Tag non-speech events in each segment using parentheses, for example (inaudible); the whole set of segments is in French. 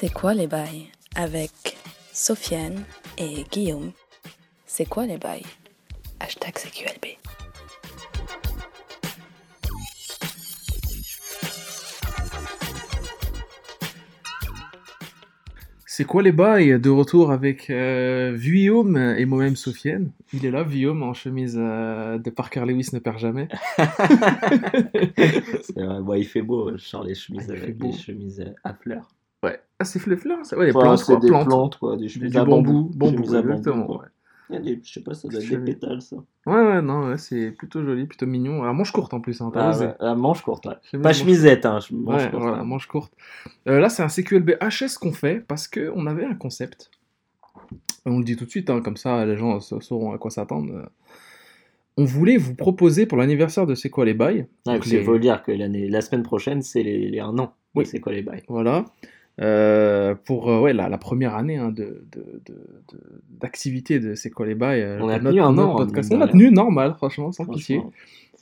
C'est quoi les bails avec Sofiane et Guillaume C'est quoi les bails Hashtag CQLB. C'est quoi les bails De retour avec euh, Guillaume et moi-même Sofiane? Il est là, Guillaume, en chemise euh, de Parker Lewis ne perd jamais. (laughs) C'est vrai, bon, il fait beau, je sors les chemises, Ah, avec beau. les chemises euh, à fleurs. Ouais. Ah, c'est fleur, fleur ça Ouais, les Enfin, plantes, c'est quoi, des plantes. plantes, quoi, des chemises du à bambou, bambou, à bambou, exactement. quoi. ouais. Il y a des- je sais pas, ça doit être des pétales, ça. Ouais, ouais, non, ouais, c'est plutôt joli, plutôt mignon. À manche courte en plus, hein, t'as Ah, ouais, la manche courte, ouais. Chemise Pas chemisette, hein, manche Ouais, courte. voilà, manche courte. Euh, là, c'est un CQLB HS qu'on fait parce qu'on avait un concept. On le dit tout de suite, hein, comme ça les gens sa- sauront à quoi s'attendre. On voulait vous proposer pour l'anniversaire de C'est quoi les bails parce qu'il les- faut le dire que l'année, la semaine prochaine, c'est les, les un an. Oui. C'est quoi les bails Voilà. Euh, pour euh, ouais, la, la première année hein, de, de- de- de- d'activité de bails euh, On a tenu un an, podcast. On a tenu normal, franchement, sans pitié.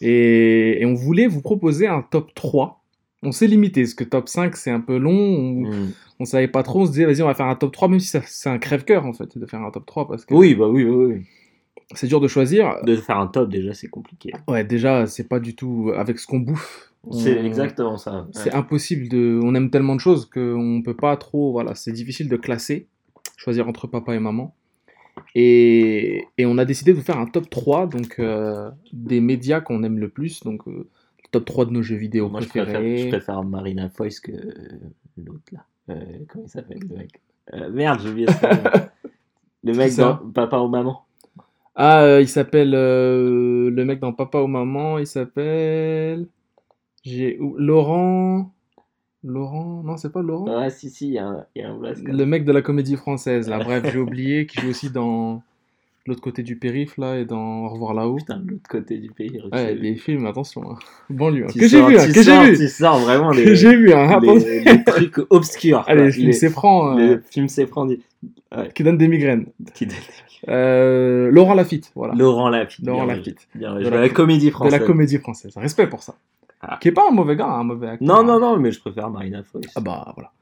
Et, et on voulait vous proposer un top 3. On s'est limité, parce que top 5 c'est un peu long. On, Mm. on savait pas trop, on se disait vas-y on va faire un top 3 même si c'est un crève-cœur en fait de faire un top 3 parce que Oui, bah oui, oui, oui. c'est dur de choisir. De faire un top, déjà, c'est compliqué. Ouais déjà c'est pas du tout avec ce qu'on bouffe. C'est exactement ça. C'est impossible de... On aime tellement de choses qu'on peut pas trop... Voilà, c'est difficile de classer, choisir entre papa et maman. Et, et on a décidé de vous faire un top 3 donc, euh, des médias qu'on aime le plus. Donc euh, le top 3 de nos jeux vidéo Moi, je préfère, préférés. je préfère Marina Foïs que euh, l'autre, là. Euh, comment il s'appelle, le mec? Euh, Merde, j'ai oublié. (laughs) Le mec dans Papa ou Maman. Ah, il s'appelle le mec dans Papa ou Maman, il s'appelle j'ai Laurent Laurent non c'est pas Laurent? Ouais, si, si, il y a un, y a un blast, quand le mec de la comédie française là bref j'ai oublié qui joue aussi dans l'autre côté du périph là et dans Au revoir là-haut Putain, de l'autre côté du pays. ouais des films attention hein. banlieue hein. tu que j'ai vu hein, que j'ai vu Tu sors vraiment que les, j'ai vu hein les, les trucs obscurs. quoi. les films les, c'est franc euh, les films qui donnent des migraines qui donnent- Euh, Laurent Lafitte voilà Laurent Lafitte. Laurent bien Lafitte. bien De la- la comédie de française. la comédie française respect pour ça Ah. Qui est pas un mauvais gars un mauvais acteur Non, non, non, mais je préfère Marina Foïs. Ah bah voilà.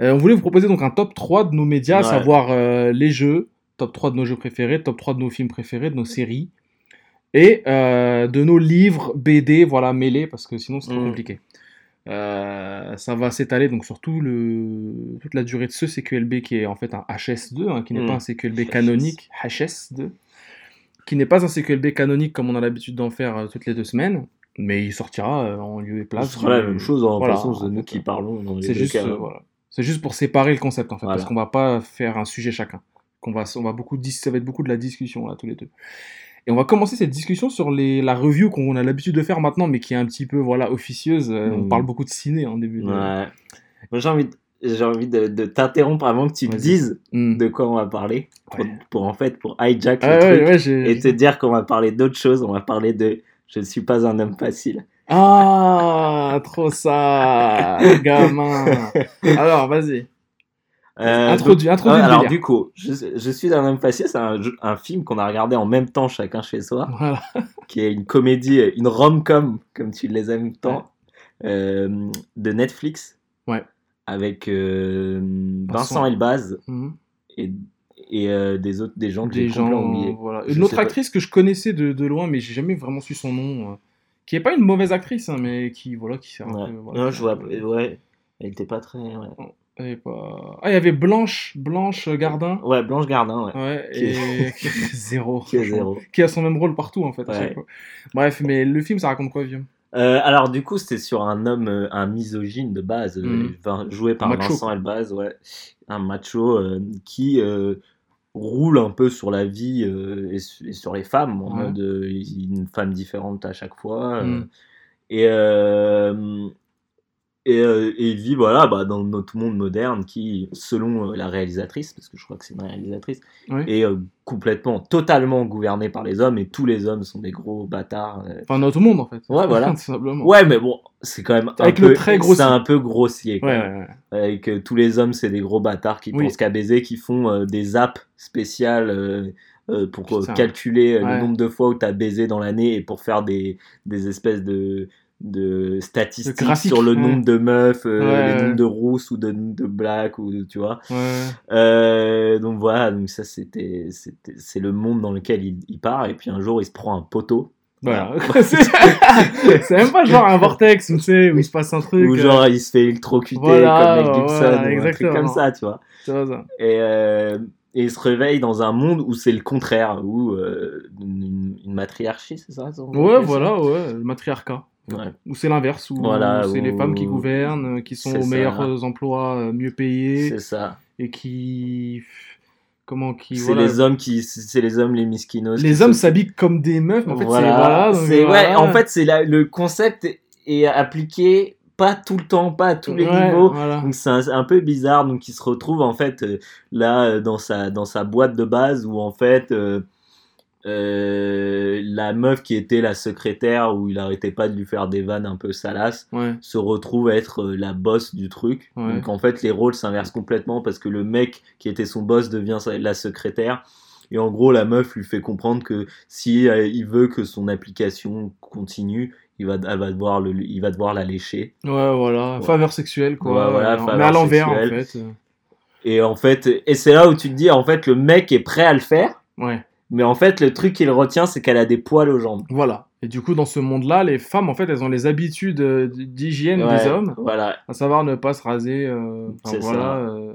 Euh, on voulait vous proposer donc un top 3 de nos médias, à Ouais. savoir euh, les jeux, top 3 de nos jeux préférés, top 3 de nos films préférés, de nos séries, et euh, de nos livres, BD, voilà, mêlés, parce que sinon c'est trop Mm. compliqué. Ça va s'étaler donc sur tout le, toute la durée de ce CQLB qui est en fait un HS2, hein, qui n'est Mm. pas un CQLB canonique, HS2, qui n'est pas un CQLB canonique comme on a l'habitude d'en faire toutes les deux semaines, mais il sortira euh, en lieu et Ce place. sera la même chose, en voilà, façon, c'est nous qui parlons dans les juste, cas. euh, voilà. C'est juste pour séparer le concept en fait, Voilà. parce qu'on va pas faire un sujet chacun. Qu'on va, on va beaucoup ça va être beaucoup de la discussion là tous les deux. Et on va commencer cette discussion sur les, la review qu'on a l'habitude de faire maintenant, mais qui est un petit peu voilà officieuse. Euh, On Mm. parle beaucoup de ciné en début. de- Ouais. Moi, j'ai envie, de- j'ai envie de, de t'interrompre avant que tu me dises Mm. de quoi on va parler. Pour, Ouais. pour, en fait, pour hijack Ah le ouais, truc ouais, et te dire qu'on va parler d'autre chose. On va parler de Je ne suis pas un homme facile. Ah, trop ça, gamin. Alors, vas-y. Euh, Introduis, donc- introduis euh, alors, du coup, je, je suis un homme facile. C'est un, film qu'on a regardé en même temps, chacun chez soi. Voilà. qui est une comédie, une rom-com, comme tu les aimes tant, euh, de Netflix. Ouais. Avec euh, Vincent Vincent. Elbaz Mhm. et, et euh, des autres des gens que Des gens, oubliés. voilà. Une autre pas. actrice que je connaissais de, de loin, mais j'ai jamais vraiment su son nom. euh, qui est pas une mauvaise actrice, hein, mais qui voilà, qui sert Ouais. voilà, non, je vois. Ouais. Elle était pas très. Ouais, Elle est pas- Ah, il y avait Blanche, Blanche Gardin. Ouais, Blanche Gardin, ouais. Ouais, Qui et (laughs) qui est zéro. (laughs) Qui est zéro. Qui a son même rôle partout en fait. à Ouais. chaque fois. Bref, mais le film ça raconte quoi, Vieux Euh, alors du coup, c'était sur un homme, euh, un misogyne de base, euh, vin- joué par macho, Vincent Elbaz, ouais, un macho qui roule un peu sur la vie euh, et, su- et sur les femmes, en Ouais. mode euh, une femme différente à chaque fois, euh, Mhm. et et, euh, et il vit voilà bah, dans notre monde moderne qui, selon euh, la réalisatrice, parce que je crois que c'est une réalisatrice, est euh, complètement, totalement gouverné par les hommes et tous les hommes sont des gros bâtards. Enfin, notre monde en fait. Ouais, (laughs) voilà. Simplement. Ouais, mais bon, c'est quand même un Avec peu, le trait grossier. C'est un peu grossier. quand Ouais, même. ouais, ouais. Avec tous les hommes, c'est des gros bâtards qui Oui. pensent qu'à baiser, qui font des apps spéciales euh, pour Putain. calculer Ouais. le nombre de fois où t'as baisé dans l'année et pour faire des, des espèces de de statistiques sur le ouais. nombre de meufs, euh, Ouais, le nombre de rousses ou de, de blacks, ou de- tu vois. Ouais. Euh, donc voilà, donc ça c'était, c'est le monde dans lequel il, il part, et puis un jour il se prend un poteau. Voilà. (laughs) (laughs) c'est même pas genre un vortex, sais, où il se passe un truc. Ou euh, genre il se fait électrocuter Voilà, comme Mel Gibson, voilà, ou un truc comme ça, tu vois. ça. Et, et il se réveille dans un monde où c'est le contraire, où une, une matriarchie, c'est ça Ouais, voilà, ouais, le matriarcat. Ouais. Ou c'est l'inverse, où Voilà, c'est les femmes qui gouvernent, euh, qui sont aux ça. meilleurs euh, emplois, euh, mieux payés, C'est ça. et qui. Comment qui. C'est voilà. les hommes qui, c'est les hommes les miskinos. Les hommes s'habillent comme des meufs, mais en fait, voilà. c'est. Voilà, ouais, en fait, c'est le concept est appliqué pas tout le temps, pas à tous les Ouais, niveaux. Voilà. Donc c'est un, un peu bizarre, donc il se retrouve en fait euh, là dans sa, dans sa boîte de base où en fait euh, euh, la meuf qui était la secrétaire où il arrêtait pas de lui faire des vannes un peu salaces Ouais. se retrouve à être euh, la boss du truc. Ouais. Donc en fait les rôles s'inversent complètement parce que le mec qui était son boss devient la secrétaire. Et en gros la meuf lui fait comprendre que si euh, il veut que son application continue, il va, elle va devoir le, il va devoir la lécher. Ouais, voilà. Ouais. Faveur sexuelle, quoi. Ouais, voilà, mais faveur à l'envers, en fait. Et en fait, et c'est là où tu te dis, en fait, le mec est prêt à le faire, Ouais. Mais en fait, le truc qu'il retient, c'est qu'elle a des poils aux jambes. Voilà. Et du coup, dans ce monde-là, les femmes, en fait, elles ont les habitudes euh, d'hygiène Ouais, des hommes, Voilà, à savoir ne pas se raser. euh, enfin, C'est voilà. ça. euh.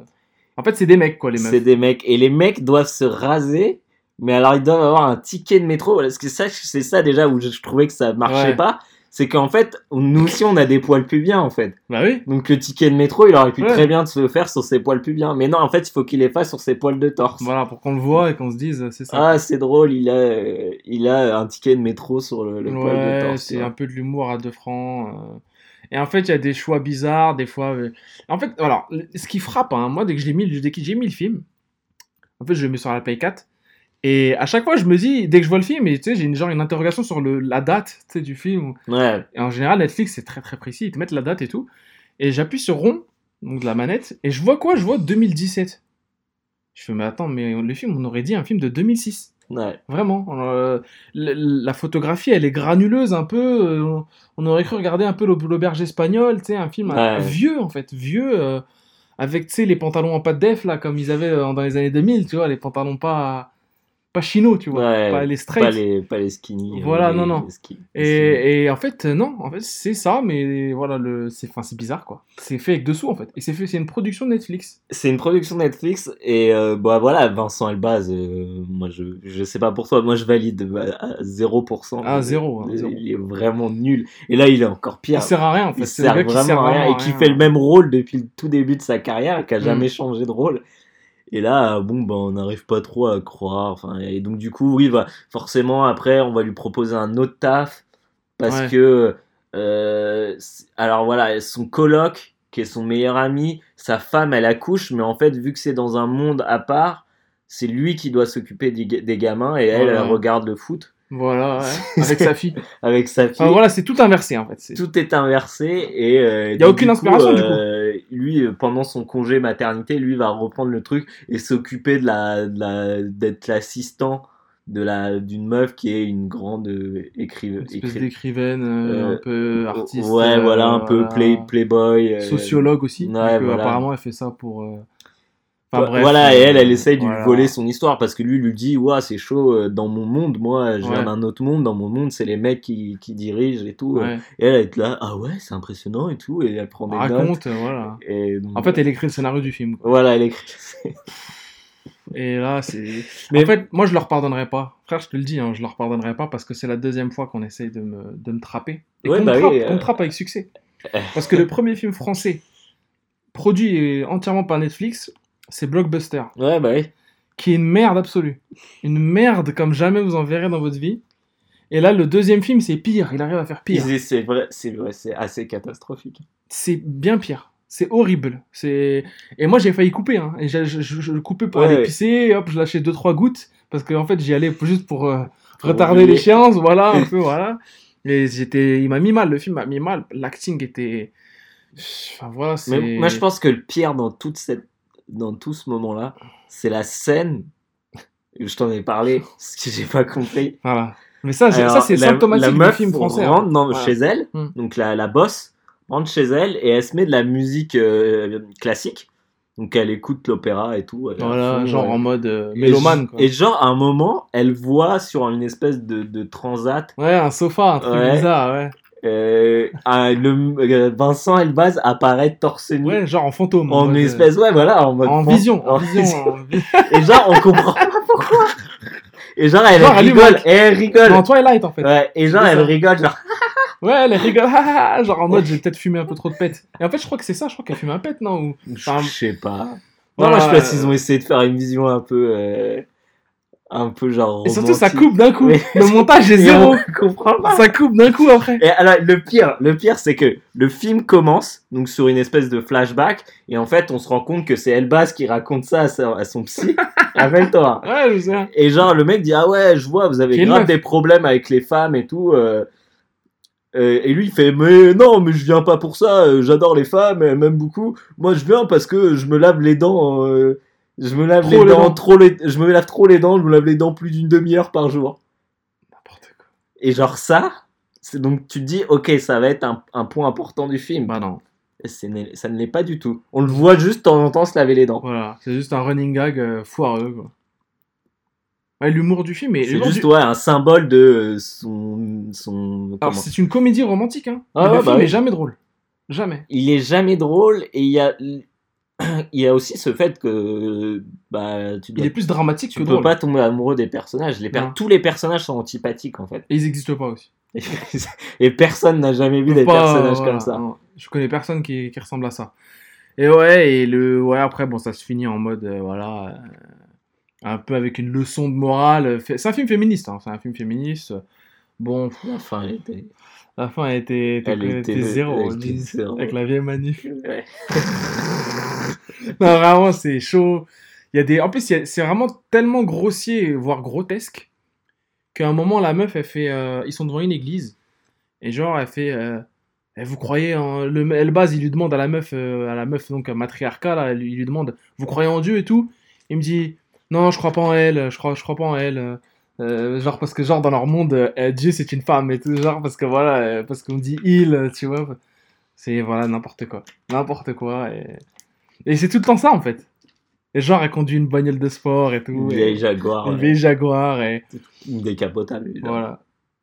En fait, c'est des mecs, quoi, les meufs. c'est des mecs. Et les mecs doivent se raser, mais alors ils doivent avoir un ticket de métro. Voilà, parce que ça, c'est ça déjà où je, je trouvais que ça marchait Ouais. pas. C'est qu'en fait, nous aussi, on a des poils pubiens, en fait. Bah oui. Donc le ticket de métro, il aurait pu Ouais. très bien se faire sur ses poils pubiens. Mais non, en fait, il faut qu'il les fasse sur ses poils de torse. Voilà, pour qu'on le voit et qu'on se dise, c'est ça. Ah, c'est drôle, il a, il a un ticket de métro sur le, le poil de torse. c'est un peu de l'humour à deux francs. euh. Et en fait, il y a des choix bizarres, des fois. euh. En fait, alors, ce qui frappe, hein, moi, dès que j'ai mis, dès que j'ai mis le film, en fait, je le mets sur la Play 4. Et à chaque fois, je me dis, dès que je vois le film, et, tu sais, j'ai une, genre une interrogation sur le, la date tu sais, du film. Ouais, Et en général, Netflix, c'est très très précis. Ils te mettent la date et tout. Et j'appuie sur rond, donc de la manette, et je vois quoi? Je vois 2017. Je fais, mais attends, mais le film, on aurait dit un film de 2006. ouais. Vraiment. euh, la photographie, elle est granuleuse un peu. euh, on- aurait cru regarder un peu l'au- l'auberge espagnole, tu sais, un film vieux, en fait, vieux, euh, avec, tu sais, les pantalons en pâte def, là, comme ils avaient dans les années 2000, tu vois, les pantalons pas, pas chino, tu vois, Ouais, pas les straight. Pas les, pas les skinny. euh, Voilà, les- non, non. ski-. Et, et en fait, euh, non, en fait, c'est ça, mais voilà, le, c'est, enfin, c'est bizarre, quoi. C'est fait avec dessous, en fait. Et c'est fait, c'est une production de Netflix. C'est une production Netflix et euh, bah voilà, Vincent Elbaz, euh, moi je, je sais pas pour toi, moi je valide euh, à 0%. Ah, zéro, hein, il, est vraiment nul. Et là il est encore pire. Il sert à rien, en fait. Il sert vraiment sert à rien et qui à fait le même rôle depuis le tout début de sa carrière et qui a Mm. jamais changé de rôle. Et là, bon, bah, on n'arrive pas trop à croire. Enfin, et donc, du coup, oui, bah, forcément, après, on va lui proposer un autre taf. Parce Ouais. que, euh, alors voilà, son coloc, qui est son meilleur ami, sa femme, elle accouche, mais en fait, vu que c'est dans un monde à part, c'est lui qui doit s'occuper des gamins et elle, elle regarde le foot Voilà, ouais, (laughs) avec sa fille. avec sa fille. Enfin, voilà, c'est tout inversé, en fait. Tout est inversé et euh, Y a donc, aucune du inspiration, du coup. euh, Lui, euh, pendant son congé maternité, lui va reprendre le truc et s'occuper de la, de d'être l'assistant de la d'une meuf qui est une grande écrivaine. Une espèce d'écrivaine, euh, un peu artiste. Ouais, voilà, un peu play, playboy. Sociologue aussi. ouais, donc, voilà. Apparemment, elle fait ça pour. Euh, Enfin, Vo- bref, voilà, euh, et elle, elle essaye de voilà. lui voler son histoire parce que lui lui dit Ouah, c'est chaud euh, dans mon monde. Moi, je viens Ouais. d'un autre monde. Dans mon monde, c'est les mecs qui, qui dirigent et tout. Ouais. Et elle est là Ah ouais, c'est impressionnant et tout. Et elle prend des notes. Raconte, euh, voilà. Et donc, En fait, elle écrit le scénario du film. quoi. Voilà, elle écrit. Et là, c'est. (laughs) Mais- En fait, moi, je leur pardonnerai pas. Frère, je te le dis, hein, je leur pardonnerai pas parce que c'est la deuxième fois qu'on essaye de me, de me trapper. Et Ouais, qu'on bah oui, euh. trappe avec succès. Parce que le premier film français produit entièrement par Netflix, c'est Blockbuster, Ouais, bah oui. qui est une merde absolue. Une merde comme jamais vous en verrez dans votre vie. Et là, le deuxième film, c'est pire. Il arrive à faire pire. C'est vrai, c'est vrai, c'est assez catastrophique. C'est bien pire. C'est horrible. C'est et moi j'ai failli couper. Hein. Et je, je, je- je coupais pour Ouais, aller ouais. pisser. Hop, je lâchais deux trois gouttes parce qu'en fait j'y allais juste pour euh, Pour retarder l'échéance. Voilà un (laughs) peu voilà. Et j'étais, il m'a mis mal. Le film m'a mis mal. L'acting était. Enfin voilà. Mais moi, je pense que le pire dans toute cette, dans tout ce moment-là, c'est la scène. Je t'en ai parlé, (laughs) ce que j'ai pas compris. Voilà. Mais ça, c'est- ça Alors, c'est symptomatique la du meuf film français. hein. rentre dans- Voilà. chez elle, Mm. donc la, la boss rentre chez elle et elle se met de la musique euh, classique. Donc elle écoute l'opéra et tout. Voilà, fond, genre ouais. en mode euh, Et mélomane. Quoi. Et genre, à un moment, elle voit sur une espèce de, de transat Ouais, un sofa, un truc Ouais. bizarre, ouais. Euh, un- le, euh, Vincent Elbaz apparaît torse nu. Ouais, genre en fantôme. En euh, espèce, ouais, voilà, en mode. En fan- vision, en en vision. vision. en vi- (laughs) Et genre, on comprend pas pourquoi. Et genre, elle Genre, elle rigole, et elle rigole. Twilight, en fait. Ouais, et genre, elle rigole, genre. (laughs) Ouais, elle rigole, (laughs) genre en mode j'ai peut-être fumé un peu trop de pète. Et en fait, je crois que c'est ça, je crois qu'elle fume un pète, non ou... Je Enfin, je sais pas. voilà, Non, moi, je pense qu'ils ont essayé de faire une vision un peu. euh, un peu genre. Et surtout, ça coupe d'un coup. Le montage est (laughs) zéro. on comprend pas. Ça coupe d'un coup après. Et alors, le pire, le pire, c'est que le film commence, donc sur une espèce de flashback, et en fait, on se rend compte que c'est Elbaz qui raconte ça à, sa- à son psy. (laughs) Rappelle-toi. Ouais, je sais. Et genre, le mec dit Ah ouais, je vois, vous avez grave meuf. des problèmes avec les femmes et tout. euh. Euh, et lui, il fait Mais non, mais je viens pas pour ça, euh, j'adore les femmes, elles m'aiment beaucoup. Moi, je viens parce que je me lave les dents. Je me lave Trop les les dents, trop les, je me lave trop les dents, je me lave les dents plus d'une demi-heure par jour. N'importe quoi. Et genre ça, c'est donc tu te dis ok ça va être un, un point important du film. Bah non. Et ça ne l'est pas du tout. On le voit juste de temps en temps se laver les dents. Voilà, c'est juste un running gag euh, foireux, quoi. Ouais, l'humour du film, et C'est juste du- ouais, un symbole de euh, son son. Alors, c'est une comédie romantique, hein. Ah ouais, le bah film oui. est jamais drôle. Jamais. Il est jamais drôle et il y a (clears throat) il y a aussi ce fait que bah tu Il est plus dramatique tu que peux drôle. pas tomber amoureux des personnages. Les per- Non. tous les personnages sont antipathiques en fait. Et ils existent pas aussi. (laughs) et personne n'a jamais vu des pas, personnages voilà, comme ça. non. Je connais personne qui, qui ressemble à ça. Et ouais, et le ouais après bon ça se finit en mode euh, voilà euh, un peu avec une leçon de morale. C'est un film féministe, hein, c'est un film féministe. Bon, pff, Enfin, elle était- la fin elle était, était, Elle était était- zéro. avec la vieille manif. ouais. (laughs) non vraiment c'est chaud. Il y a des, en plus c'est vraiment tellement grossier voire grotesque qu'à un moment la meuf elle fait, euh, ils sont devant une église et genre elle fait. euh, Eh, vous croyez en le Elbaz, il lui demande à la meuf, euh, à la meuf donc matriarcat là, il lui demande, vous croyez en Dieu et tout? Il me dit, non, je crois pas en elle, je crois, je crois pas en elle. euh, genre parce que genre dans leur monde, euh, Dieu c'est une femme et tout, genre parce que voilà, parce qu'on dit il, tu vois, c'est voilà n'importe quoi, n'importe quoi et, et c'est tout le temps ça en fait. Et genre elle conduit une bagnole de sport et tout, Une vieille Jaguar. une ouais. vieille Jaguar et Une décapotable, voilà.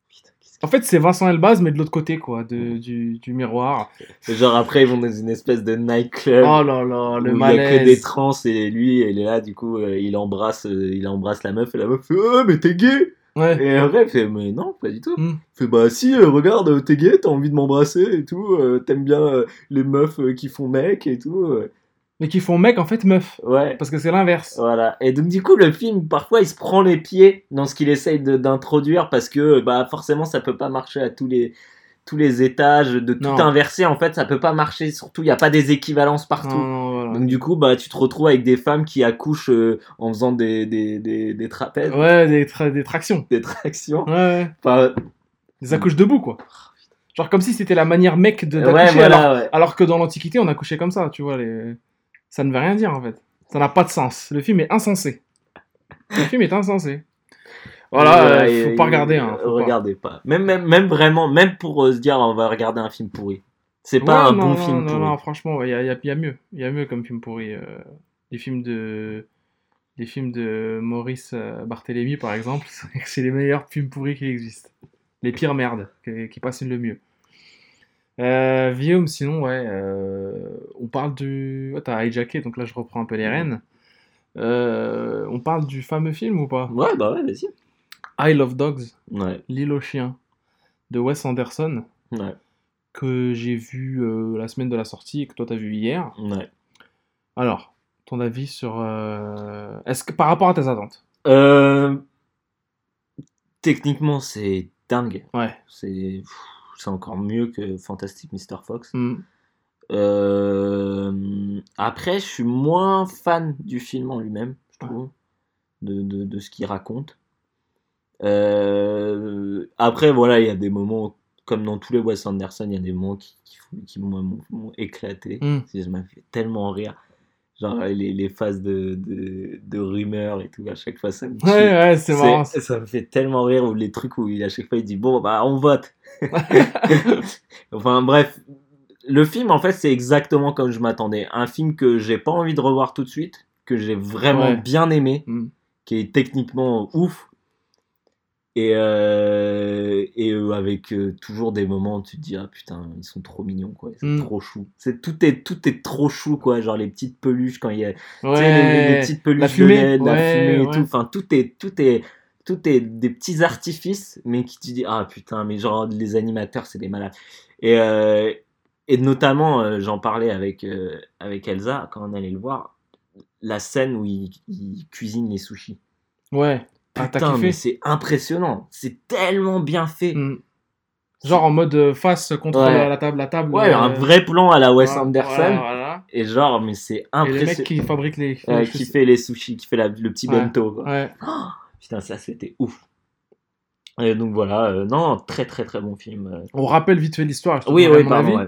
Putain, En fait c'est Vincent Elbaz mais de l'autre côté quoi, de, du, du miroir. Genre après, ils vont dans une espèce de nightclub. Oh là là, le où il y a que malaise. des trans et lui, il est là, du coup, euh, il embrasse, euh, il embrasse la meuf et la meuf fait Oh, mais t'es gay Ouais. Et après, il fait Mais non, pas du tout. Hmm. Il fait Bah si, euh, regarde, t'es gay, t'as envie de m'embrasser et tout, euh, t'aimes bien euh, les meufs qui font mec et tout. Euh. Mais qui font mec en fait meuf. Ouais. Parce que c'est l'inverse. Voilà. Et donc du coup, le film, parfois, il se prend les pieds dans ce qu'il essaye d'introduire parce que, bah, forcément, ça peut pas marcher à tous les tous les étages, de tout Non. inverser, en fait, ça peut pas marcher. Surtout, il n'y a pas des équivalences partout. Non, non, voilà. Donc du coup, bah, tu te retrouves avec des femmes qui accouchent euh, en faisant des, des, des, des trapèzes, Ouais, des, tra- des tractions. des tractions. Ouais. Enfin, Des accouches debout, quoi. Genre comme si c'était la manière mec de ouais, alors, voilà, ouais. alors que dans l'Antiquité, on accouchait comme ça, tu vois. Les... Ça ne veut rien dire, en fait. Ça n'a pas de sens. Le film est insensé. Le film est insensé. Voilà, Ouais, euh, faut pas regarder. Hein, faut pas. regardez pas. Même, même, même vraiment, même pour euh, se dire on va regarder un film pourri. C'est Ouais, pas un non, bon non, film non, pourri. non, franchement, il y, a, y a- y a mieux. Il y a mieux comme film pourri. euh, des films de. Des films de Maurice euh, Barthélémy, par exemple, (laughs) c'est les meilleurs films pourris qui existent. Les pires merdes qui, qui passent le mieux. Euh, Guillaume, sinon, ouais, euh, on parle du. Ouais, T'as hijacké, donc là je reprends un peu les rênes. Euh, on parle du fameux film ou pas? Ouais, bah ouais, vas-y. I Love Dogs, Ouais, L'île aux chiens, de Wes Anderson, ouais, que j'ai vu euh, la semaine de la sortie et que toi t'as vu hier. ouais. Alors, ton avis sur. euh, Est-ce que par rapport à tes attentes? Euh, techniquement, c'est dingue. Ouais. C'est c'est encore mieux que Fantastic Mr. Fox. Hmm. Euh, après, je suis moins fan du film en lui-même, je trouve, de, de, de ce qu'il raconte. Euh, après, voilà, il y a des moments, comme dans tous les Wes Anderson, il y a des moments qui, qui, qui m'ont éclaté. Hmm. Ça m'a fait tellement rire. Genre les, les phases de, de, de rumeurs et tout, à chaque fois ça me tue. Ouais, ouais, c'est marrant. ça. Ça me fait tellement rire, ou les trucs où il, à chaque fois il dit bon, bah on vote. (laughs) (laughs) enfin bref, le film en fait c'est exactement comme je m'attendais. Un film que j'ai pas envie de revoir tout de suite, que j'ai vraiment Ouais. bien aimé, Mm. qui est techniquement ouf. Et, euh, et euh, avec euh, toujours des moments où tu te dis ah putain ils sont trop mignons quoi c'est Mm. trop chou c'est tout est tout est trop chou quoi genre les petites peluches quand il y a tu sais, les, les Ouais. petites peluches La de fumée, LED, la ouais, fumée et ouais. tout. Enfin, tout est, tout est, tout est des petits artifices, mais qui te dit ah putain, mais genre les animateurs c'est des malades. Et et notamment, j'en parlais avec avec Elsa quand on allait le voir, la scène où il, il cuisine les sushis. Ouais. Ah, Putain, mais c'est impressionnant. C'est tellement bien fait. Mm. Genre en mode euh, face contre Ouais. la, table, la table. Ouais, euh, un vrai plan à la Wes Anderson. voilà. Et genre, mais c'est Et le mec impressionnant. qui fabrique les. Euh, qui fait les sushis, qui fait la- le petit Ouais. bento. quoi. Ouais. Putain, ça c'était ouf. Et donc voilà, euh, non, très très très bon film. euh. On rappelle vite fait l'histoire. Oui, oui, pardon.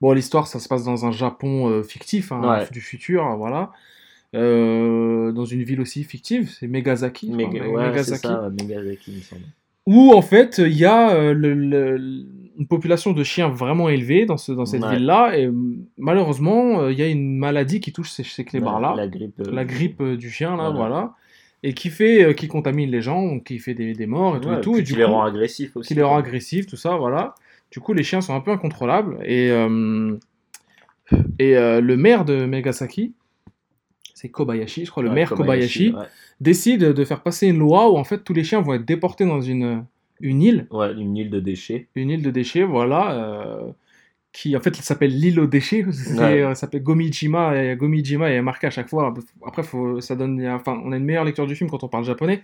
Bon, l'histoire, ça se passe dans un Japon euh, fictif, hein, du futur, voilà. Euh, dans une ville aussi fictive, c'est Megazaki. Meg- ouais, c'est Megasaki. ça, ouais, Megazaki, il me semble. Où en fait, il y a euh, le- le- une population de chiens vraiment élevée dans, ce, dans cette Ouais. ville-là, et malheureusement, euh, il y a une maladie qui touche ces, ces clébards-là, La, grippe. la grippe du chien, là, Voilà. voilà, et qui fait, qui contamine les gens, qui fait des, des morts et tout ouais, et tout, et qui du les coup, rend agressifs aussi. qui les rend agressifs, tout ça, voilà. Du coup, les chiens sont un peu incontrôlables. Et, euh, et euh, le maire de Megasaki, c'est Kobayashi, je crois, le Ouais, maire Kobayashi, ouais. décide de faire passer une loi où en fait tous les chiens vont être déportés dans une, une île, Ouais, une île de déchets. une île de déchets, voilà, euh, qui en fait s'appelle l'île aux déchets. (laughs) Euh, ça s'appelle Gomijima et Gomijima est marqué à chaque fois. Après, faut, ça donne, enfin, on a une meilleure lecture du film quand on parle japonais.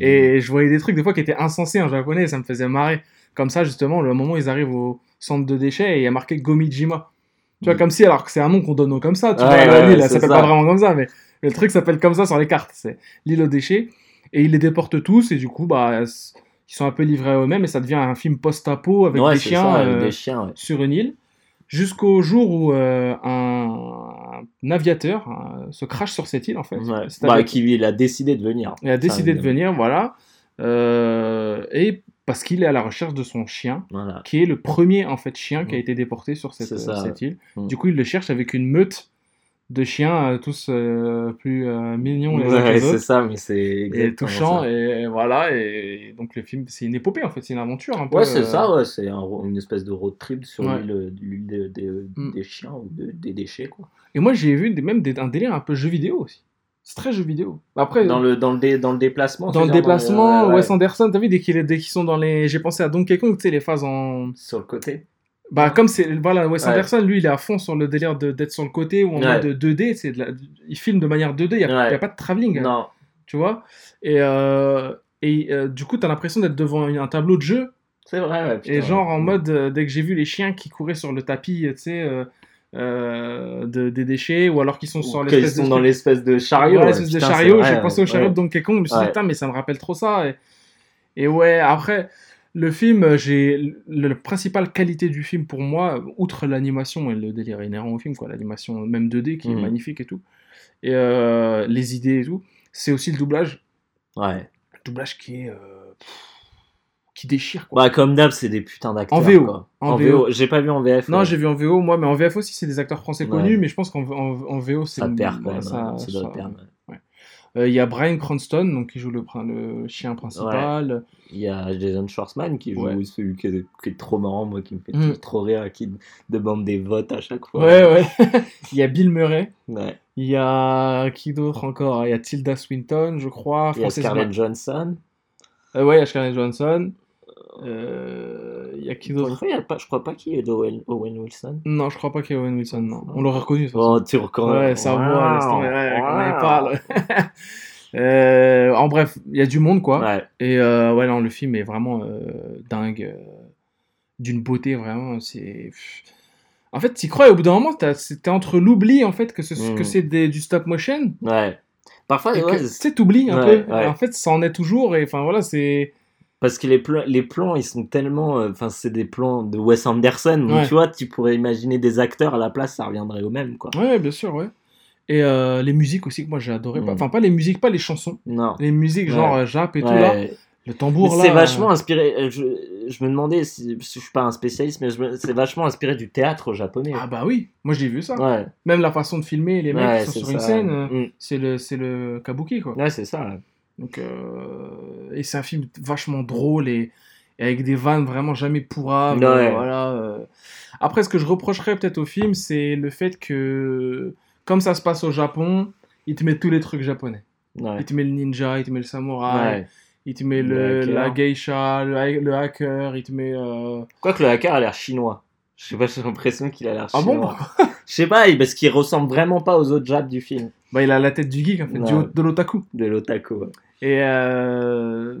Et je voyais des trucs des fois qui étaient insensés en japonais et ça me faisait marrer. Comme ça, justement, le moment où ils arrivent au centre de déchets et il y a marqué Gomijima. Tu vois, Mm. comme si, alors que c'est un nom qu'on donne comme ça, tu vois, ouais, elle s'appelle pas vraiment comme ça, mais le truc s'appelle comme ça sur les cartes. C'est l'île aux déchets. Et ils les déportent tous et du coup, bah, ils sont un peu livrés à eux-mêmes et ça devient un film post-apo avec Ouais, des chiens ça, avec euh, des chiens, ouais. sur une île. Jusqu'au jour où euh, un, un aviateur euh, se crache sur cette île, en fait. Ouais. Bah, qui il a décidé de venir. il a décidé de venir, voilà. Euh, et parce qu'il est à la recherche de son chien, Voilà. qui est le premier en fait chien qui a Mm. été déporté sur cette, ça, euh, cette île. Mm. Du coup, il le cherche avec une meute de chiens, euh, tous euh, plus euh, mignons les Ouais, c'est ça, mais c'est touchant, ça. et, voilà. Et donc, le film, c'est une épopée en fait, c'est une aventure un peu. Ouais, c'est euh, ça, ouais, c'est un une espèce de road trip sur Ouais. l'île Mm. des chiens ou de- des déchets, quoi. Et moi, j'ai vu des, même des- un délire un peu jeu vidéo aussi. C'est très jeu vidéo. Après, Dans le, dans le, dé- dans le déplacement. dans le déplacement, ouais, ouais, Wes Anderson, t'as vu, dès qu'ils qu'ils sont dans les. J'ai pensé à Donkey Kong, tu sais, les phases en. Sur le côté. Bah, comme c'est. Voilà, Wes Ouais. Anderson, lui, il est à fond sur le délire d'être sur le côté ou en Ouais. mode 2D. C'est la- Il filme de manière 2D, il n'y a, Ouais. pas de travelling. hein, Non. Tu vois Et, euh, et euh, du coup, t'as l'impression d'être devant un tableau de jeu. C'est vrai, ouais. putain, et genre, ouais. en mode, euh, dès que j'ai vu les chiens qui couraient sur le tapis, tu sais, euh, euh, de- des déchets, ou alors qu'ils sont Ou sont dans l'espèce de chariot. Ouais, l'espèce de chariot, j'ai pensé au chariot de Donkey Kong, je me suis dit, putain, mais ça me rappelle trop ça. Et, et ouais, après, le film, j'ai. le- La principale qualité du film pour moi, outre l'animation et le délire inhérent au film, quoi, l'animation même 2D qui est Mhm. magnifique et tout, et euh, les idées et tout, c'est aussi le doublage. Ouais. Le doublage qui est. euh, qui déchire, quoi. Bah, comme d'hab, c'est des putains d'acteurs. En VO. quoi. En En VO. VO. J'ai pas vu en VF. non, ouais. j'ai vu en VO, moi, mais en VF aussi, c'est des acteurs français Ouais. connus, mais je pense qu'en en, VO, c'est. Ça perd quand même. ça- hein, Ça doit ça- perdre. Euh, Il y a Brian Cranston, donc, qui joue le, le chien principal. Il y a Jason Schwartzman qui joue Ouais. celui qui est, qui est trop marrant, moi, qui me fait Mm. trop rire, qui demande des votes à chaque fois. Ouais, ouais. (laughs) il y a Bill Murray. Ouais. Il y a qui d'autre encore? Il y a Tilda Swinton, je crois. Il y a Scarlett Johansson. Euh, ouais, il y a Scarlett Johansson. Euh, Il y a qui d'autre fois, il y a pas, je crois pas qu'il y ait d'Owen Owen Wilson. Non, je crois pas qu'il y ait Owen Wilson. Non. On l'aurait reconnu. de toute façon. Oh, tu reconnais. Ouais, sa voix, laisse tomber, ouais, Wow. on y parle. Euh, en bref, il y a du monde, quoi. Ouais. Et euh, ouais, non, le film est vraiment euh, dingue. euh, D'une beauté, vraiment. C'est. En fait, t'y crois et au bout d'un moment, t'es entre l'oubli, en fait, que, ce- Mm. que c'est du stop motion. Ouais. Parfois, Et ouais, que, tu sais, t'oublies un Ouais, peu. ouais. En fait, ça en est toujours. Et enfin, voilà, c'est. Parce que les, plans, les plans, ils sont tellement. euh, Enfin, c'est des plans de Wes Anderson. Donc, tu vois, tu pourrais imaginer des acteurs à la place, ça reviendrait au même, quoi. Ouais, bien sûr, ouais. Et euh, les musiques aussi que moi j'ai adoré. Mm. Enfin, pas les musiques, pas les chansons. Non. Les musiques Ouais. genre euh, Jap et tout là. Le tambour là. C'est vachement inspiré. Je, je me demandais si je suis pas un spécialiste, mais c'est vachement inspiré du théâtre japonais. Ah bah oui, moi j'ai vu ça. ouais. Même la façon de filmer les mecs qui sont sur une scène, Mm. c'est le, c'est le kabuki quoi. Ouais, c'est ça. Donc, euh, et c'est un film vachement drôle et, et avec des vannes vraiment jamais pourrables. Ouais. euh, Voilà. Après, ce que je reprocherais peut-être au film, c'est le fait que, comme ça se passe au Japon, il te met tous les trucs japonais. Ouais. Il te met le ninja, il te met le samouraï, Ouais. il te met Le la geisha, le, ha- le hacker, il te met. euh, Quoique le hacker a l'air chinois. Je sais pas, j'ai l'impression qu'il a l'air Ah bon chinois. (laughs) Je sais pas, parce qu'il ressemble vraiment pas aux autres Japs du film. bah, Il a la tête du geek, en fait, du- de l'otaku. De l'otaku. ouais. Et, euh,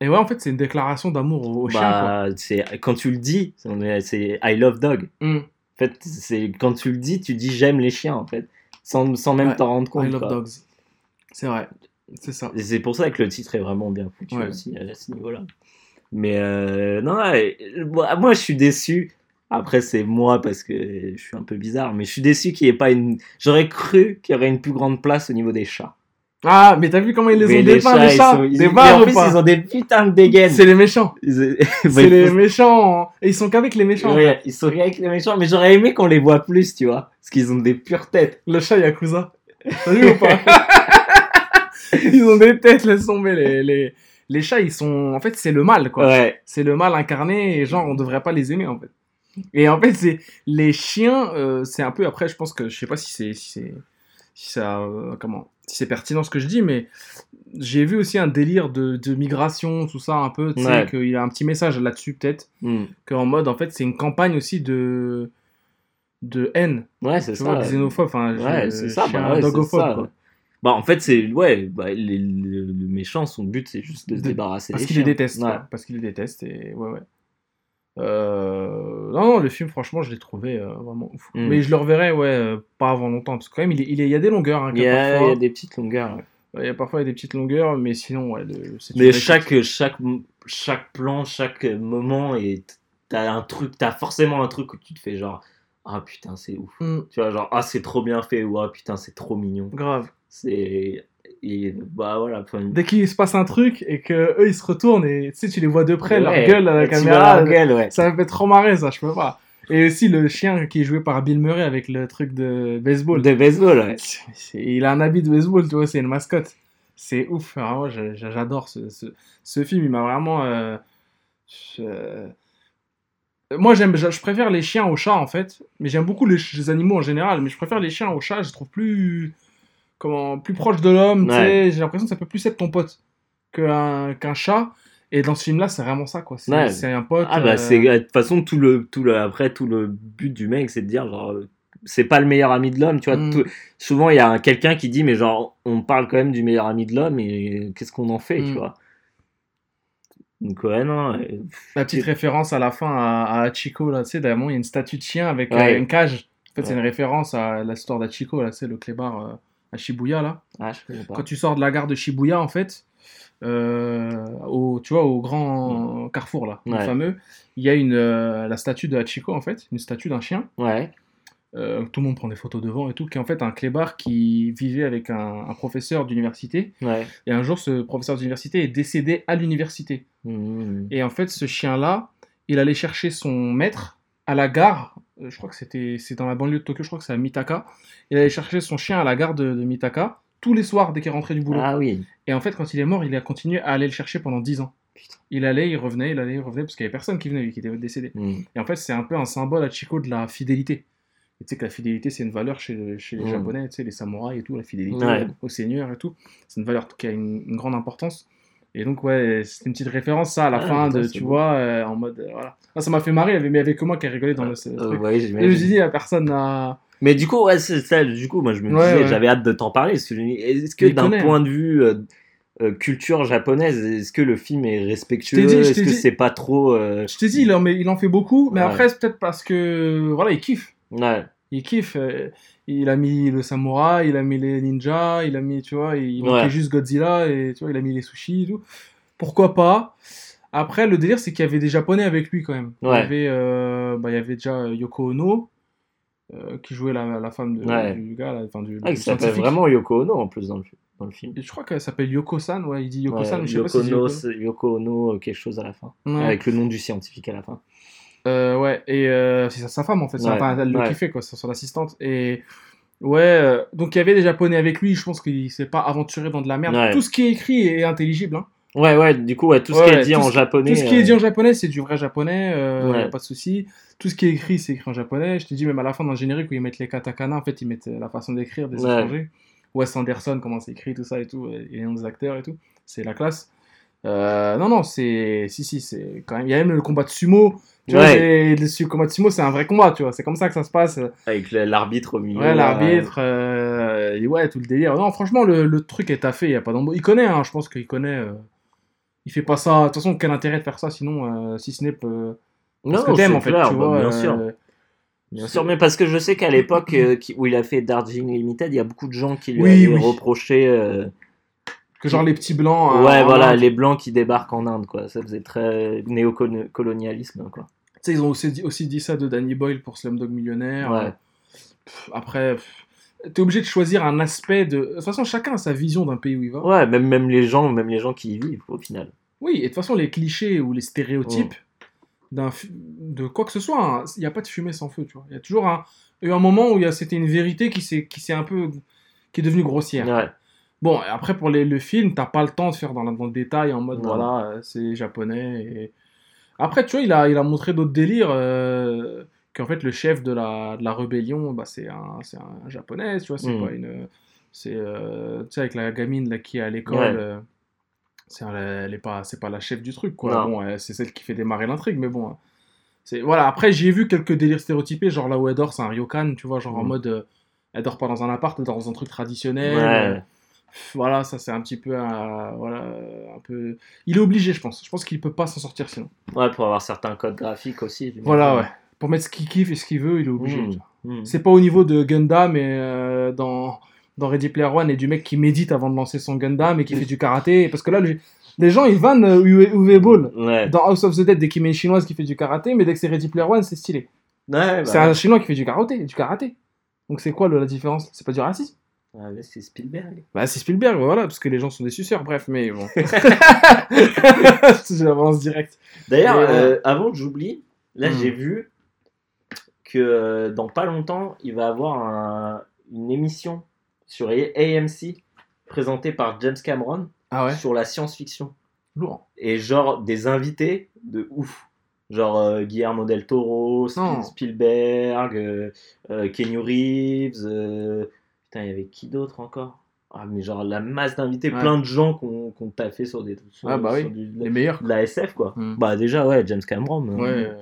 et ouais, en fait, c'est une déclaration d'amour au, au chien. Quoi. Bah, quand tu le dis, c'est I love dog. Mm. En fait, c'est quand tu le dis, tu dis j'aime les chiens en fait, sans, sans même Ouais. t'en rendre compte. I love quoi. dogs. C'est vrai. C'est ça. Et c'est pour ça que le titre est vraiment bien foutu Ouais. aussi à ce niveau-là. Mais euh, non, ouais, moi, je suis déçu. Après, c'est moi parce que je suis un peu bizarre, mais je suis déçu qu'il n'y ait pas une. J'aurais cru qu'il y aurait une plus grande place au niveau des chats. Ah, mais t'as vu comment ils les Mais ont dépeints, les ils chats? sont- Des barres en ou plus, pas? ils ont des putains de dégaines. C'est les méchants. Ils- (laughs) C'est les méchants. Et ils sont qu'avec les méchants. Ils sont avec les méchants, mais j'aurais aimé qu'on les voit plus, tu vois, parce qu'ils ont des pures têtes. Le chat Yakuza. T'as vu ou pas? (laughs) Ils ont des têtes, laisse tomber. Les, les, les chats, ils sont. En fait, c'est le mal, quoi. Ouais, C'est le mal incarné et genre, on devrait pas les aimer, en fait. Et en fait, c'est les chiens, euh, c'est un peu. Après, je pense que je sais pas si c'est. Si c'est si ça, euh, comment, si c'est pertinent ce que je dis, mais j'ai vu aussi un délire de, de migration, tout ça, un peu, tu sais, Ouais. qu'il y a un petit message là-dessus, peut-être, Hmm. qu'en mode, en fait, c'est une campagne aussi de, de haine, ouais, c'est ça. vois, ouais. xénophobe, enfin, Ouais, c'est ça, bah ouais, dogophobe, ça. quoi. Bah, en fait, c'est. Ouais, bah, les- le, le méchant, son but, c'est juste de se débarrasser Parce des qu'il les chiens. déteste, Ouais. quoi. parce qu'il les déteste, et ouais, ouais. Euh, Non, non, le film, franchement, je l'ai trouvé euh, vraiment ouf. Mm. Mais je le reverrai, ouais, euh, pas avant longtemps, parce que quand même, il, est- il, est- il y a des longueurs, hein, Il y, a, parfois. il y a des petites longueurs. ouais. Il y a parfois il y a des petites longueurs, mais sinon, ouais, le- Mais chaque, chaque, chaque plan, chaque moment, et t'as un truc, t'as forcément un truc où tu te fais genre, ah putain, c'est ouf. Mm, Tu vois, genre, ah, c'est trop bien fait, ou ah putain, c'est trop mignon. grave. C'est. Et bah voilà. Dès qu'il se passe un truc et que eux ils se retournent et tu sais, tu les vois de près, leur ouais, gueule à la caméra, leur gueule, ouais. ça me fait trop marrer, ça, je peux pas. Et aussi le chien qui est joué par Bill Murray avec le truc de baseball. De baseball, ouais. Il a un habit de baseball, tu vois, c'est une mascotte. C'est ouf, vraiment, j'adore ce, ce, ce film, il m'a vraiment... euh, je- Moi, j'aime, je, préfère les chiens aux chats, en fait, mais j'aime beaucoup les, les animaux en général, mais je préfère les chiens aux chats, je trouve plus... Comment, plus proche de l'homme, tu Ouais. sais, j'ai l'impression que ça peut plus être ton pote qu'un qu'un chat, et dans ce film-là, c'est vraiment ça, quoi, c'est Ouais. un pote... Ah bah euh, c'est de toute façon tout le tout le après tout le but du mec c'est de dire genre c'est pas le meilleur ami de l'homme tu vois Mm. tout- souvent il y a un- quelqu'un qui dit mais genre on parle quand même du meilleur ami de l'homme et qu'est-ce qu'on en fait Mm. tu vois donc ouais non La petite référence à la fin à, à Chico, là, tu sais, d'ailleurs, il y a une statue de chien avec euh, une cage. En fait, c'est une référence à l'histoire d'Achiko, là, c'est le clébard euh, à Shibuya, là. ah je connais pas Quand tu sors de la gare de Shibuya, en fait, euh, au, tu vois, au grand carrefour, là, le Ouais. fameux, il y a une, euh, la statue de Hachiko, en fait, une statue d'un chien. ouais Euh, tout le monde prend des photos devant et tout, qui est en fait un clébard qui vivait avec un, un professeur d'université. ouais Et un jour, ce professeur d'université est décédé à l'université. Mhm. Et en fait, ce chien-là, il allait chercher son maître à la gare. Euh, Je crois que c'était c'est dans la banlieue de Tokyo, je crois que c'est à Mitaka. Il allait chercher son chien à la gare de, de Mitaka tous les soirs dès qu'il rentrait du boulot. ah oui Et en fait, quand il est mort, il a continué à aller le chercher pendant 10 ans. Putain. Il allait, il revenait, il allait, il revenait, parce qu'il n'y avait personne qui venait, vu qu'il était décédé. Mhm. Et en fait, c'est un peu un symbole à Chico de la fidélité. Et tu sais que la fidélité, c'est une valeur chez, chez les Mm. Japonais, tu sais, les samouraïs et tout, la fidélité Ouais. au seigneur et tout. C'est une valeur qui a une, une grande importance. Et donc, ouais, c'était une petite référence, ça, à la Ah, fin, putain, de, tu beau. vois, euh, en mode, euh, voilà. Ah, ça m'a fait marrer, mais il avait que moi qui a rigolé dans le ce Euh, truc. ouais, Et je me suis dit, personne n'a... Mais du coup, ouais, c'est ça. Du coup, moi, je me Ouais, disais, j'avais hâte de t'en parler. Est-ce que d'un connaît, point de vue euh, euh, culture japonaise, est-ce que le film est respectueux Est-ce que c'est pas trop euh, Je t'ai dit, il en, met- il en fait beaucoup, mais après, c'est peut-être parce que, voilà, il kiffe. Ouais, il kiffe. Il a mis le samouraï, il a mis les ninjas, il a mis, tu vois, il Ouais. manquait juste Godzilla et tu vois, il a mis les sushis et tout. Pourquoi pas? Après, le délire, c'est qu'il y avait des japonais avec lui quand même. Il, y avait, euh, bah, il y avait déjà Yoko Ono, euh, qui jouait la, la femme de- Ouais. du gars, là, enfin, du, Ah, il du s'appelle vraiment Yoko Ono en plus dans le, dans le film. Et je crois qu'elle s'appelle Yoko-san, ouais, il dit Yoko-san, Ouais, je sais pas si Yoko, Yoko. Yoko Ono, quelque chose à la fin. Avec le nom du scientifique à la fin. Euh, ouais, et euh, c'est sa- femme en fait, c'est- Ouais, enfin, elle le ouais. kiffait quoi, c'est son assistante. Et ouais, euh, donc il y avait des japonais avec lui, je pense qu'il s'est pas aventuré dans de la merde. Ouais. Tout ce qui est écrit est intelligible. Hein. Ouais, ouais, du coup, ouais, tout ce qui est dit en japonais. Tout ce qui est dit en japonais, c'est du vrai japonais, Ouais. y a pas de souci. Tout ce qui est écrit, c'est écrit en japonais. Je t'ai dit, même à la fin, dans le générique, où ils mettent les katakana, en fait, ils mettent la façon d'écrire des étrangers. Wes Anderson, comment c'est écrit, tout ça et tout, et les noms des acteurs et tout. C'est la classe. Euh, non, non, c'est. Si, si, c'est quand même. Il y a même le combat de sumo. Tu vois, le combat de sumo, c'est un vrai combat, tu vois. C'est comme ça que ça se passe. Avec l'arbitre au milieu. Ouais, l'arbitre, euh, et ouais, tout le délire. Non, franchement, le, le truc est taffé, il y a pas. Il connaît, hein, je pense qu'il connaît. euh, Il fait pas ça. De toute façon, quel intérêt de faire ça sinon, euh, si ce n'est parce Non, que t'aimes c'est en fait, clair, tu bah, vois. bien sûr. Bien sûr, mais parce que je sais qu'à l'époque où il a fait Darjeeling Limited, il y a beaucoup de gens qui lui Oui, avaient oui. reproché. Que genre les petits blancs. euh, ouais, voilà, Inde. les blancs qui débarquent en Inde, quoi. Ça faisait très néocolonialisme, quoi. Tu sais, ils ont aussi dit, aussi dit ça de Danny Boyle pour Slumdog Millionnaire. Ouais. Pff, après, pff, t'es obligé de choisir un aspect de. De toute façon, chacun a sa vision d'un pays où il va. Ouais, même, même les gens, même les gens qui y vivent, au final. Oui, et de toute façon, les clichés ou les stéréotypes d'un fu- de quoi que ce soit, hein, il n'y a pas de fumée sans feu, tu vois. Il y a toujours un, il y a eu un moment où il y a- c'était une vérité qui s'est qui s'est un peu. qui est devenue grossière. Ouais. Bon, après, pour les- le film, t'as pas le temps de faire dans, le détail en mode, Non. voilà, euh, c'est japonais. Et... Après, tu vois, il a, il a montré d'autres délires. euh, qu'en fait, le chef de la, de la rébellion, bah, c'est un, un japonais, tu vois, c'est Mm. pas une. C'est. euh, tu sais, avec la gamine là, qui est à l'école. Ouais. euh, c'est un- elle est pas, c'est pas la chef du truc, quoi. Bon, c'est celle qui fait démarrer l'intrigue, mais bon. euh, C'est, voilà, après, j'ai vu quelques délires stéréotypés, genre là où elle dort, c'est un ryokan, tu vois, genre en Mm. mode. elle dort pas dans un appart, elle dort dans un truc traditionnel. Ouais. Voilà, ça c'est un petit peu un, voilà, un peu. Il est obligé, je pense. Je pense qu'il peut pas s'en sortir sinon. Ouais, pour avoir certains codes graphiques aussi. Voilà, ouais. Pour mettre ce qu'il kiffe et ce qu'il veut, il est obligé. Mm. tu vois. Mm. C'est pas au niveau de Gundam et euh, dans dans Ready Player One et du mec qui médite avant de lancer son Gundam et qui fait du karaté. Parce que là, le- les gens ils vannent euh, Uwe, Uwe Ball Ouais. dans House of the Dead dès qu'il met une chinoise qui fait du karaté, mais dès que c'est Ready Player One, c'est stylé. Ouais, bah, C'est un chinois qui fait du karaté, du karaté. Donc c'est quoi le- la différence? C'est pas du racisme? Mais c'est Spielberg. Bah, c'est Spielberg, voilà, parce que les gens sont des suceurs, bref, mais bon. (laughs) Je l'avance direct. D'ailleurs, Et, euh, avant que j'oublie, là Hmm. j'ai vu que euh, dans pas longtemps, il va avoir un- une émission sur AMC présentée par James Cameron Ah ouais? sur la science-fiction. Lourd. Et genre des invités de ouf. Genre euh, Guillermo del Toro, Sp-. Spielberg, euh, euh, Kenny Reeves. Putain, il y avait qui d'autre encore? Ah, mais genre la masse d'invités, Ouais. plein de gens qu'on qu'on taffé sur des. Sur, Ah bah oui, sur du- Les meilleurs. de la SF quoi. Hmm. Bah déjà ouais, James Cameron. Ouais. euh,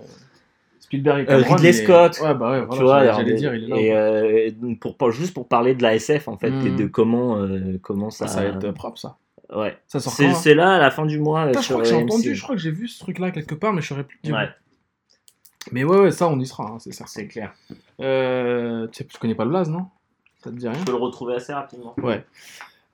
Spielberg et Euh, Cameron, Ridley Scott. Ouais, bah ouais, tu voilà, vois, j'allais- dire, il est là. et, euh, et donc, pour, juste pour parler de la SF en fait et Mhm. de comment euh, comment ça. ça, ça va être propre, ça. Ouais. Ça sort C'est hein c'est là à la fin du mois. Putain, je crois que j'ai entendu, je crois que j'ai vu ce truc-là quelque part, mais je saurais plus. Ouais, Mais ouais, ouais, ça, on y sera, hein, c'est clair. Euh, tu, sais, tu connais pas le blaze, non? Ça te dit rien Je peux le retrouver assez rapidement. Ouais.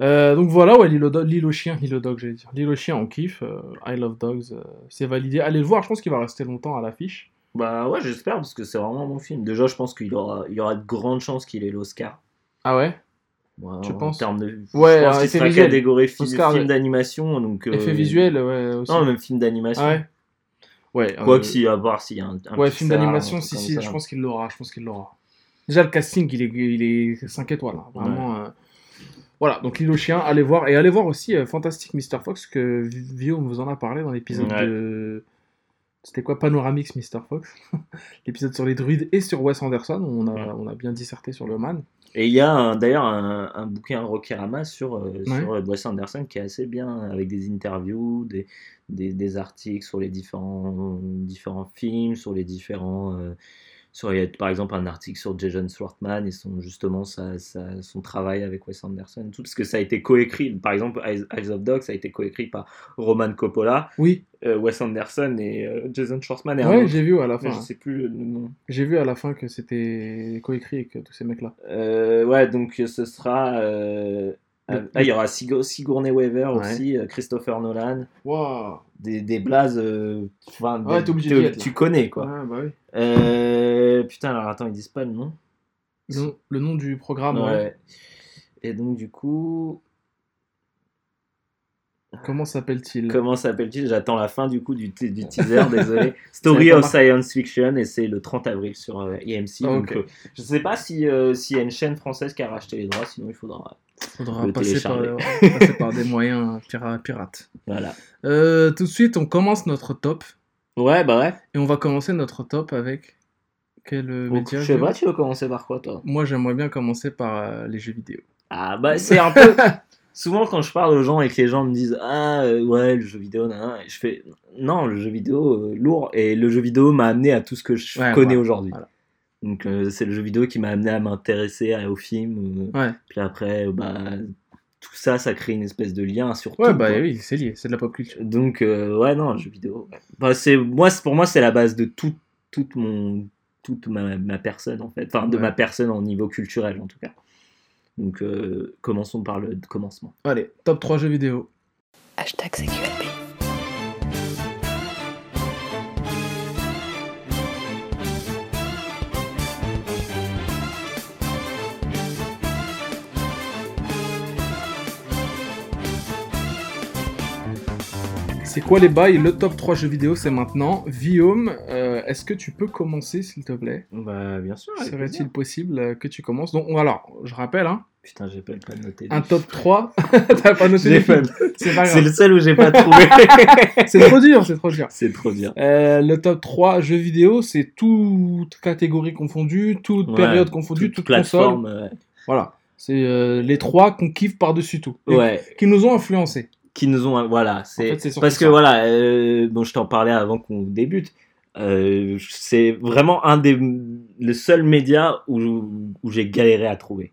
Euh, donc voilà, ouais, l'île au, do- l'île au chien, l'île au dog, j'allais dire. L'île au chien, on kiffe. euh, I love dogs, euh, c'est validé. Allez le voir, je pense qu'il va rester longtemps à l'affiche. Bah ouais, j'espère parce que c'est vraiment un bon film. Déjà, je pense qu'il aura, il y aura de grandes chances qu'il ait l'Oscar. Ah ouais? Ouais, Tu en penses? termes de... Ouais, je pense euh, qu'il effet sera visuel. catégorie film ouais. d'animation. Donc, euh, Effet visuel, ouais, aussi. Non, même film d'animation. Ouais Ouais. Quoi euh, que si, à voir s'il y a un, un Ouais, film d'animation, si, si, je pense qu'il l'aura, je pense qu'il l'aura. Déjà, le casting, il est, il est 5 étoiles, hein, vraiment. euh, Voilà, donc l'île au chien, allez voir. Et allez voir aussi euh, Fantastic Mr. Fox, que Vi- Vio vous en a parlé dans l'épisode Ouais. de... C'était quoi? Panoramix Mr. Fox (laughs) L'épisode sur les druides et sur Wes Anderson, où on a, Ouais. on a bien disserté sur le man. Et il y a d'ailleurs un, un bouquin Rokirama sur, euh, Ouais. sur euh, Wes Anderson qui est assez bien, avec des interviews, des, des, des articles sur les différents, différents films, sur les différents. euh, sur, il y a par exemple un article sur Jason Schwartzman et son, justement sa, sa- son travail avec Wes Anderson, tout, parce que ça a été coécrit. Par exemple, Eyes, of Dogs, ça a été coécrit par Roman Coppola, Oui, euh, Wes Anderson et euh, Jason Schwartzman. Et ouais, j'ai vu à la mais fin. je sais plus le nom. J'ai vu à la fin que c'était coécrit avec tous ces mecs-là. Euh, ouais, donc ce sera. Euh, il y aura Sigo- Sigourney Weaver Ouais. aussi, euh, Christopher Nolan, des, des blazes. euh, enfin, Ouais, des- t'es obligé tu- être, connais quoi. Bah oui. Euh, putain, alors attends, ils disent pas le nom. Le, nom- le nom du programme, ouais. Ouais. Et donc, du coup, Comment s'appelle-t-il? comment s'appelle-t-il? J'attends la fin du coup du, te- du (laughs) teaser, désolé. Story of. Science Fiction et c'est le 30 avril sur euh, EMC. Ah, donc, euh, je sais pas si euh, s'il y a une chaîne française qui a racheté les droits, sinon il faudra. Faudra le passer par, télécharger. passer par des (laughs) moyens pira- pirates. Voilà. Euh, tout de suite, on commence notre top. Ouais, bah ouais. Et on va commencer notre top avec quel euh, média je sais pas, tu veux commencer par quoi toi? Moi, j'aimerais bien commencer par euh, les jeux vidéo. Ah bah c'est un peu. (laughs) Souvent quand je parle aux gens et que les gens me disent ah euh, ouais le jeu vidéo nan, je fais non le jeu vidéo euh, lourd et le jeu vidéo m'a amené à tout ce que je Ouais, connais aujourd'hui. voilà. Donc euh, c'est le jeu vidéo qui m'a amené à m'intéresser au film. euh, Ouais, Puis après euh, bah tout ça ça crée une espèce de lien sur ouais tout, bah quoi. oui, c'est lié, c'est de la pop culture. Donc euh, ouais non le jeu vidéo. ouais. Bah, c'est moi c'est- pour moi c'est la base de tout toute mon toute ma, ma personne en fait enfin de Ouais. ma personne en niveau culturel en tout cas. Donc euh, commençons par le commencement. Allez, top 3 jeux vidéo. Hashtag CQLB. C'est quoi les bails? Le top 3 jeux vidéo, c'est maintenant. Guillaume, euh, est-ce que tu peux commencer, s'il te plaît? Bah, bien sûr. Serait-il possible euh, que tu commences? Donc, alors, je rappelle, hein, Putain, j'ai pas, noté. un top 3. (laughs) T'as pas noté C'est le seul où j'ai pas (laughs) trouvé. C'est trop dur, c'est trop dur. c'est trop bien. Euh, le top 3 jeux vidéo, c'est toute catégorie confondue, toute Ouais, période confondue, toute, console. plateforme. Voilà. C'est euh, les trois qu'on kiffe par-dessus tout. Ouais. Qui nous ont influencés. Qui nous ont. Voilà. C'est fait, parce que ça. voilà. Euh, bon, je t'en parlais avant qu'on débute. Euh, c'est vraiment un des le seul média où, où j'ai galéré à trouver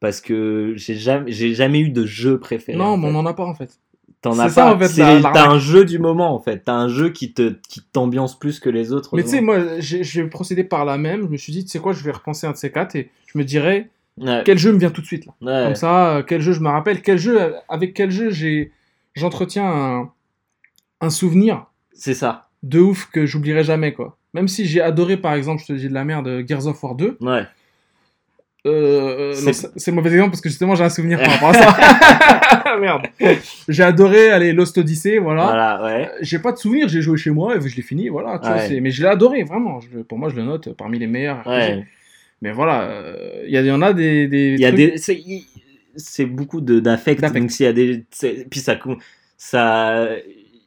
parce que j'ai jamais j'ai jamais eu de jeu préféré. non, mais on en a pas en fait. T'en c'est as ça, pas. en fait, T'as un jeu du moment en fait. T'as un jeu qui te qui t'ambiance plus que les autres. Mais tu sais, moi, j'ai j'ai procédé par la même. Je me suis dit, tu sais quoi, je vais repenser un de ces quatre et je me dirais, Ouais. quel jeu me vient tout de suite là Ouais. Comme ça, euh, quel jeu je me rappelle, quel jeu, avec quel jeu j'ai, j'entretiens un, un souvenir C'est ça. de ouf que j'oublierai jamais quoi. Même si j'ai adoré, par exemple, je te dis de la merde, Gears of War 2. Ouais. Euh, C'est- mauvais exemple parce que justement j'ai un souvenir par rapport à ça. (laughs) Merde. J'ai adoré aller Lost Odyssey, voilà. Voilà. Ouais. J'ai pas de souvenir, j'ai joué chez moi et je l'ai fini, voilà. tu Ouais. mais je l'ai adoré, vraiment. Je- pour moi, je le note parmi les meilleurs. Ouais. Mais voilà, euh, il y, en a des. des y a trucs- des, c'est, beaucoup de, d'affect. Donc s'il y a des, puis ça, ça,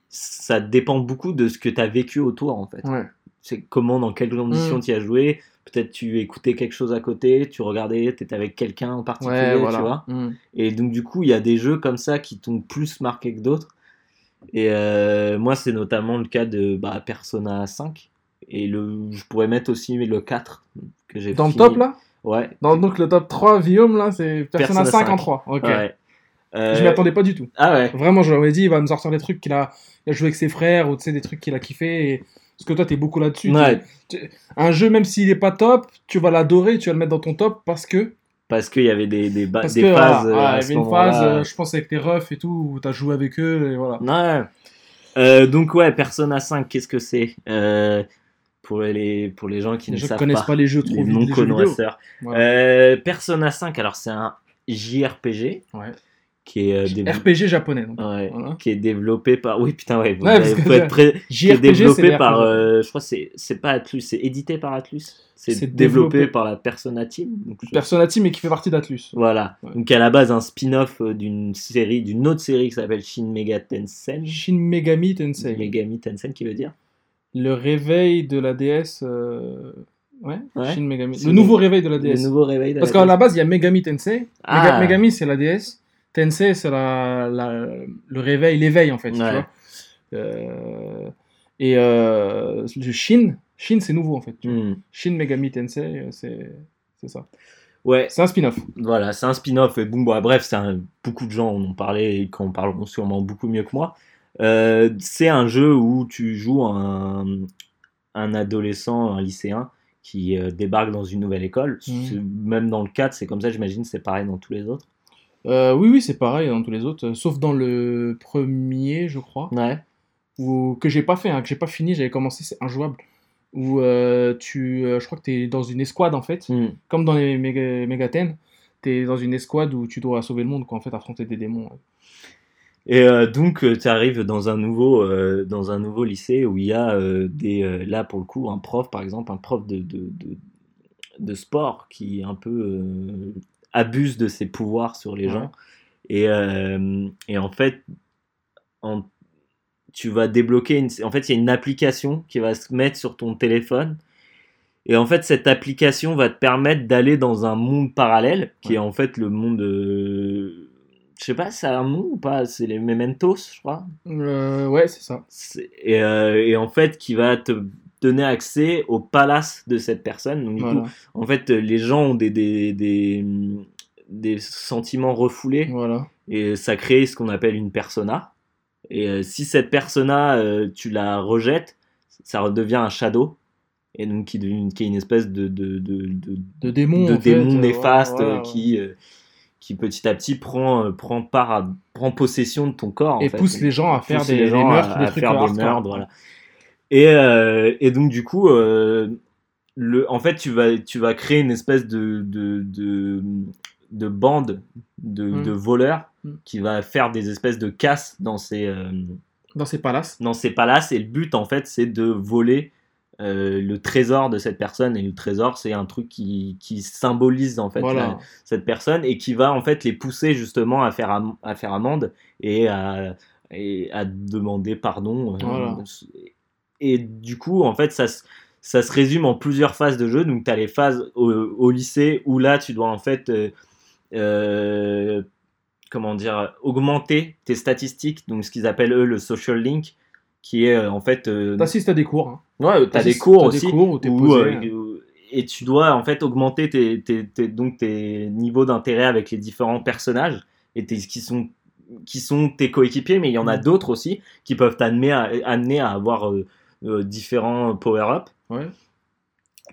ça dépend beaucoup de ce que tu as vécu autour en fait. Ouais. C'est comment, dans quelles conditions Mm. tu as joué. Peut-être tu écoutais quelque chose à côté, tu regardais, tu étais avec quelqu'un en particulier, Ouais, tu vois. Mm. Et donc du coup, il y a des jeux comme ça qui t'ont plus marqué que d'autres. Et euh, moi, c'est notamment le cas de bah, Persona 5. Et le, je pourrais mettre aussi le 4 que j'ai Dans le top là? Ouais. Dans donc le top 3, Guillaume là, c'est Persona, Persona 5, en 5. 3. Ok. ouais. Euh, Je m'y attendais pas du tout. Ah ouais. Vraiment, je l'aurais dit, il va me sortir des trucs qu'il a, il a joué avec ses frères ou tu sais, des trucs qu'il a kiffé. Et... Parce que toi, t'es beaucoup là-dessus. Ouais, Un jeu, même s'il est pas top, tu vas l'adorer, tu vas le mettre dans ton top parce que. parce qu'il y avait des, des, ba- des que phases. euh, voilà, il y avait une phase, euh, je pense, avec tes refs et tout, où t'as joué avec eux, et voilà. Ouais. Euh, donc ouais, Persona 5, qu'est-ce que c'est? Pour, les, pour les gens qui Les ne gens savent connaissent pas, pas les jeux trop les vite, non connaisseurs. Voilà. Euh, Persona 5, alors c'est un JRPG Ouais. qui est, euh, RPG japonais. Donc. ouais, Voilà. qui est développé par... Oui, putain, ouais, Ouais, avez- que est JRPG, c'est développé par... Euh, je crois que c'est- pas Atlus, c'est édité par Atlus. C'est développé, développé. par la Persona Team. donc je- Persona Team, mais qui fait partie d'Atlus. Voilà. Ouais. Donc à la base un spin-off d'une série, d'une autre série qui s'appelle Shin Mega Tensei. Shin Megami Tensei. Megami Tensei qui veut dire Le réveil de la déesse. euh, Ouais, Ouais. Shin Megami. Le le- nouveau réveil de la le déesse. nouveau réveil de Parce qu'à la base, il y a Megami Tensei. Ah. Mega- Megami, c'est la déesse. Tensei, c'est la, la- le réveil, l'éveil, en fait. tu Ouais. vois. Euh, Et euh, le Shin, Shin, c'est nouveau, en fait. Hmm. Shin Megami Tensei, euh, c'est ça. Ouais, C'est un spin-off. voilà, c'est un spin-off. Et bon, bah, bref, un- beaucoup de gens en ont parlé et qui en parleront sûrement beaucoup mieux que moi. Euh, c'est un jeu où tu joues un, un adolescent, un lycéen qui euh, débarque dans une nouvelle école. C'est- Même dans le 4, c'est comme ça, j'imagine, c'est pareil dans tous les autres. Euh, oui, oui, c'est pareil dans tous les autres, sauf dans le premier, je crois, Ouais. ou que j'ai pas fait, hein, que j'ai pas fini, j'avais commencé, c'est injouable. où tu, je crois que tu es dans une escouade en fait, Hmm. comme dans les Megaten, tu es dans une escouade où tu dois sauver le monde, quoi, en fait, affronter des démons. ouais. Et euh, donc, tu arrives dans un nouveau, euh, dans un nouveau lycée où il y a euh, des, euh, là pour le coup, un prof, par exemple, un prof de, de, de, de sport qui un peu euh, abuse de ses pouvoirs sur les Ouais. gens. Et, euh, et en fait, en- tu vas débloquer une, en fait, il y a une application qui va se mettre sur ton téléphone. Et en fait, cette application va te permettre d'aller dans un monde parallèle, qui Ouais. est en fait le monde. Je sais pas, a un nom ou pas C'est les Mementos, je crois. Euh, ouais, c'est ça. C'est- Et, euh, et en fait, qui va te donner accès au palace de cette personne. Donc, du Voilà. coup, en fait, les gens ont des, des, des, des sentiments refoulés voilà. et ça crée ce qu'on appelle une persona. Et euh, si cette persona, tu la rejettes, ça redevient un shadow. Et donc, qui, qui est une espèce de, de, de, de, fait, démon euh, néfaste ouais. qui, euh, qui petit à petit prend, euh, prend, part à- prend possession de ton corps. en Et fait. pousse les gens à faire des- des meurtres, à, des à trucs faire des hardcore. meurtres. Voilà. Et, euh, et donc, du coup, euh, le, en fait, tu vas, tu vas créer une espèce de, de, de, de bande de, Mm. de voleurs Mm. qui va faire des espèces de casses dans ces, euh, Dans ces palaces. dans ces palaces. Et le but, en fait, c'est de voler euh, le trésor de cette personne. Et le trésor, c'est un truc qui, qui symbolise, en fait, voilà. la- cette personne et qui va, en fait, les pousser justement à faire, am- à faire amende et à, et à demander pardon. euh, Voilà. Et du coup, en fait, ça, se- ça se résume en plusieurs phases de jeu. Donc, tu as les phases au, au lycée où là, tu dois en fait, euh, euh, comment dire, augmenter tes statistiques. Donc, ce qu'ils appellent eux le social link, qui est euh, en fait. euh, T'assistes à des cours. Hein. ouais, tu as des cours t'as aussi. Des cours où posé. euh, où- et tu dois en fait augmenter tes, tes, tes- donc tes niveaux d'intérêt avec les différents personnages et tes, qui sont qui sont tes coéquipiers, mais il y en a Mm. d'autres aussi qui peuvent t'amener à, amener à avoir euh, différents power-up. ouais.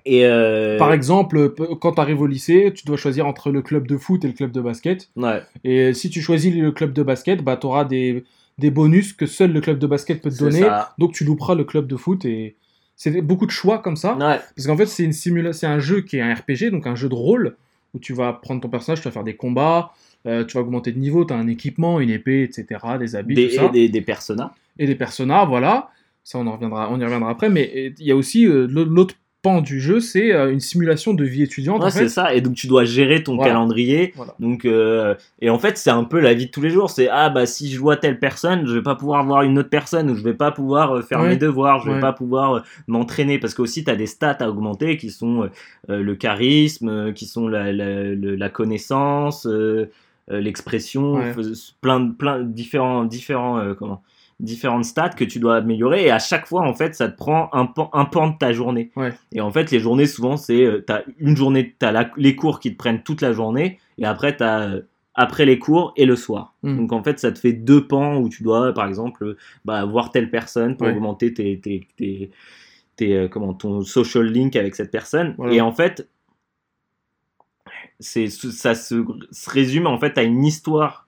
Et euh, Par exemple, quand tu arrives au lycée, tu dois choisir entre le club de foot et le club de basket. ouais, Et si tu choisis le club de basket, bah, tu auras des, des bonus que seul le club de basket peut te donner. ça. Donc tu louperas le club de foot. Et c'est beaucoup de choix comme ça. Ouais, Parce qu'en fait, c'est une c'est un jeu qui est un RPG, donc un jeu de rôle, où tu vas prendre ton personnage, tu vas faire des combats, euh, tu vas augmenter de niveau, tu as un équipement, une épée, etc., des habits, des, tout ça. et des, des personas. et des personnages, voilà. Ça, on, en reviendra, on y reviendra après. Mais il y a aussi euh, l'au- l'autre pan du jeu, c'est euh, une simulation de vie étudiante. Ouais, en c'est ça. Et donc tu dois gérer ton Voilà. calendrier. Voilà. Donc euh, et en fait c'est un peu la vie de tous les jours. C'est ah bah si je vois telle personne, je vais pas pouvoir voir une autre personne ou je vais pas pouvoir euh, faire Ouais. mes devoirs, je vais Ouais. pas pouvoir m'entraîner parce qu'aussi tu as des stats à augmenter qui sont euh, le charisme, qui sont la, la, la connaissance, euh, l'expression, plein de plein différents différents comment différentes stats que tu dois améliorer et à chaque fois en fait ça te prend un pan, un pan de ta journée Ouais. et en fait les journées souvent c'est euh, t'as une journée t'as la, les cours qui te prennent toute la journée et après t'as euh, après les cours et le soir Mm. donc en fait ça te fait deux pans où tu dois par exemple euh, bah, voir telle personne pour Ouais. augmenter tes, tes, tes, tes, comment ton social link avec cette personne Voilà. et en fait c'est ça se, se résume en fait à une histoire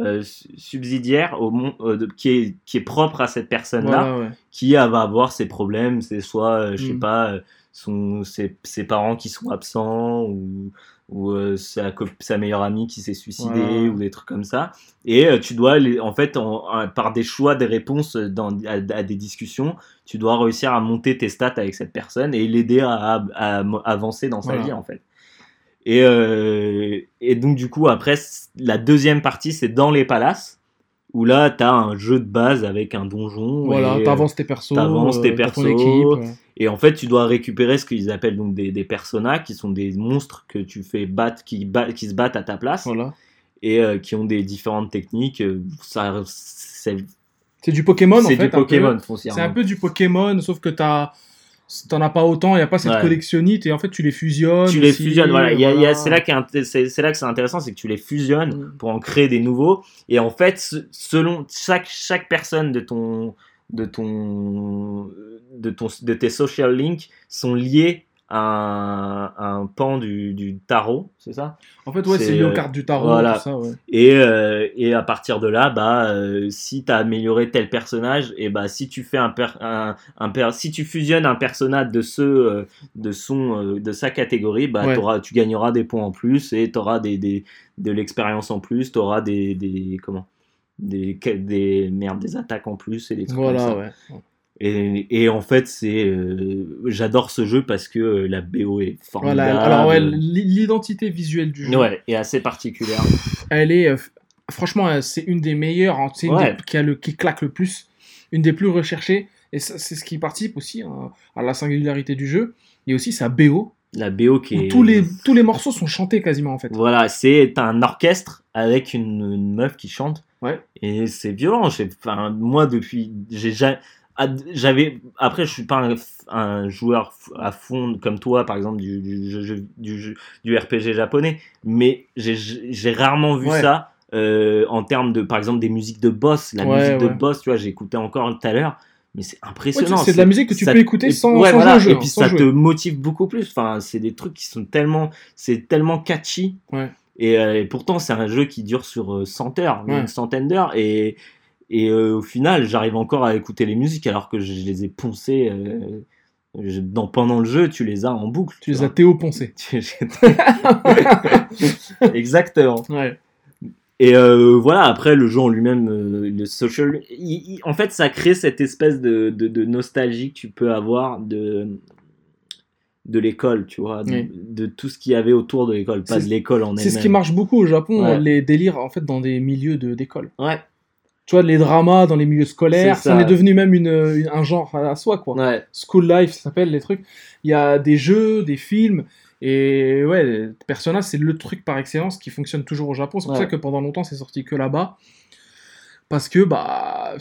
euh, su- subsidiaire au euh, qui, est, qui est propre à cette personne là Voilà, ouais. qui va avoir ses problèmes, c'est soit, euh, je sais Mm. pas, son, ses, ses parents qui sont absents ou, ou sa, meilleure amie qui s'est suicidée ou des trucs comme ça. Et tu dois, les, en fait, en- en- par des choix, des réponses dans, à, à des discussions, tu dois réussir à monter tes stats avec cette personne et l'aider à, à- à mo- avancer dans sa vie, en fait. Et, euh, et donc, du coup, après, la deuxième partie, c'est dans les palaces, où là, tu as un jeu de base avec un donjon. Voilà, euh, t'avances tes persos, t'avances tes euh, t'as ton persos, équipe. et en fait, tu dois récupérer ce qu'ils appellent donc des, des personas, qui sont des monstres que tu fais battre, qui, bat- qui se battent à ta place, Voilà. et euh, qui ont des différentes techniques. Ça, c'est C'est du Pokémon en c'est fait. du un peu. Pokémon, C'est un peu du Pokémon, sauf que t'as. T'en as pas autant, il n'y a pas cette Ouais. collectionnite et en fait tu les fusionnes. Tu les aussi, fusionnes, voilà. C'est là, c'est- là que c'est intéressant, c'est que tu les fusionnes Mm. pour en créer des nouveaux. Et en fait, se- selon chaque, chaque personne de ton, de ton, de ton, de tes social links sont liés un, un pan du, du tarot, c'est ça? En fait, ouais, C'est, lié aux euh, cartes du tarot, voilà. tout ça, ouais. et, euh, et à partir de là, bah, euh, si tu as amélioré tel personnage, et bah, si tu fais un, per- un, un per- si tu fusionnes un personnage de euh, de son de sa catégorie, bah, Ouais. t'auras- tu gagneras des points en plus et tu auras des, des, de l'expérience en plus, tu auras des, des comment? Des, des merde des attaques en plus et des trucs comme ça. Ouais. Et, et en fait, c'est euh, j'adore ce jeu parce que euh, la BO est formidable. Voilà, alors ouais, l'identité visuelle du jeu, Ouais, et assez particulière. elle est, euh, franchement, c'est une des meilleures, hein, c'est une Ouais. qui, a le, qui claque le plus, une des plus recherchées, et c'est ce qui participe aussi hein, à la singularité du jeu, et aussi sa BO, La BO qui est tous les, tous les morceaux sont chantés quasiment en fait. Voilà, c'est un orchestre avec une, une meuf qui chante. Ouais. Et c'est violent. Enfin, moi, depuis. j'ai ja- ad- J'avais. Après, je suis pas un, un joueur à fond comme toi, par exemple, du, du, jeu- du, jeu- du RPG japonais. Mais j'ai rarement vu Ouais. ça euh, en termes de, par exemple, des musiques de boss. La Ouais, musique de boss, tu vois, j'ai écouté encore tout à l'heure. Mais c'est impressionnant. c'est de la musique que tu ça- peux écouter sans, sans voilà, jeu, Et puis ça jouer. te motive beaucoup plus. Enfin, c'est des trucs qui sont tellement, c'est tellement catchy. Et, euh, et pourtant, c'est un jeu qui dure sur euh, 100 heures, une centaine d'heures. Et, et euh, au final, j'arrive encore à écouter les musiques alors que je, les ai poncées. euh, je- dans, pendant le jeu, tu les as en boucle. Tu (laughs) les as Théo poncés. (laughs) Tu- Exactement. Ouais. Et euh, voilà, après, le jeu en lui-même, le social. il- il- en fait, ça crée cette espèce de, de, de nostalgie que tu peux avoir de, de l'école, tu vois, de, tout ce qu'il y avait autour de l'école, pas de l'école en elle-même. C'est ce qui marche beaucoup au Japon, Ouais. les délires en fait dans des milieux de- d'école. Ouais, Tu vois, les dramas dans les milieux scolaires, ça en est devenu même une, une- un genre à soi, quoi. ouais. School Life, ça s'appelle les trucs. Il y a des jeux, des films, et ouais, Persona, c'est le truc par excellence qui fonctionne toujours au Japon. C'est pour Ouais. ça que pendant longtemps, c'est sorti que là-bas. Parce que, bah.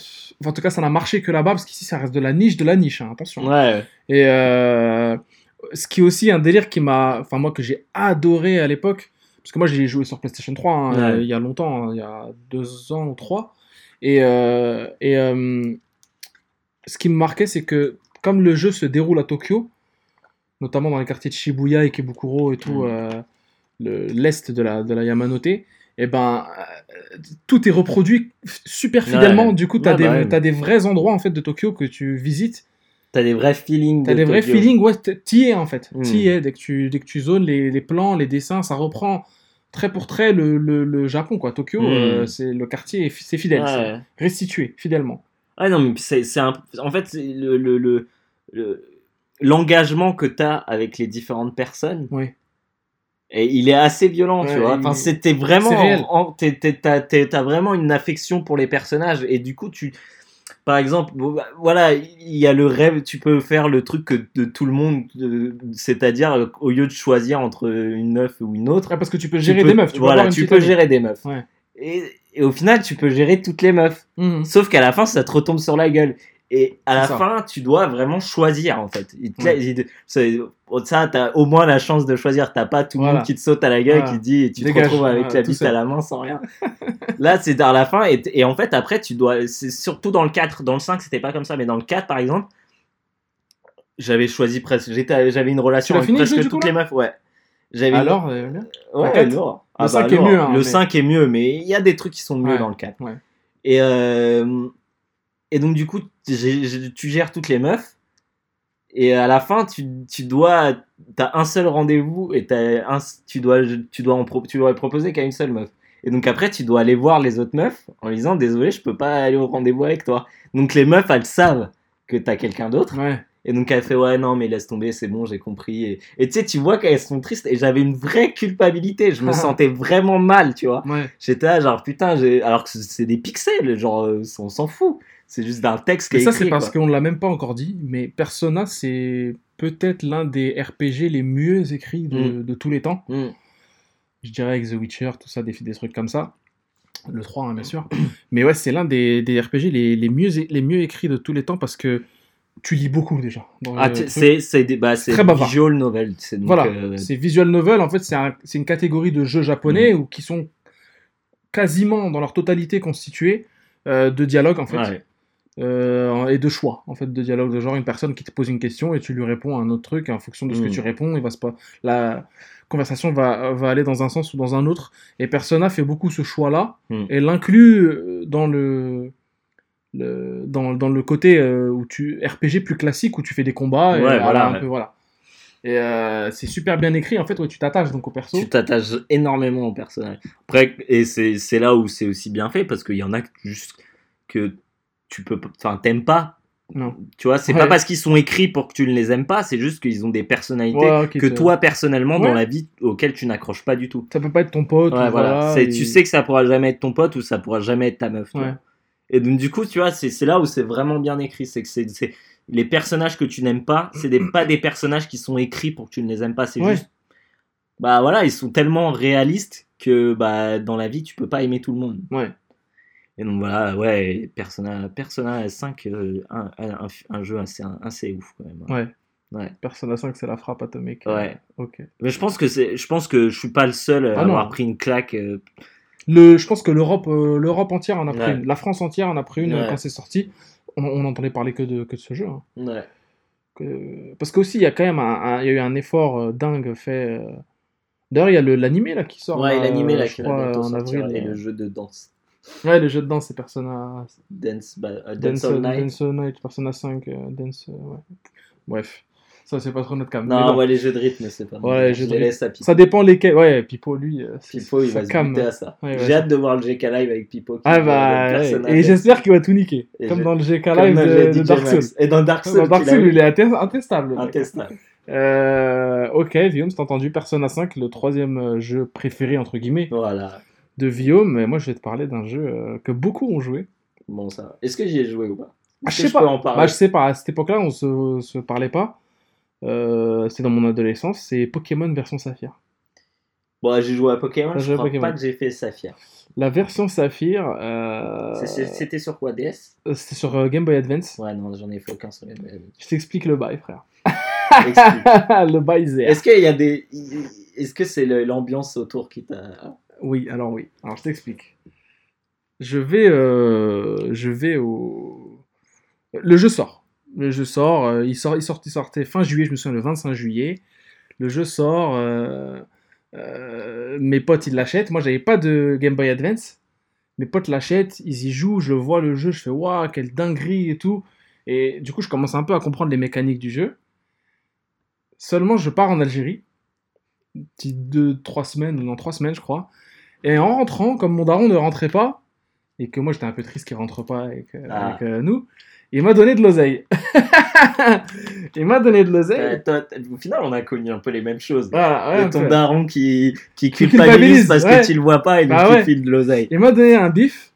en tout cas, ça n'a marché que là-bas, parce qu'ici, ça reste de la niche de la niche, hein, attention. Ouais, Et euh, ce qui est aussi un délire qui m'a. Enfin, moi, que j'ai adoré à l'époque. Parce que moi, j'ai joué sur PlayStation 3 hein, euh, il y a longtemps, hein, il y a deux ans ou trois. Et, euh, et euh, ce qui me marquait, c'est que comme le jeu se déroule à Tokyo, notamment dans les quartiers de Shibuya, Ikebukuro et tout, Mm. euh, le- l'est de la, de la Yamanote, et ben, euh, tout est reproduit super fidèlement. Ouais. Du coup, tu as, Ouais, des, bah ouais. des vrais endroits en fait, de Tokyo que tu visites. T'as des vrais feelings. T'as de des vrais feelings, ouais, t'y es en fait. Mm. T'y es dès que tu, dès que tu zones les, les plans, les dessins, ça reprend trait pour trait le, le, le Japon, quoi. Tokyo, Mm. euh, c'est le quartier, c'est fidèle, c'est restitué fidèlement. Ouais, non, mais c'est, c'est un... en fait, c'est le, le, le, le- l'engagement que tu as avec les différentes personnes, Oui. et il est assez violent, tu vois. Enfin, c'était vraiment, t'as vraiment une affection pour les personnages, et du coup, tu, par exemple, bah, voilà, il y a le rêve, tu peux faire le truc que de tout le monde, euh, c'est-à-dire au lieu de choisir entre une meuf ou une autre, Ouais, parce que tu peux tu gérer peux- des meufs. Tu peux voilà, une tu peux amie. gérer des meufs. Ouais. Et, et au final, tu peux gérer toutes les meufs. Mhm. Sauf qu'à la fin, ça te retombe sur la gueule. Et à la ça. fin, tu dois vraiment choisir, en fait. Il te Ouais. il- ça, t'as au moins la chance de choisir. T'as pas tout le Voilà. monde qui te saute à la gueule, Voilà. qui te dit, et tu Dégage. te retrouves avec Voilà, la bite à la main sans rien. (laughs) Là, c'est dans la fin. Et, et en fait, après, tu dois. C'est surtout dans le 4. Dans le 5, c'était pas comme ça. Mais dans le 4, par exemple, j'avais choisi presque. J'avais une relation avec fini, presque toutes coup, les meufs. Ouais. Alors, euh. Ouais, Le Ah cinq bah, est mieux, hein, le mais- 5 est mieux, mais il y a des trucs qui sont mieux dans le 4. ouais. Et, euh, et donc, du coup, tu gères toutes les meufs. Et à la fin, tu, tu dois. T'as un seul rendez-vous et un, tu, dois, tu, dois en pro- tu dois proposer qu'à une seule meuf. Et donc après, tu dois aller voir les autres meufs en lui disant Désolé, je peux pas aller au rendez-vous avec toi. Donc les meufs, elles savent que t'as quelqu'un d'autre. Ouais. Et donc elle fait ouais non mais laisse tomber c'est bon j'ai compris et tu sais tu vois qu'elles sont tristes et j'avais une vraie culpabilité je me (laughs) sentais vraiment mal tu vois Ouais. j'étais là genre putain alors que c'est des pixels genre euh, on s'en fout c'est juste d'un texte qui Et est ça, écrit, c'est parce qu'on l'a même pas encore dit, mais Persona, c'est peut-être l'un des RPG les mieux écrits de, de tous les temps. Mm. Je dirais avec The Witcher, tout ça, des, des trucs comme ça. Le 3, hein, bien sûr. (clears throat) Mais ouais, c'est l'un des, des RPG les, les, mieux, les mieux écrits de tous les temps parce que tu lis beaucoup déjà. dans ah le c'est bah visual novel donc Voilà, euh, c'est visual novel. En fait, c'est un- une catégorie de jeux japonais ou qui sont quasiment dans leur totalité constitués euh, de dialogues en fait. ouais. Euh, et de choix, en fait, de dialogue, de genre une personne qui te pose une question et tu lui réponds à un autre truc, et en fonction de ce que Mm. tu réponds, il va se pas, la conversation va, va aller dans un sens ou dans un autre. Et Persona fait beaucoup ce choix-là Mm. et l'inclut euh, dans le, le dans, dans le côté euh, où tu RPG plus classique où tu fais des combats et voilà, voilà, un ouais. peu voilà. Et euh, c'est super bien écrit en fait, ouais, tu t'attaches donc au perso. Tu t'attaches énormément au personnage. Après, et c'est c'est là où c'est aussi bien fait parce qu'il y en a que juste que tu peux, enfin, t'aimes pas. Non. Tu vois, c'est Ouais. pas parce qu'ils sont écrits pour que tu ne les aimes pas, c'est juste qu'ils ont des personnalités Ouais, que toi personnellement dans la vie auxquelles tu n'accroches pas du tout. ça peut pas être ton pote. Ou voilà. Et- Tu sais que ça pourra jamais être ton pote ou ça pourra jamais être ta meuf. tu Ouais. vois. Et donc du coup, tu vois, c'est c'est là où c'est vraiment bien écrit, c'est que c'est c'est- les personnages que tu n'aimes pas, c'est des, pas des personnages qui sont écrits pour que tu ne les aimes pas, c'est juste bah voilà, ils sont tellement réalistes que bah dans la vie, tu peux pas aimer tout le monde. Ouais. Et donc voilà, ouais, Persona, Persona 5, euh, un, un, un jeu assez, assez ouf quand même. Ouais. Ouais. Persona 5, c'est la frappe atomique. Ouais. Ok. Mais je pense que c'est, je pense que je suis pas le seul à Ah non. avoir pris une claque. euh, Le, je pense que l'Europe, euh, l'Europe entière en a pris une. La France entière en a pris une euh, Ouais. quand c'est sorti. On, on entendait parler que de, que de ce jeu. hein. Ouais. Que- Parce qu'aussi, il y a quand même un, y a eu un effort euh, dingue fait. euh. D'ailleurs, il y a l'animé là qui sort. Ouais, l'animé là qui va bientôt en sortir, avril. et euh. le jeu de danse. Ouais, le jeu de danse, c'est Persona. Dance, bah, euh, Dance, Dance, All Night. Dance All Night, Persona 5, euh, Dance. euh, ouais. Bref, ça c'est pas trop notre cam. Non, bon, ouais, les jeux de rythme, c'est pas Ouais, les Je jeux de les laisse à Pipo. Ça dépend lesquels. Ouais, Pipo, lui. c'est- Pipo, il va se cam. à ça. Ouais, J'ai hâte de voir le GK Live avec Pipo. Ah bah, ouais. et j'espère qu'il va tout niquer. Et comme je- dans le GK Live de, de Dark Souls. Et dans Dark Souls, Dans Dark Souls, il est intestable. Intestable. Euh, ok, Guillaume, c'est entendu. Persona 5, le troisième jeu préféré, entre guillemets, Voilà. De Guillaume. Mais moi, je vais te parler d'un jeu euh, que beaucoup ont joué. Bon, ça. Est-ce que j'y ai joué ou pas? Ah, je sais pas. en Bah, je sais pas. À cette époque-là, on se, se parlait pas. Euh, c'est dans mon adolescence. C'est Pokémon version Saphir. Bon, j'ai joué à Pokémon, je crois Pokémon. pas que j'ai fait Saphir. La version Saphir, euh, C'était sur quoi DS? c'était sur euh, Game Boy Advance. Ouais, non, j'en ai fait aucun sur les Je t'explique le bail, frère. (laughs) Le bail. Est-ce qu'il y a des. Est-ce que c'est l'ambiance autour qui t'a. Oui, alors oui. Alors je t'explique. Je vais, euh, je vais au. Le jeu sort. Le jeu sort. euh, il sort, il sort, sortait fin juillet. Je me souviens le 25 juillet. Le jeu sort. euh, mes potes ils l'achètent. Moi j'avais pas de Game Boy Advance. Mes potes l'achètent, ils y jouent. Je vois le jeu, je fais waouh quelle dinguerie et tout. Et du coup je commence un peu à comprendre les mécaniques du jeu. Seulement je pars en Algérie. Petit deux, trois semaines ou non trois semaines je crois. Et en rentrant, comme mon daron ne rentrait pas, et que moi j'étais un peu triste qu'il rentre pas avec, Ah. avec, euh, nous, il m'a donné de l'oseille. (laughs) il m'a donné de l'oseille. Euh, au final, on a connu un peu les mêmes choses. Voilà, ouais, De un ton daron qui, qui culpabilise, parce ouais. que tu le vois pas et donc Bah ouais. files de l'oseille. Il m'a donné un bif.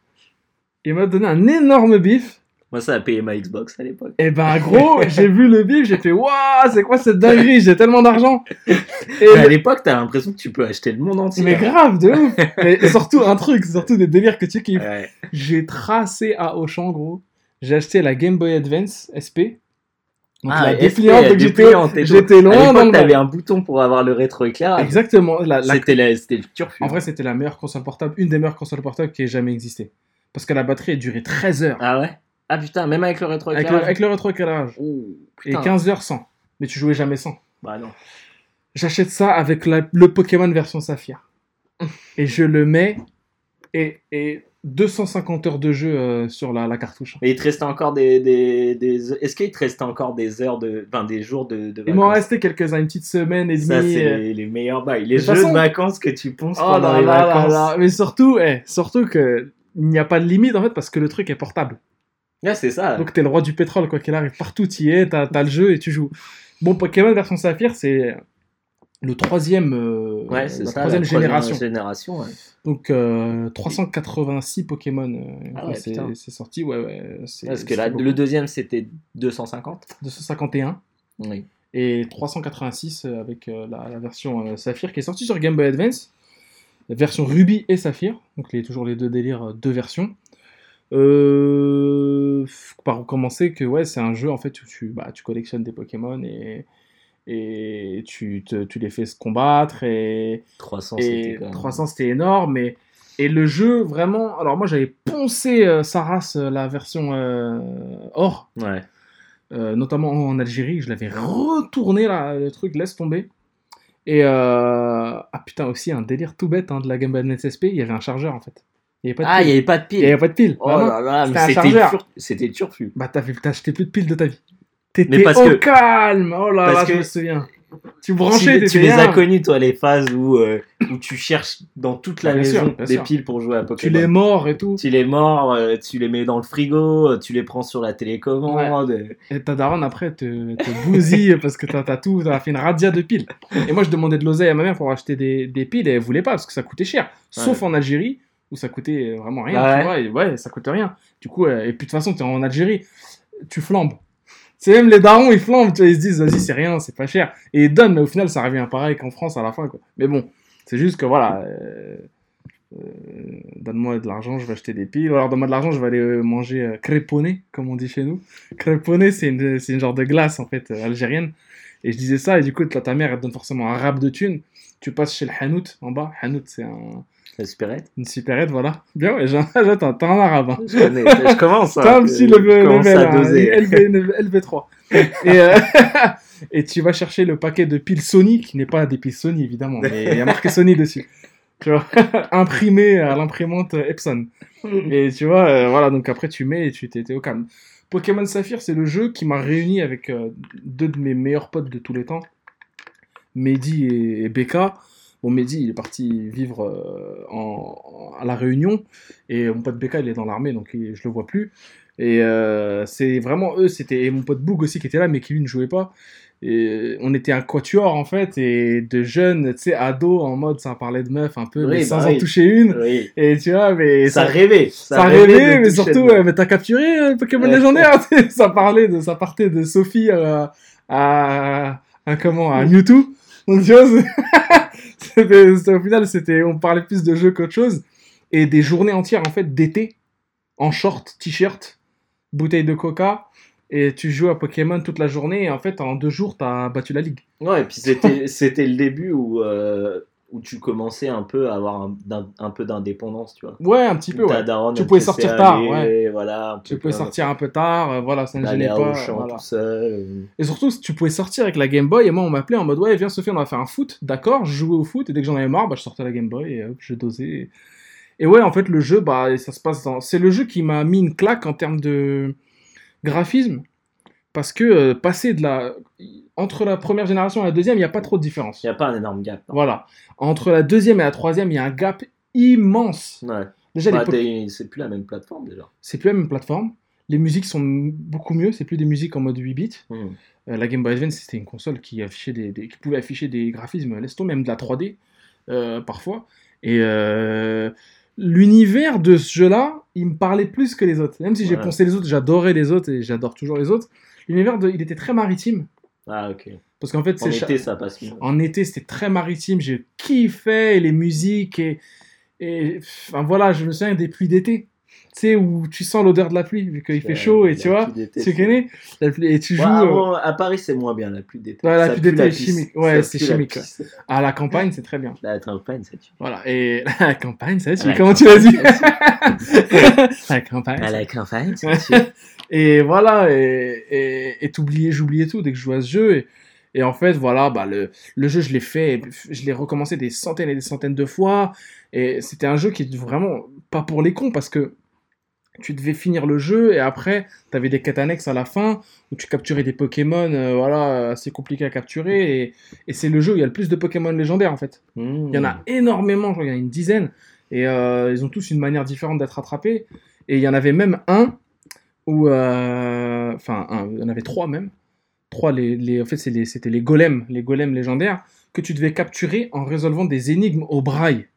Il m'a donné un énorme bif. Moi, ça a payé ma Xbox à l'époque. Et ben gros, (laughs) j'ai vu le bif, j'ai fait waouh, c'est quoi cette dinguerie? J'ai tellement d'argent. (laughs) Et à l'époque, t'as l'impression que tu peux acheter le monde entier. Mais grave, de ouf. (laughs) Mais surtout un truc, surtout des délires que tu kiffes. Ouais. J'ai tracé à Auchan, gros. J'ai acheté la Game Boy Advance SP. Donc Ah, la dépliante, donc j'étais et j'étais À loin le t'avais un bouton pour avoir le rétroéclairage. Exactement. La, la- C'était la- c'était le turfu. En vrai, c'était la meilleure console portable, une des meilleures consoles portables qui ait jamais existé. Parce que la batterie a duré 13 heures. Ah ouais? Ah putain, même avec le avec, le, rétroéclairage avec le rétroéclairage. Ouh, Et putain. 15 heures sans. Mais tu jouais jamais sans. Bah non. J'achète ça avec la- le Pokémon version Saphir. et je le mets. Et, et 250 heures de jeu euh, sur la, la cartouche. Mais il te restait encore des. des, des... Est-ce qu'il te restait encore des heures de. Enfin, des jours de, de Il m'en restait quelques-uns, une petite semaine et demie. Ça, c'est euh, les, les meilleurs bails. Les De jeux façon- de vacances que tu ponces Oh pendant là les là vacances. là. Mais surtout, eh, surtout que il n'y a pas de limite en fait parce que le truc est portable. Ouais, c'est ça. Donc t'es le roi du pétrole quoi qu'il arrive. Partout tu y es, t'as as le jeu et tu joues. Bon, Pokémon version Saphir, c'est le troisième, euh, ouais, la ça. troisième la génération. génération, ouais. Donc euh, 386 Pokémon. euh, Ah ouais, c'est sorti, ouais, Parce que là, le deuxième, c'était 250. 251 Oui. et 386 euh, avec euh, la, la version euh, Saphir qui est sortie sur Game Boy Advance. La version Ruby et Saphir, donc les, toujours les deux délires, euh, deux versions. Euh, par commencer que ouais, c'est un jeu en fait où tu, bah, tu collectionnes des Pokémon et, et tu, te- tu les fais se combattre et, 300, c'était et quand même. 300 c'était énorme mais Et le jeu, vraiment. Alors, moi, j'avais poncé euh, sa race, euh, la version euh, or, Ouais. euh, notamment en Algérie. Je l'avais retourné, là, le truc, laisse tomber. Et. Ah putain, aussi, un délire tout bête hein, de la Game Boy Advance SP, il y avait un chargeur en fait. Il n'y avait pas de Ah, il pile. n'y avait pas de Il y avait pile. pas de pile. Oh là là, C'était turfu. Bah, t'as acheté plus de piles de ta vie. T'étais au que- calme. Oh là parce là, je que- me souviens. Tu branchais, tu, tu les as bien. connus, toi, les phases où, euh, où tu cherches dans toute la Bien maison sûr, bien des sûr. piles pour jouer à Tu Pokémon. les morts et tout. Tu les mords, euh, tu les mets dans le frigo, euh, tu les prends sur la télécommande. Et ta daronne après te, te bousille parce que t'as t'as tout, t'as fait une radia de piles. Et moi je demandais de l'oseille à ma mère pour acheter des, des piles et elle voulait pas parce que ça coûtait cher. Sauf en Algérie où ça coûtait vraiment rien. Tu vois, et ouais, ça coûtait rien. Du coup, euh, et puis de toute façon, t'es en Algérie, tu flambes. C'est même les darons, ils flambent, tu vois, ils se disent, vas-y, c'est rien, c'est pas cher. Et ils donnent, mais au final, ça revient pareil qu'en France à la fin, quoi. Mais bon, c'est juste que voilà, euh, euh, donne-moi de l'argent, je vais acheter des piles. Alors donne-moi de l'argent, je vais aller manger euh, crêponné, comme on dit chez nous. Crêponné, c'est une, c'est une genre de glace, en fait, algérienne. Et je disais ça, et du coup, ta ta mère, elle donne forcément un rap de thunes. Tu passes chez le Hanout, en bas. Hanout, c'est un, La supérette. une supérette, voilà. Bien, ouais, (laughs) j'attends, t'as un arabe. Je connais, je commence. (laughs) hein, T'as un petit level, hein, doser. LV, LV3. et, euh, (laughs) et tu vas chercher le paquet de piles Sony, qui n'est pas des piles Sony, évidemment, mais il y a marqué Sony dessus. Tu vois, imprimé à l'imprimante Epson. Et tu vois, euh, voilà, donc après tu mets et tu t'es au calme. Pokémon Saphir, c'est le jeu qui m'a réuni avec euh, deux de mes meilleurs potes de tous les temps, Mehdi et, et Beka. Bon, Mehdi, il est parti vivre euh, en, en- à La Réunion, et mon pote Beka, il est dans l'armée, donc il- je le vois plus. Et euh, c'est vraiment eux, c'était et mon pote Boog aussi qui était là, mais qui lui ne jouait pas. Et on était un quatuor en fait, et de jeunes, tu sais, ados en mode ça parlait de meufs un peu, Oui, mais bah sans oui. en toucher une. Oui. Et tu vois, mais Ça rêvait. ça rêvait mais surtout, euh, mais t'as capturé euh, Pokémon Ouais. légendaire. (laughs) ça parlait de, ça partait de Sophie à, à, à comment, à Mewtwo. Donc tu vois, (laughs) au final, c'était, on parlait plus de jeux qu'autre chose et des journées entières en fait d'été en short, t-shirt, bouteille de coca. Et tu joues à Pokémon toute la journée, et en fait, en deux jours, t'as battu la ligue. Ouais, et puis c'était, (laughs) c'était le début où, euh, où tu commençais un peu à avoir un, un peu d'indépendance, tu vois. Ouais, un petit peu, ouais. Tu pouvais sortir tard, aller, Voilà, Tu pouvais sortir un peu tard, euh, voilà, ça ne gênait pas. Auchan voilà. tout seul. euh. Et surtout, tu pouvais sortir avec la Game Boy, et moi, on m'appelait en mode Ouais, viens Sophie, on va faire un foot. D'accord, je jouais au foot, et dès que j'en avais marre, bah, je sortais la Game Boy, et hop, je dosais. Et... et ouais, en fait, le jeu, bah, ça se passe dans. C'est le jeu qui m'a mis une claque en termes de graphisme, parce que euh, passer de la. Entre la première génération et la deuxième, il n'y a pas trop de différence. Il n'y a pas un énorme gap. non. Voilà. Entre la deuxième et la troisième, il y a un gap immense. Ouais. Déjà, Bah, les c'est plus la même plateforme déjà. c'est plus la même plateforme. Les musiques sont beaucoup mieux, c'est plus des musiques en mode 8 bits. Hmm. Euh, la Game Boy Advance, c'était une console qui, affichait des, des- qui pouvait afficher des graphismes, laisse tomber, même de la 3D, euh, parfois. Et euh, l'univers de ce jeu-là, il me parlait plus que les autres. Même si j'ai poncé les autres, j'adorais les autres et j'adore toujours les autres. L'univers, il était très maritime. Ah, ok. Parce qu'en fait, En c'est cha- été, ça passe mieux. en été, c'était très maritime. J'ai kiffé les musiques et, et enfin voilà, je me souviens des pluies d'été. Tu sais, où tu sens l'odeur de la pluie, vu qu'il fait chaud et la tu vois, tu connais la pluie, et tu joues euh, à Paris, c'est moins bien la pluie d'été. Ouais, la Ça pluie d'été est chimique. Ouais, c'est la chimique, pisse. à la campagne, c'est très bien. La campagne, ça tue. Voilà, et (laughs) la campagne, ça, tu, À la comment tu l'as dit (laughs) La campagne. À la campagne, ça tue. (laughs) et voilà, et et- et t'oubliais, j'oubliais tout dès que je jouais à ce jeu. Et, et en fait, voilà, bah, le, le jeu, je l'ai fait, je l'ai recommencé des centaines et des centaines de fois. Et c'était un jeu qui est vraiment pas pour les cons, parce que tu devais finir le jeu, et après, t'avais des quêtes annexes à la fin, où tu capturais des Pokémon, euh, voilà, assez compliqués à capturer. Et, et c'est le jeu où il y a le plus de Pokémon légendaires, en fait. Il y en a énormément, je crois qu'il y en a une dizaine, et euh, ils ont tous une manière différente d'être attrapés. Et il y en avait même un où, euh, enfin, un, il y en avait trois même. Trois, les, les- en fait, c'est les- c'était les golems, les golems légendaires que tu devais capturer en résolvant des énigmes au braille.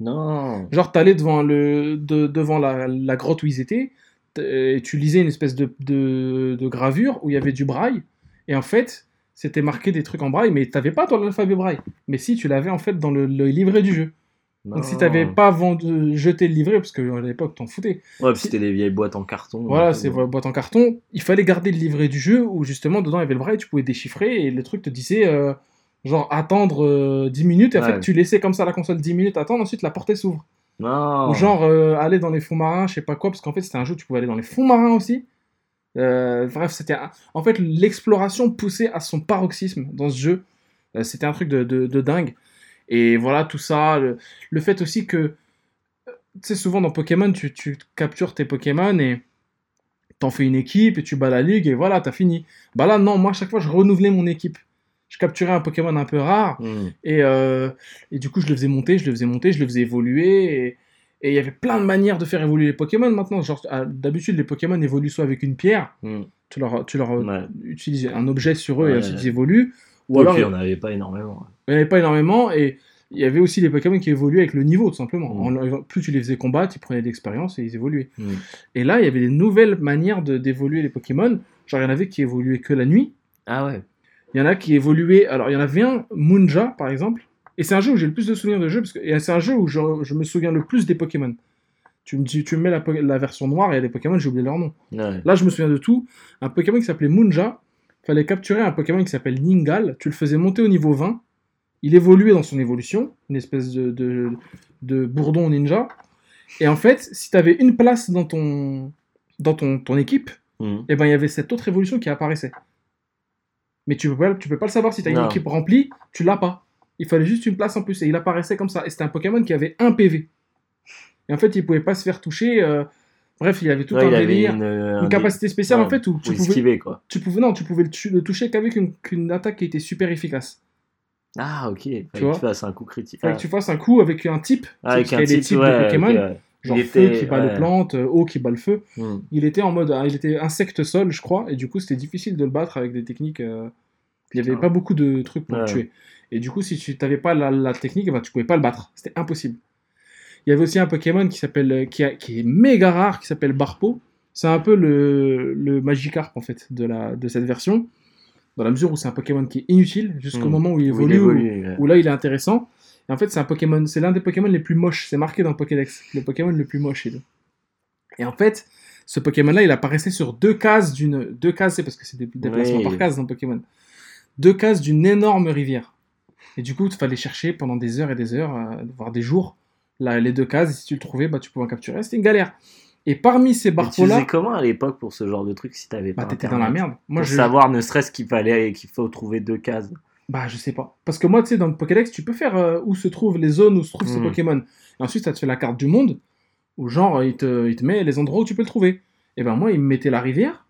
Non. Genre, t'allais devant le, de- devant la, la grotte où ils étaient, et tu lisais une espèce de, de, de gravure où il y avait du braille, et en fait, c'était marqué des trucs en braille, mais t'avais pas toi l'alphabet braille. Mais si, tu l'avais en fait dans le, le livret du jeu. Donc si t'avais pas vendu, jeté le livret, parce qu'à l'époque t'en foutais, Ouais, puis c'était des vieilles boîtes en carton. voilà, un peu. c'est votre boîte en carton, il fallait garder le livret du jeu où justement dedans il y avait le braille, tu pouvais déchiffrer et le truc te disait euh, genre attendre euh, 10 minutes et en Ouais. fait tu laissais comme ça la console 10 minutes attendre, ensuite la portée s'ouvre. Ou genre euh, aller dans les fonds marins, je sais pas quoi, parce qu'en fait c'était un jeu où tu pouvais aller dans les fonds marins aussi. Euh, bref, c'était en fait l'exploration poussée à son paroxysme dans ce jeu. Euh, c'était un truc de, de- de dingue. Et voilà, tout ça. Le, le fait aussi que, euh, tu sais, souvent dans Pokémon, tu, tu captures tes Pokémon et t'en fais une équipe et tu bats la ligue et voilà, t'as fini. Bah là, non, moi, à chaque fois, je renouvelais mon équipe. Je capturais un Pokémon un peu rare Hmm. et, euh, et du coup, je le faisais monter, je le faisais monter, je le faisais évoluer. Et il y avait plein de manières de faire évoluer les Pokémon maintenant. Genre, d'habitude, les Pokémon évoluent soit avec une pierre, Hmm. tu leur, tu leur Ouais. utilises un objet sur eux Ouais. et ensuite ils évoluent. Ou alors, puis, on n'avait pas énormément. il n'y en avait pas énormément et il y avait aussi les Pokémon qui évoluaient avec le niveau, tout simplement. Mm. En- plus tu les faisais combattre, ils prenaient de l'expérience et ils évoluaient. Hmm. Et là, il y avait des nouvelles manières d'évoluer les Pokémon. Genre, il y en avait qui évoluaient que la nuit. Ah ouais. Il y en a qui évoluaient. Alors, il y en avait un, Munja, par exemple. Et c'est un jeu où j'ai le plus de souvenirs de jeu, parce que et c'est un jeu où je, je me souviens le plus des Pokémon. Tu me, dis, tu me mets la, version noire, il y a des Pokémon, j'ai oublié leur nom. Ouais. Là, je me souviens de tout. Un Pokémon qui s'appelait Munja. Fallait capturer un Pokémon qui s'appelle Ningal. Tu le faisais monter au niveau 20. Il évoluait dans son évolution. Une espèce de, de, de bourdon ninja. Et en fait, si tu avais une place dans ton, dans ton, ton équipe, et ben il y avait cette autre évolution qui apparaissait. Mais tu peux pas, tu peux pas le savoir si tu as une Non. équipe remplie, tu l'as pas. Il fallait juste une place en plus et il apparaissait comme ça. Et c'était un Pokémon qui avait un PV. Et en fait, il pouvait pas se faire toucher. euh, Bref, il avait tout Ouais, un il avait délire. une, Une, euh, un capacité spéciale ouais, en fait où tu pouvais, esquiver, quoi. tu pouvais, non, tu pouvais le, tu- le toucher qu'avec une, qu'une attaque qui était super efficace. Ah, ok. Fallait vois que tu fasses un coup critique. Ah. que tu fasses un coup avec un type. Ah, avec un des type, types ouais, de Pokémon. Genre Il feu était- qui bat ouais. les plantes, euh, eau qui bat le feu. Hmm. Il était en mode, il était insecte sol, je crois, et du coup c'était difficile de le battre avec des techniques. euh, Il y avait Putain. pas beaucoup de trucs pour le tuer. Et du coup, si tu n'avais pas la, la technique, bah, tu pouvais pas le battre. C'était impossible. Il y avait aussi un Pokémon qui s'appelle, euh, qui, a- qui est méga rare, qui s'appelle Barpo. C'est un peu le, le Magikarp en fait de la de cette version, dans la mesure où c'est un Pokémon qui est inutile jusqu'au Hmm. moment où il Où évolue, ouais. où là il est intéressant. Et en fait, c'est un Pokémon, c'est l'un des Pokémon les plus moches. C'est marqué dans le Pokédex, le Pokémon le plus moche. Et, et en fait, ce Pokémon-là, il apparaissait sur deux cases d'une, deux cases, c'est parce que c'est des déplacements Oui. par case dans Pokémon. Deux cases d'une énorme rivière. Et du coup, il fallait chercher pendant des heures et des heures, euh, voire des jours, là, les deux cases. Et si tu le trouvais, bah, tu pouvais en capturer. C'était une galère. Et parmi ces Mais tu faisais comment à l'époque pour ce genre de truc si t'avais bah, pas t'étais dans la merde. Moi, pour je, savoir ne serait-ce qu'il fallait qu'il faut trouver deux cases. Bah, je sais pas. Parce que moi, tu sais, dans le Pokédex, tu peux faire euh, où se trouvent les zones où se trouvent ces Mhm. Pokémon. Et ensuite, ça te fait la carte du monde, où genre, il te, il te met les endroits où tu peux le trouver. Et ben moi, il me mettait la rivière.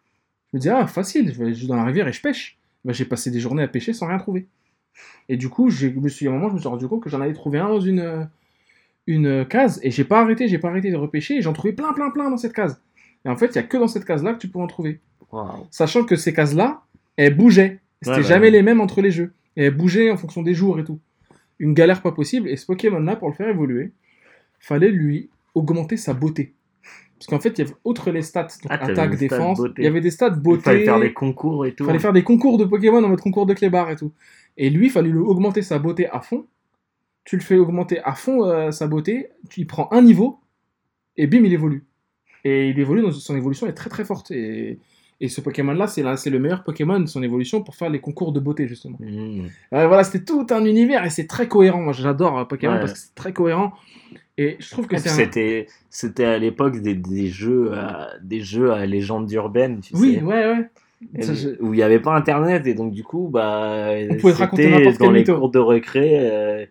Je me disais, ah, facile, je vais juste dans la rivière et je pêche. Ben, j'ai passé des journées à pêcher sans rien trouver. Et du coup, je me suis, à un moment, je me suis rendu compte que j'en avais trouvé un dans une, euh, une case, et j'ai pas arrêté, j'ai pas arrêté de repêcher, et j'en trouvais plein, plein, plein dans cette case. Et en fait, il y a que dans cette case-là que tu peux en trouver sachant que ces cases-là, elles bougeaient. C'était Ouais, bah, jamais ouais. les mêmes entre les jeux. Et elles bougeaient en fonction des jours et tout. Une galère pas possible. Et ce Pokémon-là, pour le faire évoluer, fallait lui augmenter sa beauté. Parce qu'en fait, il y avait, outre les stats, donc Ah, attaque, défense, il y avait des stats Il beauté. fallait faire des concours et tout. fallait faire des concours de Pokémon en mode concours de clébard et tout. Et lui, il fallait lui augmenter sa beauté à fond. Tu le fais augmenter à fond euh, sa beauté, tu il prend un niveau, et bim, il évolue. Et il évolue, dans son évolution est très très forte. Et, et ce Pokémon-là, c'est là- c'est le meilleur Pokémon de son évolution pour faire les concours de beauté, justement. Mmh. Euh, voilà, c'était tout un univers et c'est très cohérent. Moi, j'adore euh, Pokémon Ouais. parce que c'est très cohérent. Et je trouve que c'est puis un... C'était c'était à l'époque des, des jeux à, des jeux à légende urbaine, tu Oui, sais. ouais, ouais. Ça, je- Où il n'y avait pas internet et donc du coup bah On pouvait te raconter c'était n'importe dans quel les mytho. cours de récré euh,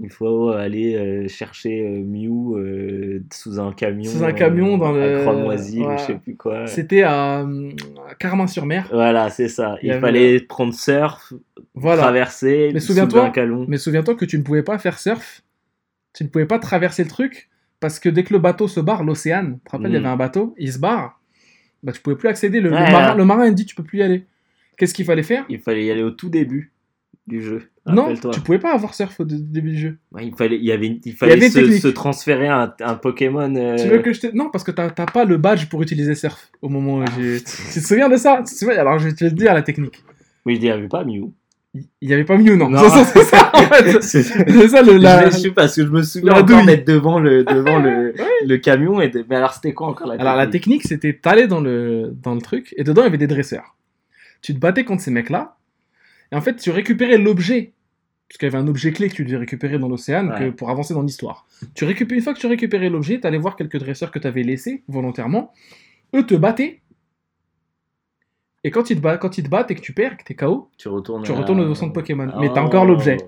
il faut aller euh, chercher euh, Mew euh, sous un camion Sous un camion dans le- Croix-Moisille ou je sais plus quoi C'était à, à Carmin-sur-Mer. voilà c'est ça Il avait- fallait prendre surf Voilà. traverser Mais souviens-toi- Mais souviens-toi que tu ne pouvais pas faire surf. Tu ne pouvais pas traverser le truc parce que dès que le bateau se barre, l'océan, tu te rappelles, il y Mm. avait un bateau, il se barre. Bah, tu pouvais plus accéder. Le, marin, ouais. le marin, il dit tu peux plus y aller. Qu'est-ce qu'il fallait faire? Il fallait y aller au tout début du jeu Non, tu pouvais pas avoir surf au dé- début du jeu. Ouais, il fallait il y avait il fallait avait une se, technique. se transférer un, un Pokémon euh, Tu veux que je te... Non, parce que t'as t'as pas le badge pour utiliser surf au moment où Ah, j'ai... Tu te souviens de ça? Tu te souviens? Alors, je vais te le dire, la technique. oui il n'y avait pas Mew Il il y avait pas Mew, non. Non. (laughs) C'est ça, c'est ça, (laughs) en fait. C'est- ça, le... La... Je suis parce que je me souviens encore d'être devant le devant le, (laughs) le camion et de- mais alors c'était quoi encore la Alors la technique, c'était t'allais dans le, dans le truc, et dedans, il y avait des dresseurs. Tu te battais contre ces mecs-là, et en fait, tu récupérais l'objet parce qu'il y avait un objet clé que tu devais récupérer dans l'océan Ouais. pour avancer dans l'histoire. Tu récupères, une fois que tu récupérais l'objet, tu allais voir quelques dresseurs que tu avais laissés volontairement. Eux te battaient. Et quand ils te, battent, quand ils te battent et que tu perds, que tu es KO, Tu retournes. tu à- retournes au centre Pokémon. Mais tu as Oh. encore l'objet.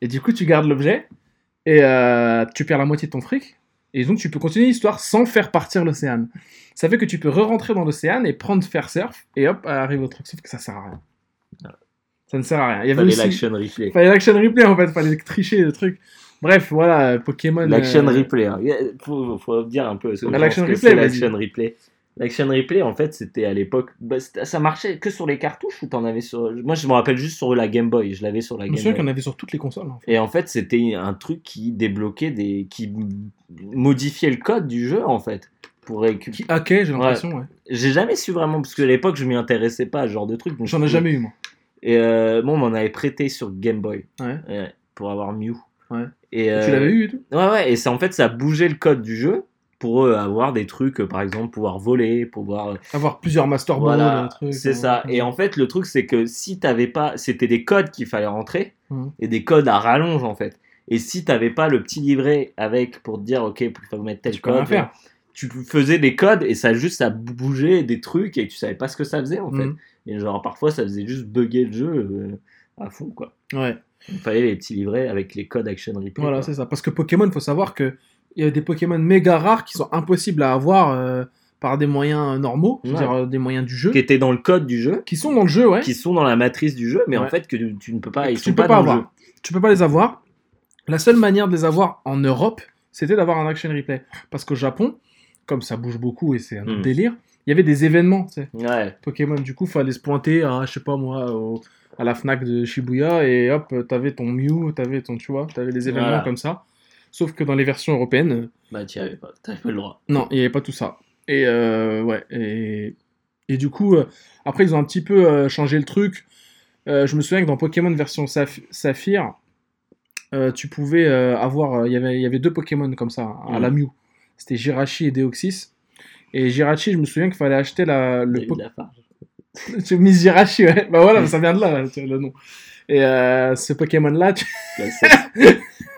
Et du coup, tu gardes l'objet et euh, tu perds la moitié de ton fric. Et donc, tu peux continuer l'histoire sans faire partir l'océan. Ça fait que tu peux re-rentrer dans l'océan et prendre faire surf et hop, arrive au truc. Sauf que ça sert à rien. Ça ne sert à rien. Il y avait Fallait aussi... l'action replay. Fallait l'action replay en fait, fallait tricher le truc. Bref, voilà, Pokémon. L'action euh, replay. hein. Il Faut, faut dire un peu. ce que je l'action replay. L'action replay. L'action replay, en fait, c'était à l'époque. bah, ça marchait que sur les cartouches ou t'en avais sur. Moi, je me rappelle juste sur la Game Boy. Je l'avais sur la Je Game me Boy. qu'il y en avait sur toutes les consoles. en fait. Et en fait, c'était un truc qui débloquait des. qui modifiait le code du jeu, en fait. Pour récupérer. Qui hackait, j'ai l'impression, ouais. J'ai jamais su vraiment, parce que à l'époque, je m'y intéressais pas à ce genre de truc. J'en ai je- jamais eu, moi. Et euh, bon, on m'en avait prêté sur Game Boy. Ouais. Ouais, pour avoir Mew. Ouais. Et, Tu euh, l'avais eu et tout? Ouais, ouais, et c'est en fait, ça bougeait le code du jeu pour euh, avoir des trucs, euh, par exemple, pouvoir voler, pouvoir. euh, Avoir plusieurs Master Voilà, un truc, c'est euh, ça. Et en fait, le truc, c'est que si t'avais pas. C'était des codes qu'il fallait rentrer, Mhm. et des codes à rallonge, en fait. Et si t'avais pas le petit livret avec pour te dire, ok, il faut mettre tel Tu peux rien code, faire. tu faisais des codes et ça juste, ça bougeait des trucs et tu savais pas ce que ça faisait, en fait. Et genre, parfois, ça faisait juste bugger le jeu euh, à fond, quoi. Ouais. Il fallait les petits livrets avec les codes Action Replay. Voilà, c'est ça. Parce que Pokémon, faut savoir que il y a des Pokémon méga rares qui sont impossibles à avoir euh, par des moyens normaux, Ouais. c'est-à-dire euh, des moyens du jeu, qui étaient dans le code du jeu, qui sont dans le jeu, ouais. qui sont dans la matrice du jeu, mais en fait que tu, tu ne peux pas, ils tu sont ne peux pas, pas dans le avoir. jeu. Tu peux pas les avoir. La seule manière de les avoir en Europe, c'était d'avoir un action replay. Parce qu'au Japon, comme ça bouge beaucoup et c'est un autre Mm. délire, il y avait des événements, tu sais, Ouais, Pokémon. Du coup, fallait se pointer à, je sais pas moi, au- à la Fnac de Shibuya et hop, t'avais ton Mew, t'avais ton, tu vois, t'avais des événements Voilà. comme ça. Sauf que dans les versions européennes, bah tu avais pas, t'avais pas le droit. non, il n'y avait pas tout ça. Et euh, ouais, et, et du coup, euh, après, ils ont un petit peu euh, changé le truc. Je me souviens que dans Pokémon version Saph- Saphir, tu pouvais avoir. Il y avait- il y avait deux Pokémon comme ça, à Mhm. la Mew. C'était Jirachi et Deoxys. Et Jirachi, je me souviens qu'il fallait acheter la, le po- la (laughs) tu mis Jirachi, ouais. Bah voilà, ça vient de là, le nom. Et euh, ce Pokémon-là, tu... La sex,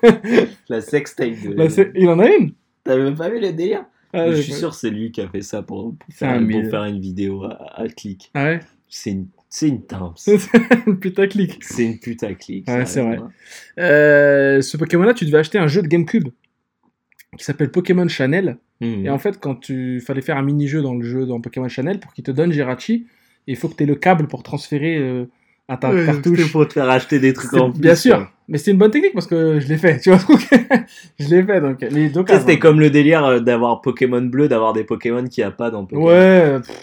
(laughs) la sextape de. C'est- il en a une T'as même pas vu le délire? Ah, Je suis sûr que c'est lui qui a fait ça pour, pour C'est faire, pour une vidéo à, à clic. Ah ouais? C'est une, c'est une timbre. (laughs) C'est une pute à clic. Ouais, c'est vrai. Euh, ce Pokémon-là, tu devais acheter un jeu de GameCube qui s'appelle Pokémon Channel. Mhm. Et en fait, quand tu fallait faire un mini-jeu dans le jeu dans Pokémon Channel pour qu'il te donne Jirachi, il faut que tu aies le câble pour transférer euh, à ta Ouais, cartouche. Pour te faire acheter des trucs en plus. bien sûr, quoi. mais c'est une bonne technique parce que je l'ai fait, (laughs) tu vois. donc, je l'ai fait donc. Mais C'était comme le délire euh, d'avoir Pokémon bleu, d'avoir des Pokémon qu'il n'y a pas dans Pokémon. Ouais, pff,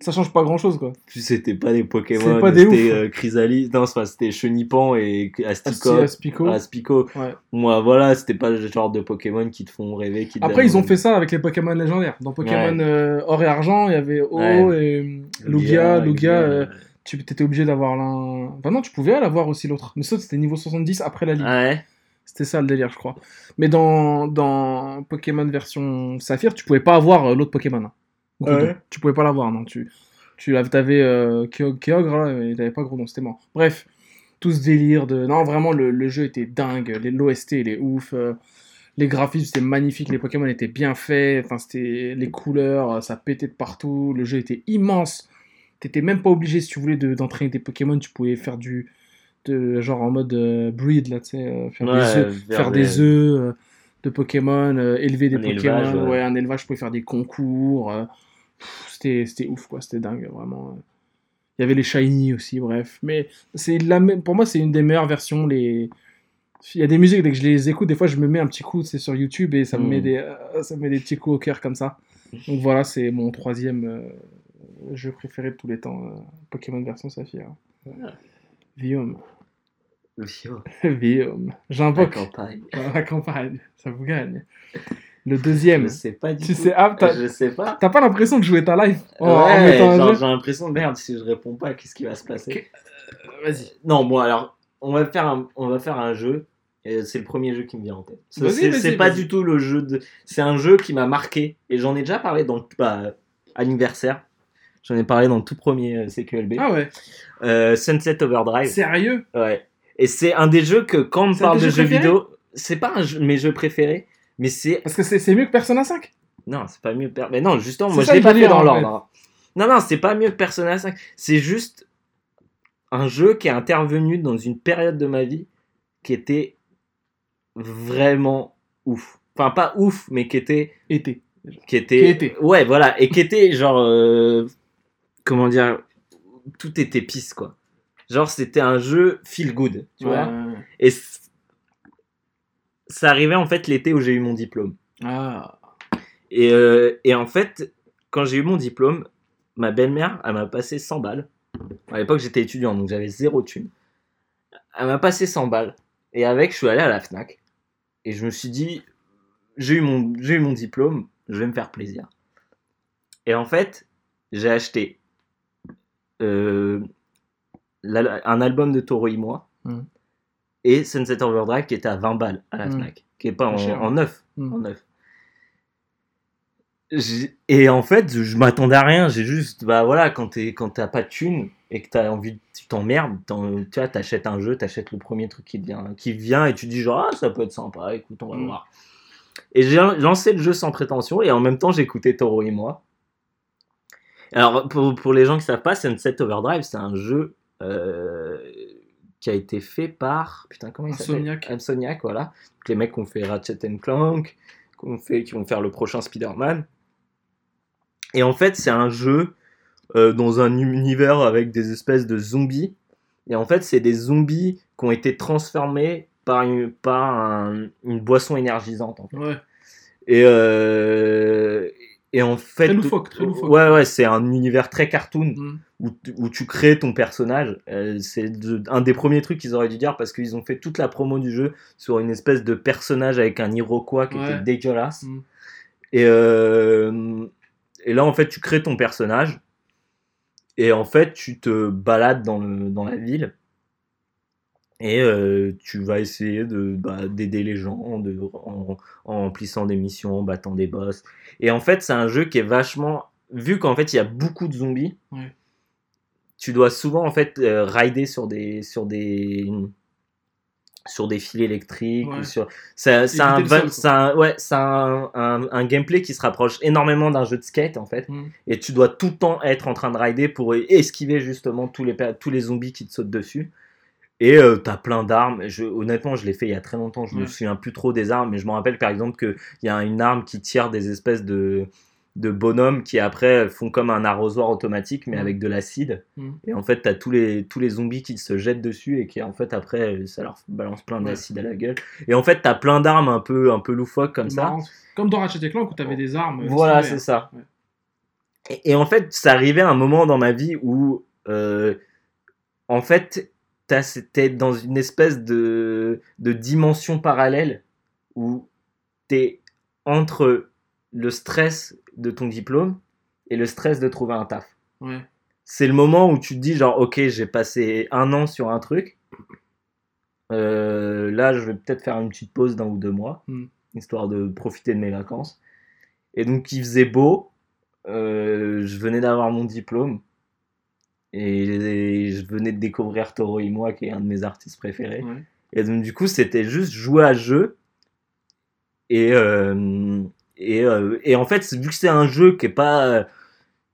ça change pas grand-chose quoi. Puis c'était pas des Pokémon, c'était euh, Chrysalis, non, c'était Chenipan et Asti- Asticot. Aspico. Aspico. Ouais. Moi, voilà, c'était pas le genre de Pokémon qui te font rêver. Qui Après, ils ont fait ça avec les Pokémon légendaires. Dans Pokémon Ouais. euh, Or et Argent, il y avait O Ouais. et euh, Lugia. Lugia, euh, tu étais obligé d'avoir l'un. Enfin, non, tu pouvais l'avoir aussi l'autre. Mais ça, c'était niveau 70 après la ligue. Ouais. C'était ça le délire, je crois. Mais dans, dans Pokémon version Saphir, tu pouvais pas avoir l'autre Pokémon. Hein. Tu pouvais pas l'avoir, non. Tu, tu avais euh, Kyog- Kyogre, là, mais t'avais pas Groudon, c'était mort. Bref, tout ce délire de. Non, vraiment, le, le jeu était dingue. Les- L'OST, il est ouf. euh, les graphismes, c'était magnifique. Les Pokémon étaient bien faits. Enfin, c'était les couleurs, ça pétait de partout. Le jeu était immense. T'étais même pas obligé, si tu voulais, de- d'entraîner des Pokémon, tu pouvais faire du. De, genre en mode euh, breed, là, tu sais, euh, faire des œufs vers faire des- des œufs euh, de Pokémon, euh, élever des Un Pokémon, élevage, ouais. ouais. un élevage, je pouvais faire des concours. C'était, ouf, quoi, c'était dingue, vraiment. euh. Il y avait les Shiny aussi, bref. Mais c'est la même, pour moi, c'est une des meilleures versions. Les... Il y a des musiques, dès que je les écoute, des fois, je me mets un petit coup c'est sur YouTube et ça, me met des, euh, ça me met des petits coups au cœur comme ça. Donc voilà, c'est mon troisième euh, jeu préféré de tous les temps, euh, Pokémon version Saphir. Vium. Vium. (laughs) La J'invoque campagne. dans (laughs) la campagne, ça vous gagne. Le deuxième, Je sais pas du tu tout. sais, ah, Je sais pas. t'as pas l'impression de jouer ta en, ouais, genre, jeu j'ai l'impression de merde si je réponds pas, qu'est-ce qui va se passer Ok. Vas-y. Non, bon, alors, on va faire un, on va faire un jeu. et C'est le premier jeu qui me vient en tête. C'est- pas du tout le jeu de. C'est un jeu qui m'a marqué. Et j'en ai déjà parlé dans bah, anniversaire. J'en ai parlé dans le tout premier euh, CQLB. Ah ouais, Euh, Sunset Overdrive. sérieux? Ouais. Et c'est un des jeux que quand on parle de jeux vidéo, c'est pas un jeu- mes jeux préférés, mais c'est Parce que c'est mieux que Persona 5. non, c'est pas mieux. Mais non, justement, moi je l'ai pas fait dans l'ordre. hein. Non, non, c'est pas mieux que Persona 5. C'est juste un jeu qui est intervenu dans une période de ma vie qui était vraiment ouf. Enfin, pas ouf, mais qui était Été. qui était, Qui était. ouais voilà et qui était genre euh, comment dire tout était pisse quoi genre c'était un jeu feel good tu Ouais, vois et ça arrivait en fait l'été où j'ai eu mon diplôme. Ah. et, euh, et en fait quand j'ai eu mon diplôme ma belle-mère elle m'a passé 100 balles. À l'époque j'étais étudiant donc j'avais zéro thune. Elle m'a passé 100 balles. Et avec je suis allé à la Fnac. Et je me suis dit j'ai eu mon j'ai eu mon diplôme je vais me faire plaisir. Et en fait j'ai acheté euh, un album de Toro et moi. Et Sunset Overdrive qui était à 20 balles à la Mhm. Fnac qui est pas en, Cher. en neuf Mhm. en neuf et en fait je m'attendais à rien j'ai juste bah voilà quand t'as pas de thune et que t'as envie tu t'emmerdes t'en- tu vois t'achètes un jeu t'achètes le premier truc qui vient qui vient et tu dis genre ah ça peut être sympa écoute on va Mhm. voir et j'ai lancé le jeu sans prétention et en même temps j'écoutais Toro et moi alors pour, pour les gens qui savent pas Sunset Overdrive c'est un jeu euh, qui a été fait par putain comment il s'appelle Insomniac. Voilà Donc, les mecs qui ont fait Ratchet Clank qui, ont fait, qui vont faire le prochain Spider-Man et en fait c'est un jeu euh, dans un univers avec des espèces de zombies et en fait c'est des zombies qui ont été transformés par une, par un- une boisson énergisante en fait. Ouais. et euh, et en fait Très loufoque, très loufoque. ouais ouais c'est un univers très cartoon Mm. où, tu- où tu crées ton personnage. Euh, c'est de- un des premiers trucs qu'ils auraient dû dire parce qu'ils ont fait toute la promo du jeu sur une espèce de personnage avec un Iroquois qui Ouais. était dégueulasse. Mm. Et, euh, et là, en fait, tu crées ton personnage et en fait, tu te balades dans, le, dans la ville et euh, tu vas essayer de bah, d'aider les gens de, en, en remplissant des missions, en battant des boss. Et en fait, c'est un jeu qui est vachement vu qu'en fait il y a beaucoup de zombies. Tu dois souvent en fait euh, rider sur des sur des sur des fils électriques Ouais. ou sur ça un, sol, ouais c'est un, un, un gameplay qui se rapproche énormément d'un jeu de skate en fait Mm. et tu dois tout le temps être en train de rider pour esquiver justement tous les tous les zombies qui te sautent dessus et euh, t'as plein d'armes. Je, honnêtement, je l'ai fait il y a très longtemps. Je me souviens plus trop des armes, mais je me rappelle par exemple qu'il y a une arme qui tire des espèces de, de bonhommes qui après font comme un arrosoir automatique, mais avec de l'acide. Et en fait, t'as tous les, tous les zombies qui se jettent dessus et qui en fait après ça leur balance plein Ouais. d'acide à la gueule. Et en fait, t'as plein d'armes un peu, un peu loufoques comme ça. marrant. Comme dans Ratchet Clank où t'avais des armes. euh, Voilà, c'est ça. Ouais. Et, et en fait, ça arrivait à un moment dans ma vie où, euh, en fait, t'as- c'était dans une espèce de, de dimension parallèle où t'es entre le stress de ton diplôme et le stress de trouver un taf. Ouais. C'est le moment où tu te dis genre, ok, j'ai passé un an sur un truc. Euh, là, je vais peut-être faire une petite pause d'un ou deux mois, Mm. histoire de profiter de mes vacances. Et donc, il faisait beau. Euh, je venais d'avoir mon diplôme. Et, je venais de découvrir Toro et moi, qui est un de mes artistes préférés. Ouais. Et donc, du coup, c'était juste jouer à jeu. Et, euh, et, euh, et en fait, vu que c'est un jeu qui est pas. euh,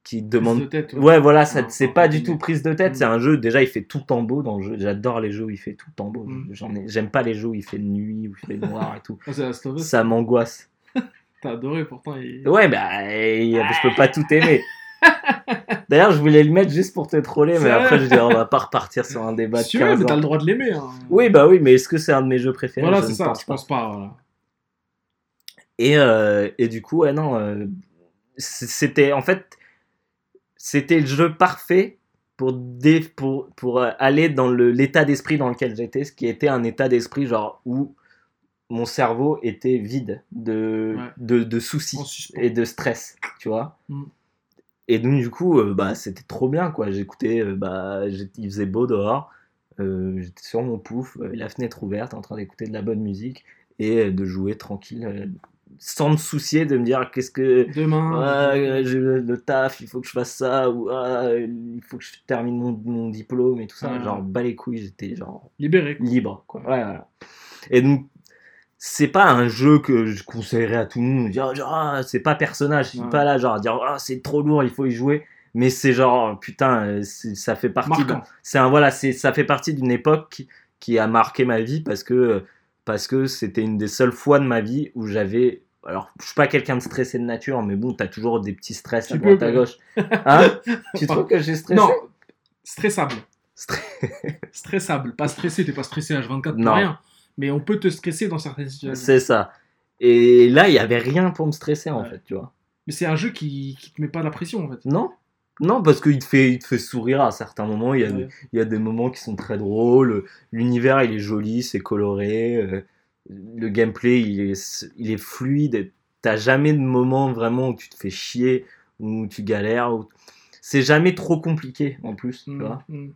qui demande Prise de tête, Ouais, voilà, ça, c'est pas du tout prise de tête. Mm. C'est un jeu, déjà, il fait tout en beau dans le jeu. J'adore les jeux où il fait tout en beau. Mm. J'en ai, j'aime pas les jeux où il fait nuit, où il fait noir et tout. (laughs) Ah. Ça m'angoisse. (laughs) T'as adoré pourtant. il- Ouais, bah, je peux pas tout aimer. (laughs) (laughs) D'ailleurs, je voulais le mettre juste pour te troller, mais après, je dis, on va pas repartir sur un (laughs) débat de Si tu veux, 15 mais t'as le droit de l'aimer. hein. Oui, bah oui, mais est-ce que c'est un de mes jeux préférés? Voilà, Je c'est ça. pense Je pense pas. Voilà. Et, euh, et du coup, ouais, non, euh, c'était en fait, c'était le jeu parfait pour, dé- pour, pour euh, aller dans le- l'état d'esprit dans lequel j'étais, ce qui était un état d'esprit genre où mon cerveau était vide de, Ouais. de, de soucis et de stress, tu vois? Mm. Et donc, du coup, euh, bah, c'était trop bien, quoi. J'écoutais, euh, bah, il faisait beau dehors, euh, j'étais sur mon pouf, la fenêtre ouverte, en train d'écouter de la bonne musique et de jouer tranquille sans me soucier de me dire qu'est-ce que. Demain. Ouais, j'ai le, le taf, il faut que je fasse ça, ou ah, il faut que je termine mon, mon diplôme et tout ça. Ouais. Genre, bas les couilles, j'étais genre Libéré. quoi. libre, quoi. Ouais, voilà. Et donc, c'est pas un jeu que je conseillerais à tout le monde. Dire, genre, ah, c'est pas personnage, je suis Ouais. pas là, genre, dire, ah, c'est trop lourd, il faut y jouer. Mais c'est genre, putain, euh, ça fait partie. C'est un, voilà, c'est, ça fait partie d'une époque qui, qui a marqué ma vie parce que, parce que c'était une des seules fois de ma vie où j'avais. Alors, je suis pas quelqu'un de stressé de nature, mais bon, t'as toujours des petits stress à droite à gauche. Hein? (laughs) Tu trouves que j'ai stressé? Non, stressable. Stre- Stressable. Pas stressé, t'es pas stressé H24 pour Non. rien. Mais on peut te stresser dans certaines situations. C'est ça. Et là, il y avait rien pour me stresser, en fait, tu vois. Mais c'est un jeu qui, qui te met pas la pression en fait. Non Non, parce qu'il te, fait, il te fait sourire à certains moments. Il y, a Ouais. des, il y a des moments qui sont très drôles. L'univers, il est joli, c'est coloré. euh, Le gameplay, il est, il est fluide. T'as jamais de moment vraiment où tu te fais chier, où tu galères. où- C'est jamais trop compliqué, en plus, tu Mm, vois. mm.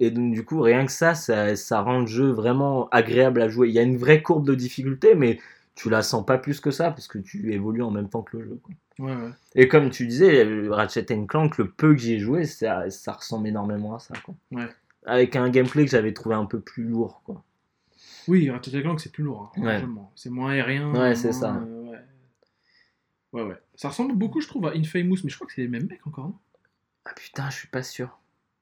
Et donc, du coup, rien que ça, ça, ça rend le jeu vraiment agréable à jouer. Il y a une vraie courbe de difficulté, mais tu la sens pas plus que ça, parce que tu évolues en même temps que le jeu. quoi. Ouais, ouais. Et comme tu disais, Ratchet Clank, le peu que j'y ai joué, ça, ça ressemble énormément à ça. Quoi. Ouais. Avec un gameplay que j'avais trouvé un peu plus lourd. Quoi. Oui, Ratchet Clank c'est plus lourd. hein. C'est moins aérien. Ouais, c'est ça. euh, ouais. ouais. Ça ressemble beaucoup, je trouve, à Infamous, mais je crois que c'est les mêmes mecs encore. Ah putain, je suis pas sûr.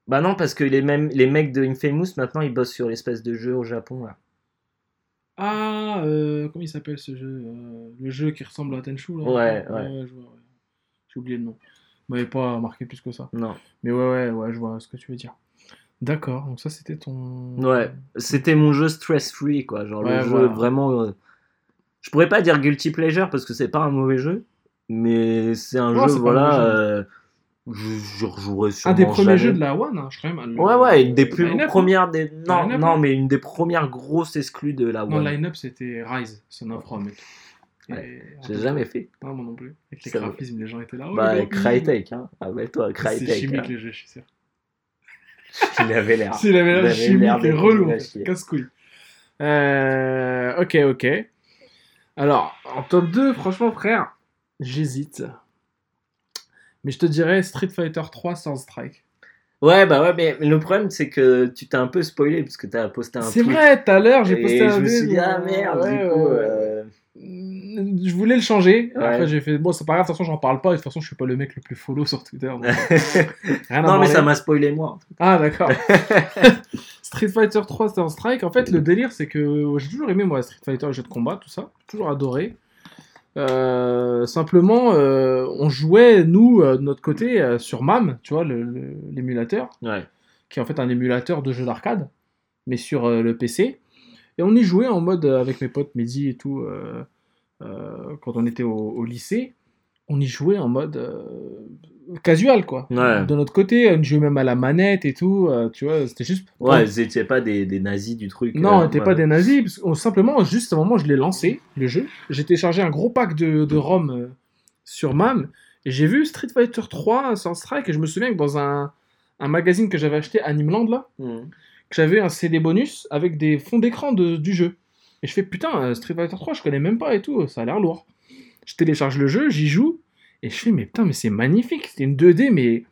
Bah non, parce que les, mêmes, les mecs de Infamous, maintenant, ils bossent sur l'espèce de jeu au Japon. Là. ah, euh, comment il s'appelle ce jeu Euh, Le jeu qui ressemble à Tenchu là? Ouais, ouais. je vois, ouais. J'ai oublié le nom. m'avait pas marqué plus que ça. Non. Mais ouais, ouais, ouais, je vois ce que tu veux dire. D'accord, donc ça c'était ton. Ouais, c'était mon jeu stress-free, quoi. Genre Ouais, le jeu vraiment. euh, Je pourrais pas dire guilty pleasure parce que c'est pas un mauvais jeu, mais c'est un Non, jeu, un voilà. jeu. euh, Je, je rejouerai Un sûrement des premiers jamais. jeux de la One, hein, je crois même. le- Ouais, ouais, une des plus premières des. Non, non, mais une des premières grosses exclus de la. Non, One. le line-up c'était Rise, Son of Rome. Ouais, J'ai jamais fait. Non, moi non plus. Avec les graphismes, les gens étaient là. Oh, bah. Crytek, hein. Rappelle-toi, C'est Crytek. chimique hein. les jeux, je suis sûr. (laughs) Il avait l'air. S'il avait il l'air avait chimique l'air et relou, casse-couille. Euh, ok, ok. Alors, en top 2, franchement, frère, j'hésite. Mais je te dirais Street Fighter 3 Sword Strike. Ouais, bah ouais, mais le problème, c'est que tu t'es un peu spoilé parce que t'as posté un C'est vrai, tout à l'heure, j'ai posté je un me suis dit, ah euh, merde, ouais, du coup. euh, Je voulais le changer. Ouais. Après, j'ai fait, bon, c'est pas grave, de toute façon, j'en parle pas. Et de toute façon, je suis pas le mec le plus follow sur Twitter. donc, (laughs) rien à non, mais ça m'a spoilé moi. Ah, d'accord. (laughs) (laughs) Street Fighter 3 Star Strike, en fait, le délire, c'est que j'ai toujours aimé, moi, Street Fighter, les jeux de combat, tout ça. Toujours adoré. Euh, simplement, euh, on jouait, nous, euh, de notre côté, sur MAM, tu vois, l'émulateur, Ouais. qui est en fait un émulateur de jeux d'arcade, mais sur le PC. Et on y jouait en mode, avec mes potes Mehdi et tout, quand on était au, au lycée, on y jouait en mode euh, casual, quoi. Ouais. De notre côté, on jouait même à la manette et tout, euh, tu vois, c'était juste... Ouais, vous étiez pas des, des nazis du truc. Non, on euh, n'était ouais. pas des nazis, parce simplement, juste au moment où je l'ai lancé, le jeu, j'ai téléchargé un gros pack de, de ROM euh, sur MAM, et j'ai vu Street Fighter 3 sur Strike, et je me souviens que dans un, un magazine que j'avais acheté, Animeland, là, Mhm. que j'avais un CD bonus avec des fonds d'écran de- du jeu. Et je fais, putain, Street Fighter 3, je connais même pas et tout, ça a l'air lourd. Je télécharge le jeu, j'y joue, et je fais, mais putain, mais c'est magnifique, c'est une 2D, mais...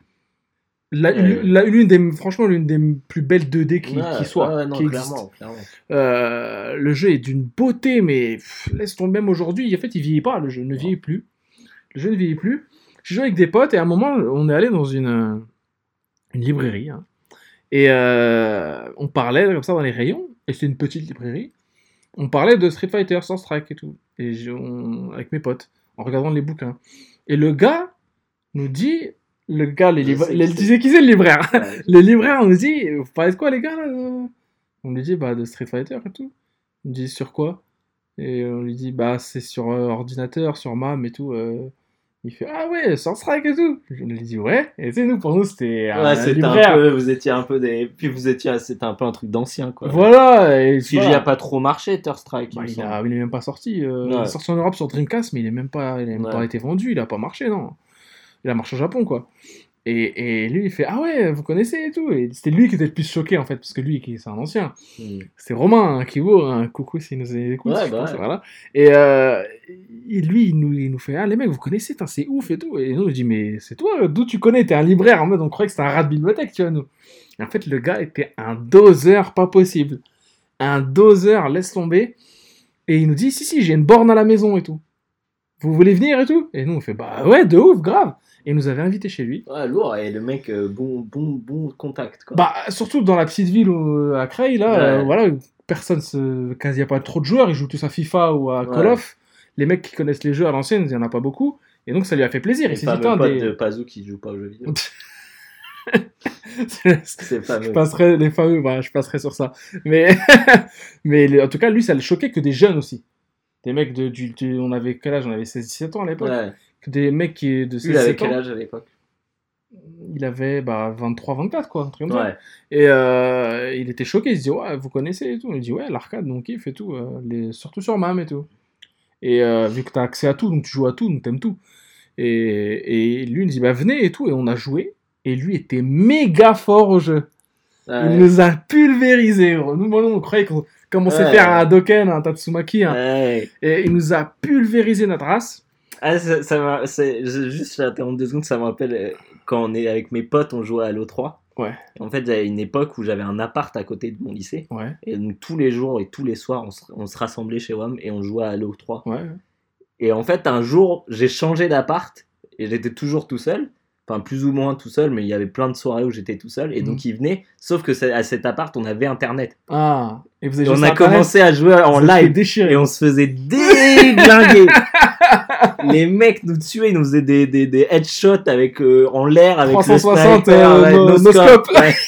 L'une des, franchement, l'une des plus belles 2D qui, Ouais, qui soit, ouais, non, qui existe. clairement, clairement. Euh, le jeu est d'une beauté, mais pff, laisse tomber même aujourd'hui. En fait, il vieillit pas, le jeu ne vieillit plus. Le jeu ne vieillit plus. J'ai joué avec des potes et à un moment, on est allé dans une, une librairie. hein. et euh, on parlait comme ça dans les rayons. Et c'est une petite librairie. On parlait de Street Fighter, sans strike et tout. Et je- on- avec mes potes, en regardant les bouquins. Et le gars nous dit. Le gars, les sais les, sais qui c'est le libraire Ouais. (laughs) le libraire nous dit, vous parlez de quoi les gars là euh? On lui dit, bah de Street Fighter et tout. Il me dit, sur quoi? Et on lui dit, bah c'est sur euh, ordinateur, sur MAM et tout. euh. Il fait, ah ouais, sans strike et tout. Je lui dis, ouais. Et c'est nous, pour nous, c'était un Ouais, c'était un peu, vous étiez un peu des, puis vous étiez, c'était un peu un truc d'ancien quoi. Voilà. Et Puis il a pas trop marché Third Strike. il Bah, il, a- il est même pas sorti. euh, Il est sorti en Europe sur Dreamcast, mais il est même pas, il a même Ouais. pas été vendu. Il a pas marché, non. Il a marché au Japon, quoi. Et, et lui, il fait Ah ouais, vous connaissez et tout. Et c'était lui qui était le plus choqué, en fait, parce que lui, c'est un ancien. Hmm. C'est Romain hein, qui vaut un coucou s'il nous écoute. Ouais, je bah pense, ouais. voilà. Et, euh, et lui, il nous, il nous fait Ah, les mecs, vous connaissez, c'est ouf et tout. Et nous, on dit Mais c'est toi, d'où tu connais? T'es un libraire. En mode, on croyait que c'était un rat de bibliothèque, tu vois, nous. Et en fait, le gars était un doseur, pas possible. Un doseur, laisse tomber. Et il nous dit Si, si, j'ai une borne à la maison et tout. Vous voulez venir et tout? Et nous, on fait Bah ouais, de ouf, grave. Et il nous avait invités chez lui. Ouais, lourd, et le mec, euh, bon, bon, bon contact, quoi. Bah, surtout dans la petite ville où- à Creil, là, Ouais. euh, voilà, personne se. Quasi, y a pas trop de joueurs, ils jouent tous à FIFA ou à Call Ouais. of. Les mecs qui connaissent les jeux à l'ancienne, il y en a pas beaucoup. Et donc, ça lui a fait plaisir. Les Il s'est dit, potes des- de Pazou qui jouent pas aux jeux vidéo. (laughs) je C'est fameux. passerai les fameux, bah, je passerai sur ça. Mais, (laughs) mais en tout cas, lui, ça le choquait que des jeunes aussi. Des mecs de. Du, du- on avait quel âge? On avait 16-17 ans à l'époque. Ouais. Des mecs qui de il avait 16-17 quel âge à l'époque Il avait bah, 23-24, quoi. un truc comme ça. Ouais. Et euh, il était choqué, il se dit ouais vous connaissez et tout. Il dit ouais l'arcade on kiffe et tout, euh, les... surtout sur MAM et tout. Et euh, vu que t'as accès à tout, donc tu joues à tout, donc t'aimes tout. Et, et lui il nous dit bah venez et tout, et on a joué. Et lui était méga fort au jeu. Il nous a pulvérisé. gros. Nous, on croyait qu'on commençait à faire un Doken, un Tatsumaki. hein. Et il nous a pulvérisé notre race. Ah, ça, ça m'a- c'est je- juste j'interromps deux secondes, ça me rappelle euh, quand on est avec mes potes, on jouait à l'O3. Ouais. En fait, j'avais une époque où j'avais un appart à côté de mon lycée. Ouais, Et donc tous les jours et tous les soirs, on se, on se rassemblait chez WAM et on jouait à l'O3. ouais. Et en fait, un jour, j'ai changé d'appart et j'étais toujours tout seul. Enfin, plus ou moins tout seul, mais il y avait plein de soirées où j'étais tout seul. Et donc, Mhm. il venait. Sauf que à cet appart, on avait Internet. Ah, et vous avez Et on a Internet commencé à jouer en Vous live. Et on se faisait déglinguer. (laughs) (laughs) les mecs nous tuaient, ils nous faisaient des, des, des headshots avec, euh, en l'air avec 360, le sniper, euh, ouais, no- no no-scope. scope, ouais. (laughs)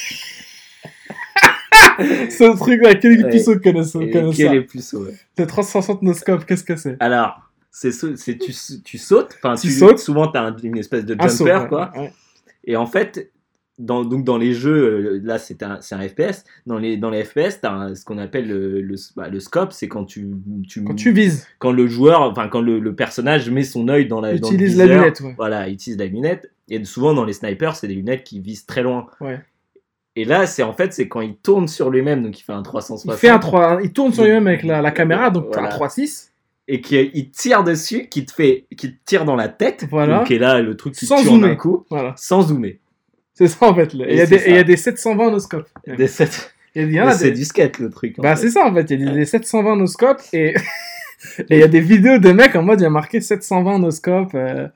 C'est un truc là, quel Ouais. épisode connaissent, Et connaissent quel est plus haut, ouais. C'est 360 no scope, qu'est-ce que c'est? Alors, c'est tu, tu sautes, enfin Tu tu, sautes. Souvent, t'as un- une espèce de jumper, saut, ouais, quoi. ouais. Et en fait, dans, donc dans les jeux, euh, là c'est un, un FPS. Dans les, dans les FPS, un- ce qu'on appelle le, le, bah, le scope, c'est quand tu, tu, Quand tu vises, quand le joueur, enfin quand le, le personnage met son œil dans la dans le utilise la viseur, lunette. Ouais. Voilà, il utilise la lunette. Et souvent dans les snipers, c'est des lunettes qui visent très loin. Ouais. Et là, c'est en fait, c'est quand il tourne sur lui-même, donc il fait un 360. Il, fait un 3, il tourne sur lui-même avec la, la caméra, donc Voilà. un 3-6, et qu'il tire dessus, qui te fait, qui te tire dans la tête. Voilà. Donc, et là, le truc qui Sans tue en zoomer. un coup, voilà. sans zoomer. C'est ça en fait. il y a des- il y a des 720 no scope. Des sept- Il y a- il y en Mais a C'est des- du skate le truc. Bah c'est ça en fait, il y a des 720 no scope et (laughs) et il y a des vidéos de mecs en mode il y a marqué 720 no scope. euh,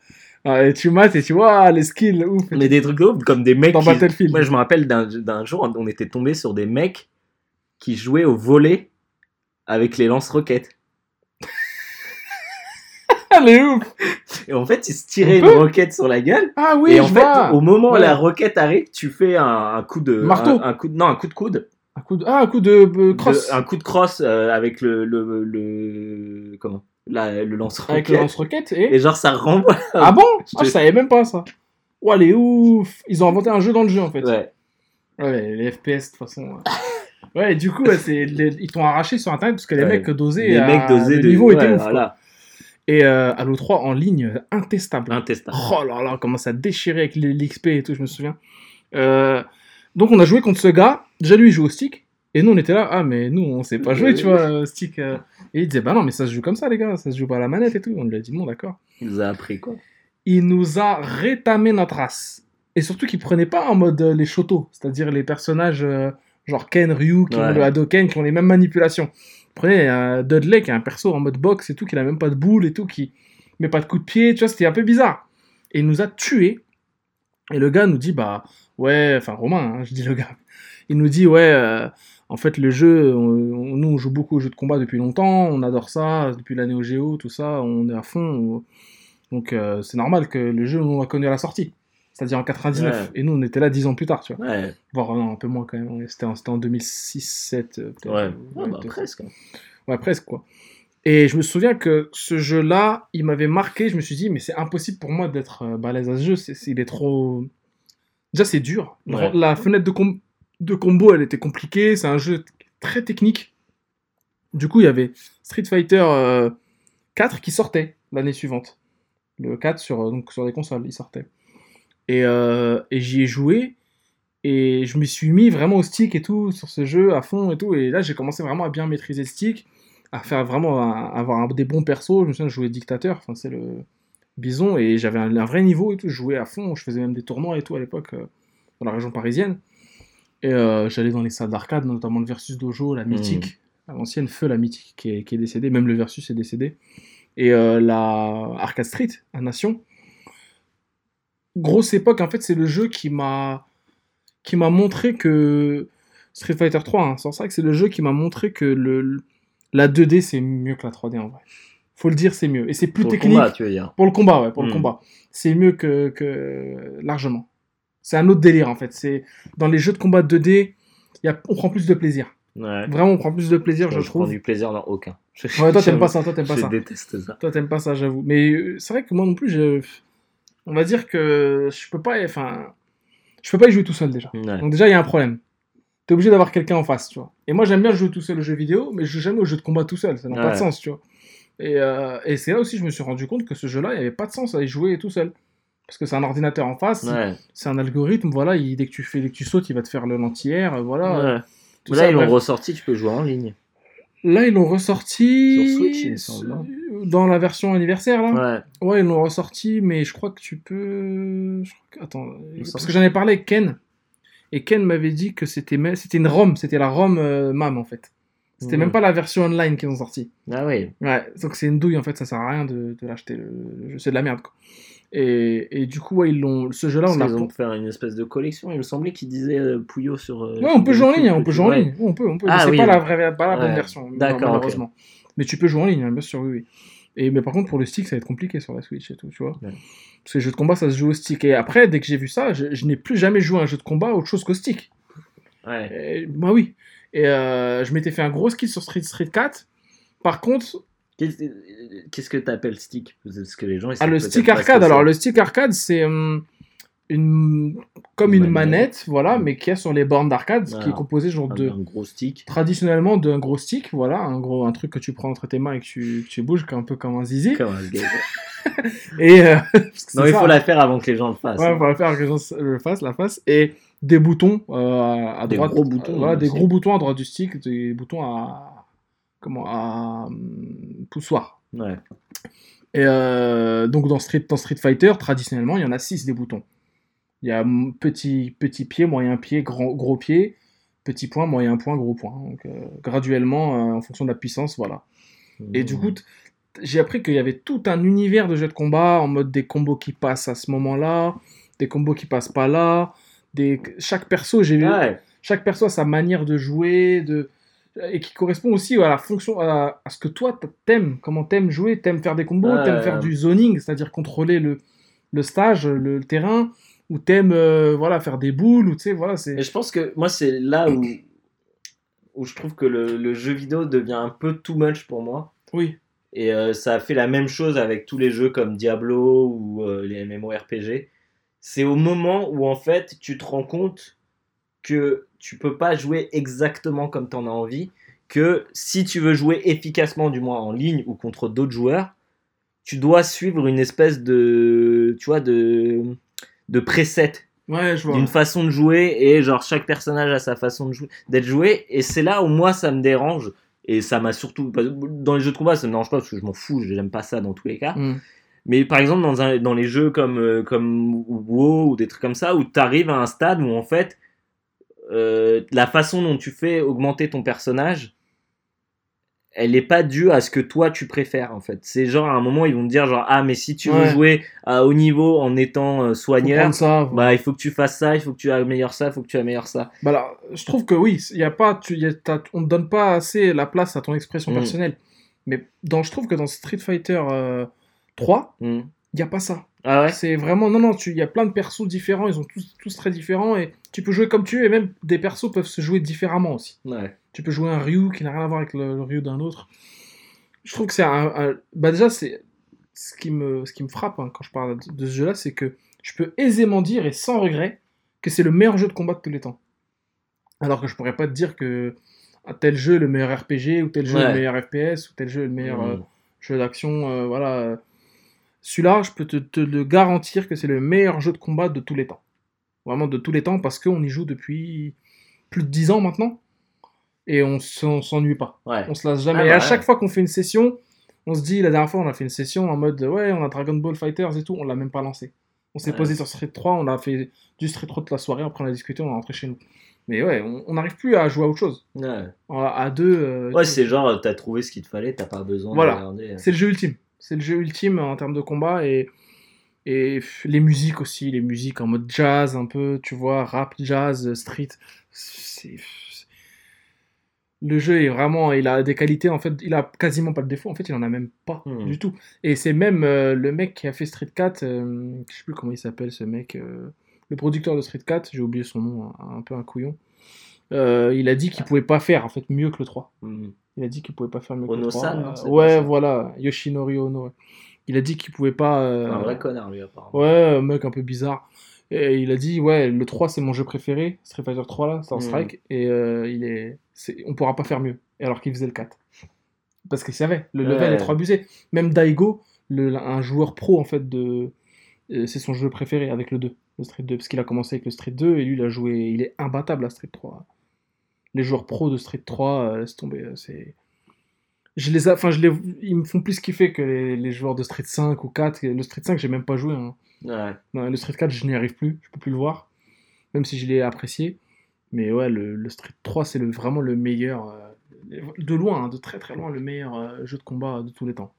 et tu mates et tu vois ah, les skills ouf. Mais des trucs ouf, comme des mecs Dans qui... Battlefield. Moi, je me rappelle d'un d'un jour, on était tombé sur des mecs qui jouaient au volet avec les lance-roquettes. (laughs) Ah, les ouf. Et en fait, ils se tiraient On une roquette sur la gueule. Ah oui, et je en fait, vois. au moment où Ouais. la roquette arrive, tu fais un, un coup de... Marteau. Un, un coup de, non, un coup de coude. Un coup de ah un coup de euh, cross De- un coup de crosse euh, avec le, le, le... Comment? La, Le lance-roquette. avec le lance-roquette et? Et genre, ça renvoie... ah bon? (laughs) Je Ah, te- je savais même pas ça. Ouais, les ouf. Ils ont inventé un jeu dans le jeu en fait. Ouais. Ouais, les FPS de toute façon. ouais. Ouais, et du coup, ouais, c'est les- ils t'ont arraché sur internet parce que les Ouais. mecs dosaient. Les à- mecs le de... niveau était ouf. quoi. voilà. Et euh, à l'O3 en ligne, euh, intestable. Intestable. Oh là là, comment ça déchirait avec l'XP et tout, je me souviens. Euh, donc on a joué contre ce gars. Déjà lui il joue au stick. Et nous on était là, ah mais nous on sait pas jouer, tu vois, au stick. euh. Et il disait, bah non mais ça se joue comme ça les gars, ça se joue pas à la manette et tout. On lui a dit, bon d'accord. Il nous a appris quoi? Il nous a rétamé notre race. Et surtout qu'il prenait pas en mode euh, les shotos, c'est-à-dire les personnages euh, genre Ken, Ryu, qui ont le Hadoken, qui ont les mêmes manipulations. Euh, Dudley qui est un perso en mode boxe et tout, qui n'a même pas de boule et tout, qui met pas de coup de pied, tu vois, c'était un peu bizarre. Et il nous a tués. Et le gars nous dit, bah ouais, enfin Romain, hein, (laughs) je dis le gars. Il nous dit, ouais, euh, en fait le jeu, nous on joue beaucoup aux jeux de combat depuis longtemps, on adore ça, depuis la Neo Geo, tout ça, on est à fond. on- Donc euh, c'est normal que le jeu, on l'a connu à la sortie. C'est-à-dire en 99. Ouais. Et nous, on était là 10 ans plus tard, tu vois. Ouais, Voire non, un peu moins quand même. C'était en, en 2006-7. ouais. Ouais, bah, presque. Ouais, presque quoi. Et je me souviens que ce jeu-là, il m'avait marqué. Je me suis dit, mais c'est impossible pour moi d'être euh, balèze à ce jeu. C'est, il est trop. Déjà, c'est dur. La fenêtre de, com- de combo, elle était compliquée. C'est un jeu très technique. Du coup, il y avait Street Fighter euh, 4 qui sortait l'année suivante. Le 4 sur, euh, donc, sur les consoles, il sortait. Et, euh, et j'y ai joué. Et je me suis mis vraiment au stick et tout, sur ce jeu, à fond et tout. Et là, j'ai commencé vraiment à bien maîtriser le stick, à faire vraiment, à avoir un- des bons persos. Je me souviens, je jouais dictateur, enfin, c'est le bison, et j'avais un, un vrai niveau et tout. Je jouais à fond, je faisais même des tournois et tout à l'époque, euh, dans la région parisienne. Et euh, j'allais dans les salles d'arcade, notamment le Versus Dojo, la mythique, à l'ancienne Feu, la mythique, qui est, qui est décédée, même le Versus est décédé. Et euh, la Arcade Street, à Nation. Grosse époque, en fait, c'est le jeu qui m'a qui m'a montré que Street Fighter 3, hein, sans ça, que c'est le jeu qui m'a montré que le, la 2D c'est mieux que la 3D en vrai. Faut le dire, c'est mieux. Et c'est plus Pour le technique. combat, tu veux dire. Pour le combat, ouais, pour le Mm. combat. C'est mieux que, que largement. C'est un autre délire en fait. C'est dans les jeux de combat 2D, il y a, on prend plus de plaisir. Ouais. Vraiment, on prend plus de plaisir, je, je prends trouve. du plaisir dans aucun. Ouais, toi t'aimes (laughs) pas ça, toi t'aimes pas je ça. déteste ça. Toi t'aimes pas ça, j'avoue. Mais euh, c'est vrai que moi non plus, je... on va dire que je peux pas, enfin, je peux pas y jouer tout seul déjà. Ouais. Donc déjà, il y a un problème. T'es obligé d'avoir quelqu'un en face, tu vois. Et moi, j'aime bien jouer tout seul aux jeux vidéo, mais je joue jamais aux jeux de combat tout seul. Ça n'a pas de sens, tu vois. Et, euh, et c'est là aussi je me suis rendu compte que ce jeu-là, il n'y avait pas de sens à y jouer tout seul. Parce que c'est un ordinateur en face, Ouais. c'est un algorithme, voilà, il- dès, que tu fais, dès que tu sautes, il va te faire le lentière, euh, voilà. Là, ça, ils l'ont ressorti, tu peux jouer en ligne. Là, ils l'ont ressorti Sur Switch, il semble, dans la version anniversaire, là. Ouais. Ouais, ils l'ont ressorti, mais je crois que tu peux. je crois que- Attends, parce que j'en ai parlé avec Ken, et Ken m'avait dit que c'était une ROM, c'était la ROM euh, MAM en fait. C'était Mhm. même pas la version online qu'ils ont sorti. Ah oui. Ouais, donc c'est une douille en fait, ça sert à rien de, de l'acheter. Le, le jeu, c'est de la merde quoi. Et, et du coup, ouais, ils l'ont. Ce jeu-là, on l'a. qu'ils ont fait une espèce de collection. Il me semblait qu'il disait euh, Pouillot sur. euh, Ouais, on peut jouer en ligne, hein, on peut jouer en ligne. On peut, on peut. Ah c'est oui, pas, la vraie, pas la bonne Ouais. version, D'accord, malheureusement. Mais tu peux jouer en ligne, hein, bien sûr, oui, oui. Et, mais par contre, pour le stick, ça va être compliqué sur la Switch et tout, tu vois. Ouais. Parce que les jeux de combat, ça se joue au stick. Et après, dès que j'ai vu ça, je, je n'ai plus jamais joué à un jeu de combat autre chose qu'au stick. Ouais. Et, bah oui. Et euh, je m'étais fait un gros skill sur Street, Street 4. Par contre, Qu'est-ce qu'est-ce que t'appelles stick? Parce que les gens. ah, le stick arcade, alors le stick arcade, c'est hum, une, comme Une une manette. manette, voilà, mais qui est sur les bornes d'arcade, qui est composée genre Un, de, un gros stick. traditionnellement d'un gros stick, voilà, un gros un truc que tu prends entre tes mains et que tu, que tu bouges, un peu comme un zizi. Comme un. (laughs) Et euh, (laughs) Non, il faut hein. la faire avant que les gens le fassent. Ouais, hein. faut la faire que les gens le fassent, la fassent. Et des boutons euh, à Des droite. gros boutons, euh, voilà, des aussi. gros boutons à droite du stick, des boutons à. Comment À. hum, poussoir. Ouais. Et euh, donc dans Street, dans Street Fighter, traditionnellement, il y en a 6 des boutons. Il y a petit, petit pied, moyen pied, grand, gros pied, petit point, moyen point, gros point. Donc euh, graduellement, euh, en fonction de la puissance, voilà. Et du coup, Mmh. j'ai appris qu'il y avait tout un univers de jeux de combat en mode des combos qui passent à ce moment-là, des combos qui passent pas là. Des... Chaque perso, j'ai vu, Ouais. chaque perso a sa manière de jouer, de... et qui correspond aussi à la fonction, à, à ce que toi t'aimes, comment t'aimes jouer, t'aimes faire des combos, Ouais. t'aimes faire du zoning, c'est-à-dire contrôler le, le stage, le, le terrain, ou t'aimes euh, voilà, faire des boules, ou tu sais, voilà, c'est... Et je pense que moi, c'est là où, où je trouve que le, le jeu vidéo devient un peu too much pour moi. Oui, Et euh, ça a fait la même chose avec tous les jeux comme Diablo ou euh, les MMORPG. C'est au moment où en fait tu te rends compte que tu peux pas jouer exactement comme tu en as envie, que si tu veux jouer efficacement, du moins en ligne ou contre d'autres joueurs, tu dois suivre une espèce de, tu vois, de, de preset ouais, je vois. d'une façon de jouer et genre chaque personnage a sa façon de jouer d'être joué et c'est là où moi ça me dérange et ça m'a surtout dans les jeux de combat ça me dérange pas parce que je m'en fous j'aime pas ça dans tous les cas Mm. mais par exemple dans, un, dans les jeux comme euh, comme WoW ou des trucs comme ça où tu arrives à un stade où en fait euh, la façon dont tu fais augmenter ton personnage elle n'est pas due à ce que toi tu préfères en fait c'est genre à un moment ils vont te dire genre ah mais si tu veux jouer à haut niveau en étant euh, soigneur ça, bah il faut que tu fasses ça, il faut que tu améliores ça, il faut que tu améliores ça. Bah alors, je trouve que oui, il y a pas, tu, y a- t'as- on ne donne pas assez la place à ton expression Mm. personnelle. Mais dans, je trouve que dans Street Fighter euh, 3, Hmm. il n'y a pas ça. Ah ouais? C'est vraiment, non, non, tu- il y a plein de persos différents, ils sont tous, tous très différents et tu peux jouer comme tu veux et même des persos peuvent se jouer différemment aussi. Ouais. Tu peux jouer un Ryu qui n'a rien à voir avec le, le Ryu d'un autre. Je trouve que c'est un, un- Bah déjà, c'est ce qui me, ce qui me frappe hein, quand je parle de, de ce jeu-là, c'est que je peux aisément dire et sans regret que c'est le meilleur jeu de combat de tous les temps. Alors que je pourrais pas te dire que un tel jeu est le meilleur RPG ou tel jeu est le meilleur FPS ou tel jeu est le meilleur euh, jeu d'action. euh, voilà. Celui-là, je peux te, te le garantir que c'est le meilleur jeu de combat de tous les temps. Vraiment de tous les temps, parce qu'on y joue depuis plus de 10 ans maintenant. Et on s'en- s'ennuie pas. Ouais. On se lasse jamais. Ah et bah à ouais. chaque fois qu'on fait une session, on se dit, la dernière fois, on a fait une session en mode, ouais, on a Dragon Ball Fighters et tout, on l'a même pas lancé. On s'est Ouais. posé sur Street 3, on a fait du Street 3 toute la soirée, après on a discuté, on est rentré chez nous. Mais ouais, on n'arrive plus à jouer à autre chose. Ouais, À, à deux. euh, Ouais, c'est genre, t'as trouvé ce qu'il te fallait, t'as pas besoin Voilà. de regarder. c'est le jeu ultime. C'est le jeu ultime en termes de combat et, et les musiques aussi, les musiques en mode jazz un peu, tu vois, rap, jazz, street. C'est le jeu est vraiment, il a des qualités en fait, il a quasiment pas de défaut. En fait, il en a même pas Hmm. du tout. Et c'est même euh, le mec qui a fait Street 4, euh, je sais plus comment il s'appelle ce mec, euh, le producteur de Street 4, j'ai oublié son nom, un, un peu un couillon. Euh, il a dit qu'il pouvait pas faire en fait mieux que le 3. Hmm. Il a dit qu'il pouvait pas faire mieux que Ono-san, 3. non, ouais, voilà, Yoshinori Ono. ouais. Il a dit qu'il pouvait pas. euh, Un vrai connard, lui, apparemment. Ouais, un mec un peu bizarre. Et il a dit, ouais, le 3 c'est mon jeu préféré, Street Fighter 3 là, Star Mhm. Strike, et euh, il est, c'est, on pourra pas faire mieux. Et alors qu'il faisait le 4. Parce qu'il savait, le level Ouais. est trop abusé. Même Daigo, le, un joueur pro en fait de. euh, c'est son jeu préféré avec le 2, le Street 2, parce qu'il a commencé avec le Street 2 et lui il a joué, il est imbattable à Street 3. Les joueurs pros de Street 3, euh, laisse tomber, euh, c'est. Je les, a- enfin, je les, ils me font plus kiffer que les, les joueurs de Street 5 ou 4. Le Street 5, j'ai même pas joué. hein. Ouais. Non, le Street 4, je n'y arrive plus, je peux plus le voir, même si je l'ai apprécié. Mais ouais, le, le Street 3, c'est le, vraiment le meilleur, euh, de loin, hein, de très très loin, le meilleur euh, jeu de combat de tous les temps,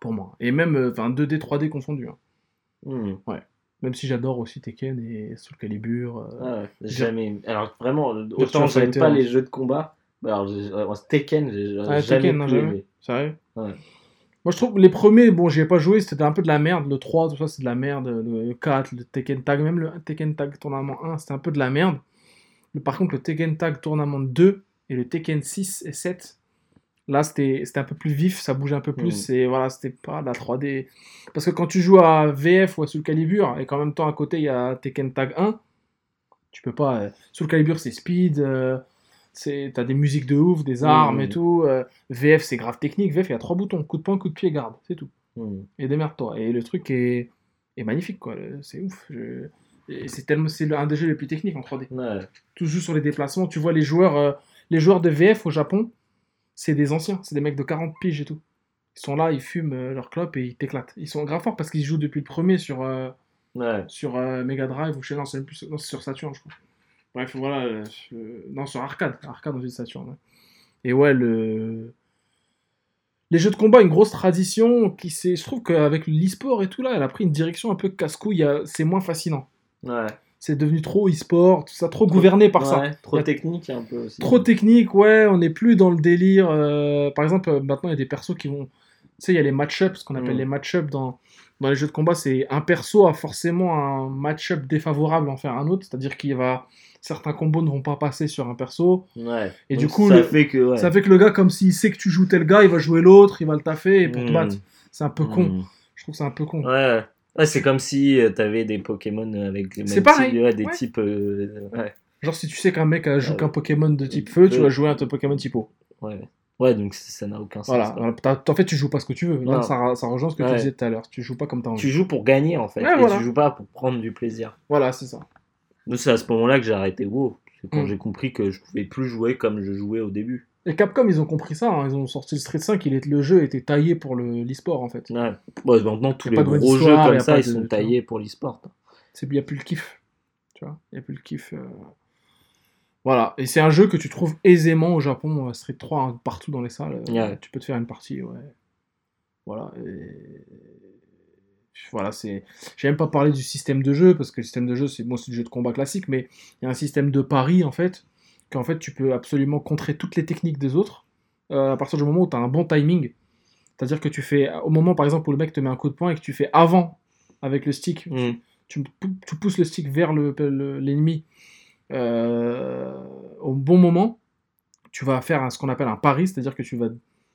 pour moi. Et même, euh, enfin, 2D, 3D confondus. hein. Hmm. Même si j'adore aussi Tekken et Soul Calibur. euh, Ah jamais. Alors vraiment, autant j'aime pas les jeux de combat. bah, Alors, alors, Tekken, j'ai Ah, jamais Tekken, pu jamais. Sérieux Ouais. Moi, je trouve les premiers, bon, j'y ai pas joué, c'était un peu de la merde. Le 3, tout ça, c'est de la merde. Le 4, le Tekken Tag, même le Tekken Tag Tournament 1, c'était un peu de la merde. Par contre, le Tekken Tag Tournament 2 et le Tekken 6 et 7, là, c'était un peu plus vif, ça bougeait un peu plus. Et voilà, c'était pas de la 3D. Parce que quand tu joues à VF ou à Soul Calibur, et qu'en même temps, à côté, il y a Tekken Tag 1, tu peux pas. euh, Soul Calibur, c'est speed. euh, c'est- T'as des musiques de ouf, des armes et Mhm. tout. euh, VF, c'est grave technique. VF, il y a trois boutons coup de poing, coup de pied, garde. C'est tout. Hmm. Et démerde-toi. Et le truc est, est magnifique, quoi. C'est ouf. Je- C'est tellement, c'est un des jeux les plus techniques en 3D. Ouais. Tout se joue sur les déplacements. Tu vois les joueurs, euh, les joueurs de VF au Japon, c'est des anciens, c'est des mecs de 40 piges et tout. Ils sont là, ils fument euh, leur clope et ils t'éclatent. Ils sont grave forts parce qu'ils jouent depuis le premier sur, euh, Ouais. sur euh, Mega Drive ou chez non, c'est même plus non, c'est sur Saturn, je crois. Bref, voilà, euh, non sur arcade, arcade on dit Saturn. ouais. Et ouais, le les jeux de combat, une grosse tradition qui s'est, je trouve qu'avec l'e-sport et tout là, elle a pris une direction un peu casse-couille. C'est moins fascinant. Ouais. C'est devenu trop e-sport, tout ça, trop gouverné par ça. Ouais, Trop Y a- technique un peu aussi. Trop technique, ouais, on n'est plus dans le délire. euh, par exemple, euh, maintenant, il y a des persos qui vont. Tu sais, il y a les match-ups, ce qu'on appelle Mm. les match-ups dans, dans les jeux de combat. C'est un perso a forcément un match-up défavorable en faire un autre, c'est-à-dire qu'il va. Certains combos ne vont pas passer sur un perso. Ouais. Et Donc du coup, ça le- fait que. Ouais. Ça fait que le gars, comme s'il sait que tu joues tel gars, il va jouer l'autre, il va le taffer et pour te Mm. battre. C'est un peu con. Hmm. Je trouve que c'est un peu con. Ouais. Ouais, c'est comme si euh, t'avais des Pokémon avec les mêmes C'est pareil, types, ouais, des ouais. types. euh, ouais. Genre, si tu sais qu'un mec a joue qu'un Pokémon de type feu, tu vas jouer un Pokémon type eau. ouais. Ouais, donc ça n'a aucun sens. Voilà. En fait, tu joues pas ce que tu veux. Là, Non. ça, ça rejoint ce que tu disais tout à l'heure. Tu joues pas comme t'as envie. Tu joues pour gagner en fait. Ouais, et voilà. tu joues pas pour prendre du plaisir. Voilà, c'est ça. Nous, c'est à ce moment-là que j'ai arrêté WoW. C'est quand Mm. j'ai compris que je pouvais plus jouer comme je jouais au début. Et Capcom, ils ont compris ça. hein. Ils ont sorti le Street 5. Il est... Le jeu était taillé pour le- l'e-sport, en fait. Ouais. Ouais, maintenant, tous les gros jeux histoire, comme ça, ils de- sont taillés pour l'e-sport. Il n'y a plus le kiff. Tu vois Il n'y a plus le kiff. euh. Voilà. Et c'est un jeu que tu trouves aisément au Japon, euh, Street 3, hein, partout dans les salles. euh, Ouais. Tu peux te faire une partie, ouais. Voilà. Et... Voilà, c'est. J'ai même pas parlé du système de jeu, parce que le système de jeu, c'est bon, c'est du jeu de combat classique, mais il y a un système de pari, en fait, qu'en fait, tu peux absolument contrer toutes les techniques des autres, euh, à partir du moment où tu as un bon timing. C'est-à-dire que tu fais, au moment, par exemple, où le mec te met un coup de poing et que tu fais avant avec le stick, Mm. tu, pou- tu pousses le stick vers le- le- l'ennemi euh, au bon moment, tu vas faire ce qu'on appelle un pari, c'est-à-dire que tu vas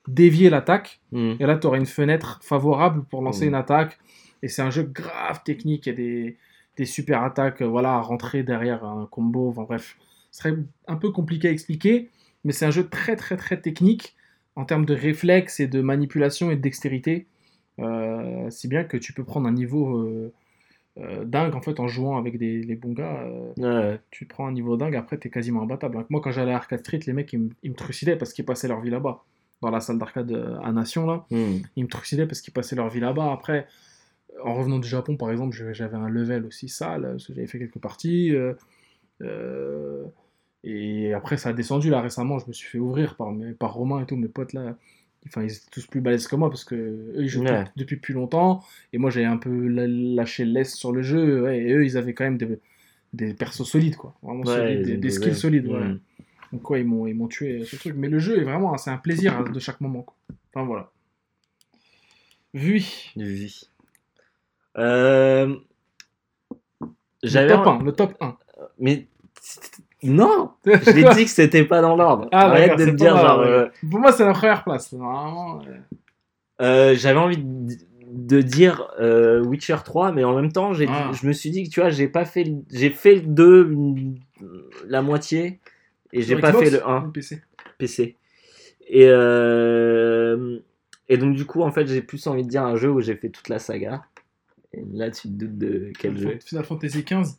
dévier l'attaque, Mm. et là tu auras une fenêtre favorable pour lancer Mhm. une attaque, et c'est un jeu grave technique, il y a des, des super attaques voilà, à rentrer derrière un combo, enfin bref, ce serait un peu compliqué à expliquer, mais c'est un jeu très très très technique en termes de réflexe et de manipulation et de dextérité. Euh, si bien que tu peux prendre un niveau euh, euh, dingue en fait en jouant avec des, les bons gars. Ouais. tu prends un niveau dingue, après t'es quasiment imbattable. Moi quand j'allais à Arcade Street, les mecs ils, me- ils me trucidaient parce qu'ils passaient leur vie là-bas. Dans la salle d'arcade à Nation là, Hmm. ils me trucidaient parce qu'ils passaient leur vie là-bas. Après, en revenant du Japon par exemple, j'avais un level aussi sale, parce que j'avais fait quelques parties. Et après ça a descendu là récemment, je me suis fait ouvrir par, mes, par Romain et tout, mes potes là. Enfin, ils étaient tous plus balèzes que moi parce que eux ils Ouais. depuis- plus longtemps et moi j'avais un peu lâché l'est sur le jeu ouais, et eux ils avaient quand même des, des persos solides quoi, vraiment Ouais, solides, ils des, skills solides. Hmm. Donc ouais, ils m'ont tué ce truc, mais le jeu est vraiment c'est un plaisir hein, de chaque moment quoi. Enfin voilà. Vui. Vie. Euh... Le top un- 1, le top 1. Mais non, je l'ai dit que c'était pas dans l'ordre. Ah, Arrête de me dire genre. euh. Pour moi, c'est la première place. Normalement, euh, J'avais envie de, de dire euh, Witcher 3, mais en même temps, j'ai, Ah. je me suis dit que tu vois, j'ai pas fait, le- j'ai fait le 2 une- la moitié et j'ai pas Xbox fait le 1 ou PC. PC. Et et donc du coup, en fait, j'ai plus envie de dire un jeu où j'ai fait toute la saga. Et là, tu te doutes de quel jeu Final Fantasy XV,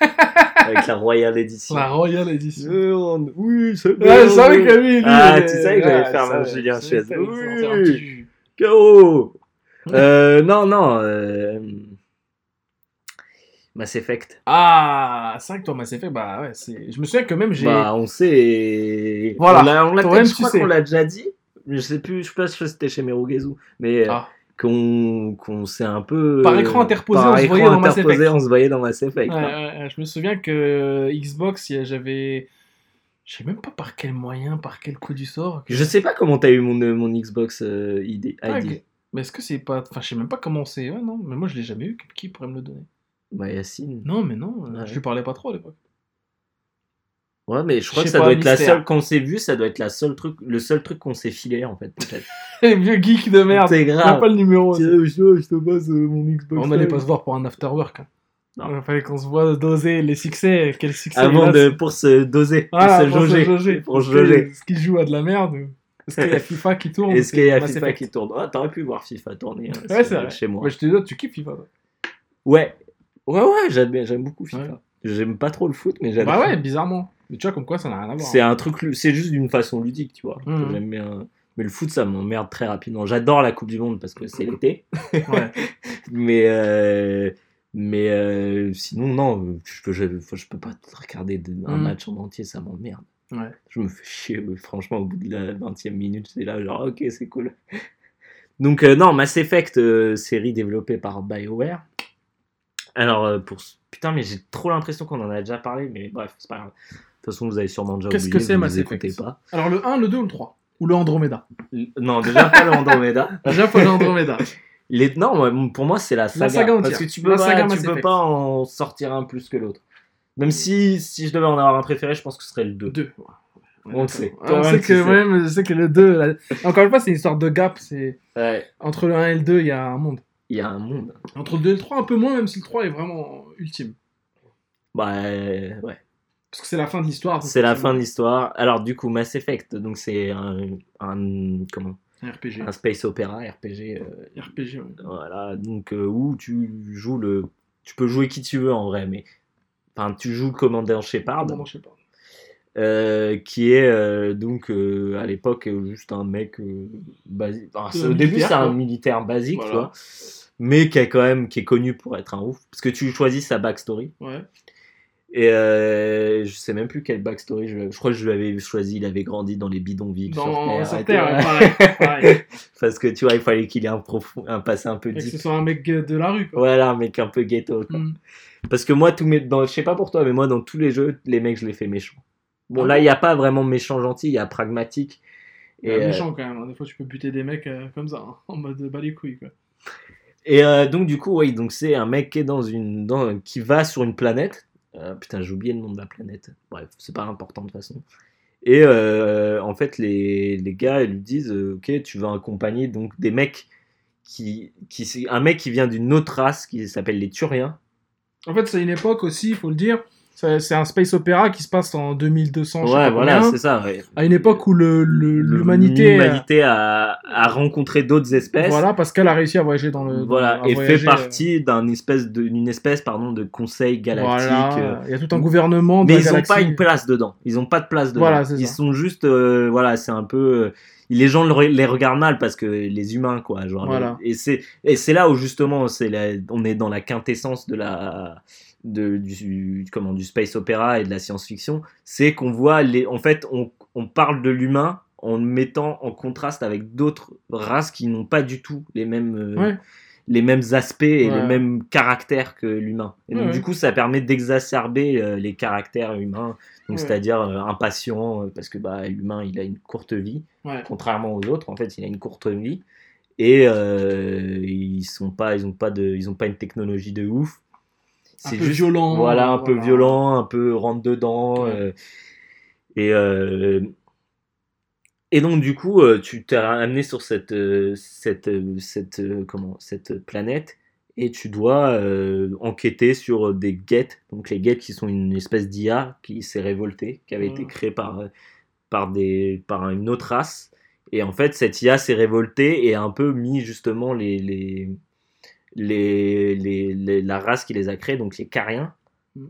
(laughs) avec la Royal Edition. la Royal Edition. Euh, Oui, c'est bon. Que lui, lui, Ah, tu savais que j'allais faire ça, ouais, Julien Chiez. Oui. KO Euh, Non, non. Euh... Mass Effect. Ah, c'est vrai que toi, Mass Effect, bah ouais, c'est... je me souviens que même j'ai. Bah, on sait. Voilà. On l'a, on l'a je crois qu'on l'a déjà dit. Je sais plus, je sais pas si c'était chez Merugezu, mais Ah. Qu'on, qu'on s'est un peu. Par écran interposé, par on se écran voyait dans Mass interposé, Effect. on se voyait dans Mass Effect. Ouais, hein. ouais, ouais, je me souviens que euh, Xbox, j'avais. Je sais même pas par quel moyen, par quel coup du sort. que- Je sais pas comment t'as eu mon, euh, mon Xbox euh, ID. Ah. Mais est-ce que c'est pas. Enfin, je sais même pas comment c'est. Ouais, non, mais moi je l'ai jamais eu. Qui pourrait me le donner? Bah, Yacine. Non, mais non, euh, Ouais. je lui parlais pas trop à l'époque. Ouais, mais je crois Je que ça pas, doit être la seule. Quand on s'est vu, ça doit être la seule truc, le seul truc qu'on s'est filé en fait. (laughs) Les vieux geeks de merde. C'est On grave. pas le numéro. Tiens, je, je te passe euh, mon Xbox. On n'allait pas se voir pour un after work. hein. Non. Il fallait qu'on se voit doser les succès. Quel succès Avant de, pour se doser, pour Voilà, se pour se jauger. Pour jauger. Est-ce qu'il joue à de la merde Est-ce qu'il y a (laughs) FIFA qui tourne Est-ce qu'il y a FIFA Effect. qui tourne? Ah, T'aurais pu voir FIFA tourner hein, Ouais, sur- c'est vrai. chez moi. Ouais, je te dis, tu kiffes FIFA. Ouais. Ouais, ouais, j'aime j'aime beaucoup FIFA. J'aime pas trop le foot, mais j'aime. Bah ouais, bizarrement. Mais tu vois, comme quoi, ça n'a rien à voir. C'est un truc, c'est juste d'une façon ludique, tu vois. Mhm. J'aime bien. Mais le foot, ça m'emmerde très rapidement. J'adore la Coupe du Monde parce que c'est l'été. (laughs) Ouais. Mais, euh, mais euh, sinon, non, je peux, je, je peux pas regarder de- un Mhm. match en entier, ça m'emmerde. Ouais. Je me fais chier, franchement, au bout de la 20 e minute, c'est là, genre, ok, c'est cool. Donc, euh, non, Mass Effect, série développée par BioWare. Alors, pour. Putain, mais j'ai trop l'impression qu'on en a déjà parlé, mais bref, c'est pas grave. De toute façon, vous avez sûrement déjà Qu'est-ce que c'est, Mass Effect pas. Alors le 1, le 2 ou le 3 Ou le Andromeda L- Non, déjà pas le Andromeda. (laughs) Déjà, pas le Andromeda. Les... Non, pour moi, c'est la saga. saga entière. parce que tu peux, La pas, saga tu peux pas en sortir un plus que l'autre. Même si, si je devais en avoir un préféré, je pense que ce serait le 2. 2. On le sait. On sait que, même, je sais que le 2, là- encore une fois, c'est une histoire de gap. C'est Ouais, Entre le 1 et le 2, il y a un monde. il y a un monde. Entre le 2 et le 3, un peu moins, même si le 3 est vraiment ultime. Bah, ouais. Parce que c'est la fin de l'histoire. C'est la fin de l'histoire. Alors, du coup, Mass Effect, donc c'est un, un, comment, Un RPG. un space opéra RPG. euh, RPG, ouais. voilà, donc euh, où tu joues le. Tu peux jouer qui tu veux en vrai, mais. Enfin, tu joues le commandant Shepard. Sais pas. Euh, qui est donc à l'époque juste un mec enfin, au début c'est un militaire basique Voilà. tu vois mais qui est quand même qui est connu pour être un ouf parce que tu choisis sa backstory Ouais. Et euh, je sais même plus quelle backstory je, je crois que je l'avais choisi il avait grandi dans les bidonvilles Dans sur Terre, pareil. (laughs) pareil. parce que tu vois il fallait qu'il ait un profond un passé un peu Et que ce deep soit un mec de la rue, quoi. voilà un mec un peu ghetto quoi. Mm. Parce que moi, tous mes, dans, je sais pas pour toi, mais moi, dans tous les jeux, les mecs, je les fais méchants. Bon, Ah là, bon il n'y a pas vraiment méchant gentil, il y a pragmatique. Il Et, est euh, méchant quand même. hein. Des fois, tu peux buter des mecs euh, comme ça, hein, (laughs) en mode bas les couilles, quoi. et euh, donc, du coup, oui, donc c'est un mec qui est dans une, dans, qui va sur une planète. Euh, putain, j'ai oublié le nom de la planète. Bref, c'est pas important de toute façon. Et euh, en fait, les, les gars, ils lui disent, euh, ok, tu vas accompagner donc des mecs qui, qui, un mec qui vient d'une autre race qui s'appelle les Turiens. En fait, c'est une époque aussi, il faut le dire, C'est un space opéra qui se passe en 2200, je sais Ouais, voilà, c'est ça. ouais. à une époque où le- le- l'humanité, L'humanité a, a rencontré d'autres espèces. voilà, parce qu'elle a réussi à voyager dans le, Voilà, et voyager, fait partie d'un espèce de, d'une espèce pardon, de conseil euh, galactique. voilà, euh, il y a tout un gouvernement mais ils n'ont pas une place dedans. Ils n'ont pas de place dedans. Voilà, ils ça. sont juste, euh, voilà, c'est un peu. euh, les gens le les regardent mal parce que les humains, quoi. Genre, Voilà. Et c'est et c'est là où justement, c'est on est dans la quintessence de la de, du, comment, du space opéra et de la science-fiction. C'est qu'on voit les. En fait, on, on parle de l'humain en le mettant en contraste avec d'autres races qui n'ont pas du tout les mêmes. euh, les mêmes aspects et Ouais. les mêmes caractères que l'humain. Et donc, Ouais. du coup, ça permet d'exacerber euh, les caractères humains, donc Ouais. c'est-à-dire euh, impatient, euh, parce que bah, l'humain, il a une courte vie, contrairement aux autres, en fait, il a une courte vie, et euh, ils sont pas, ils ont pas de, ils ont pas une technologie de ouf. Un C'est peu juste, violent, voilà, un peu violent, un peu rentre dedans, euh, et euh, et donc du coup, euh, tu t'es amené sur cette, cette, cette, comment, cette planète et tu dois euh, enquêter sur des guettes. Donc les guettes qui sont une espèce d'IA qui s'est révoltée, qui avait été créée par, par, des, par une autre race. Et en fait, cette IA s'est révoltée et a un peu mis justement les, les, les, les, les- la race qui les a créés, donc les Cariens,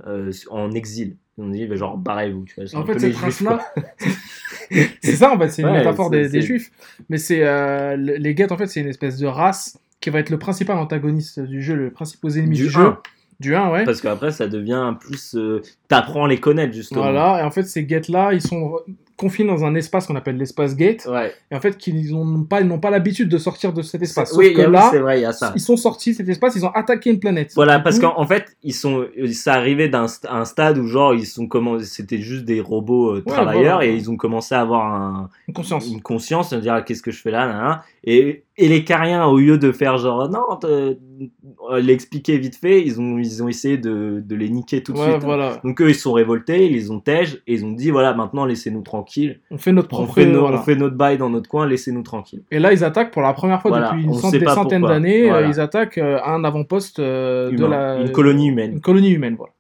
euh, en exil. On dit, bah, genre, barrez-vous. En fait, cette race-là, (laughs) c'est ça en fait, c'est une Ouais, métaphore des, juifs. Mais c'est euh, le- les Geth en fait, c'est une espèce de race qui va être le principal antagoniste du jeu, le principal ennemi du, Du jeu. 1. Du 1, ouais. Parce qu'après, ça devient plus. euh, T'apprends à les connaître, justement. Voilà, et en fait, ces Geth là, ils sont confinés dans un espace qu'on appelle l'espace Gate, Ouais. et en fait, qu'ils n'ont pas, ils n'ont pas l'habitude de sortir de cet espace. Sauf oui, que oui, là, c'est vrai, il y a ça. ils sont sortis de cet espace, ils ont attaqué une planète. Voilà, parce qu'en en fait, ils sont, ça arrivait d'un st- un stade où genre ils sont comment, c'était juste des robots euh, travailleurs voilà. et ils ont commencé à avoir un, une conscience. une conscience, de dire qu'est-ce que je fais là, et et les Cariens au lieu de faire genre non, euh, l'expliquer vite fait, ils ont ils ont essayé de, de les niquer tout de Ouais, suite. voilà. Donc eux ils sont révoltés, ils les ont tèges et ils ont dit voilà maintenant laissez-nous On fait notre on propre. fait, nos- voilà. on fait notre bail dans notre coin, laissez-nous tranquilles. Et là, ils attaquent pour la première fois Voilà, depuis une on cent- sait des pas centaines pourquoi. d'années. euh, Voilà. Ils attaquent euh, un avant-poste euh, de la Une colonie humaine. Une colonie humaine, voilà.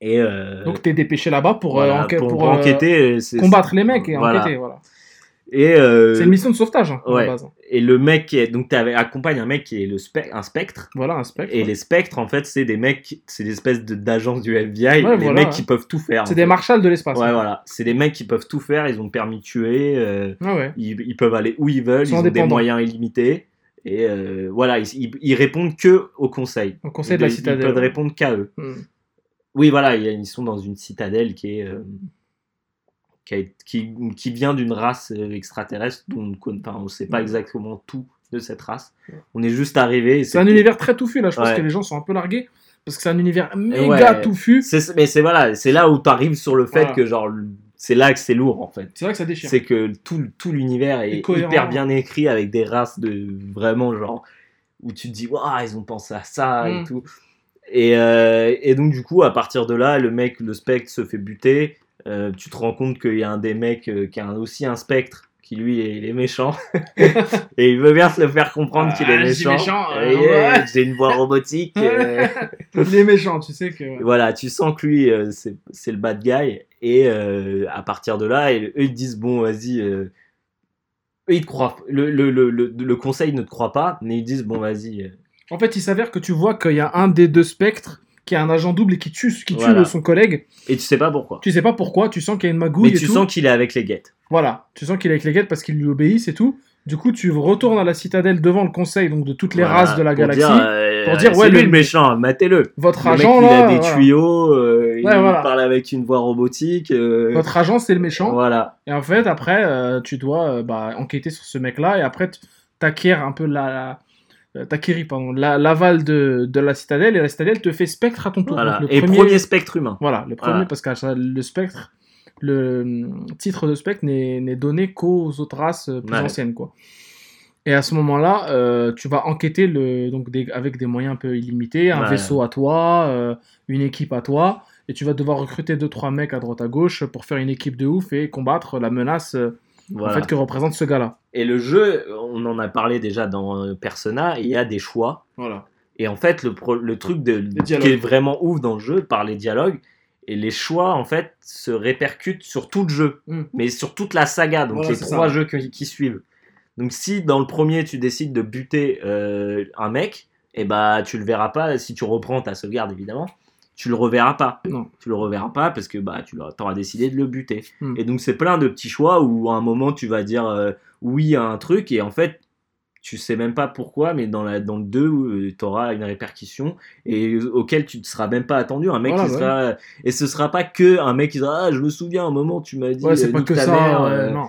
Et euh, Donc t'es dépêché là-bas pour, pour, pour, pour enquêter, combattre les mecs et enquêter, voilà. Et euh, C'est une mission de sauvetage hein, ouais. base. Et le mec, qui est, donc tu accompagnes un mec qui est le spec- un spectre. Voilà un spectre. Et ouais. les spectres, en fait, c'est des mecs, c'est des espèces de- d'agents du FBI, Ouais, les voilà, mecs qui peuvent tout faire. C'est des marshals de l'espace. Ouais, hein. voilà. C'est des mecs qui peuvent tout faire, ils ont le permis de tuer, euh, ouais. ils, ils peuvent aller où ils veulent, Ils ont des moyens illimités. Et euh, voilà, ils, ils- répondent que au conseil. Au conseil de la citadelle. Ils peuvent répondre qu'à eux. Hmm. Oui, voilà, ils sont dans une citadelle qui est. qui, a- qui, qui vient d'une race euh, extraterrestre dont on ne enfin, sait pas exactement tout de cette race. On est juste arrivé. C'est un univers très touffu là. Je pense Ouais. que les gens sont un peu largués parce que c'est un univers méga ouais. touffu. Mais c'est voilà, c'est là où tu arrives sur le fait Voilà. que genre c'est là que c'est lourd en fait. C'est vrai que ça déchire. C'est que tout, tout l'univers est cohérent. hyper bien écrit avec des races de vraiment genre où tu te dis waouh ils ont pensé à ça et Mm. tout. Et, euh, et donc du coup à partir de là le mec le spectre se fait buter. Euh, tu te rends compte qu'il y a un des mecs euh, qui a un- aussi un spectre qui lui est, il est méchant (laughs) et il veut bien se le faire comprendre qu'il est Ah, méchant. méchant, euh, Et, ouais. J'ai une voix robotique. euh, (laughs) Les méchants, tu sais que. (laughs) voilà, tu sens que lui, c'est le bad guy. Et à partir de là, et- eux, ils te disent bon, vas-y. eux, ils te croient. Le, le, le, le, le conseil ne te croit pas, mais ils disent bon, vas-y. En fait, il s'avère que tu vois qu'il y a un des deux spectres qui est un agent double et qui tue, qui tue Voilà. son collègue. Et tu sais pas pourquoi. Tu sais pas pourquoi, tu sens qu'il y a une magouille Mais et tu tout. sens qu'il est avec les guettes. Voilà, tu sens qu'il est avec les guettes parce qu'ils lui obéissent et tout. Du coup, tu retournes à la citadelle devant le conseil donc de toutes les Voilà, races de la pour galaxie. Dire, euh, pour dire, c'est ouais, lui le- le méchant, matez-le. Votre Le mec, agent il là, a des voilà. tuyaux, euh, il voilà. parle avec une voix robotique. euh, votre agent c'est le méchant. Voilà. Et en fait, après, euh, tu dois euh, bah, enquêter sur ce mec-là et après, t- t'acquiers un peu la. la euh, t'acquéris, pardon, la- l'aval de, de la citadelle et la citadelle te fait spectre à ton tour. voilà. Donc, le Et premier- premier spectre humain. Voilà, le premier, Voilà. parce que le spectre, le hum, titre de spectre n'est n'est donné qu'aux autres races euh, plus Ouais. anciennes, quoi. Et à ce moment-là, euh, tu vas enquêter le, donc des- avec des moyens un peu illimités, un Ouais. vaisseau à toi, euh, une équipe à toi, et tu vas devoir recruter deux trois mecs à droite à gauche pour faire une équipe de ouf et combattre la menace Voilà. en fait que représente ce gars-là. Et le jeu, on en a parlé déjà dans euh, Persona, il y a des choix. Voilà. Et en fait, le, pro- le truc de, qui est vraiment ouf dans le jeu, par les dialogues, et les choix en fait se répercutent sur tout le jeu, Mm. mais sur toute la saga, donc Voilà, les trois ça. jeux qui, qui suivent. Donc si dans le premier tu décides de buter euh, un mec, et bah tu le verras pas si tu reprends ta sauvegarde évidemment. Tu le reverras pas. Non. Tu le reverras pas parce que bah tu auras décidé de le buter. Mm. Et donc c'est plein de petits choix où à un moment tu vas dire euh, oui à un truc et en fait tu sais même pas pourquoi, mais dans, la, dans le 2, tu auras une répercussion et auquel tu ne seras même pas attendu. Un mec Voilà, qui ouais. sera. Et ce sera pas que un mec qui dira Ah, je me souviens, un moment, tu m'as dit. Ouais, c'est euh, pas que ta ça. mère, euh, non,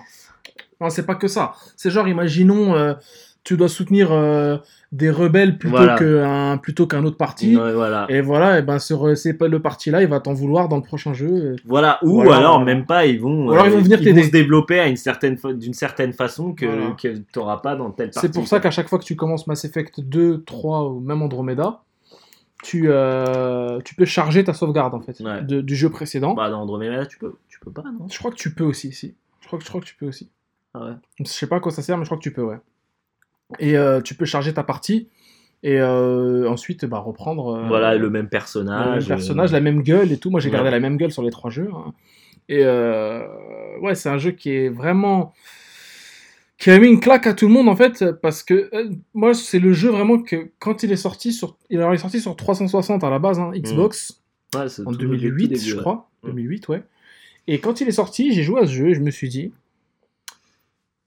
non c'est pas que ça. C'est genre, imaginons, euh, tu dois soutenir euh, des rebelles plutôt Voilà. qu'un plutôt qu'un autre parti. ouais, voilà. Et voilà, et ben ce re- c'est pas le parti-là, il va t'en vouloir dans le prochain jeu. Voilà, ou Voilà. alors même pas, ils vont, Ou alors ils vont venir t'aider. se développer à une certaine d'une certaine façon que, que tu n'auras pas dans telle partie. C'est pour ça qu'à chaque fois que tu commences Mass Effect 2, 3 ou même Andromeda, tu, euh, tu peux charger ta sauvegarde en fait Ouais. de- du jeu précédent. Bah, dans Andromeda, tu peux, tu peux pas, non? Je crois que tu peux aussi, si. Je crois que, je crois que tu peux aussi. Ah ouais. Je sais pas à quoi ça sert, mais je crois que tu peux, ouais. Et euh, tu peux charger ta partie et euh, ensuite bah, reprendre euh, Voilà, le même le même personnage. personnage, euh, la même gueule et tout. Moi, j'ai Ouais. gardé la même gueule sur les trois jeux. hein. Et ouais, c'est un jeu qui est vraiment. qui a mis une claque à tout le monde en fait, parce que moi, c'est le jeu vraiment que quand il est sorti sur. Il est sorti sur 360 à la base, hein, Xbox ouais, c'est en tout- 2008, tout début, je crois. Mm. 2008, ouais. Et quand il est sorti, j'ai joué à ce jeu et je me suis dit.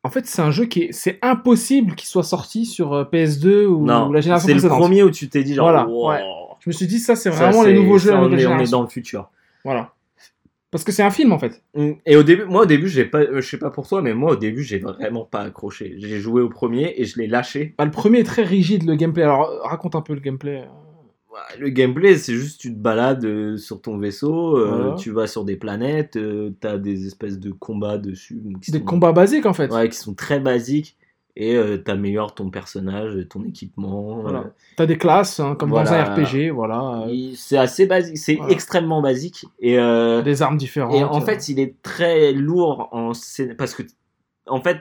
En fait, c'est un jeu qui est. C'est impossible qu'il soit sorti sur euh, PS2 ou, Non, ou la génération c'est le précédente. premier où tu t'es dit genre. Voilà, wow, ouais. Je me suis dit, ça, c'est ça, vraiment les nouveaux jeux ça, on, est, on est dans le futur. Voilà. Parce que c'est un film, en fait. Mm. Et au début, moi au début, j'ai pas, euh, je sais pas pour toi, mais moi au début, j'ai vraiment pas accroché. J'ai joué au premier et je l'ai lâché. Bah, le premier est très rigide, le gameplay. Alors, euh, raconte un peu le gameplay. Le gameplay, c'est juste tu te balades euh, sur ton vaisseau, euh, tu vas sur des planètes, euh, t'as des espèces de combats dessus. Des sont- combats basiques, en fait. ouais, qui sont très basiques et euh, t'améliores ton personnage, ton équipement. Voilà. euh, T'as des classes, hein, comme dans un RPG, voilà. euh, il- c'est assez basique, c'est extrêmement basique et euh, des armes différentes. Et en euh. fait, il est très lourd en parce que en fait,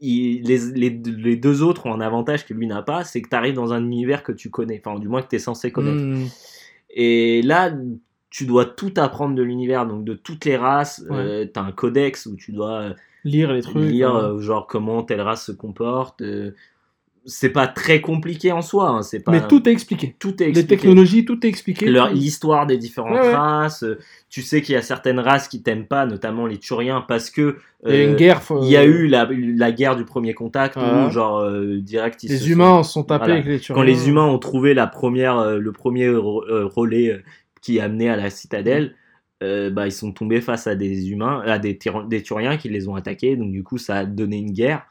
il- les, les, les deux autres ont un avantage que lui n'a pas, c'est que tu arrives dans un univers que tu connais, enfin du moins que tu es censé connaître. Hmm. Et là, tu dois tout apprendre de l'univers, donc de toutes les races. Ouais. tu as un codex où tu dois euh, lire les trucs. lire hein. euh, genre comment telle race se comporte. euh, c'est pas très compliqué en soi, hein, c'est pas. Mais tout est expliqué. tout est Les expliqué technologies, tout est expliqué. leur l'histoire des différentes Ouais, ouais. races. euh, Tu sais qu'il y a certaines races qui t'aiment pas, notamment les Turiens, parce que Il y a euh, une guerre. faut- il y a eu la, la guerre du premier contact où genre euh, direct ils Les sont- humains se sont tapés Voilà. avec les quand Turiens. les humains ont trouvé la première euh, le premier re- euh, relais euh, qui amenait à la citadelle. euh, bah, ils sont tombés face à des humains, à des, des Turiens qui les ont attaqués, donc du coup ça a donné une guerre.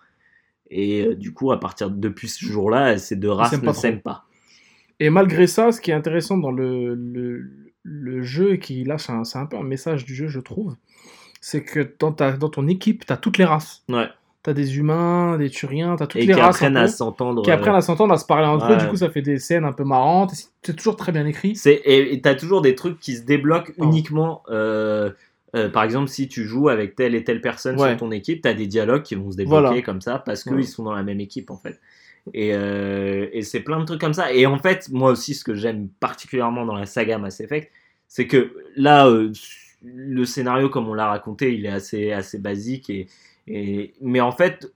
Et euh, du coup, à partir de depuis ce jour-là, ces deux races ne s'aiment pas. Et malgré ça, ce qui est intéressant dans le, le, le jeu, et qui là, c'est un, un peu un message du jeu, je trouve, c'est que dans, ta, dans ton équipe, tu as toutes les races. Ouais. Tu as des humains, des Turiens, tu as toutes Et les qui races. apprennent à s'entendre. qui apprennent euh, à s'entendre, à se parler entre eux. ouais. Du coup, ça fait des scènes un peu marrantes. c'est- toujours très bien écrit. Et t'as toujours des trucs qui se débloquent uniquement. euh, euh, par exemple, si tu joues avec telle et telle personne Ouais. sur ton équipe, t'as des dialogues qui vont se débloquer Voilà. comme ça parce qu'ils Voilà. sont dans la même équipe en fait. Et, euh, et c'est plein de trucs comme ça. Et en fait, moi aussi, ce que j'aime particulièrement dans la saga Mass Effect, c'est que là, euh, le scénario, comme on l'a raconté, il est assez, assez basique. Et, et, mais en fait,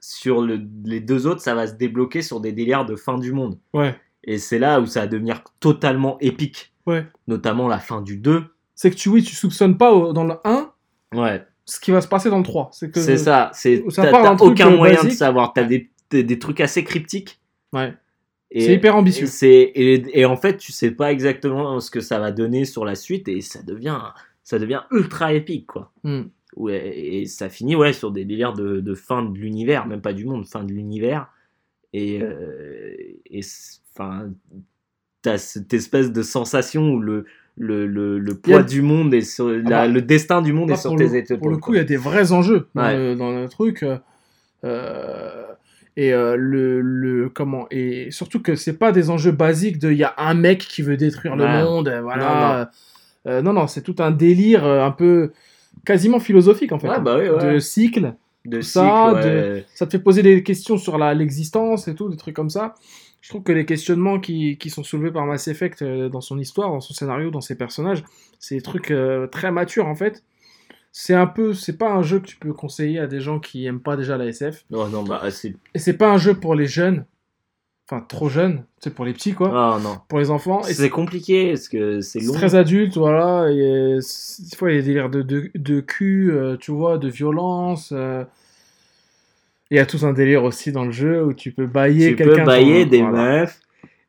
sur le- les deux autres, ça va se débloquer sur des délires de fin du monde. Ouais. Et c'est là où ça va devenir totalement épique. Ouais. Notamment la fin du 2. C'est que tu, oui, tu soupçonnes pas au- dans le 1 Ouais. ce qui va se passer dans le 3. C'est que C'est ça. C'est, ça t'as, aucun euh, moyen de savoir. T'as des, des, des trucs assez cryptiques. Ouais. C'est hyper ambitieux. Et, c'est, et, et en fait, tu sais pas exactement ce que ça va donner sur la suite. Et ça devient, ça devient ultra épique, quoi. Hmm. Ouais, et ça finit ouais, sur des délires de, de fin de l'univers, même pas du monde, fin de l'univers. Et, euh, et enfin, t'as cette espèce de sensation où le, le, le, a- poids du monde est sur, la- bah, le destin du monde Là, est sur tes le, épaules. pour le coup, il y a des vrais enjeux dans, Ouais. le, dans le truc. euh, euh, et euh, le, le comment et surtout que c'est pas des enjeux basiques de il y a un mec qui veut détruire Ouais. le monde voilà Euh, non non c'est tout un délire un peu quasiment philosophique en fait Ouais, bah oui, de cycle de ça, ça te fait poser des questions sur l'existence et tout des trucs comme ça Je trouve que les questionnements qui, qui sont soulevés par Mass Effect euh, dans son histoire, dans son scénario, dans ses personnages, c'est des trucs euh, très matures en fait. C'est un peu, c'est pas un jeu que tu peux conseiller à des gens qui aiment pas déjà la SF. Non, non, bah, c'est. Et c'est pas un jeu pour les jeunes, enfin trop jeunes, c'est pour les petits quoi, Ah, non. pour les enfants. C'est compliqué parce que c'est long. très adulte, voilà. Euh, c'est- des fois, il y a des délires de, de, de cul, euh, tu vois, de violence. euh. Il y a tout un délire aussi dans le jeu où tu peux bailler Tu quelqu'un. peux bailler ton- des voilà, meufs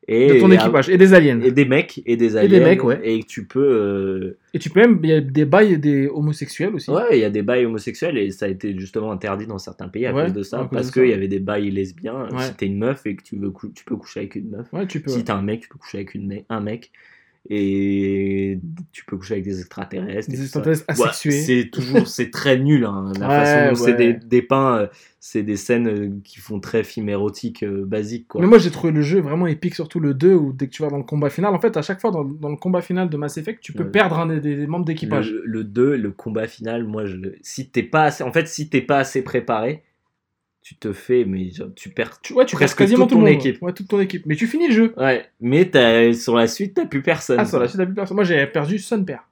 et de ton équipage et des aliens. et des mecs et des aliens. des mecs, ouais. Et tu peux. euh, Et tu peux même, il y a des bails des homosexuels aussi. Ouais, il y a des bails homosexuels et ça a été justement interdit dans certains pays à Ouais, cause de ça. cause parce qu'il y avait des bails lesbiens. Ouais. Si t'es une meuf et que tu, veux tu peux coucher avec une meuf. Ouais, tu peux. Si t'es un mec, tu peux coucher avec une me- un mec. Et tu peux coucher avec des extraterrestres. Des extraterrestres Ouais, asexués. c'est toujours, c'est très nul. hein, la Ouais, façon dont c'est ouais. des- dépeint, euh, c'est des scènes euh, qui font très film érotique euh, basique. Quoi. Mais moi, j'ai trouvé le jeu vraiment épique, surtout le 2, où dès que tu vas dans le combat final, en fait, à chaque fois dans, dans le combat final de Mass Effect, tu peux Ouais. perdre un des, des membres d'équipage. Le, le 2, le combat final, moi, je, si t'es pas assez, en fait, si t'es pas assez préparé, tu te fais, mais tu perds. Tu, ouais, tu presque perds quasiment toute tout ton monde. équipe. Ouais, toute ton équipe. Mais tu finis le jeu. Ouais, mais sur la suite, t'as plus personne. Ah, sur la suite, t'as plus personne. Moi, j'ai perdu son père.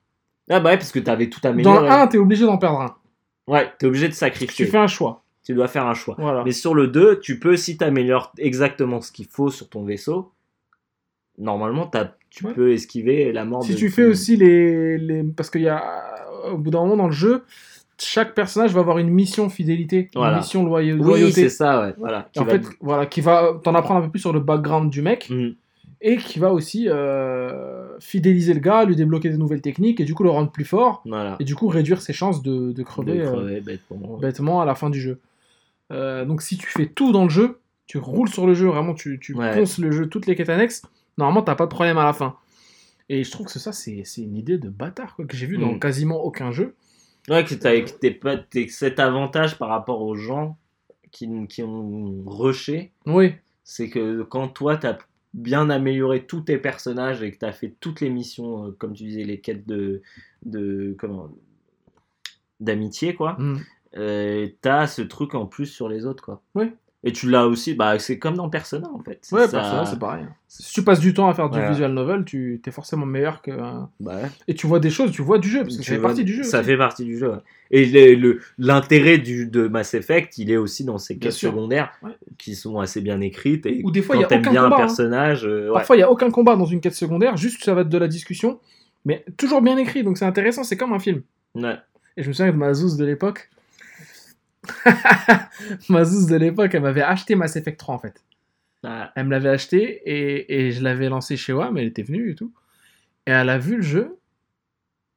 Ah bah ouais, parce que t'avais tout Dans amélioré. le 1, t'es obligé d'en perdre un. Ouais, t'es obligé de Tu sacrifier. fais un choix. Tu dois faire un choix. Voilà. Mais sur le 2, tu peux, si t'améliores exactement ce qu'il faut sur ton vaisseau, normalement, tu Ouais. peux esquiver la mort Si de tu fais aussi les, les. Parce qu'il y a. Au bout d'un moment dans le jeu, chaque personnage va avoir une mission fidélité. Voilà. Une mission Oui, loyauté. c'est ça, ouais. Voilà. Et en Qui va- fait, voilà, qui va t'en apprendre un peu plus sur le background du mec Mhm. et qui va aussi euh, fidéliser le gars, lui débloquer des nouvelles techniques et du coup le rendre plus fort Voilà. et du coup réduire ses chances de, de De crever, euh, bêtement. bêtement à la fin du jeu. Euh, donc si tu fais tout dans le jeu, tu roules sur le jeu, vraiment tu, tu Ouais. ponces le jeu, toutes les quêtes annexes, normalement t'as pas de problème à la fin. Et je trouve que ça c'est c'est une idée de bâtard quoi, que j'ai vu dans Mm. quasiment aucun jeu. Ouais, que t'es cet avantage par rapport aux gens qui, qui ont rushé, Oui, c'est que quand toi t'as bien amélioré tous tes personnages et que t'as fait toutes les missions, euh, comme tu disais, les quêtes de, de comment d'amitié quoi, Mm. euh, t'as ce truc en plus sur les autres quoi. Ouais. Et tu l'as aussi, bah c'est comme dans Persona en fait. ouais, Ça- Persona, c'est pareil. Si tu passes du temps à faire du visual novel, tu es forcément meilleur que... ouais. Et tu vois des choses, tu vois du jeu, parce que Tu ça fait partie du jeu. Ça aussi. fait partie du jeu. Et le- le- l'intérêt du de Mass Effect, il est aussi dans ces quêtes secondaires Ouais. qui sont assez bien écrites. Et Ou des fois, il y a aucun bien combat, un hein. personnage, euh, ouais. Parfois, il n'y a aucun combat dans une quête secondaire, juste ça va être de la discussion, mais toujours bien écrit, donc c'est intéressant, c'est comme un film. Ouais. Et je me souviens de ma Zouz de l'époque. (laughs) ma de l'époque, elle m'avait acheté Mass Effect 3 en fait. Ah, Elle me l'avait acheté et, et je l'avais lancé chez WAM, elle était venue et tout. Et elle a vu le jeu.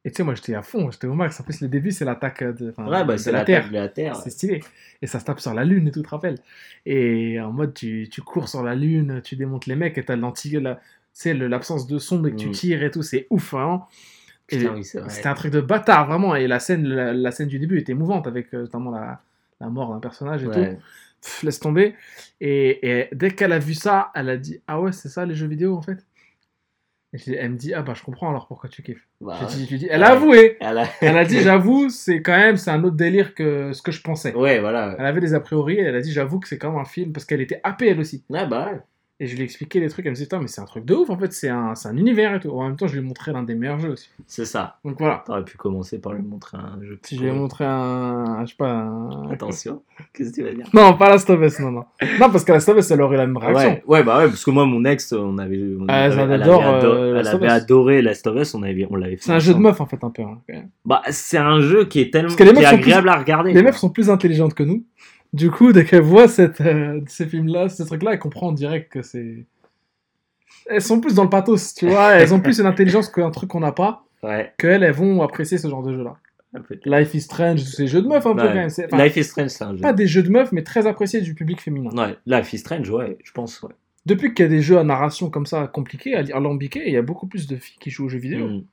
Et tu sais, moi j'étais à fond, j'étais au max. En plus, le début, c'est l'attaque de, ouais, bah de c'est la, Terre. Terre. de la Terre. C'est stylé. Et ça se tape sur la lune et tout, tu te rappelles. Et en mode, tu, tu cours sur la lune, tu démontes les mecs et t'as l'anti, la, le- l'absence de son dès que tu Mm. tires et tout, c'est ouf, vraiment. Oui, c'est. C'était un truc de bâtard, vraiment. Et la scène, la, la scène du début était émouvante avec euh, notamment la, la mort d'un personnage et tout. Pff, laisse tomber. Et, et dès qu'elle a vu ça, elle a dit Ah ouais, c'est ça les jeux vidéo en fait et Elle me dit Ah bah je comprends alors pourquoi tu kiffes? Bah, Je ouais. dis- je lui dis, Elle a avoué (laughs) Elle a- (laughs) Elle a dit J'avoue, c'est quand même c'est un autre délire que ce que je pensais. Ouais, voilà. Elle avait des a priori et elle a dit J'avoue que c'est comme un film parce qu'elle était happée elle aussi. Ouais, bah ouais. Et je lui ai expliqué les trucs, elle me Putain, mais c'est un truc de ouf en fait, c'est un, c'est un univers et tout. En même temps, je lui ai montré l'un des meilleurs jeux aussi. C'est ça. Donc voilà. T'aurais pu commencer par lui montrer un jeu. Si je lui ai montré un. Je sais pas. Un... Attention. Qu'est-ce que tu vas dire? Non, pas Last of Us, non, non. Non, parce qu'à Last of Us, elle aurait la même réaction. Ouais, ouais, bah ouais, parce que moi, mon ex, on avait, on Ah, avait- elle elle, adore, avait, euh, elle avait adoré Last of Us, on avait, on l'avait fait. C'est un jeu de meuf en fait, un peu. hein. Bah, c'est un jeu qui est tellement, Parce que les qui est agréable à regarder. Les meufs sont plus intelligentes que nous. Du coup, dès qu'elles voient cette, euh, ces films-là, ces trucs-là, elles comprennent direct que c'est. Elles sont plus dans le pathos, tu vois. (laughs) Elles ont plus une intelligence qu'un truc qu'on n'a pas. Ouais, Qu'elles, elles vont apprécier ce genre de jeu-là. Life is Strange, tous ces jeux de meufs un peu Ouais. quand même. Enfin, Life is Strange, c'est un jeu. Pas des jeux de meufs, mais très appréciés du public féminin. Ouais, Life is Strange, ouais, je pense, ouais. Depuis qu'il y a des jeux à narration comme ça, compliqués, à alambiqués, il y a beaucoup plus de filles qui jouent aux jeux vidéo. Mm.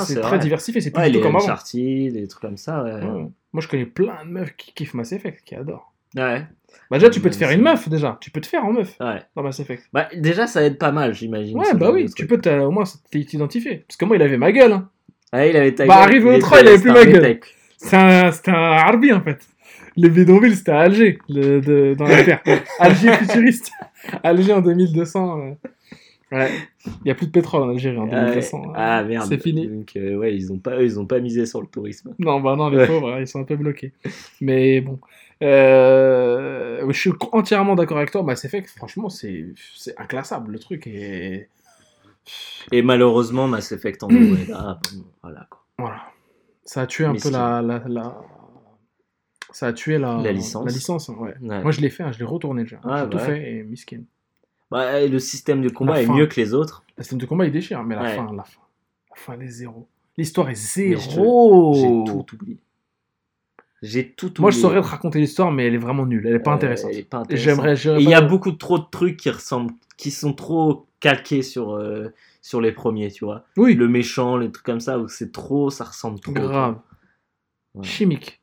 C'est très vrai. diversifié, c'est plus Ouais, du les tout comme avant. Uncharted, des trucs comme ça, ouais. Moi, je connais plein de meufs qui kiffent Mass Effect, qui adorent. Ouais, Bah, déjà, tu peux te faire une meuf, déjà. Tu peux te faire en meuf ouais. dans Mass Effect. Bah, déjà, ça aide pas mal, j'imagine. Ouais, bah oui, tu peux au moins t'identifier. Parce que moi, il avait ma gueule. hein. Ouais, il avait ta Bah, gueule, arrivé au était- trois, il avait c'était plus ma gueule. C'est un, c'était un Harbi, en fait. Les bidonvilles, c'était à Alger, le- de- dans la Terre. (laughs) Alger futuriste. Alger en 2200. euh. Ouais. Il n'y a plus de pétrole en Algérie en 2200. hein. Ah merde. C'est fini. Donc, euh, ouais, ils ont pas, ils ont pas misé sur le tourisme. Non, bah non, les Ouais. pauvres, ils sont un peu bloqués. Mais bon. Euh, je suis entièrement d'accord avec toi. C'est fait que franchement, c'est c'est inclassable le truc. Et Et malheureusement, Mass Effect Andromeda, (clears throat) bon, voilà quoi. voilà. Ça a tué un peu la, la, la- Ça a tué la, La licence. La licence, hein, ouais. Ouais. Moi, je l'ai fait, hein, je l'ai retourné déjà. Ah, J'ai tout bah fait et miskin. Bah, le système de combat est mieux que les autres. Le système de combat, il déchire, mais la fin, la fin. La fin, elle est zéro. L'histoire est zéro. J'ai tout oublié. J'ai tout oublié. Moi, je saurais te raconter l'histoire, mais elle est vraiment nulle. Elle est pas Euh, intéressante. elle est pas Et intéressante. J'aimerais. Il y a beaucoup trop de trucs qui ressemblent, qui sont trop calqués sur, euh, sur les premiers, tu vois. Oui, Le méchant, les trucs comme ça, où c'est trop, ça ressemble trop. grave. Ouais. Chimique.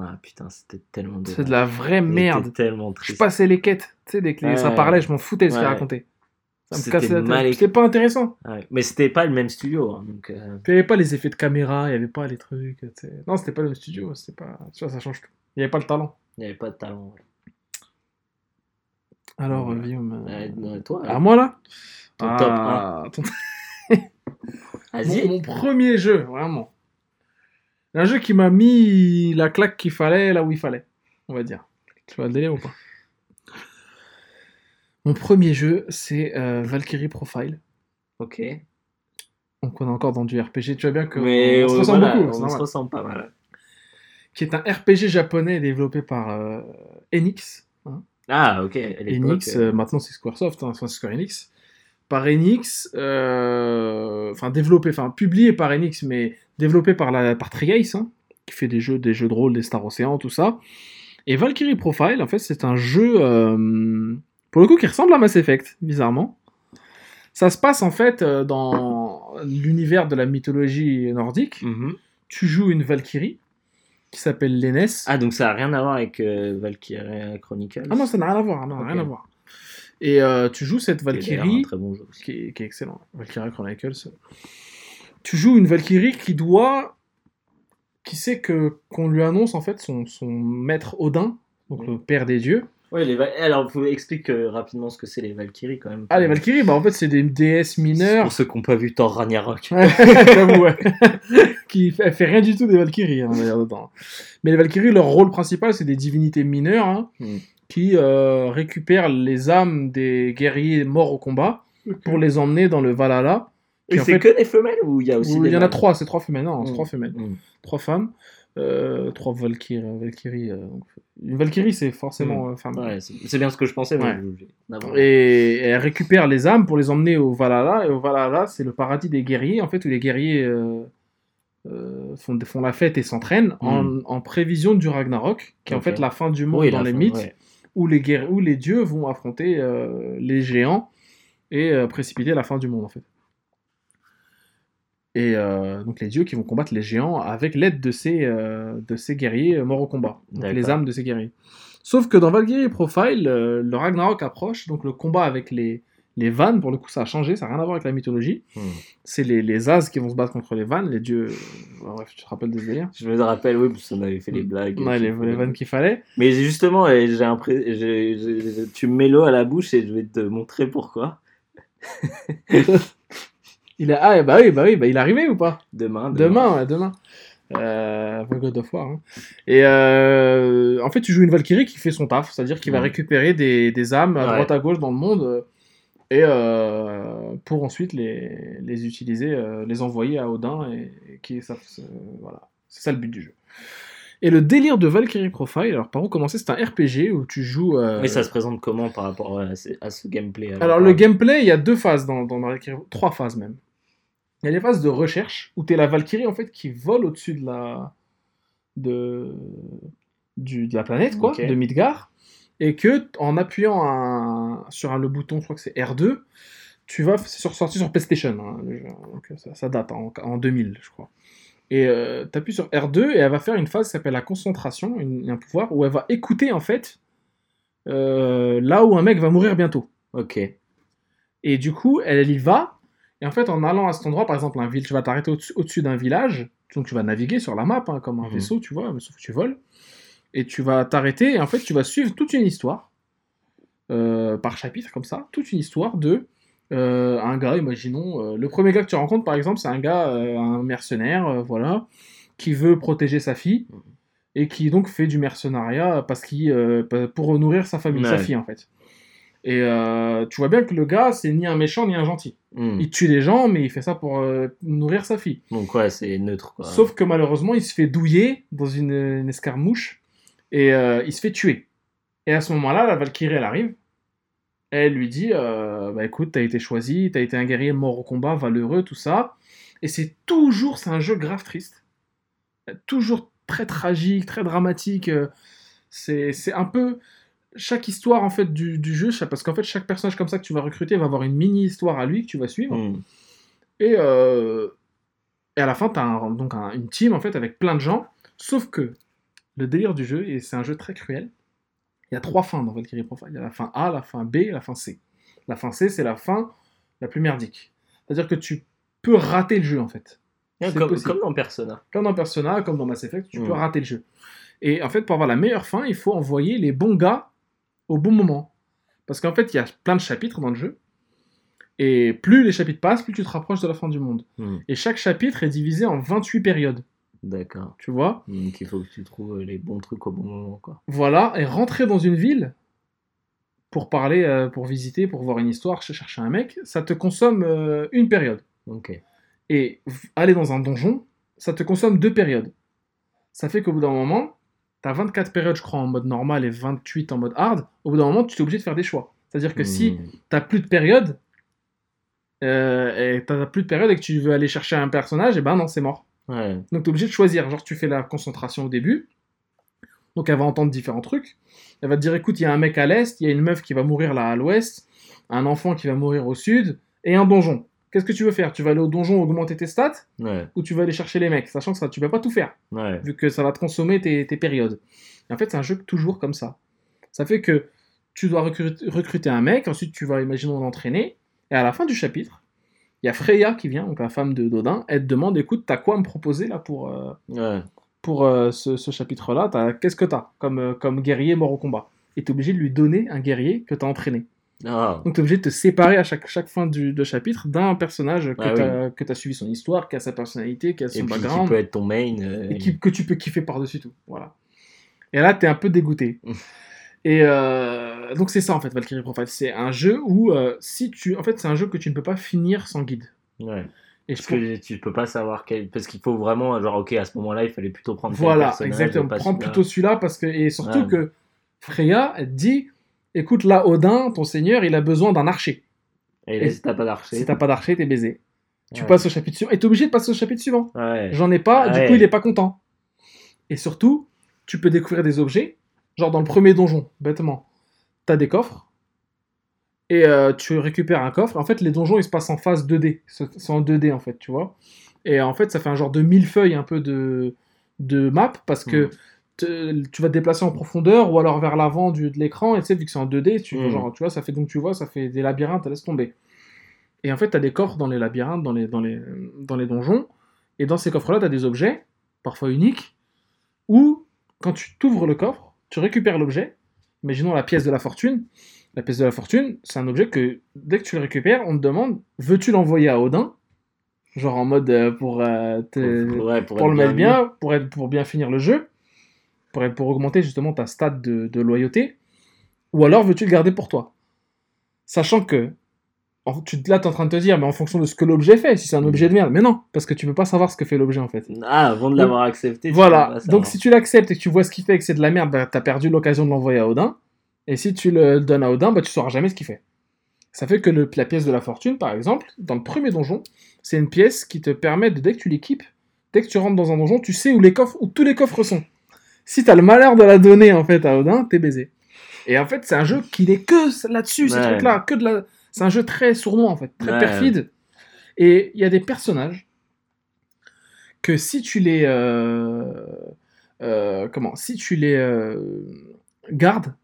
Ah putain, c'était tellement C'est de la vraie merde. tellement Je triste. passais les quêtes. Tu sais, dès que les- ça Ouais. parlait, je m'en foutais de ce qu'il Ouais. racontait. C'était mal pas intéressant. Ouais. Mais c'était pas le même studio. hein, donc, euh, Puis il n'y avait pas les effets de caméra, il n'y avait pas les trucs. Non, c'était pas le même studio. Pas... Tu vois, ça change tout. Il n'y avait pas le talent. il n'y avait pas de talent. ouais. Alors, Ouais. euh, Guillaume. euh, toi, À moi là? Ton Ah, ton- vas-y. mon, mon premier jeu, vraiment. Un jeu qui m'a mis la claque qu'il fallait là où il fallait, on va dire. Tu vois le délire ou pas? Mon premier jeu, c'est euh, Valkyrie Profile. Ok. Donc on est encore dans du RPG. Tu vois bien que Mais on se euh, ressemble voilà, beaucoup. on se normal. ressemble pas mal. Qui est un RPG japonais développé par euh, Enix. hein. Ah, ok. Enix, euh, euh, maintenant c'est Squaresoft, hein, Square Enix. Par Enix, euh, enfin développé, enfin publié par Enix, mais développé par, la, par Triace, hein, qui fait des jeux, des jeux de rôle, des Star Ocean, tout ça. Et Valkyrie Profile, en fait, c'est un jeu, euh, pour le coup, qui ressemble à Mass Effect, bizarrement. Ça se passe en fait euh, dans l'univers de la mythologie nordique. mhm. Tu joues une Valkyrie qui s'appelle Lénès. Ah, donc ça n'a rien à voir avec euh, Valkyria Chronicles. Ah non, ça n'a rien à voir, non, Ok. rien à voir. Et euh, tu joues cette Qui est d'ailleurs Valkyrie, très bon jeu aussi. qui est, qui est excellent, Valkyrie Chronicles. Tu joues une Valkyrie qui doit, qui sait que qu'on lui annonce en fait son, son maître Odin, donc le père des dieux. Ouais, les Alors, expliquer euh, rapidement ce que c'est les Valkyries quand même. Ah les Valkyries, bah en fait c'est des déesses mineures. Pour ceux qui n'ont pas vu Thor Ragnarok. (laughs) J'avoue, ouais. (laughs) qui fait, elle fait rien du tout des Valkyries, hein. Mais les Valkyries, leur rôle principal, c'est des divinités mineures hein, Hmm. qui euh, récupèrent les âmes des guerriers morts au combat pour les emmener dans le Valhalla. Et c'est fait, que des femelles ou il y a aussi des il y en a trois, c'est trois femelles, non, c'est Hmm. trois femelles, Hmm. trois femmes, euh, trois Valkyries. Euh, donc, une Valkyrie, c'est forcément euh. Ouais, c'est bien ce que je pensais. Ouais. je-. Et elle récupère les âmes pour les emmener au Valhalla. Et au Valhalla, c'est le paradis des guerriers, en fait, où les guerriers euh, euh, font, font la fête et s'entraînent en, en prévision du Ragnarok, qui est en fait la fin du monde Oui, dans les fin, mythes, ouais. où, les où les dieux vont affronter euh, les géants et euh, précipiter la fin du monde, en fait. Et euh, donc les dieux qui vont combattre les géants avec l'aide de ces, euh, de ces guerriers morts au combat, donc les âmes de ces guerriers. Sauf que dans Valkyrie Profile, euh, le Ragnarok approche, donc le combat avec les, les vannes, pour le coup ça a changé, ça n'a rien à voir avec la mythologie. Hmm. C'est les, les As qui vont se battre contre les vannes, les dieux... euh, bref, tu te rappelles de ce délire Je me rappelle, oui, parce qu'on avait fait les blagues. Ouais, les, les vannes qu'il fallait. Mais justement, euh, j'ai j'ai- tu me mets l'eau à la bouche et je vais te montrer pourquoi. (laughs) Il a... Ah bah oui, bah oui, bah il est arrivé ou pas? Demain. Demain, ouais, demain. Euh, God of War. hein. Et euh, en fait, tu joues une Valkyrie qui fait son taf, c'est-à-dire qui va récupérer des, des âmes à Ouais. droite à gauche dans le monde euh, et euh, pour ensuite les, les utiliser, euh, les envoyer à Odin et, et qui ça, voilà, c'est ça le but du jeu. Et le délire de Valkyrie Profile, alors par où commencer? C'est un RPG où tu joues. euh, Mais ça se présente comment par rapport à, ce- à ce gameplay alors le gameplay, il y a deux phases dans, dans Valkyrie, trois phases même. Il y a les phases de recherche où tu es la Valkyrie en fait qui vole au-dessus de la de du, de la planète quoi, de Midgar, et que en appuyant un- sur un- le bouton, je crois que c'est R2, tu vas c'est sur, sorti sur PlayStation, hein, donc ça, ça date en, en 2000 je crois. Et tu appuies sur R2 et elle va faire une phase qui s'appelle la concentration, une- un pouvoir où elle va écouter en fait euh, là où un mec va mourir bientôt. Ok. Et du coup, elle y va. Et en fait, en allant à cet endroit, par exemple, un ville, tu vas t'arrêter au-dessus d'un village. Donc, tu vas naviguer sur la map, hein, comme un Mhm. vaisseau, tu vois, mais sauf que tu voles. Et tu vas t'arrêter, et en fait, tu vas suivre toute une histoire, euh, par chapitre, comme ça, toute une histoire de euh, un gars, imaginons, euh, le premier gars que tu rencontres, par exemple, c'est un gars, un mercenaire, voilà, qui veut protéger sa fille, et qui donc fait du mercenariat parce qu'il, pour nourrir sa famille, sa fille, en fait. Et euh, tu vois bien que le gars, c'est ni un méchant ni un gentil. Hmm. Il tue les gens, mais il fait ça pour euh, nourrir sa fille. Donc ouais, c'est neutre quoi. Sauf que malheureusement, il se fait douiller dans une, une escarmouche et euh, il se fait tuer. Et à ce moment-là, la Valkyrie, elle arrive. Elle lui dit Bah écoute, t'as été choisi, t'as été un guerrier mort au combat, valeureux, tout ça. Et c'est toujours, c'est un jeu grave triste. Toujours très tragique, très dramatique. C'est c'est un peu. Chaque histoire en fait du, du jeu, parce qu'en fait chaque personnage comme ça que tu vas recruter va avoir une mini histoire à lui que tu vas suivre. Hmm. Et, euh, et à la fin, tu as donc un- une team en fait avec plein de gens. Sauf que le délire du jeu, et c'est un jeu très cruel, il y a trois fins dans Valkyrie Profile. Il y a la fin A, la fin B et la fin C. La fin C, c'est la fin la plus merdique. C'est-à-dire que tu peux rater le jeu en fait. Comme, dans Persona. Comme dans Persona, comme dans Mass Effect, tu Mm. peux rater le jeu. Et en fait, pour avoir la meilleure fin, il faut envoyer les bons gars au bon moment. Parce qu'en fait, il y a plein de chapitres dans le jeu. Et plus les chapitres passent, plus tu te rapproches de la fin du monde. Hmm. Et chaque chapitre est divisé en 28 périodes. D'accord. Tu vois? Donc il faut que tu trouves les bons trucs au bon moment quoi. Voilà, et rentrer dans une ville pour parler, euh, pour visiter, pour voir une histoire, ch- chercher un mec, ça te consomme euh, une période. Ok. Et aller dans un donjon, ça te consomme deux périodes. Ça fait qu'au bout d'un moment, t'as 24 périodes, je crois, en mode normal et 28 en mode hard. Au bout d'un moment, tu es obligé de faire des choix. C'est-à-dire que si Hmm. t'as plus de période, euh, et t'as plus de période et que tu veux aller chercher un personnage, et ben non, c'est mort. Ouais. Donc tu es obligé de choisir. Genre, tu fais la concentration au début. Donc elle va entendre différents trucs. Elle va te dire écoute, il y a un mec à l'est, il y a une meuf qui va mourir là à l'ouest, un enfant qui va mourir au sud, et un donjon. Qu'est-ce que tu veux faire? Tu vas aller au donjon augmenter tes stats Ouais. ou tu vas aller chercher les mecs? Sachant que ça, tu peux pas tout faire, Ouais. vu que ça va te consommer tes, tes périodes. Et en fait, c'est un jeu toujours comme ça. Ça fait que tu dois recruter, un mec, ensuite tu vas, imaginons, l'entraîner, et à la fin du chapitre, il y a Freya qui vient, donc la femme de d'Odin, elle te demande écoute, t'as quoi à me proposer là pour, euh, Ouais. pour euh, ce, ce chapitre-là, t'as- qu'est-ce que t'as comme, euh, comme guerrier mort au combat? Et t'es obligé de lui donner un guerrier que t'as entraîné. Ah. Donc t'es obligé de te séparer à chaque, chaque fin du, de chapitre d'un personnage que Ah que t'as suivi son histoire, qui a sa personnalité, qui a Et son puis qui background, peut être ton main. euh, et qui- que tu peux kiffer par-dessus tout. Voilà. Et là, t'es un peu dégoûté. (laughs) Et euh, donc c'est ça en fait, Valkyrie Profile. C'est un jeu où euh, si tu, en fait, c'est un jeu que tu ne peux pas finir sans guide. Ouais. Et je Parce que tu peux pas savoir quel. Parce qu'il faut vraiment, genre, ok, à ce moment-là, il fallait plutôt prendre Voilà, exactement. Prends celui-là. plutôt celui-là parce que et surtout Ouais. que Freya elle dit écoute là Odin ton seigneur il a besoin d'un archer. Et là, si t'as pas d'archer. Si t'as pas d'archer t'es baisé. Tu Ouais. passes au chapitre suivant et t'es obligé de passer au chapitre suivant. Ouais. J'en ai pas, du coup il est pas content. Et surtout tu peux découvrir des objets genre dans le premier donjon bêtement t'as des coffres et euh, tu récupères un coffre. En fait les donjons ils se passent en phase 2D, c'est en 2D en fait tu vois. Et en fait ça fait un genre de millefeuille un peu de de map parce que Mm. Te- tu vas te déplacer en profondeur ou alors vers l'avant de l'écran et tu sais vu que c'est en 2D tu, Mm. genre, tu vois ça fait donc tu vois ça fait des labyrinthes laisse tomber. Et en fait tu as des coffres dans les labyrinthes dans les, dans les, dans les donjons. Et dans ces coffres là tu as des objets parfois uniques où quand tu t'ouvres le coffre tu récupères l'objet. Imaginons la pièce de la fortune. La pièce de la fortune c'est un objet que dès que tu le récupères on te demande veux-tu l'envoyer à Odin? Genre en mode euh, pour euh, te- Pour, ouais, pour le mettre mis. bien, pour, être, pour bien finir le jeu, pour, pour augmenter justement ta stat de, de loyauté, ou alors veux-tu le garder pour toi? Sachant que, en- tu, là, tu es en train de te dire, mais en fonction de ce que l'objet fait, si c'est un objet de merde, mais non, parce que tu peux pas savoir ce que fait l'objet en fait. Ah, avant de l'avoir accepté. tu Voilà, donc si tu l'acceptes et que tu vois ce qu'il fait et que c'est de la merde, bah, t'as perdu l'occasion de l'envoyer à Odin. Et si tu le donnes à Odin, bah, tu sauras jamais ce qu'il fait. Ça fait que le- la pièce de la fortune, par exemple, dans le premier donjon, c'est une pièce qui te permet de, dès que tu l'équipes, dès que tu rentres dans un donjon, tu sais où les coffres, où tous les coffres sont. Si t'as le malheur de la donner en fait à Odin, t'es baisé. Et en fait, c'est un jeu qui n'est que là-dessus, ces Ouais. trucs-là, que de la. C'est un jeu très sournois en fait, très Ouais. perfide. Et il y a des personnages que si tu les euh, euh, comment si tu les euh, gardes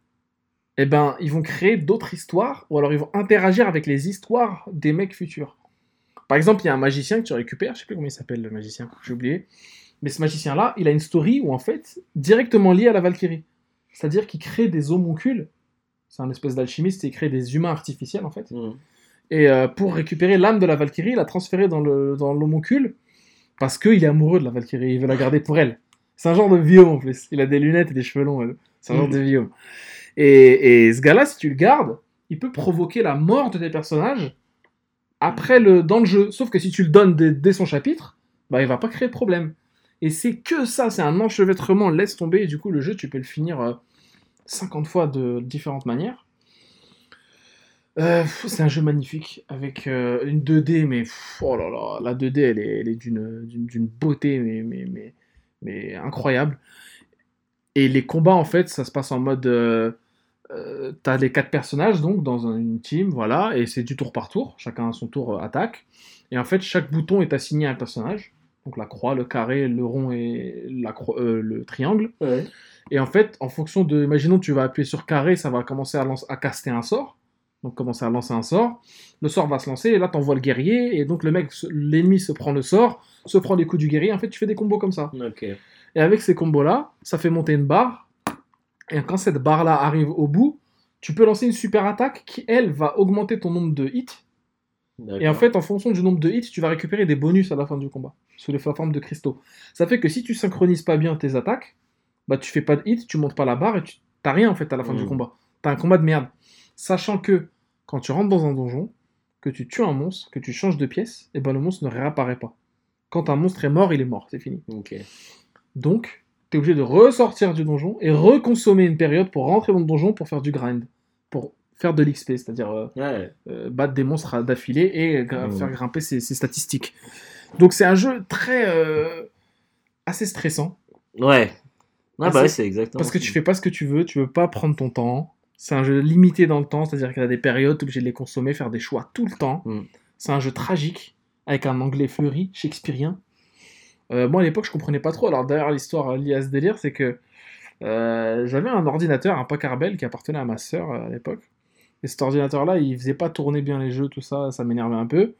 eh ben ils vont créer d'autres histoires ou alors ils vont interagir avec les histoires des mecs futurs par exemple il y a un magicien que tu récupères je sais plus comment il s'appelle le magicien j'ai oublié Mais ce magicien-là, il a une story où, en fait, directement liée à la Valkyrie. C'est-à-dire qu'il crée des homoncules. C'est un espèce d'alchimiste il crée des humains artificiels, en fait. Mm. Et euh, pour récupérer l'âme de la Valkyrie, il l'a transférée dans le dans l'homoncule parce qu'il est amoureux de la Valkyrie, il veut la garder pour elle. C'est un genre de vieux en plus. Il a des lunettes et des cheveux longs. elle. C'est un genre Mhm. de vieux. Et, et ce gars-là, si tu le gardes, il peut provoquer la mort de tes personnages après le dans le jeu. Sauf que si tu le donnes dès, dès son chapitre, bah il va pas créer de problème. Et c'est que ça, c'est un enchevêtrement, laisse tomber. Et du coup, le jeu, tu peux le finir euh, 50 fois de différentes manières. Euh, c'est un jeu magnifique avec euh, une 2D, mais oh la 2D elle est, d'une, beauté mais, incroyable. Et les combats en fait, ça se passe en mode. Euh, euh, T'as les quatre personnages donc dans un- une team, voilà, et c'est du tour par tour, chacun à son tour euh, attaque. Et en fait, chaque bouton est assigné à un personnage, donc la croix, le carré, le rond et la euh, le triangle. Et en fait, en fonction de. Imaginons, tu vas appuyer sur carré, ça va commencer à, lancer, à caster un sort. Donc, commencer à lancer un sort. Le sort va se lancer, et là, t'envoies le guerrier. Et donc, le mec, l'ennemi se prend le sort, se prend les coups du guerrier. En fait, tu fais des combos comme ça. Et avec ces combos-là, ça fait monter une barre. Et quand cette barre-là arrive au bout, tu peux lancer une super attaque qui, elle, va augmenter ton nombre de hits. Et en fait, en fonction du nombre de hits, tu vas récupérer des bonus à la fin du combat, sous la forme de cristaux. Ça fait que si tu synchronises pas bien tes attaques, bah tu fais pas de hits, tu montes pas la barre et tu t'as rien en fait à la fin du combat. T'as un combat de merde. Sachant que quand tu rentres dans un donjon, que tu tues un monstre, que tu changes de pièce, et ben le monstre ne réapparaît pas. Quand un monstre est mort, il est mort, c'est fini. Donc, tu es obligé de ressortir du donjon et reconsommer une période pour rentrer dans le donjon pour faire du grind, pour faire de l'XP, c'est-à-dire euh, Ouais. euh, battre des monstres d'affilée et Mhm. faire grimper ses, ses statistiques. Donc c'est un jeu très euh, assez stressant Ouais. Ah Ah, bah c'est- c'est exactement. parce que tu fais pas ce que tu veux, tu veux pas prendre ton temps. C'est un jeu limité dans le temps, c'est-à-dire qu'il y a des périodes, tu es obligé de les consommer, faire des choix tout le temps. Mhm. C'est un jeu tragique avec un anglais fleuri, shakespearien. Moi à l'époque je comprenais pas trop. Alors d'ailleurs l'histoire liée à ce délire, c'est que j'avais un ordinateur, un Packard Bell qui appartenait à ma sœur à l'époque. Et cet ordinateur-là, il faisait pas tourner bien les jeux, tout ça, ça m'énervait un peu.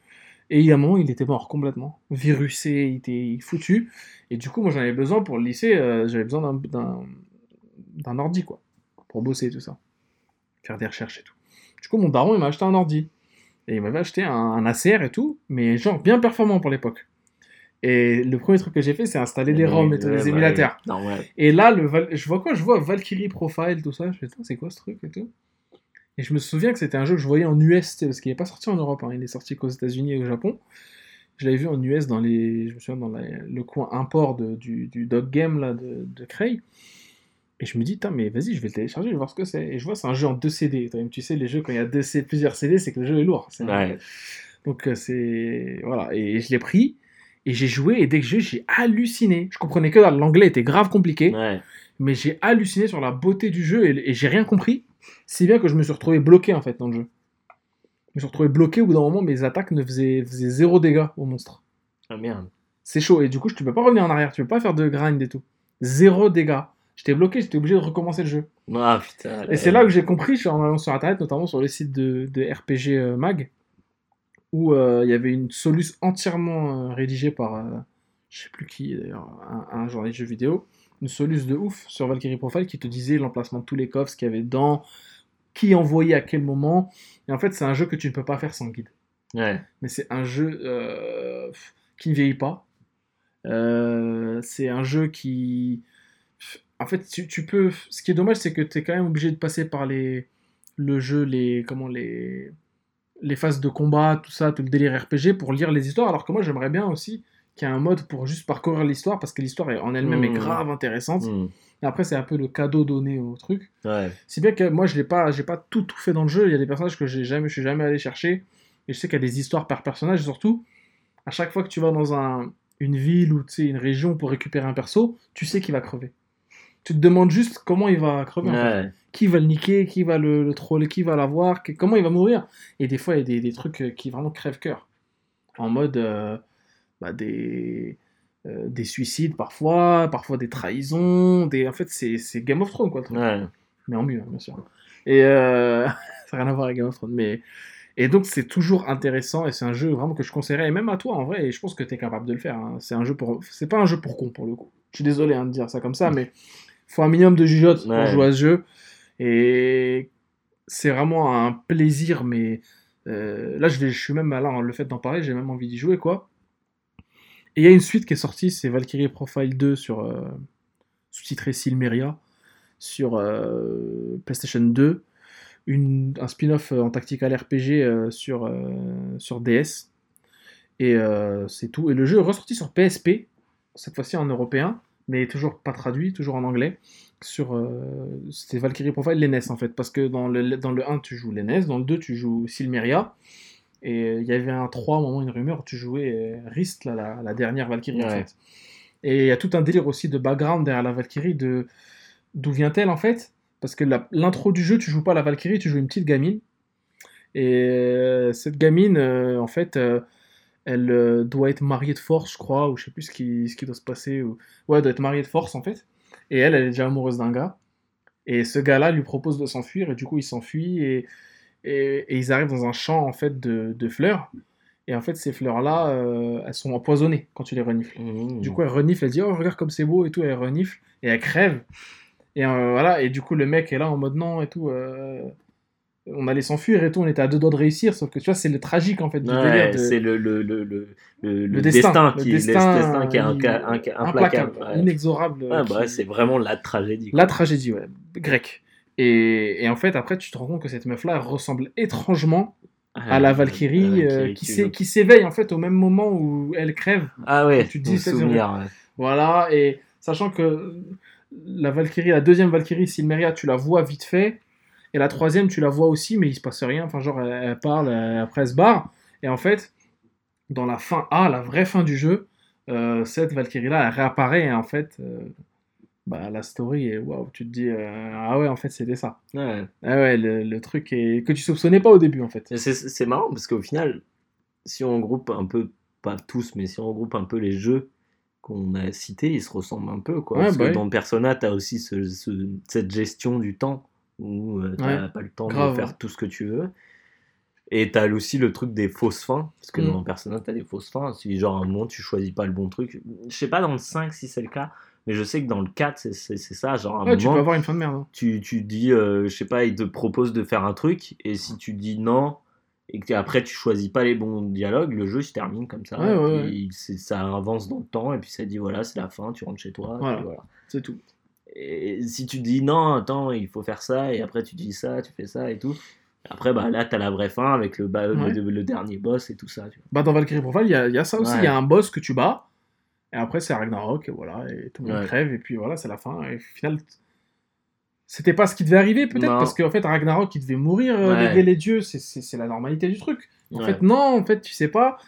Et il y a un moment, il était mort complètement. Virusé, il était foutu. Et du coup, moi j'en avais besoin pour le lycée, euh, j'avais besoin d'un- ordi, quoi. Pour bosser, tout ça. Faire des recherches et tout. Du coup, mon daron, il m'a acheté un ordi. Et il m'avait acheté un, un ACR et tout, mais genre bien performant pour l'époque. Et le premier truc que j'ai fait, c'est installer des ROM et des bah, émulateurs. Non, ouais. Et là, le je vois quoi? Je vois Valkyrie Profile, tout ça. Je fais, Putain, c'est quoi ce truc et tout? Et je me souviens que c'était un jeu que je voyais en US, parce qu'il n'est pas sorti en Europe, hein, il est sorti qu'aux États-Unis et au Japon. Je l'avais vu en US dans les, je me souviens dans la- le coin import de- du, du Dog Game là, de, de Cray. Et je me dis, mais vas-y, je vais le télécharger, je vais voir ce que c'est. Et je vois, c'est un jeu en deux CD. Toi-même, tu sais, les jeux, quand il y a deux plusieurs CD, c'est que le jeu est lourd. Ouais. Donc, euh, c'est. Voilà. Et je l'ai pris, et j'ai joué, et dès que j'ai j'ai halluciné. Je comprenais que l'anglais était grave compliqué Ouais. mais j'ai halluciné sur la beauté du jeu et, et j'ai rien compris. Si bien que je me suis retrouvé bloqué en fait dans le jeu. Je me suis retrouvé bloqué au bout d'un moment, mes attaques ne faisaient, faisaient zéro dégâts au monstre. Ah merde. C'est chaud et du coup, tu peux pas revenir en arrière, tu peux pas faire de grind et tout. Zéro dégâts. J'étais bloqué, j'étais obligé de recommencer le jeu. Ah putain. Et c'est là que j'ai compris, en allant sur internet, notamment sur le site de, de RPG euh, Mag, où euh, il y avait une soluce entièrement euh, rédigée par, euh, je sais plus qui d'ailleurs, un, un journaliste de jeux vidéo, une soluce de ouf sur Valkyrie Profile qui te disait l'emplacement de tous les coffres, ce qu'il y avait dedans, qui envoyait à quel moment. Et en fait, c'est un jeu que tu ne peux pas faire sans guide. Ouais. Mais c'est un jeu euh, qui ne vieillit pas. Euh, c'est un jeu qui. En fait, tu, tu peux. Ce qui est dommage, c'est que tu es quand même obligé de passer par les le jeu, les comment les les phases de combat, tout ça, tout le délire RPG pour lire les histoires. Alors que moi, j'aimerais bien aussi qu'il y ait un mode pour juste parcourir l'histoire parce que l'histoire en elle-même est Mhm. grave intéressante. Hmm. Et après, c'est un peu le cadeau donné au truc. Ouais. Si bien que moi, je l'ai pas, j'ai pas tout, tout fait dans le jeu. Il y a des personnages que j'ai jamais, je suis jamais allé chercher. Et je sais qu'il y a des histoires par personnage. Et surtout, à chaque fois que tu vas dans un, une ville ou une région pour récupérer un perso, tu sais qu'il va crever. Tu te demandes juste comment il va crever. en fait. Ouais. Qui va le niquer, qui va le, le troller, qui va l'avoir, comment il va mourir. Et des fois, il y a des, des trucs euh, qui vraiment crèvent-cœur. En mode euh, bah, des, euh, des suicides parfois, parfois des trahisons. Des... En fait, c'est Game of Thrones, quoi, le truc Ouais. mais en mieux, hein, bien sûr. Et euh, (laughs) ça n'a rien à voir avec Game of Thrones, mais Et donc, c'est toujours intéressant et c'est un jeu vraiment que je conseillerais, et même à toi en vrai, et je pense que tu es capable de le faire. hein. C'est un jeu pour. C'est pas un jeu pour con pour le coup. Je suis désolé hein, de dire ça comme ça, mais faut un minimum de jugeote pour jouer à ce jeu. Et c'est vraiment un plaisir, mais euh, là, je, vais, je suis même là, le fait d'en parler, j'ai même envie d'y jouer, quoi. Et il y a une suite qui est sortie, c'est Valkyrie Profile 2 sur euh, sous-titré Silmeria sur euh, PlayStation 2, une, un spin-off euh, en tactical RPG sur, DS. Et c'est tout. Et le jeu est ressorti sur PSP, cette fois-ci en européen, mais toujours pas traduit, toujours en anglais. Sur, euh, Valkyrie Profile, l'ENES en fait, parce que dans le, dans le 1 tu joues l'ENES, dans le 2 tu joues Silmeria, et euh, il y avait un 3 au moment, une rumeur, où tu jouais euh, Rist, là, la, la dernière Valkyrie en fait. Et il y a tout un délire aussi de background derrière la Valkyrie, de d'où vient-elle en fait? Parce que l'intro du jeu, tu joues pas la Valkyrie, tu joues une petite gamine. Et euh, cette gamine, euh, en fait, euh, elle euh, doit être mariée de force, je crois, ou je sais plus ce qui, ce qui doit se passer. Ou... Ouais, elle doit être mariée de force en fait. Et elle, elle est déjà amoureuse d'un gars. Et ce gars-là lui propose de s'enfuir, et du coup, il s'enfuit, et, et, et ils arrivent dans un champ en fait de, de fleurs. Et en fait, ces fleurs-là, euh, elles sont empoisonnées quand tu les renifles. Mmh. Du coup, elle renifle, elle dit Oh, regarde comme c'est beau et tout, elle renifle et elle crève. Et euh, voilà, et du coup, le mec est là en mode non et tout. euh, on allait s'enfuir et tout, on était à deux doigts de réussir, sauf que tu vois, c'est le tragique en fait du Ouais, délire. De... c'est le, le, le, le, destin, qui, destin, le destin qui est inca- implacable. ouais. inexorable. Ouais, bah qui- c'est vraiment la tragédie. quoi. La tragédie, ouais, grecque. Et, et en fait, après, tu te rends compte que cette meuf-là ressemble étrangement à la Valkyrie, euh, qui s'éveille en fait au même moment où elle crève. Ah ouais, tu te dis, souvenir. ouais. Voilà, et sachant que la Valkyrie, la deuxième Valkyrie, Silmeria, tu la vois vite fait, et la troisième, tu la vois aussi, mais il se passe rien. Enfin, genre, elle, elle parle, elle- après elle se barre, et en fait, dans la fin A, la vraie fin du jeu, euh, cette Valkyrie-là, elle réapparaît, et en fait, euh, bah, la story est waouh, tu te dis, euh, ah ouais, en fait, c'était ça. Ouais. Ah ouais, le, le truc est... que tu soupçonnais pas au début, en fait. C'est marrant parce qu'au final, si on regroupe un peu, pas tous, mais si on regroupe un peu les jeux qu'on a cités, ils se ressemblent un peu. Quoi. Ouais, parce bah que oui. dans Persona, tu as aussi ce- ce- cette gestion du temps où tu n'as Ouais. pas le temps Grave, de faire tout ce que tu veux. Et tu as aussi le truc des fausses fins, parce que Mm. dans Persona, tu as des fausses fins. Si genre à un moment tu choisis pas le bon truc, je sais pas dans le 5 si c'est le cas, mais je sais que dans le 4, c'est- ça. Genre à un Ouais, tu moment, peux avoir une fin de merde. hein. tu, tu dis, euh, je sais pas, il te propose de faire un truc, et si tu dis non, et que après tu choisis pas les bons dialogues, le jeu se termine comme ça. Ouais, et ouais, puis c'est- ça avance dans le temps, et puis ça dit voilà, c'est la fin, tu rentres chez toi. Voilà. C'est tout. Et si tu dis non, attends, il faut faire ça, et après tu dis ça, tu fais ça et tout. Après, bah là, t'as la vraie fin avec le, le- Ouais. le, dernier boss et tout ça. Tu vois. Bah, dans Valkyrie Profile, il y a, il y a ça aussi. Il Ouais. y a un boss que tu bats. Et après, c'est Ragnarok. Et voilà. Et tout le monde Ouais. crève. Et puis voilà, c'est la fin. Et au final, c'était pas ce qui devait arriver, peut-être. Parce qu'en fait, Ragnarok, il devait mourir, euh, Ouais. léguer les dieux. C'est- la normalité du truc. En Ouais. fait, non. En fait, tu sais pas.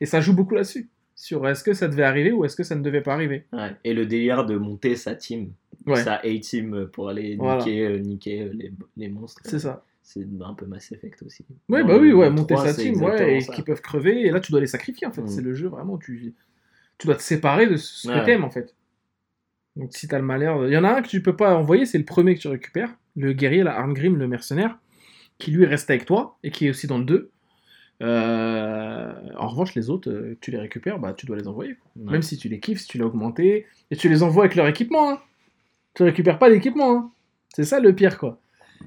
Et ça joue beaucoup là-dessus. Sur est-ce que ça devait arriver ou est-ce que ça ne devait pas arriver. Et le délire de monter sa team, sa A-team pour aller Voilà. niquer, euh, niquer euh, les, les monstres. C'est ça. C'est un peu Mass Effect aussi. Ouais, bah oui, ouais, monter 3, sa team, ouais, et qui peuvent crever, et là tu dois les sacrifier en fait. Mm. C'est le jeu vraiment, tu, tu dois te séparer de ce que Ouais. t'aimes en fait. Donc si t'as le malheur. Il y en a un que tu peux pas envoyer, c'est le premier que tu récupères, le guerrier, la Arngrim, le mercenaire, qui lui reste avec toi, et qui est aussi dans le 2. Euh, en revanche, les autres, euh, tu les récupères, bah tu dois les envoyer. Ouais. Même si tu les kiffes, si tu l'as augmenté, et tu les envoies avec leur équipement. Hein. Tu récupères pas l'équipement. Hein. C'est ça le pire, quoi.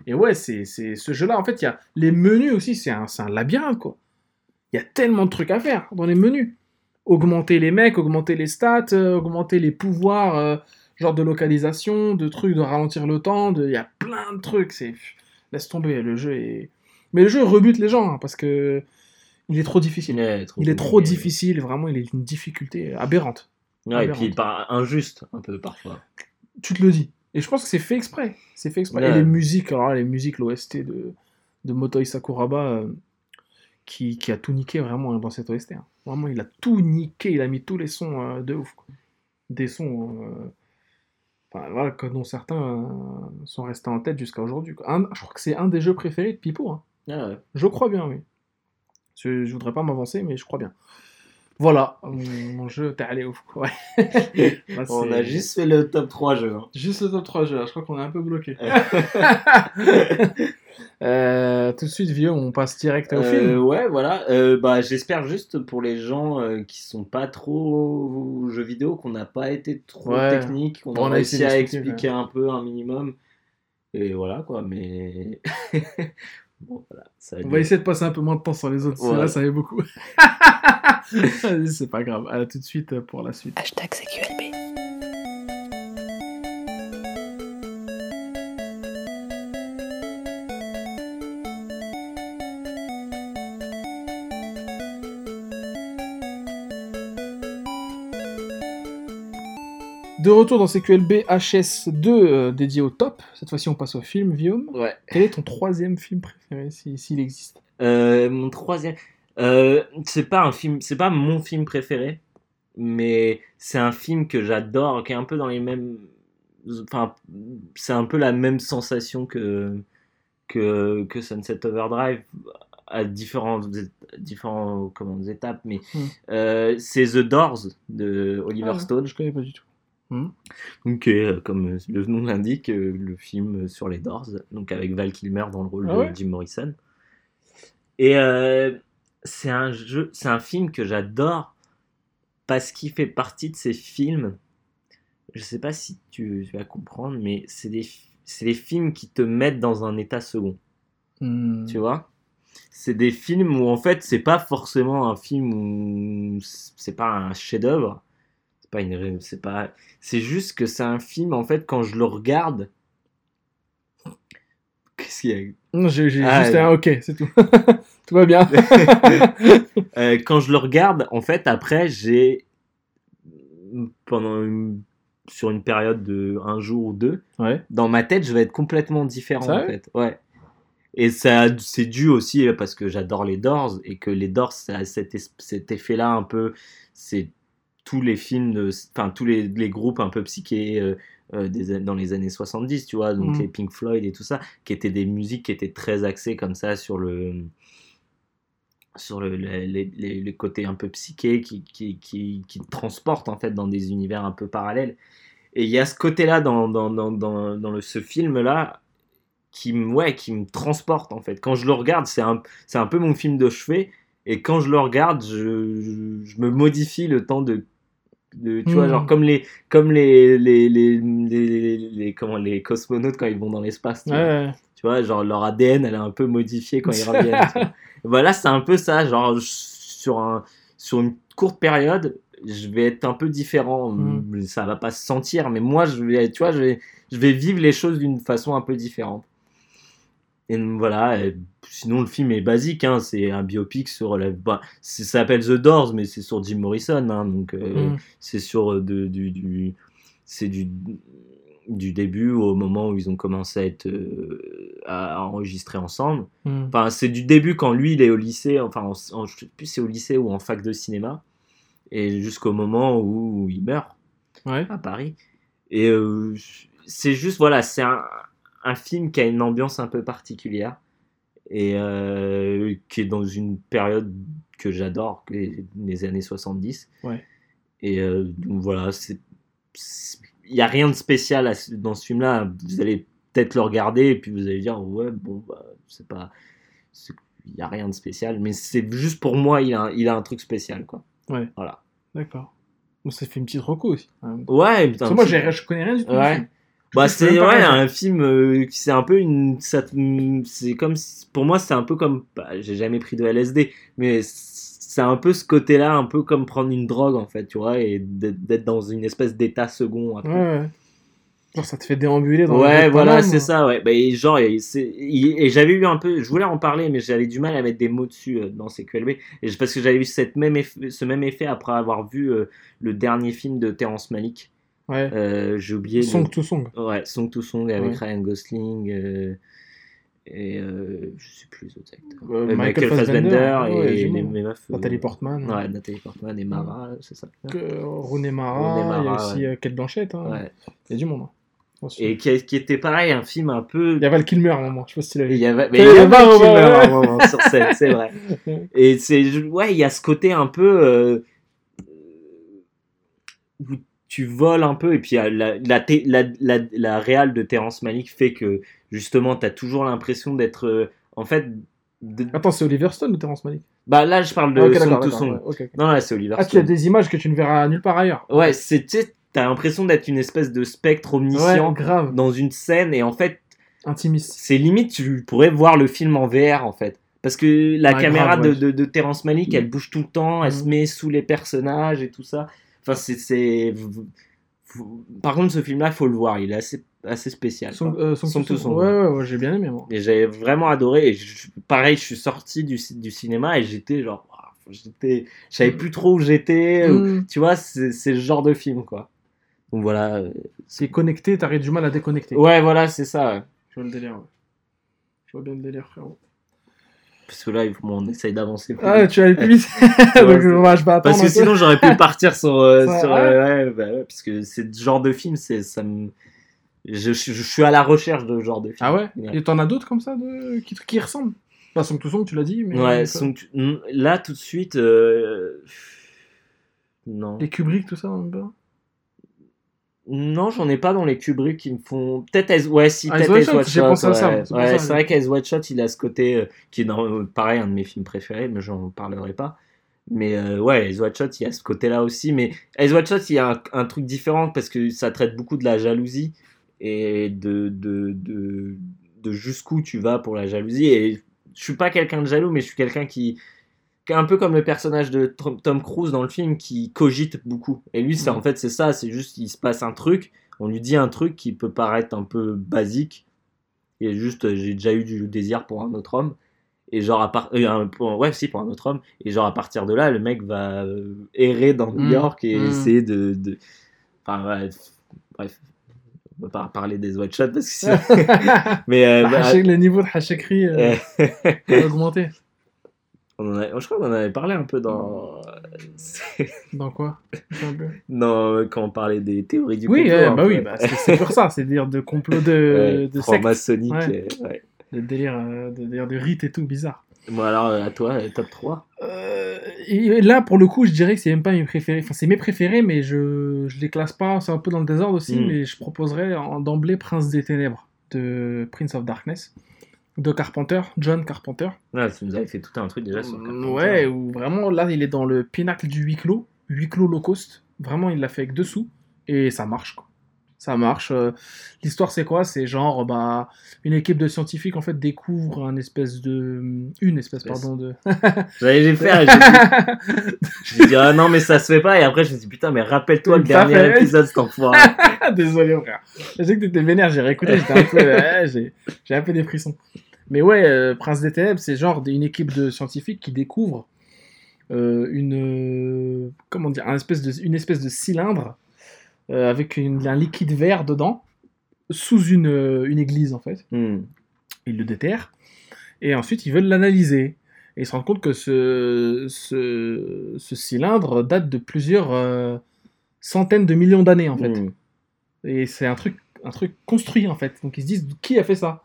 Et ouais, c'est c'est- ce jeu-là, en fait, il y a les menus aussi, c'est un, c'est un labyrinthe, quoi. Il y a tellement de trucs à faire dans les menus. Augmenter les mecs, augmenter les stats, euh, augmenter les pouvoirs, euh, genre de localisation, de trucs, de ralentir le temps, de... il y a plein de trucs. C'est Laisse tomber, le jeu est... Mais le jeu rebute les gens, hein, parce que il est trop difficile. Ouais, trop Il est trop difficile, vraiment, il est d'une difficulté aberrante. Ouais, et puis par- injuste un peu parfois. tu te le dis. Et je pense que c'est fait exprès. C'est fait exprès. Et les musiques, alors là, les musiques, l'OST de, de Motoi Sakuraba, euh, qui, qui a tout niqué vraiment dans cette OST. hein. Vraiment, il a tout niqué. Il a mis tous les sons euh, de ouf. quoi. Des sons. euh, enfin, voilà, que dont certains euh, sont restés en tête jusqu'à aujourd'hui. je crois que c'est un des jeux préférés de Pipo. hein. Ah ouais. Je crois bien, oui. Je, je voudrais pas m'avancer, mais je crois bien. Voilà, mon, jeu, t'es allé ouf. Ouais. (laughs) Bah, On a juste fait le top 3 jeux. hein. Juste le top 3 jeux, je crois qu'on est un peu bloqué. (laughs) Euh, tout de suite, vieux, on passe direct au Euh, film. ouais, voilà. Euh, bah, J'espère juste pour les gens qui sont pas trop jeux vidéo, qu'on n'a pas été trop Ouais. technique, qu'on Bon, on a réussi à expliquer un peu un minimum. Et voilà quoi, mais. (laughs) bon, voilà. Ça a On va essayer de passer un peu moins de temps sur les autres, là ça fait beaucoup. (laughs) C'est pas grave. À tout de suite pour la suite. Hashtag CQLB. De retour dans CQLB HS2 euh, dédié au top. Cette fois-ci, on passe au film, Guillaume. Ouais. Quel est ton troisième film préféré, si- s'il existe? Euh, mon troisième. Euh, c'est pas un film, c'est pas mon film préféré, mais c'est un film que j'adore, qui est un peu dans les mêmes. Enfin, c'est un peu la même sensation que que, que Sunset Overdrive à différentes différents comment, étapes, mais Hmm. euh, c'est The Doors de Oliver Ah, Stone. Je connais pas du tout. Donc, euh, comme le nom l'indique, le film sur les Doors, donc avec Val Kilmer dans le rôle Ah de ouais Jim Morrison. Et euh, c'est un jeu, c'est un film que j'adore parce qu'il fait partie de ces films. Je sais pas si tu, tu vas comprendre, mais c'est des, c'est des films qui te mettent dans un état second. Hmm. Tu vois? C'est des films où en fait, c'est pas forcément un film où c'est pas un chef-d'œuvre. C'est pas une, c'est pas, c'est juste que c'est un film en fait quand je le regarde. Qu'est-ce qu'il y a? Non, J'ai Ah, juste un ok, c'est tout. (laughs) tout va bien. (laughs) Euh, quand je le regarde, en fait, après, j'ai pendant une- sur une période de un jour ou deux, ouais. dans ma tête, je vais être complètement différent en Sérieux fait. Ouais. Et ça, c'est dû aussi parce que j'adore les Doors et que les Doors, ça a cet, effet-là un peu. C'est tous les films, de- enfin tous les, les groupes un peu psychés euh, euh, des, dans les années 70, tu vois, donc Mhm. les Pink Floyd et tout ça, qui étaient des musiques qui étaient très axées comme ça sur le sur le, les, les- les côtés un peu psychés qui, qui, qui, qui te transportent en fait dans des univers un peu parallèles. Et il y a ce côté-là dans, dans, dans, dans, dans le, ce film-là qui, me- ouais, qui me transporte en fait. Quand je le regarde, c'est un, c'est un peu mon film de chevet. Et quand je le regarde, je, je, je me modifie le temps de. de tu vois, genre comme les, comme les, les, les, les, comment, les cosmonautes quand ils vont dans l'espace. tu vois. Ouais. Tu vois, genre leur ADN, elle est un peu modifiée quand ils reviennent. (laughs) Voilà, c'est un peu ça. Genre, sur, un, sur une courte période, je vais être un peu différent. Mm. Ça va pas se sentir, mais moi, je vais, tu vois, je vais, je vais vivre les choses d'une façon un peu différente. Et voilà. et sinon, le film est basique. Hein, c'est un biopic sur la. bah, ça s'appelle The Doors, mais c'est sur Jim Morrison. Hein, donc, euh, Hmm. c'est sur euh, de, du, du c'est du du début au moment où ils ont commencé à être euh, à, enregistrer ensemble. Hmm. Enfin, c'est du début quand lui il est au lycée, enfin, en, en- je sais plus si c'est au lycée ou en fac de cinéma, et jusqu'au moment où, il meurt Ouais. à Paris. Et euh, c'est juste, voilà, c'est un, un film qui a une ambiance un peu particulière et euh, qui est dans une période que j'adore, les, les années 70. Ouais. Et donc voilà, c'est- il n'y a rien de spécial à dans ce film-là. Vous allez peut-être le regarder et puis vous allez dire, ouais, bon, bah, c'est pas. Il n'y a rien de spécial, mais c'est juste pour moi, il a, un- il a un truc spécial, quoi. Ouais. Voilà. D'accord. Donc ça fait une petite reco aussi. Ouais, putain. Parce que moi, je connais rien du tout. Ouais. Bah, c'est ouais, un film euh, qui c'est un peu une. C'est comme. Pour moi, c'est un peu comme. bah, J'ai jamais pris de LSD, mais c'est un peu ce côté-là, un peu comme prendre une drogue, en fait, tu vois, et d'être dans une espèce d'état second. après. Ouais, ouais. Genre, ça te fait déambuler dans Ouais, voilà, c'est ça, ouais. Bah, et genre, et, j'avais eu un peu, je voulais en parler, mais j'avais du mal à mettre des mots dessus euh, dans CQLB. Et je- parce que j'avais eu cette même effet- ce même effet après avoir vu euh, le dernier film de Terrence Malick. Ouais. Euh, J'ai oublié. le- Song to song. Ouais, Song to Song avec Ouais. Ryan Gosling euh, et euh, je sais plus les autres acteurs. Euh, Euh, Michael Fassbender, ouais, et les, les meufs. euh, Nathalie Portman. Ouais, Nathalie Portman et Mara, c'est ça. Rooney Mara. Il y a aussi ouais. Kate Blanchett. Hein. Ouais. Il y a du monde. hein. Et qui, qui était pareil, un film un peu. Il y a Val Kilmer à un moment. Je sais pas si tu l'as Il y avait, mais Il y a ouais, à un moment sur scène, c'est vrai. (laughs) Et c'est, ouais, il y a ce côté un peu, euh, où tu voles un peu et puis la, la, té- la, la, la réal de Terrence Malick fait que justement tu as toujours l'impression d'être euh, en fait de- Attends, c'est Oliver Stone ou Terrence Malick? Bah là je parle de Ok, Song d'accord, to d'accord, Song ouais, ok, ok. non là c'est Oliver Ah, tu as Stone des images que tu ne verras nulle part ailleurs. ouais c'est tu sais, t'as l'impression d'être une espèce de spectre omniscient Ouais, grave. dans une scène et en fait Intimiste. c'est limite tu pourrais voir le film en VR en fait parce que la Ouais, caméra grave, de, de, de Terrence Malick elle bouge tout le temps elle Mm. se met sous les personnages et tout ça enfin c'est par contre ce film là faut le voir il est assez assez spécial quoi. euh, Song Song to to Song. Song, Ouais, ouais, ouais, j'ai bien aimé, moi. et j'avais vraiment adoré et je- pareil je suis sorti du, du cinéma et j'étais genre j'étais je savais plus trop où j'étais Mm. tu vois c'est le genre de film quoi donc voilà euh, C'est connecté, t'arrêtes du mal à déconnecter. ouais voilà c'est ça. Je vois le délire, ouais. Je vois bien le délire, frérot. Parce que là il faut- on essaye d'avancer Ah, tu vas aller plus vite. (laughs) Ouais, Donc, c'est- ouais, je vais attendre. Parce que sinon j'aurais pu partir sur, euh, sur ouais. euh, ouais, bah ouais, parce que c'est ce genre de film, c'est ça me, je, je, je suis à la recherche de ce genre de film. Ah ouais Ouais. Et t'en as d'autres comme ça de... qui, qui ressemblent? Pas Song to Song, tu l'as dit, mais. Ouais, Song- là tout de suite, euh, non, Les Kubrick, tout ça, un peu non, j'en ai pas dans les Kubrick qui me font. Peut-être Eyes- ouais, si peut-être pensé à ça, ouais. c'est Ouais, vrai qu'Eyes Wide Shut, il a ce côté euh, qui est dans, pareil un de mes films préférés, mais j'en parlerai pas. Mais euh, ouais, Eyes Wide Shut, il y a ce côté-là aussi. Mais Eyes Wide Shut, il y a un, un truc différent parce que ça traite beaucoup de la jalousie et de, de, de, de jusqu'où tu vas pour la jalousie. Et je suis pas quelqu'un de jaloux, mais je suis quelqu'un qui, un peu comme le personnage de Tom Cruise dans le film qui cogite beaucoup. Et lui, c'est Mhm. en fait c'est ça, c'est juste il se passe un truc, on lui dit un truc qui peut paraître un peu basique. Et juste, euh, j'ai déjà eu du désir pour un autre homme. Et genre, à part... euh, un- pour- ouais, si, pour un autre homme. Et genre, à partir de là, le mec va euh, errer dans New Mhm. York et Mhm. essayer de. de... Enfin, ouais, bref. On va pas parler des white shots parce que. (laughs) (laughs) Mais. euh, bah, Hachek- le niveau de Hachekri euh, euh, (laughs) a augmenté. On en a- je crois qu'on en avait parlé un peu dans. (laughs) Dans quoi? Dans quand on parlait des théories du Oui, complot. un bah peu. oui, bah, c'est pour ça, c'est dire de complot de, (laughs) Ouais, de secte, franc-maçonnique. Ouais. et- ouais. de délire, euh, de délire de rite et tout, bizarre. Bon, alors, euh, à toi, euh, top 3. Euh, et là, pour le coup, je dirais que c'est même pas mes préférés. Enfin, c'est mes préférés, mais je, je les classe pas. C'est un peu dans le désordre aussi, Mm. mais je proposerais d'emblée Prince des Ténèbres de Prince of Darkness de Carpenter, John Carpenter. Ouais, tu nous avais fait tout un truc déjà sur Carpenter. Ouais, où vraiment là, il est dans le pinacle du huis clos, huis clos low cost. Vraiment, il l'a fait avec dessous et ça marche quoi. Ça marche. euh, L'histoire, c'est quoi? C'est genre, bah, une équipe de scientifiques en fait découvre un espèce de, une espèce, Espèce. pardon, de. J'allais j'ai fait, j'ai dit, j'ai dit, ah non, mais ça se fait pas. Et après, je me suis dit, putain, mais rappelle-toi le dernier fait. épisode, cet enfoiré. (laughs) Désolé, frère. Je sais que t'étais vénère, j'ai réécouté, j'étais un peu, ouais, j'ai, un peu des frissons. Mais ouais, euh, Prince des Ténèbres, c'est genre une équipe de scientifiques qui découvre euh, une, euh, comment dire, un espèce de, une espèce de cylindre euh, avec une- un liquide vert dedans, sous une, euh, une église en fait. Hmm. Ils le déterrent et ensuite ils veulent l'analyser. Et ils se rendent compte que ce, ce, ce cylindre date de plusieurs euh, centaines de millions d'années en fait. Hmm. Et c'est un truc, un truc construit en fait. Donc ils se disent qui a fait ça?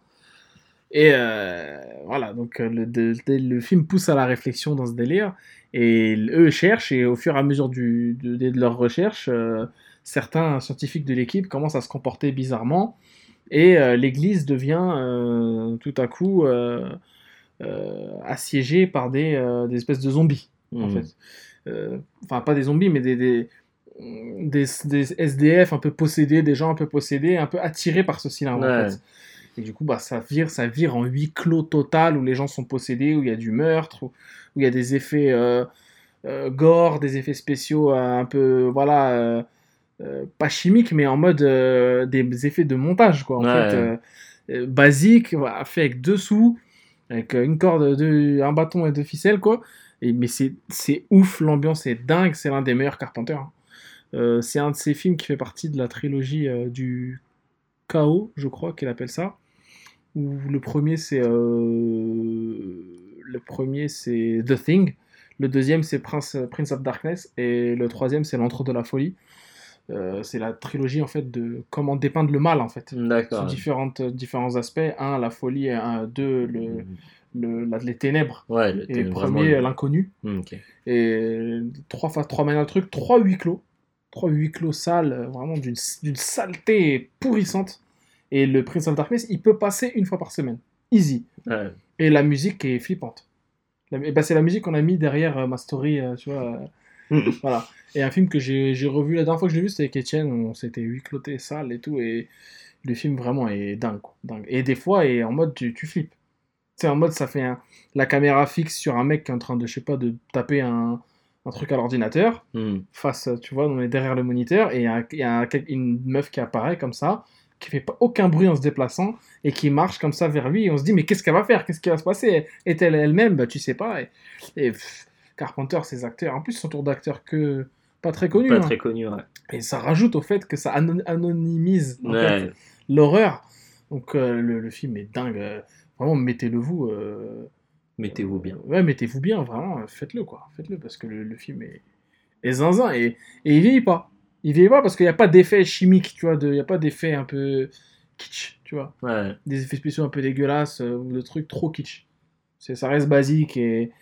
Et euh, voilà, donc le, de- de- le film pousse à la réflexion dans ce délire. Et eux cherchent, et au fur et à mesure du, de, recherches, euh, certains scientifiques de l'équipe commencent à se comporter bizarrement. Et euh, l'église devient euh, tout à coup euh, assiégée par des, des espèces de zombies en Hmm. fait. Enfin, pas des zombies, mais des, des, SDF un peu possédés, des gens un peu possédés, un peu attirés par ce cylindre, en Ouais. fait. Et du coup, bah, ça, vire, ça vire en huis clos total, où les gens sont possédés, où il y a du meurtre, où, où il y a des effets euh, euh, gore, des effets spéciaux euh, un peu, voilà, pas chimiques, mais en mode euh, des effets de montage, quoi, en Ouais. fait. euh, euh, basique, voilà, fait avec deux sous, avec euh, une corde, deux, un bâton et deux ficelles, quoi. Et, mais c'est ouf, l'ambiance est dingue, c'est l'un des meilleurs Carpenter. hein. Euh, c'est un de ces films qui fait partie de la trilogie euh, du chaos, je crois qu'il appelle ça. Où le premier c'est euh, le premier c'est The Thing, le deuxième c'est Prince, Prince of Darkness et le troisième c'est L'Entre de la folie. Euh, c'est la trilogie en fait de comment dépeindre le mal en fait sous différentes, différents aspects. Un, la folie, un, deux, le, le, la- les ténèbres. Ouais, le Et le premier, l'inconnu. Ok. Et trois, trois manières de truc, trois huis clos. trois huis clos sales, euh, vraiment d'une d'une saleté pourrissante. Et le Prince of Darkness, il peut passer une fois par semaine. Easy. Ouais. Et la musique est flippante. Et bah, c'est la musique qu'on a mis derrière euh, ma story, euh, tu vois. euh, (laughs) voilà. Et un film que j'ai revu la dernière fois que je l'ai vu, c'était avec Etienne. On s'était cloté, sale et tout. Et le film vraiment est dingue, quoi, dingue. Et des fois, est en mode tu, tu flippes. C'est en mode ça fait un- la caméra fixe sur un mec qui est en train de, je sais pas, de taper un, un truc à l'ordinateur Hmm. face, tu vois, on est derrière le moniteur et il y a, une meuf qui apparaît comme ça, qui fait pas aucun bruit en se déplaçant et qui marche comme ça vers lui et on se dit mais qu'est-ce qu'elle va faire? Qu'est-ce qui va se passer? Est-elle elle-même? Bah tu sais pas. Et, et, pff, Carpenter, ses acteurs, en plus son tour d'acteur que pas très connu. Pas hein. très connu, ouais. Et ça rajoute au fait que ça anon- anonymise Ouais. l'horreur. Donc euh, le, le film est dingue. euh, Vraiment, mettez-le vous. euh, Mettez-vous bien. Ouais, mettez-vous bien, vraiment, euh, faites-le quoi. Faites-le parce que le, le film est, est zinzin et, et il vieillit pas. Il vieillit pas parce qu'il n'y a pas d'effet chimique, tu vois, il n'y a pas d'effet un peu kitsch, tu vois. Ouais. Des effets spéciaux un peu dégueulasses euh, ou de trucs trop kitsch. Ça reste basique et,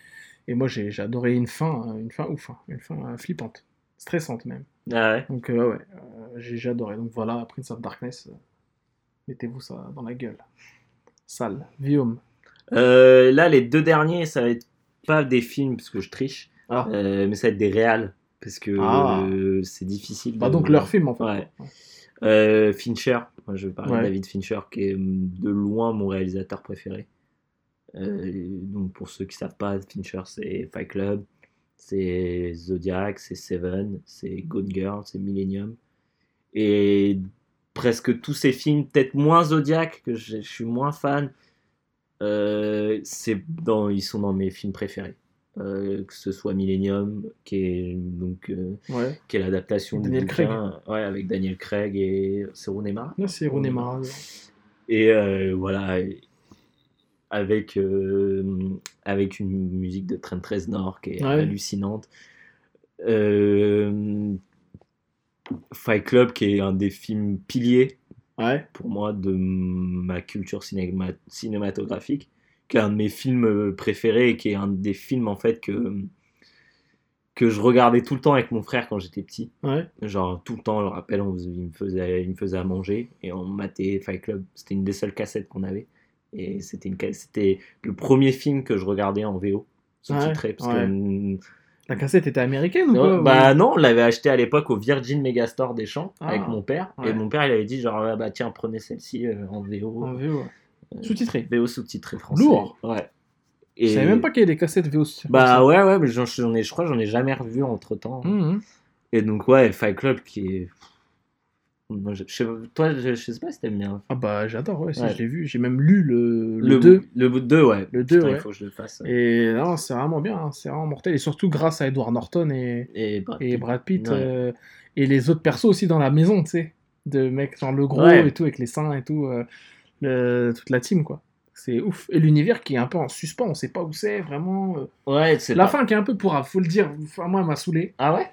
et moi j'ai, adoré une fin, une fin ouf, hein, une fin euh, flippante, stressante même. Ah ouais. Donc euh, ouais, euh, j'ai, adoré. Donc voilà, Prince of Darkness, euh, mettez-vous ça dans la gueule. Sale. Guillaume. Là, les deux derniers, ça va être pas des films parce que je triche, Ah. mais ça va être des réals parce que Ah. c'est difficile. Bah de- donc leur film en fait. Ouais. Euh, Fincher, moi je vais parler Ouais. de David Fincher qui est hum, de loin mon réalisateur préféré. Euh, donc pour ceux qui savent pas, Fincher c'est Fight Club, c'est Zodiac, c'est Seven, c'est Gone Girl, c'est Millennium. Et presque tous ces films, peut-être moins Zodiac, que je, je suis moins fan, euh, dans, ils sont dans mes films préférés. Euh, que ce soit Millennium, qui est donc euh, Ouais. qui est l'adaptation du Daniel bouquin, ouais, avec Daniel Craig et c'est Rooney Mara. C'est René Mara. Et voilà, avec, euh, avec une musique de Trent Reznor qui est Ouais. hallucinante. Euh, Fight Club, qui est un des films piliers Ouais. pour moi de ma culture cinéma- cinématographique, qui est un de mes films euh, préférés et qui est un des films en fait que, que je regardais tout le temps avec mon frère quand j'étais petit. Ouais. Genre tout le temps, je me rappelle, on il, me faisait, il me faisait à manger et on matait Fight Club. C'était une des seules cassettes qu'on avait. Et c'était une ca- c'était le premier film que je regardais en VO, sous-titré. parce que, ouais. mm, La cassette était américaine ou quoi bah non, on l'avait acheté à l'époque au Virgin Megastore des Champs Ah, avec mon père. ouais. Et mon père, il avait dit genre, ah bah tiens, prenez celle-ci euh, en VO. En VO, ouais. Euh, Sous-titré. VO sous-titré français. Lourd. Ouais. Je savais même pas qu'il y avait des cassettes VO. sous-titrées Bah ouais, ouais, mais j'en j'en ai, je crois que j'en ai jamais revu entre temps. Mhm. Et donc, ouais, Fight Club qui est. Moi, je, je sais- toi, je, je sais pas si t'aimes bien. Ah bah j'adore, ouais, si, Ouais. je l'ai vu. J'ai même lu le, le, Le 2. Le 2, ouais. Le 2, Putain, ouais. Il faut que je le fasse. Et non, c'est vraiment bien, hein, c'est vraiment mortel. Et surtout grâce à Edward Norton et, Et, Brad et Pitt. Brad Pitt. Ouais. euh, et les autres persos aussi dans la maison, tu sais. De mecs, genre le gros et tout, avec les seins et tout. euh, le- toute la team, quoi. C'est ouf. Et l'univers qui est un peu en suspens, on sait pas où c'est, vraiment. euh. Ouais, c'est La pas- fin qui est un peu pourrave, faut le dire. Enfin, moi, elle m'a saoulé. Ah ouais?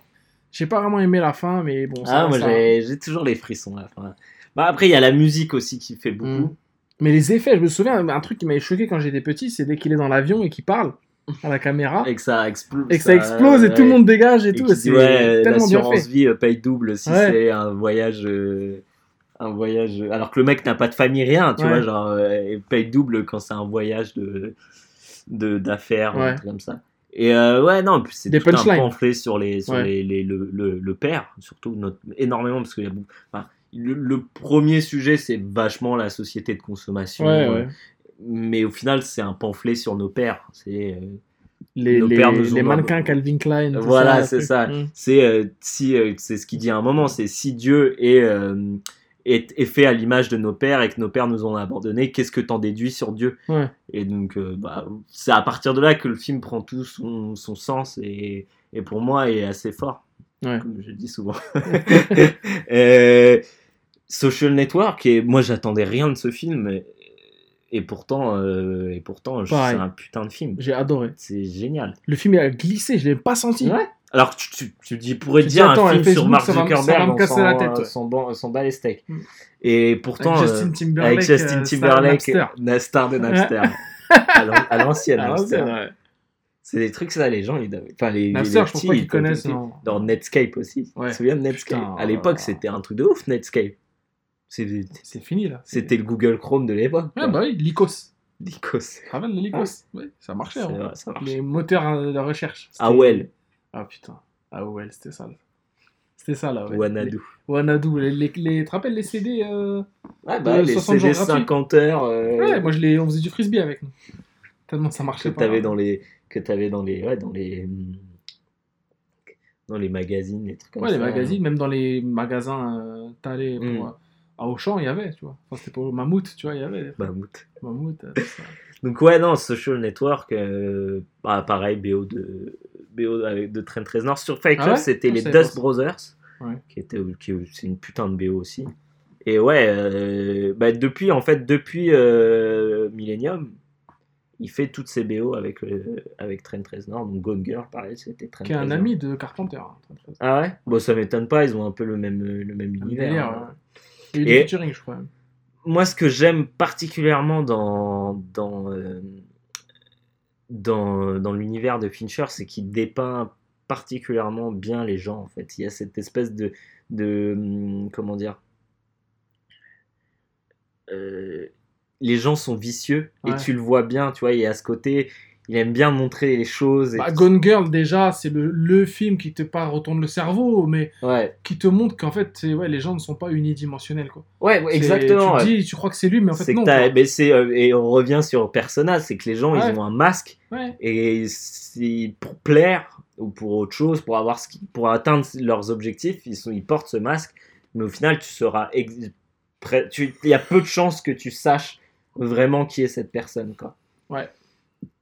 J'ai pas vraiment aimé la fin, mais bon. ça Ah, moi, j'ai toujours les frissons à la fin. Bah, après, il y a la musique aussi qui fait beaucoup. Mm. Mais les effets, je me souviens, un truc qui m'avait choqué quand j'étais petit, c'est dès qu'il est dans l'avion et qu'il parle à la caméra, Et que ça explose. et que ça explose et tout le monde dégage et, Et tout. C'est ouais, tellement bien l'assurance fait. vie euh, paye double si Ouais. c'est un voyage. euh, un voyage. Alors que le mec n'a pas de famille, rien, tu vois, genre, euh, il paye double quand c'est un voyage de de- d'affaires, comme ça. Et euh, ouais, non, c'est Des tout un pamphlet sur, les, sur Ouais. les, les- le, le, le père, surtout notre- énormément, parce que y a beaucoup- enfin, le, le premier sujet, c'est vachement la société de consommation. Ouais, euh, ouais. Mais au final, c'est un pamphlet sur nos pères. C'est. euh, Les, nos les, pères nous ont les dans- mannequins Calvin Klein. Voilà, c'est ça. Mm. c'est euh, si c'est ce qu'il dit à un moment c'est si Dieu est, est, est fait à l'image de nos pères et que nos pères nous ont abandonnés qu'est-ce que t'en déduis sur Dieu? Et donc euh, bah, c'est à partir de là que le film prend tout son, son sens et, et pour moi est assez fort Ouais. comme je dis souvent (laughs) Euh, Social Network et moi j'attendais rien de ce film et, et pourtant euh, et pourtant c'est Pareil. un putain de film J'ai adoré. c'est génial Le film il a glissé, je l'ai pas senti. Ouais. Alors tu, tu, tu pourrais dire attends, un film Facebook, sur Mark Zuckerberg casser s'en- la tête, ouais. s'en ban- s'en bat les steaks. Mm. Et pourtant, Avec euh, Justin Timberlake. avec Justin euh, Timberlake, Star star de Napster. à l'an- à l'ancienne. (laughs) Ah, Napster. ouais. C'est des trucs, ça, les gens, ils Enfin, les, Napster, les je petits, pas ils connaissent. non. Dans Netscape aussi. Ouais. Tu te souviens de Netscape? Putain, À l'époque, c'était un truc de ouf, Netscape. C'est- fini là. C'était le Google Chrome de l'époque. Ah bah oui, Lycos. Lycos. Rappelles de Lycos ça marchait. C'est hein. ça marche. Les moteurs euh, de recherche. AOL, Ah putain. AOL, c'était ça. C'était ça là. Ouais. Wanadu. Les- Wanadu. Les, les, les- tu te rappelles les CD euh... Ouais, bah, de les 60 jours CD gratuits. 50 heures euh, Ouais, moi je les... on faisait du frisbee avec nous. Tellement ça que marchait pas. t'avais dans les que t'avais dans les ouais, dans les hum, dans les magazines, les trucs comme Ouais, ça. les magazines, même dans les magasins, euh, t'allais pour. Mm. euh, à Auchan, il y avait, tu vois. Enfin, c'était pour Mammouth, tu vois, il y avait. Mammouth. Mammouth. Donc ouais, non, Social Network, bah, pareil, BO de BO avec de Train 13 Nord. Sur Fight Ah Club, ouais? c'était les Dust. Brothers, Ouais. qui était qui c'est une putain de BO aussi. Et ouais, euh, bah, depuis en fait depuis euh, Millennium, il fait toutes ses BO avec le, avec Train 13 Nord. Donc Gone Girl, pareil, c'était Train Qui est 13 un ami de Carpenter. hein, Ah ouais? Bon, ça m'étonne pas, ils ont un peu le même le même un univers. délire, hein. ouais. Et- du featuring, je crois. moi, ce que j'aime particulièrement dans, dans, euh, dans, dans l'univers de Fincher, c'est qu'il dépeint particulièrement bien les gens, en fait. Il y a cette espèce de... de hum, comment dire Euh, Les gens sont vicieux, et tu le vois bien, tu vois, il y a ce côté... Il aime bien montrer les choses. Et Bah, Gone Girl, déjà, c'est le, le film qui te pas retourne le cerveau, mais Ouais, qui te montre qu'en fait, ouais, les gens ne sont pas unidimensionnels. Quoi. ouais, exactement. Tu te dis, tu crois que c'est lui, mais en fait, non. mais c'est, euh, et on revient sur Persona, c'est que les gens, ils ont un masque. Et pour plaire ou pour autre chose, pour avoir ce qui- pour atteindre leurs objectifs, ils, sont, ils portent ce masque, mais au final, tu seras ex- prêt- tu- il y a peu de chances que tu saches vraiment qui est cette personne, quoi. Ouais.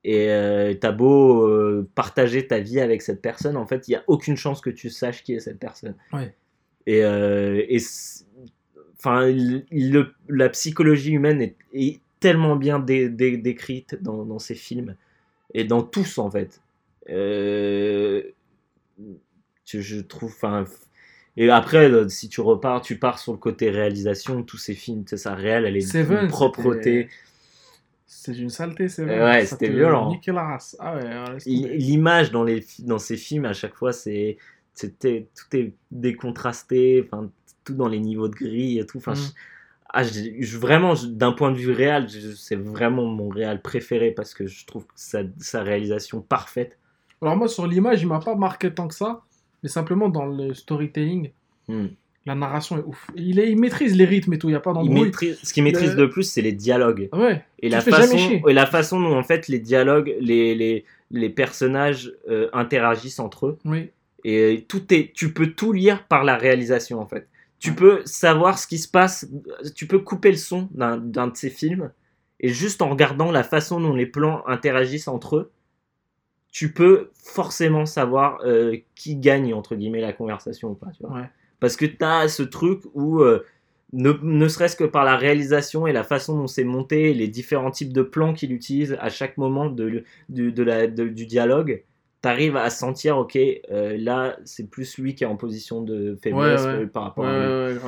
Et euh, t'as beau euh, partager ta vie avec cette personne, en fait, il y a aucune chance que tu saches qui est cette personne. Ouais. Et, euh, et enfin, le- la psychologie humaine est, est tellement bien dé- dé- décrite dans, dans ces films et dans tous en fait. Je, trouve, enfin, et après, si tu repars, tu pars sur le côté réalisation, tous ces films, ça réel, elle est Seven, d'une propreté. C'est une saleté, c'est vrai. ouais, c'était violent. niquait la race. Ah ouais. L'image dans les dans ces films à chaque fois, c'est tout est décontrasté, enfin tout dans les niveaux de gris et tout. Enfin, Mm. je- ah, je- je- vraiment, d'un point de vue réel, c'est vraiment mon réal préféré parce que je trouve sa, sa réalisation parfaite. Alors moi, sur l'image, il m'a pas marqué tant que ça, mais simplement dans le storytelling, Hmm. La narration est ouf. Il, est, il maîtrise les rythmes et tout, il n'y a pas Il d'embrouille. ce qu'il maîtrise Le- le plus, c'est les dialogues Ouais, et la façon et la façon dont en fait les dialogues, les les, les personnages euh, interagissent entre eux. oui. Et tout est, tu peux tout lire par la réalisation en fait. Tu Ouais. peux savoir ce qui se passe, tu peux couper le son d'un d'un de ces films et juste en regardant la façon dont les plans interagissent entre eux, tu peux forcément savoir euh, qui gagne entre guillemets la conversation ou pas. Tu vois. Ouais. Parce que tu as ce truc où euh, ne, ne serait-ce que par la réalisation et la façon dont c'est monté, les différents types de plans qu'il utilise à chaque moment de, du- de la, de- du dialogue, t'arrives à sentir, ok, euh, là, c'est plus lui qui est en position de faiblesse Ouais, ouais. par rapport Ouais, à lui.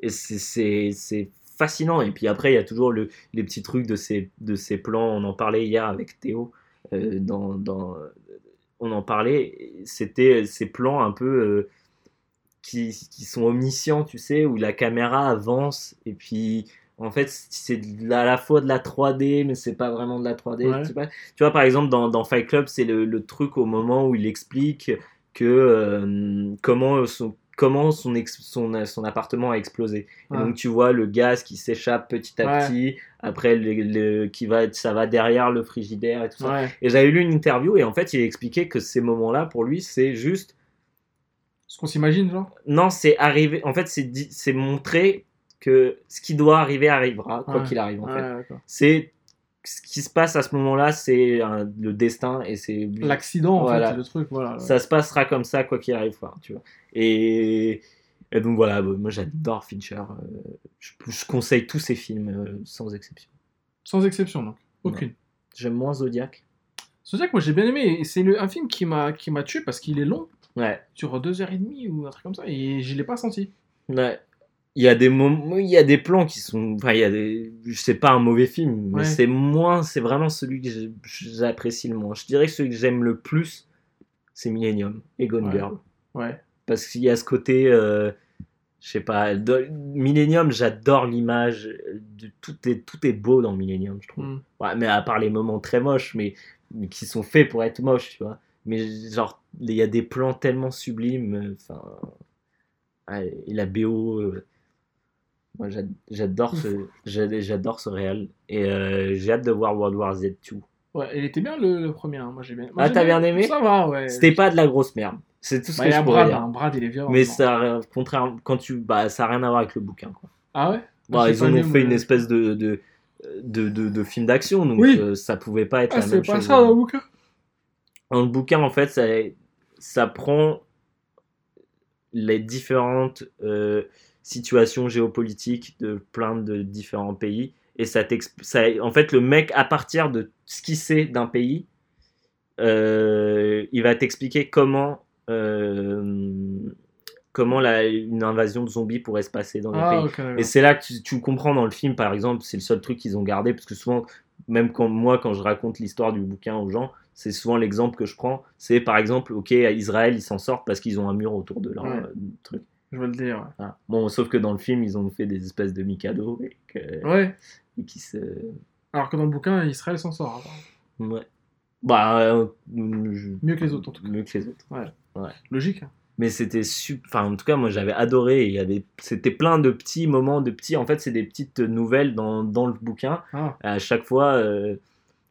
Et c'est- fascinant. Et puis après, il y a toujours le, les petits trucs de ces, de ces plans. On en parlait hier avec Théo. euh, dans, dans, on en parlait. C'était ces plans un peu qui, qui sont omniscients, tu sais, où la caméra avance. Et puis, en fait, c'est à la fois de la 3D, mais c'est pas vraiment de la 3D. Ouais. Tu, vois, tu vois, par exemple, dans, dans Fight Club, c'est le, le truc au moment où il explique que euh, comment son comment son, ex- son, son appartement a explosé. Et donc tu vois le gaz qui s'échappe petit à Ouais. petit, après le, le- qui va, ça va derrière le frigidaire et tout ça. Ouais. Et j'avais lu une interview et en fait il expliquait que ces moments-là pour lui c'est juste Ce qu'on s'imagine, genre? Non c'est arrivé en fait c'est montrer que ce qui doit arriver arrivera quoi Ouais. qu'il arrive en Ouais, fait. C'est ce qui se passe à ce moment-là c'est le destin et c'est L'accident, en Voilà. fait, le truc, voilà. ça se passera comme ça quoi qu'il arrive quoi, tu vois. Et, et donc voilà bah, moi j'adore Fincher euh, je, je conseille tous ses films euh, sans exception. Sans exception, donc. Aucune. J'aime moins Zodiac. Zodiac, moi j'ai bien aimé. C'est le- un film qui m'a qui m'a tué parce qu'il est long, Ouais, sur deux heures et demie ou un truc comme ça, et je l'ai pas senti. ouais. il y a des moments, il y a des plans qui sont, enfin, il y a des, c'est pas un mauvais film, mais Ouais. c'est moins, c'est vraiment celui que j'apprécie le moins. Je dirais que celui que j'aime le plus, c'est Millennium et Gone Ouais. Girl. Ouais. Parce qu'il y a ce côté, euh, je sais pas, de- Millennium, j'adore l'image, tout est, tout est beau dans Millennium, je trouve. Mm. Ouais, mais à part les moments très moches, mais, mais qui sont faits pour être moches, tu vois. Mais genre, il y a des plans tellement sublimes. euh, Enfin, ouais, et la BO, euh, moi j'ad- j'adore ce, j'ad- j'adore ce réel. Et euh, j'ai hâte de voir World War Z 2. Ouais, il était bien le, le premier, hein. moi j'ai bien. moi, Ah, t'as bien aimé Ça va, ouais. C'était pas de la grosse merde. C'est tout ce Bah, que il y je a pourrais Brad, dire. hein. Brad, il est violent. Mais ça, contraire, quand tu, bah, ça a rien à voir avec le bouquin. Quoi. Ah ouais? Bon, J'ai ils pas en ont fait une espèce de, de, de, de, de film d'action, donc Oui. euh, ça pouvait pas être Ah, la c'est même pas chose. ça dans le bouquin Dans le bouquin, en fait, ça, ça prend les différentes euh, situations géopolitiques de plein de différents pays. Et ça, ça en fait, le mec, à partir de ce qu'il sait d'un pays, euh, il va t'expliquer comment, euh, comment la, une invasion de zombies pourrait se passer dans le Ah, pays. Et c'est là que tu, tu comprends dans le film, par exemple, c'est le seul truc qu'ils ont gardé, parce que souvent, même quand moi, quand je raconte l'histoire du bouquin aux gens, c'est souvent l'exemple que je prends. C'est par exemple, ok, à Israël, ils s'en sortent parce qu'ils ont un mur autour de leur Ouais. euh, truc. Je veux le dire, ouais. Voilà. Bon, sauf que dans le film, ils ont fait des espèces de Mikado et, que- Ouais. et qui se. Alors que dans le bouquin, Israël s'en sort. Ouais. Bah, euh, je- Mieux que les autres, en tout cas. Mieux que les autres. Logique. hein. mais c'était super enfin en tout cas moi j'avais adoré et il y avait c'était plein de petits moments de petits en fait c'est des petites nouvelles dans, dans le bouquin Ah, à chaque fois euh,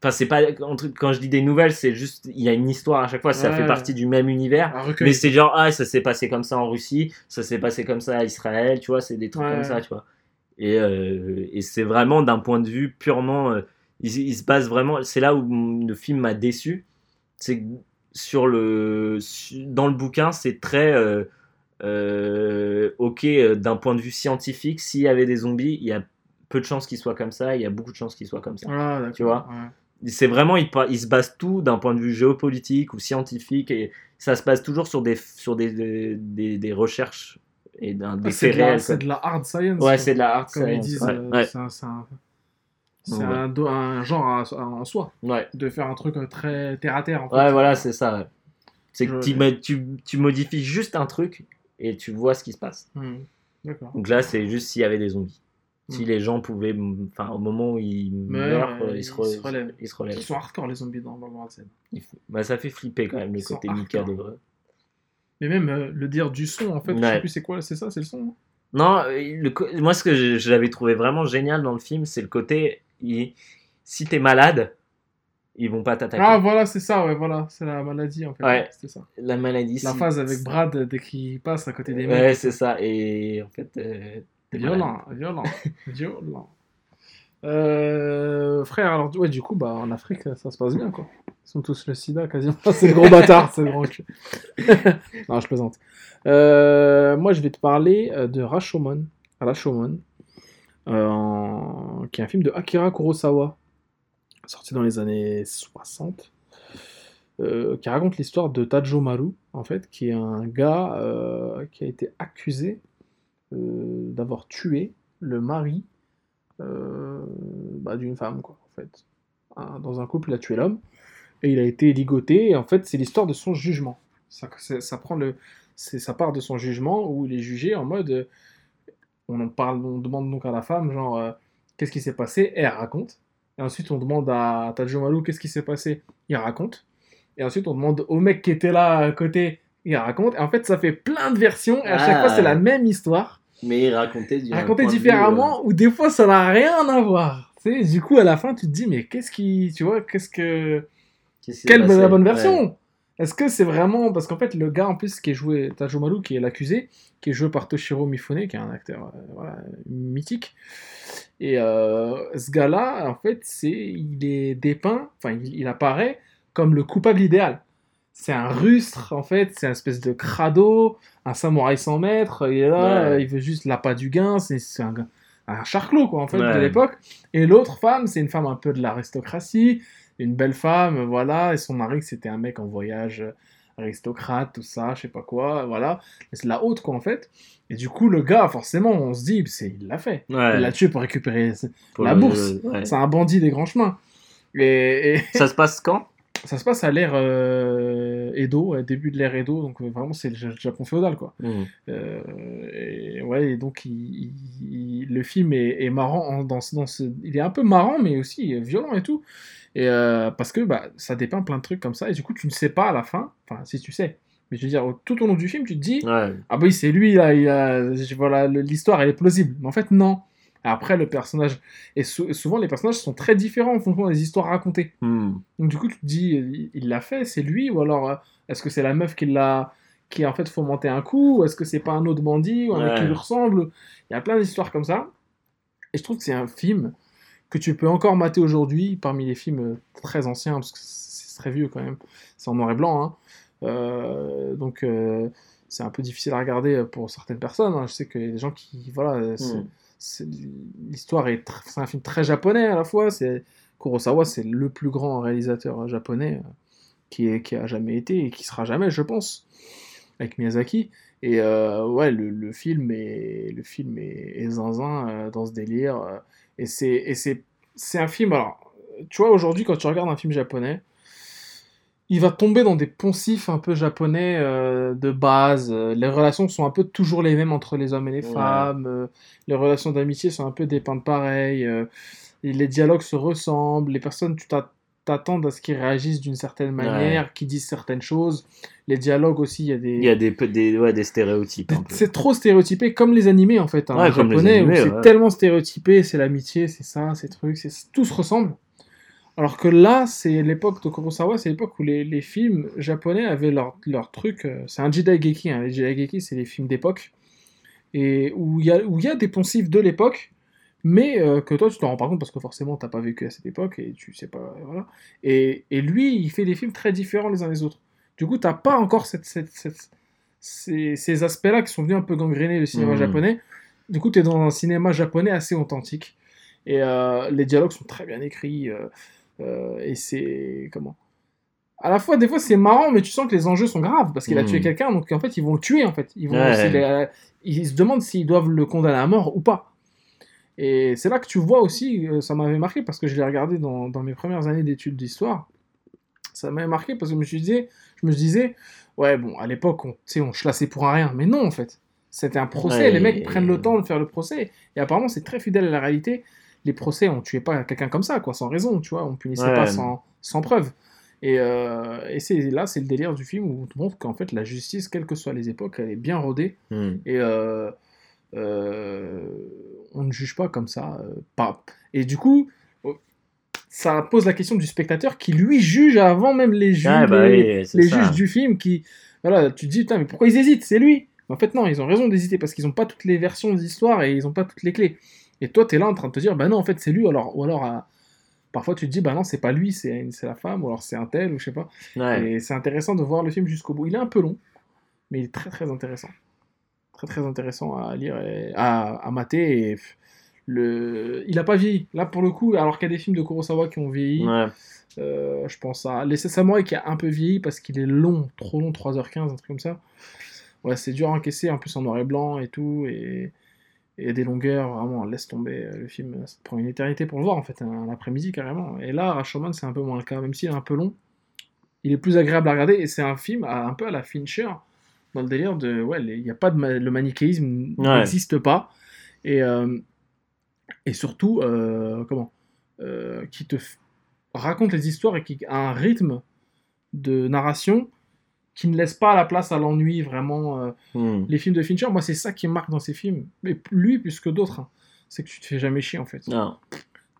enfin c'est pas quand je dis des nouvelles c'est juste il y a une histoire à chaque fois ça Ouais. fait partie du même univers mais c'est genre ah ça s'est passé comme ça en Russie ça s'est passé comme ça à Israël tu vois c'est des trucs Ouais. comme ça tu vois et, euh, et c'est vraiment d'un point de vue purement euh, il, il se base vraiment c'est là où le film m'a déçu c'est que sur le dans le bouquin c'est très euh, euh, ok d'un point de vue scientifique s'il y avait des zombies il y a peu de chances qu'ils soient comme ça il y a beaucoup de chances qu'ils soient comme ça Ah, tu vois. Ouais. C'est vraiment il, pa- il se base tout d'un point de vue géopolitique ou scientifique et ça se base toujours sur des sur des des, des- des recherches et d'un des Ah, c'est de, la- de hard science. ouais c'est de la art Comme ils science disent, ouais, euh, ouais, c'est un, c'est un- c'est Ouais. un do- un genre à- à- en soi, de faire un truc euh, très terre à terre. En fait. Ouais, voilà c'est ça c'est que Je- tu, modifies juste un truc et tu vois ce qui se passe. D'accord. donc là c'est juste s'il y avait des zombies si Hmm. les gens pouvaient enfin au moment où ils meurent euh, ils se, ils se relèvent. ils se relèvent Ils sont hardcore les zombies dans World War Z. Bah, ça fait flipper quand même le Ils sont côté hardcore. Mikado Mais même euh, le dire du son, en fait, je Ouais. sais plus c'est quoi, c'est ça, c'est le son. hein? Non, euh, le moi ce que je- j'avais trouvé vraiment génial dans le film, c'est le côté, il- si t'es malade, ils vont pas t'attaquer. Ah voilà, c'est ça, ouais, voilà, c'est la maladie en fait. Ouais. C'était ça. La maladie, La phase avec Brad dès qu'il passe à côté des mecs. Ouais, c'est ça. Et en fait, euh, Violent, violent, (laughs) violent. Euh, frère, alors ouais, du coup, bah, en Afrique, ça se passe bien, quoi. Ils sont tous le sida, quasiment. (laughs) c'est le gros bâtard, c'est le grand cul. (laughs) non, je plaisante. Euh, moi, je vais te parler euh, de Rashomon, Rashomon, euh, en- qui est un film de Akira Kurosawa, sorti dans les années 60, euh, qui raconte l'histoire de Tajo Maru, en fait, qui est un gars qui a été accusé d'avoir tué le mari euh, bah, d'une femme, quoi, en fait. Un- dans un couple, il a tué l'homme, et il a été ligoté, et en fait, c'est l'histoire de son jugement. Ça, ça prend le... Ça part de son jugement, où il est jugé en mode... euh, on en parle, on demande donc à la femme, genre, euh, qu'est-ce qui s'est passé? Et elle raconte. Et ensuite, on demande à Tajo Maru, qu'est-ce qui s'est passé? Il raconte. Et ensuite, on demande au mec qui était là à côté, il raconte. Et en fait, ça fait plein de versions, et à chaque Ah. fois, c'est la même histoire Mais raconté raconté de différemment ou des fois ça n'a rien à voir. Tu sais, du coup à la fin tu te dis mais qu'est-ce qui tu vois qu'est-ce que euh, s'est quelle la bonne Ouais. version Est-ce que c'est vraiment parce qu'en fait le gars en plus qui est joué Tajo Maru qui est l'accusé qui est joué par Toshiro Mifune qui est un acteur euh, voilà, mythique et euh, ce gars-là en fait c'est il est dépeint enfin il, il apparaît comme le coupable idéal. C'est un rustre, en fait, c'est un espèce de crado, un samouraï sans maître, il est là, Ouais. il veut juste l'appât du gain, c'est un, un charclot, quoi, en fait, de Ouais. l'époque. Et l'autre femme, c'est une femme un peu de l'aristocratie, une belle femme, voilà, et son mari, c'était un mec en voyage aristocrate, tout ça, je sais pas quoi, voilà. C'est la haute, quoi, en fait. Et du coup, le gars, forcément, on se dit, c'est, il l'a fait. Ouais. Il l'a tué pour récupérer Pour la le- bourse. ouais. C'est un bandit des grands chemins. Et, et Ça se passe quand? Ça se passe à l'ère euh, Edo, début de l'ère Edo, donc euh, vraiment c'est le Ja- Japon féodal, quoi. Hmm. Euh, et ouais, et donc il- il- il- le film est, est marrant en- dans, ce- dans ce, il est un peu marrant, mais aussi violent et tout. Et parce que bah, ça dépeint plein de trucs comme ça, et du coup tu ne sais pas à la fin, enfin si tu sais, mais je veux dire tout au long du film tu te dis Ouais. ah bah oui c'est lui là, il a, je- voilà l'histoire elle est plausible, mais en fait non. Après le personnage et sou- souvent les personnages sont très différents en fonction des histoires racontées. Hmm. Donc du coup, tu te dis, il- l'a fait, c'est lui, ou alors euh, est-ce que c'est la meuf qui l'a, qui a en fait fomenté un coup, ou est-ce que c'est pas un autre bandit, ou un mec qui lui ressemble? Il y a plein d'histoires comme ça. Et je trouve que c'est un film que tu peux encore mater aujourd'hui parmi les films euh, très anciens, parce que c'est très vieux quand même. C'est en noir et blanc, hein. Euh, donc euh, c'est un peu difficile à regarder pour certaines personnes. hein. Je sais qu'il y a des gens qui, voilà, l'histoire est, c'est un film très japonais à la fois. C'est Kurosawa, c'est le plus grand réalisateur euh, japonais euh, qui, est, qui a jamais été et qui sera jamais, je pense, avec Miyazaki. Et euh, ouais, le, film est, le film est, zinzin dans ce délire. euh, et c'est, et c'est, c'est un film. Alors, tu vois, aujourd'hui, quand tu regardes un film japonais, il va tomber dans des poncifs un peu japonais euh, de base. Les relations sont un peu toujours les mêmes entre les hommes et les Ouais. femmes. euh, les relations d'amitié sont un peu dépeintes pareil. euh, et les dialogues se ressemblent. Les personnes, tu t'a- t'attends à ce qu'ils réagissent d'une certaine manière, qu'ils disent certaines choses. Les dialogues aussi, il y a des. Il y a des, ouais, des stéréotypes. C'est trop stéréotypé, comme les animés en fait. Hein, japonais, c'est tellement stéréotypé, c'est l'amitié, c'est ça, ces trucs, c'est tout se ressemble. Alors que là, c'est l'époque de Kurosawa, c'est l'époque où les, les films japonais avaient leur, leur truc. euh, c'est un Jidaigeki. Hein. Les Jidaigeki, c'est les films d'époque. Et où il y, y a des poncifs de l'époque, mais euh, que toi, tu t'en rends pas compte parce que forcément, t'as pas vécu à cette époque et tu sais pas. Voilà. Et, et lui, il fait des films très différents les uns des autres. Du coup, t'as pas encore cette, cette- cette- ces, ces aspects-là qui sont venus un peu gangréner le cinéma Mhm. japonais. Du coup, tu es dans un cinéma japonais assez authentique. Et euh, les dialogues sont très bien écrits. euh, et c'est. Comment? À la fois, des fois, c'est marrant, mais tu sens que les enjeux sont graves parce qu'il a tué quelqu'un, donc en fait, ils vont le tuer. En fait. Ils, vont, Ouais. s'il est- ils se demandent s'ils doivent le condamner à mort ou pas. Et c'est là que tu vois aussi, euh, ça m'avait marqué parce que je l'ai regardé dans, dans mes premières années d'études d'histoire. Ça m'avait marqué parce que je me, suis dit, je me disais, ouais, bon, à l'époque, on, tu sais, on chlassait pour un rien. Mais non, en fait. C'était un procès. Ouais. Les mecs prennent le temps de faire le procès. Et apparemment, c'est très fidèle à la réalité. Les procès, on tuait pas quelqu'un comme ça, quoi, sans raison, tu vois. On punissait Ouais. pas sans, sans preuve. Et, euh, et c'est là, c'est le délire du film où on te montre qu'en fait, la justice, quelles que soient les époques, elle est bien rodée. Hmm. Et euh, euh, on ne juge pas comme ça. pas. Et du coup, oh, ça pose la question du spectateur qui, lui, juge avant même les juges, Ah, bah les, oui, c'est les ça. juges du film. Qui, voilà, tu te dis, putain, mais pourquoi ils hésitent? C'est lui. Mais en fait, non, ils ont raison d'hésiter parce qu'ils n'ont pas toutes les versions de l'histoire et ils n'ont pas toutes les clés. Et toi, tu es là en train de te dire, bah non, en fait, c'est lui. Alors, ou alors, euh, parfois, tu te dis, bah non, c'est pas lui, c'est c'est la femme, ou alors c'est un tel, ou je sais pas. Ouais. Et c'est intéressant de voir le film jusqu'au bout. Il est un peu long, mais il est très très intéressant. Très très intéressant à lire et à, à mater. Et le... Il a pas vieilli. Là, pour le coup, alors qu'il y a des films de Kurosawa qui ont vieilli, Ouais. euh, je pense à Les Samouraï qui a un peu vieilli parce qu'il est long, trop long, 3h15, un truc comme ça. Ouais, c'est dur à encaisser, en plus en noir et blanc et tout. Et, et des longueurs, vraiment, laisse tomber le film. Ça te prend une éternité pour le voir, en fait, un, après-midi carrément. Et là, Rashomon, c'est un peu moins le cas, même s'il est un peu long. Il est plus agréable à regarder et c'est un film à- un peu à la Fincher, dans le délire de. Ouais, il n'y a pas de. ma- Le manichéisme Ouais. n'existe pas. Et, euh, et surtout, euh, comment euh, Qui te raconte les histoires et qui a un rythme de narration qui ne laisse pas la place à l'ennui vraiment. euh, Hmm. les films de Fincher, moi, c'est ça qui me marque dans ces films. Mais lui, plus que d'autres, hein. c'est que tu te fais jamais chier en fait. Non.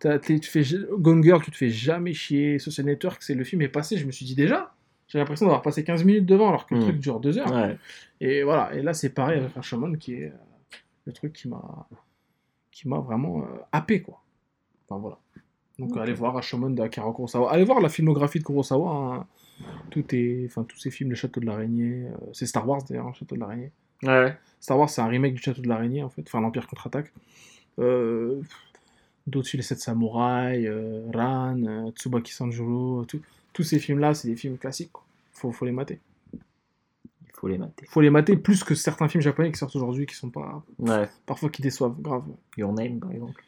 T'as- tu fais Gone Girl, tu te fais jamais chier. Social Network, c'est le film est passé. Je me suis dit déjà, j'ai l'impression d'avoir passé 15 minutes devant alors que le Mm. truc dure 2 heures. Ouais. Et voilà. Et là, c'est pareil avec Rashomon qui est euh, le truc qui m'a qui m'a vraiment euh, happé quoi. Enfin voilà. Donc allez voir Rashomon d'Akira Kurosawa. Allez voir la filmographie de Kurosawa. hein. Tout est, enfin tous ces films, le Château de l'araignée. euh, c'est Star Wars d'ailleurs, le Château de l'araignée. Ouais. Star Wars, c'est un remake du Château de l'araignée, en fait. Enfin, l'Empire contre-attaque. Euh, D'autres, les 7 samouraïs, euh, Ran, euh, Tsubaki Sanjuro, tout- tous ces films-là, c'est des films classiques. quoi. Faut, faut les mater. faut les mater. Faut les mater plus que certains films japonais qui sortent aujourd'hui qui sont pas. Ouais. Parfois qui déçoivent, grave. Your Name, par exemple.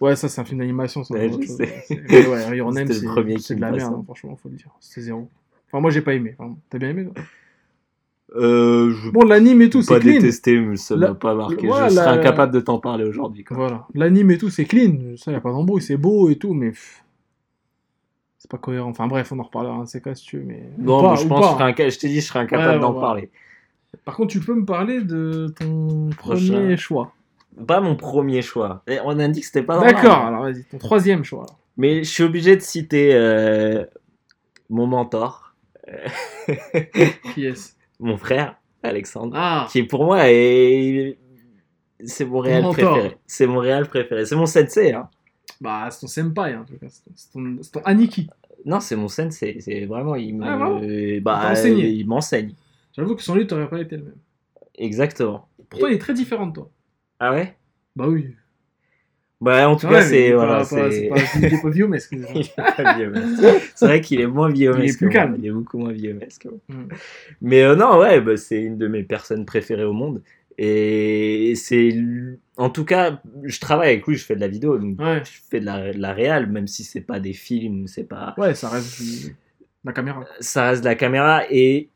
Ouais, ça c'est un film d'animation, c'est Ouais, ouais, Your Name, c'est de la merde, hein, franchement, faut le dire. C'est zéro. Enfin, moi j'ai pas aimé. Enfin, T'as bien aimé toi Euh, je Bon, l'anime et tout, pas c'est clean. détesté, mais ça La- m'a pas marqué. Je la- serais incapable de t'en parler aujourd'hui. quoi. Voilà. L'anime et tout, c'est clean. Ça, y a pas d'embrouille, c'est beau et tout, mais. pff, C'est pas cohérent. Enfin bref, on en reparlera un de ces cas si tu veux. Mais... Non, pas, mais je ou pense pas. que je, serais inca- je t'ai dit, je serais incapable Ouais, d'en ouais, parler. Par contre, tu peux me parler de ton Prochain. premier choix. Pas mon premier choix. Et on a dit que c'était pas normal. D'accord, alors vas-y, ton troisième choix. alors. Mais je suis obligé de citer euh, mon mentor, (laughs) Qui est-ce mon frère, Alexandre, Ah qui pour moi est. C'est mon réel préféré. C'est mon réel préféré. C'est mon sensei. Hein. Bah, c'est ton senpai, en tout cas. C'est ton, ton, Aniki. Non, c'est mon sensei. C'est vraiment. Il me- Ah, vraiment bah, Il m'enseigne. J'avoue que sans lui, t'aurais pas été le même. Exactement. Pourtant, il est très différent de toi. Ah ouais? Bah oui. Bah, en tout Ouais, cas, c'est. pas- Voilà, (laughs) c'est. pas, pas vieux, C'est vrai qu'il est moins vieux. Il est plus calme. Il est beaucoup moins vieux. que moi. Mm. Mais euh, non, ouais, bah, c'est une de mes personnes préférées au monde. Et c'est. En tout cas, je travaille avec lui, je fais de la vidéo, donc Ouais. je fais de la, de la réal, même si c'est pas des films, c'est pas. Ouais, ça reste du- la caméra. Ça reste de la caméra et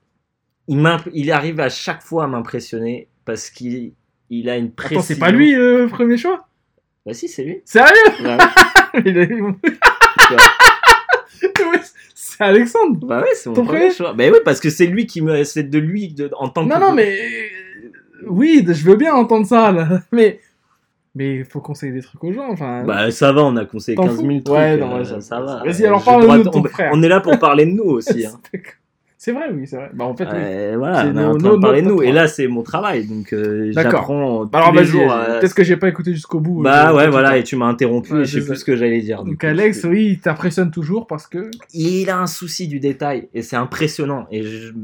il, il arrive à chaque fois à m'impressionner parce qu'il il a une précision. Attends, c'est pas lui euh, le premier choix? Bah si, c'est lui. Sérieux Ouais. (laughs) Il (laughs) (laughs) C'est Alexandre bah ouais, c'est mon Ton premier choix. Bah oui, parce que c'est lui qui me. C'est de lui de- en tant que. Non, non, mais. Oui, je veux bien entendre ça, là. Mais. Mais il faut conseiller des trucs aux gens, enfin. Bah ça va, on a conseillé T'en 15 000 fous trucs. Ouais, non, euh, ça, ça- va. Vas-y, alors parle-nous de ton frère. on est là pour parler de nous aussi. hein. C'est vrai, oui, c'est vrai. Bah, en fait, oui. Voilà, on est en train de parler de nous. Et là, c'est mon travail, donc euh, D'accord. j'apprends Bah, alors, les vas-y, jours. euh, peut-être que j'ai pas écouté jusqu'au bout. Bah euh, ouais, voilà, et tu m'as interrompu, Ouais, et je sais plus ce que j'allais dire. Donc, coup. Alex, oui, il t'impressionne toujours parce que. il a un souci du détail, et c'est impressionnant. Et je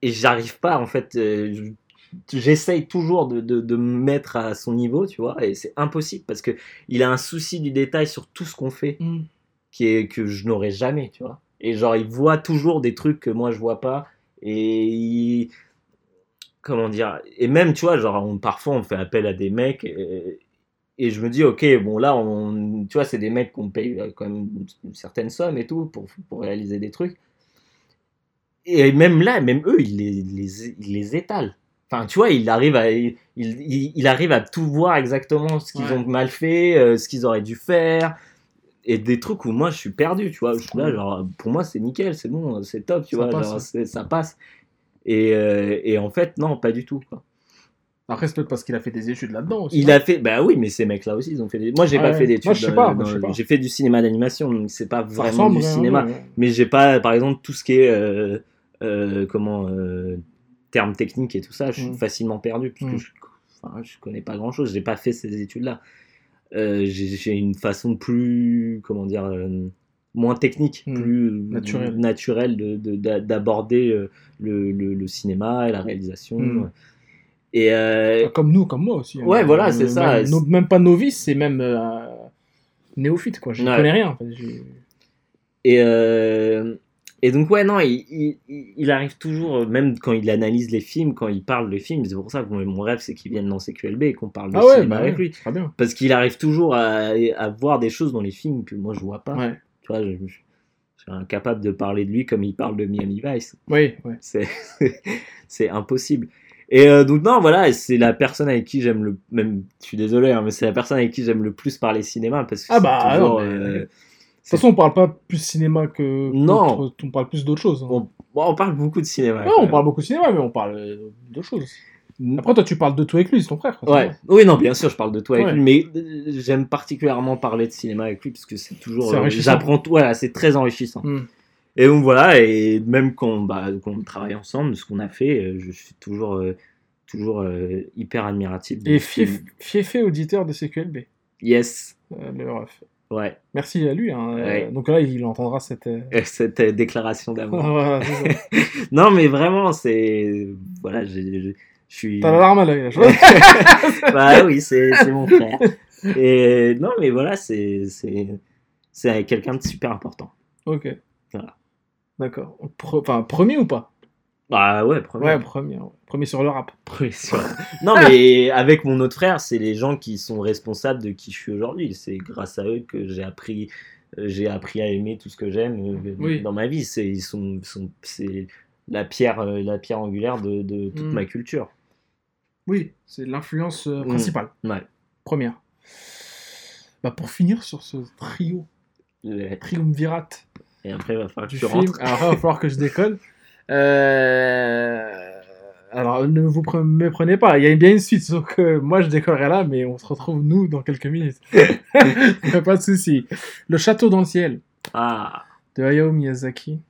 et j'arrive pas, en fait. euh, je- J'essaye toujours de, de, de me mettre à son niveau, tu vois, et c'est impossible parce que il a un souci du détail sur tout ce qu'on fait. qui est que je n'aurais jamais, tu vois. Et genre, il voit toujours des trucs que moi je vois pas. Et il- comment dire Et même, tu vois, genre, on- parfois on fait appel à des mecs. Et, et je me dis, ok, bon là, on, tu vois, c'est des mecs qu'on paye euh, quand même une certaine somme et tout pour, pour réaliser des trucs. Et même là, même eux, ils les, les, ils les étalent. Enfin, tu vois, il arrive à, il, il, il arrive à tout voir exactement ce qu'ils Ouais. ont mal fait, euh, ce qu'ils auraient dû faire et des trucs où moi je suis perdu, tu vois. Je suis là, genre, pour moi c'est nickel, c'est bon, c'est top, tu Ça vois, passe, genre, ouais. c'est- ça passe. Et, euh, et en fait, non, pas du tout. quoi. Après, c'est peut-être parce qu'il a fait des études là-dedans aussi. Il a fait, bah oui, mais ces mecs-là aussi, ils ont fait des. Moi j'ai pas Ouais. fait d'études. Moi, je sais dans- pas, moi, je sais pas. J'ai fait du cinéma d'animation, donc c'est pas Ça vraiment du hein, cinéma. ouais. Mais j'ai pas, par exemple, tout ce qui est. euh, euh, comment. euh, termes techniques et tout ça, je suis Mm. facilement perdu parce que Mm. je, enfin, je connais pas grand chose, j'ai pas fait ces études-là. Euh, j'ai une façon plus, comment dire, euh, moins technique, Mm. plus Naturelle. naturelle de- de- d'aborder euh, le, le- le cinéma et la réalisation. Mm. Et euh, Enfin, Comme nous, comme moi aussi. hein. Ouais, voilà, c'est ça. Même, no- même pas novice, c'est même euh, néophyte, quoi. Je Ouais. connais rien. en fait. Et, et donc, ouais, non, il, il- arrive toujours, euh, même quand il analyse les films, quand il parle des films, c'est pour ça que mon rêve, c'est qu'il vienne dans CQLB et qu'on parle de Ah ouais, cinéma bah avec ouais, lui. très bien. Parce qu'il arrive toujours à, à voir des choses dans les films que moi je vois pas. Ouais. Tu vois, je, je- je suis incapable de parler de lui comme il parle de Miami Vice. Oui, ouais. C'est (laughs) impossible. Et euh, donc, non, voilà, c'est la personne avec qui j'aime le. Même, je suis désolé, hein, mais c'est la personne avec qui j'aime le plus parler cinéma parce que Ah bah, toujours, non, mais- euh, De toute façon, on parle pas plus cinéma que. Non. On parle plus d'autres choses. hein. on, bon, on parle beaucoup de cinéma. Ouais, on parle beaucoup de cinéma, mais on parle euh, d'autres choses. Après, toi, tu parles de tout avec lui, c'est ton frère. Ouais. Oui, non, bien sûr, je parle de toi avec Ouais. lui, mais euh, j'aime particulièrement parler de cinéma avec lui parce que c'est toujours. Euh. J'apprends tout, voilà, c'est très enrichissant. Hmm. Et donc voilà, et même quand, bah, quand on travaille ensemble, ce qu'on a fait, je suis toujours, euh, toujours euh, hyper admiratif. de Et fief, fiefé auditeur de CQLB, Yes, euh, le ref. Ouais, Merci à lui. hein. Ouais. Euh, Donc là, il entendra cette. euh, Euh, cette déclaration (laughs) d'amour. voilà, (laughs) non, mais vraiment, c'est. Voilà, je suis. T'as la larme à l'œil, là. (laughs) bah oui, c'est mon frère. Et non, mais voilà, c'est quelqu'un de super important. ok. Voilà. D'accord. Pre- Enfin, premier ou pas? Bah ouais, premier. Ouais, premier. ouais. Premier sur le rap. Premier sur- non, mais (laughs) avec mon autre frère, c'est les gens qui sont responsables de qui je suis aujourd'hui. C'est grâce à eux que j'ai appris, euh, j'ai appris à aimer tout ce que j'aime euh, Oui. dans ma vie. C'est ils sont, sont- c'est la pierre, euh, la pierre angulaire de, de toute Mm. ma culture. Oui, c'est l'influence Mm. principale. Ouais. Première. Bah, pour finir sur ce trio, Le- triumvirat Et après, il va falloir que du tu film, rentres. alors là, il va falloir que je décolle. (laughs) Euh, Alors, ne vous pre- méprenez pas, il y a bien une suite, sauf que moi je décollerai là, mais on se retrouve nous dans quelques minutes. (laughs) (laughs) pas de souci. Le château dans le ciel Ah, de Hayao Miyazaki,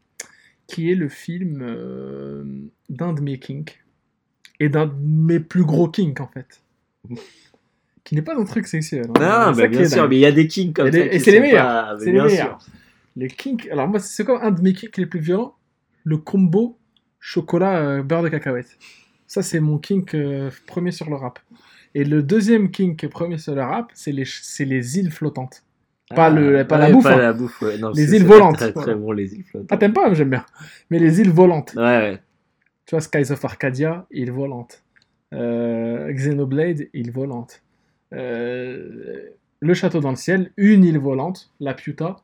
qui est le film euh, d'un de mes kinks, et d'un de mes plus gros kinks en fait. Qui n'est pas un truc sexuel. hein. non, bah, bien sûr, mais il y a des kings comme ça. et c'est les meilleurs, pas- les bien meilleurs. sûr. Les kinks, alors moi, c'est quoi un de mes kinks les plus violents Le combo chocolat euh, beurre de cacahuète. Ça, c'est mon kink euh, premier sur le rap. Et le deuxième kink premier sur le rap, c'est les, les îles flottantes. Pas le- pas la Ah, bouffe, Pas hein. la bouffe, ouais. Non, Les îles volantes. Très, très bon, les îles flottes. Ah, t'aimes pas J'aime bien. Mais les îles volantes. Ouais, ouais. Tu vois, Skies of Arcadia, île volante. Euh, Xenoblade, île volante. Euh, le château dans le ciel, une île volante, la Piuta,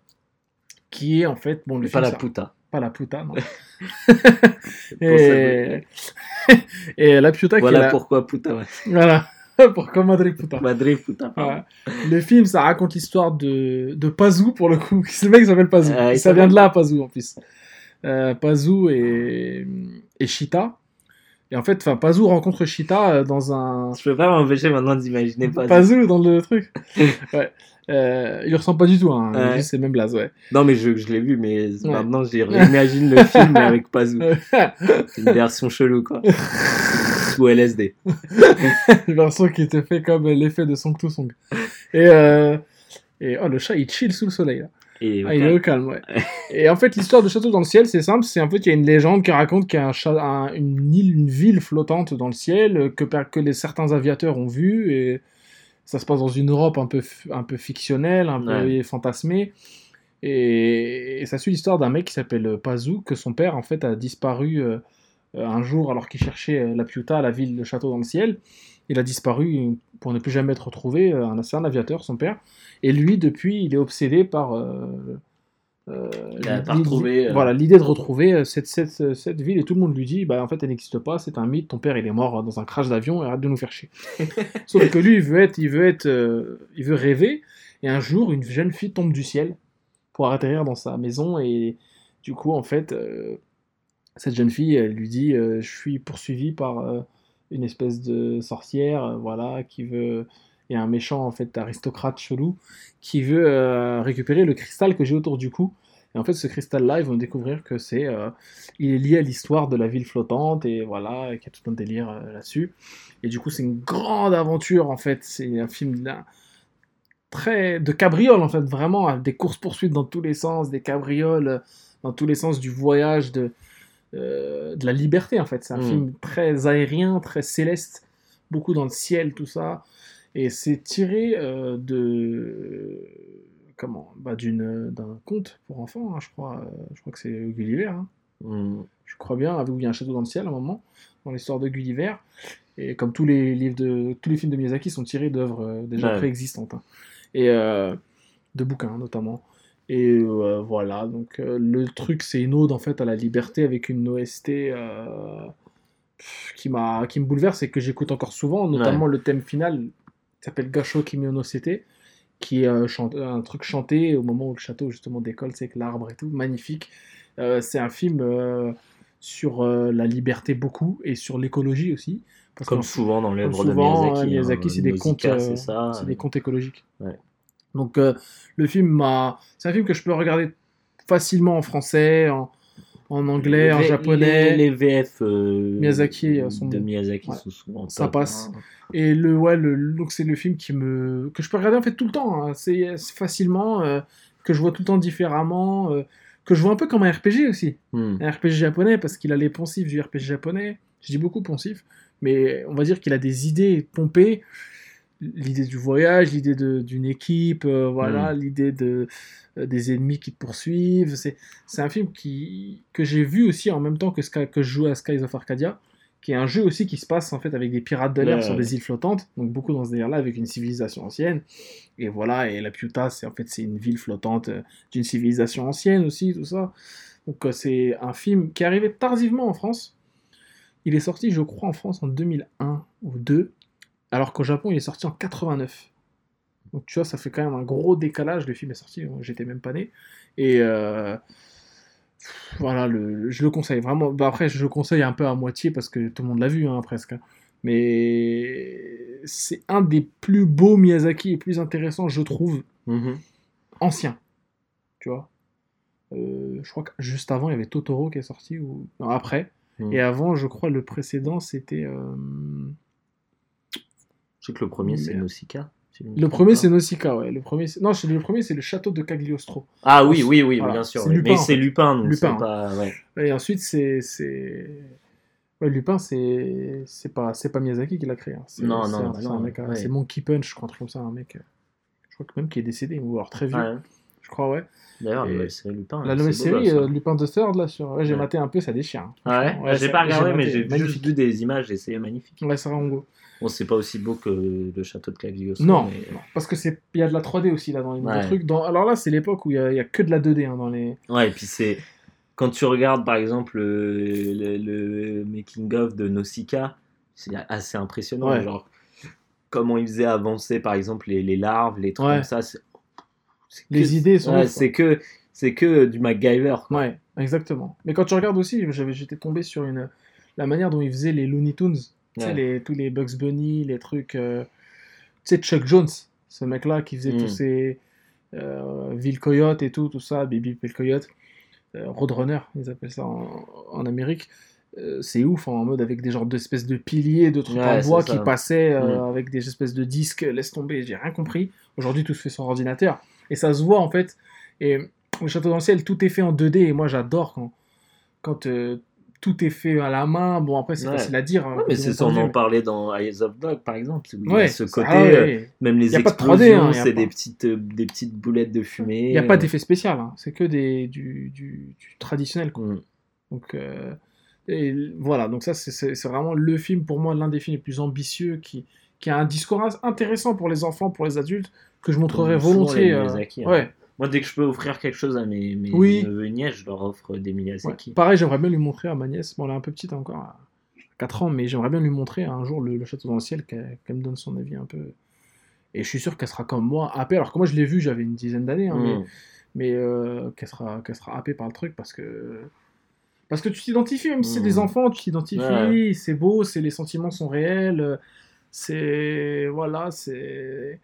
qui est en fait... Bon, le film, pas la ça- puta. Pas la Puta, non. (laughs) Et... (laughs) et la qui est Voilà la- pourquoi puta, ouais. (laughs) Voilà. Pour Madrid Puta? Madrid puta. Ouais. Le film, ça raconte l'histoire de, de Pazou, pour le coup. C'est le mec qui s'appelle Pazou. Il ça vient de là, Pazou, en plus. Euh, Pazou et, et Chita. Et en fait, enfin, Pazou rencontre Chita euh, dans un... Je peux pas m'empêcher maintenant d'imaginer pas. Pazou dans le truc. ouais. Euh, il ressemble pas du tout, hein. Ouais. C'est même blaze, ouais. Non, mais je, je l'ai vu, mais Ouais. maintenant j'y (laughs) réimagine le film mais avec Pazou. (laughs) Une version chelou, quoi. (laughs) Sous LSD. Une version qui était fait comme l'effet de Song to Song. Et, euh, et oh, le chat, il chill sous le soleil, là. Et Ah, il est au calme, ouais. Et en fait, l'histoire de Château dans le ciel, c'est simple. C'est en fait, il y a une légende qui raconte qu'il y a un un- une île, une ville flottante dans le ciel que, que les, certains aviateurs ont vu. Et ça se passe dans une Europe un peu, un peu fictionnelle, un peu Ouais. fantasmée. Et, et ça suit l'histoire d'un mec qui s'appelle Pazou, que son père, en fait, a disparu euh, euh, un jour alors qu'il cherchait euh, la Piuta, la ville, le château dans le ciel. Il a disparu pour ne plus jamais être retrouvé. euh, C'est un aviateur, son père. Et lui, depuis, il est obsédé par. euh, euh, l'idée- euh, Voilà, l'idée de retrouver euh, cette, cette, cette ville. Et tout le monde lui dit bah, en fait, elle n'existe pas, c'est un mythe. Ton père, il est mort dans un crash d'avion, et arrête de nous faire chier. (laughs) Sauf que lui, il veut, être, il, veut être, euh, il veut rêver. Et un jour, une jeune fille tombe du ciel pour atterrir dans sa maison. Et du coup, en fait, euh, cette jeune fille, elle lui dit euh, Je suis poursuivi par euh, une espèce de sorcière, euh, voilà, qui veut. Et un méchant, en fait, aristocrate chelou, qui veut euh, récupérer le cristal que j'ai autour du cou. Et en fait, ce cristal-là, ils vont découvrir que c'est, euh, il est lié à l'histoire de la ville flottante et voilà, qu'il y a tout un délire euh, là-dessus. Et du coup, c'est une grande aventure en fait. C'est un film très de cabriole en fait, vraiment des courses poursuites dans tous les sens, des cabrioles dans tous les sens du voyage, de de la liberté en fait. C'est un Mm. film très aérien, très céleste, beaucoup dans le ciel, tout ça. Et c'est tiré euh, de comment bah, d'une d'un conte pour enfants, hein, je crois. euh, je crois que c'est Gulliver. hein. Hmm. Je crois bien, avec où il y a un château dans le ciel à un moment, dans l'histoire de Gulliver. Et comme tous les livres de tous les films de Miyazaki sont tirés d'œuvres euh, déjà Ouais. préexistantes. hein. Et de bouquins notamment. Et euh, voilà, donc euh, le truc c'est une ode en fait à la liberté avec une OST euh, qui m'a qui me bouleverse et que j'écoute encore souvent, notamment le thème final qui s'appelle Gasho Kimi no Sete, qui est euh, un truc chanté au moment où le château justement décolle, c'est avec l'arbre et tout, magnifique. Euh, c'est un film euh, sur euh, la liberté beaucoup et sur l'écologie aussi. Parce Comme souvent dans l'œuvre de Miyazaki. Miyazaki, hein, c'est des contes, ça. des contes écologiques. Ouais. Donc le film m'a, c'est un film que je peux regarder facilement en français, en, en anglais, en japonais. Les, les VF euh, Miyazaki, euh, sont de. Miyazaki Ouais. sont souvent Ça top, passe. hein. Et le ouais, le, donc c'est le film qui me que je peux regarder en fait tout le temps, hein, c'est c'est facilement euh, que je vois tout le temps différemment, euh, que je vois un peu comme un RPG aussi, Hmm. un RPG japonais parce qu'il a les poncifs du RPG japonais. Je dis beaucoup poncif, mais on va dire qu'il a des idées pompées l'idée du voyage, l'idée d'une équipe, euh, voilà, Mm. l'idée de, euh, des ennemis qui te poursuivent. C'est, c'est un film qui, que j'ai vu aussi en même temps que, Sky- que je jouais à Skies of Arcadia, qui est un jeu aussi qui se passe en fait avec des pirates de l'air Ouais, sur ouais. des îles flottantes, donc beaucoup dans ce délire-là avec une civilisation ancienne. Et voilà, et la Piuta, c'est en fait c'est une ville flottante euh, d'une civilisation ancienne aussi, tout ça. Donc c'est un film qui est arrivé tardivement en France. Il est sorti, je crois, en France en 2001 ou 2, alors qu'au Japon, il est sorti en 89. Donc tu vois, ça fait quand même un gros décalage. Le film est sorti, j'étais même pas né. Et euh, voilà, le, je le conseille vraiment. Bah, après, je le conseille un peu à moitié parce que tout le monde l'a vu, hein, presque. Mais c'est un des plus beaux Miyazaki et plus intéressants, je trouve, Mhm. ancien. Tu vois? Euh, Je crois que juste avant, il y avait Totoro qui est sorti, ou non, après. Mhm. Et avant, je crois, le précédent, c'était. euh, sais que le premier, c'est. Nausicaa. Le premier, c'est Nausicaa, ouais. Le premier, c'est- non, le premier, c'est le château de Cagliostro. Ah oui, oui, oui, Voilà, bien sûr. oui. Lupin, Mais c'est. Lupin, donc Lupin, c'est pas. Ouais. Et ensuite, c'est. c'est... Ouais, Lupin, c'est c'est pas, c'est pas Miyazaki qui l'a créé. hein. C'est, Non, c'est non, bah c'est non, un mec, euh, ouais. c'est Monkey Punch, je crois, comme ça, un mec. euh, Je crois que même qui est décédé, ou alors très vieux, Ouais. Je crois, ouais. D'ailleurs, la nouvelle série Lupin. La c'est nouvelle série, gosse, hein. euh, Lupin the Third, là, sur. Ouais, j'ai Ouais. maté un peu, ça déchire. hein. Ah ouais, Ouais, J'ai pas regardé, mais j'ai juste vu des images et c'est magnifique. Ouais, ça rend beau. Bon, c'est pas aussi beau que le château de Cagliostro. Non, mais- non, parce que c'est il y a de la 3D aussi là dans les Ouais. trucs. Dans... Alors là, c'est l'époque où il y, y a que de la 2D hein, dans les. Ouais, et puis c'est. Quand tu regardes par exemple le, le- le making-of de Nausicaa, c'est assez impressionnant. Ouais. Genre, comment il faisait avancer par exemple les, les larves, les trucs Ouais. comme ça. Les que- idées sont ouais, c'est que, c'est que du MacGyver. quoi. Ouais, exactement. Mais quand tu regardes aussi, j'avais, j'étais tombé sur une, la manière dont ils faisaient les Looney Tunes, Ouais. les, tous les Bugs Bunny, les trucs. euh, Tu sais, Chuck Jones, ce mec-là qui faisait Mm. tous ces euh, Ville Coyote et tout, tout ça, Baby Bill Coyote, euh, Roadrunner, ils appellent ça en, en Amérique. Euh, c'est ouf en mode avec des genres d'espèces de piliers, de trucs Ouais, en bois qui passaient euh, Mm. avec des espèces de disques, laisse tomber, j'ai rien compris. Aujourd'hui, tout se fait sur ordinateur. Et ça se voit en fait. Et le Château dans le ciel, tout est fait en 2D. Et moi, j'adore quand, quand euh, tout est fait à la main. Bon, après, c'est Ouais. facile à dire. hein, Ouais, mais c'est ça, on en parlait dans Eyes of Dog par exemple. où il y a ce côté, ah euh, même les Y a pas de 3D, explosions, hein, c'est des petites, euh, des petites boulettes de fumée. Il n'y a pas euh, d'effet spécial. hein. C'est que des, du, du, du traditionnel. quoi. mm. Donc, et voilà. Donc, ça, c'est- vraiment le film, pour moi, l'un des films les plus ambitieux qui, qui a un discours intéressant pour les enfants, pour les adultes, que je montrerai volontiers. euh, hein. ouais. Moi, dès que je peux offrir quelque chose à mes, mes Oui. neveux et nièces, je leur offre des Ouais. Miyazaki. Pareil, j'aimerais bien lui montrer à ma nièce. Bon, elle est un peu petite encore, à 4 ans, mais j'aimerais bien lui montrer un jour le, le château dans le ciel, qu'elle me donne son avis un peu. Et je suis sûr qu'elle sera comme moi, happée. Alors que moi, je l'ai vu, j'avais une dizaine d'années, hein, mais, Mm. mais euh, qu'elle sera, qu'elle sera happée par le truc parce que. Parce que tu t'identifies, même si c'est Mm. des enfants, tu t'identifies, Ouais. c'est beau, c'est les sentiments sont réels, c'est. Voilà, c'est.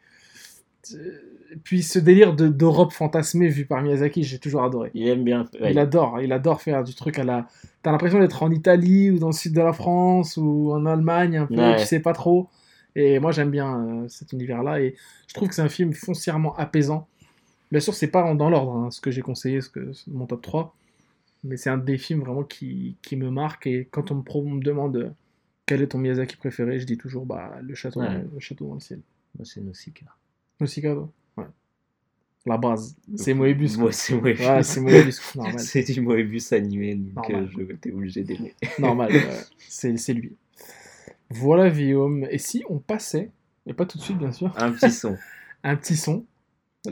Et puis ce délire de- d'Europe fantasmée vu par Miyazaki, j'ai toujours adoré. Il aime bien. ouais. Il adore, il adore faire du truc à la. T'as l'impression d'être en Italie ou dans le sud de la France ou en Allemagne un peu, Ouais. tu sais pas trop. Et moi j'aime bien euh, cet univers-là et je trouve que c'est un film foncièrement apaisant. Bien sûr, c'est pas dans l'ordre hein, ce que j'ai conseillé, ce que mon top 3, mais c'est un des films vraiment qui, qui me marque et quand on me, pro- on me demande euh, quel est ton Miyazaki préféré, je dis toujours bah, le, château, Ouais. le château dans le ciel. Moi, c'est Nausicaa. Toi Ouais. La base, c'est Moebius. Moi, c'est Moebius. Ouais, c'est Moebius, normal. (laughs) c'est du Moebius animé, donc Normal. euh, je t'ai obligé d'aimer. Normal, (laughs) euh, c'est c'est lui. Voilà, Guillaume. Et si on passait, mais pas tout de suite, bien sûr, Un petit son. (laughs) un petit son,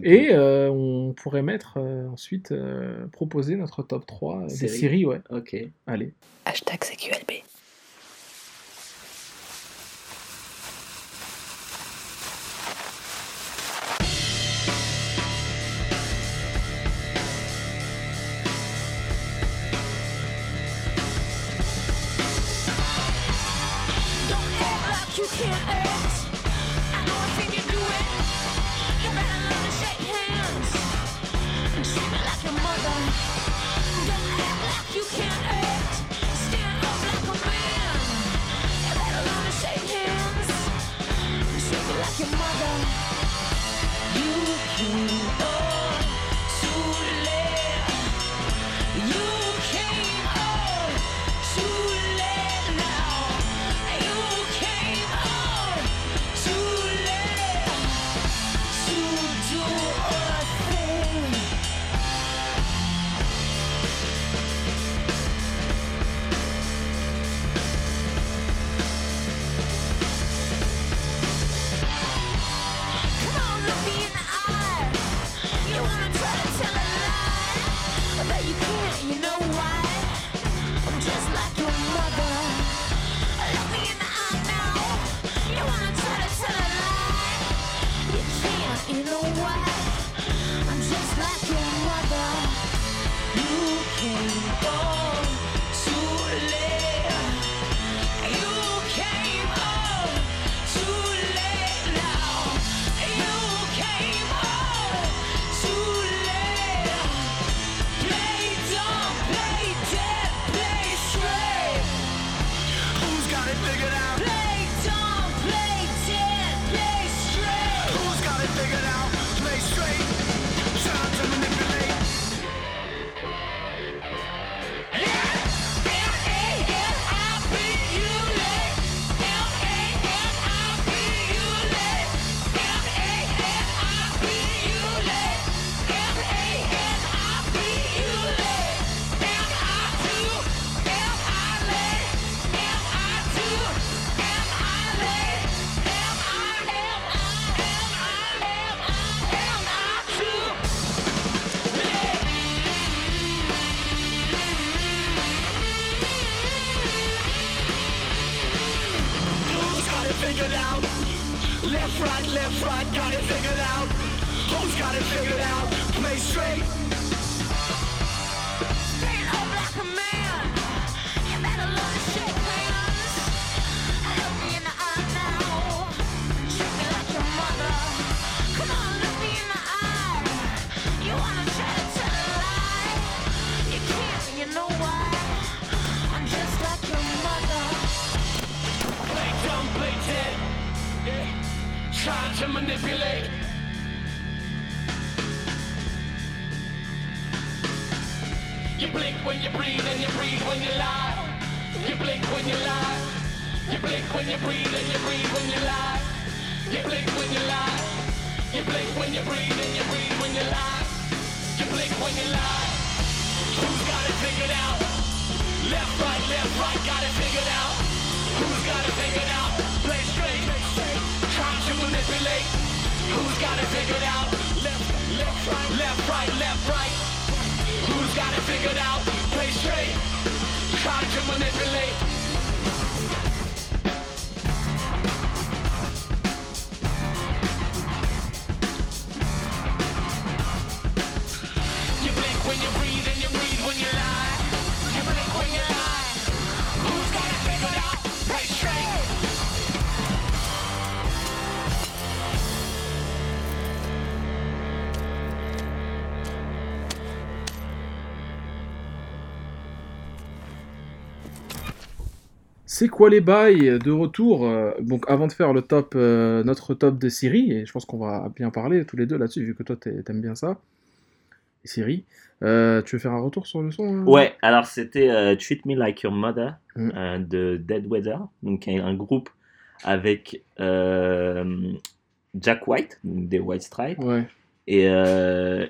et euh, on pourrait mettre euh, ensuite, euh, proposer notre top 3 euh, des Série. séries, ouais. Ok. Allez. Hashtag CQLB. C'est quoi les bails de retour euh, Donc avant de faire le top, euh, notre top de série, et je pense qu'on va bien parler tous les deux là-dessus, vu que toi t'aimes bien ça, les séries. Euh, tu veux faire un retour sur le son hein? Ouais, alors c'était euh, Treat Me Like Your Mother Mm. de Dead Weather, donc un un groupe avec Jack White, donc des White Stripes, Ouais, et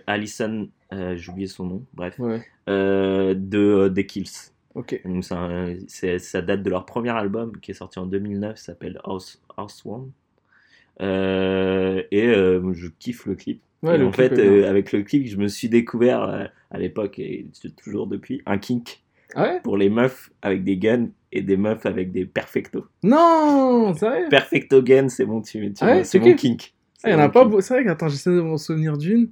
Alison, euh, j'ai oublié son nom, bref, ouais, de The Kills. Donc un- ça date de leur premier album qui est sorti en 2009, ça s'appelle House, House One. Euh, et euh, je kiffe le clip. Ouais, Et le en clip fait, euh, avec le clip, je me suis découvert à l'époque et toujours depuis un kink Ah ouais? Pour les meufs avec des guns et des meufs avec des perfecto. Non, sérieux? Perfecto gun, c'est mon, tu, tu Ah ouais, c'est mon kink. Ah, Il y en a pas C'est vrai qu'attends, j'essaie de m'en souvenir d'une.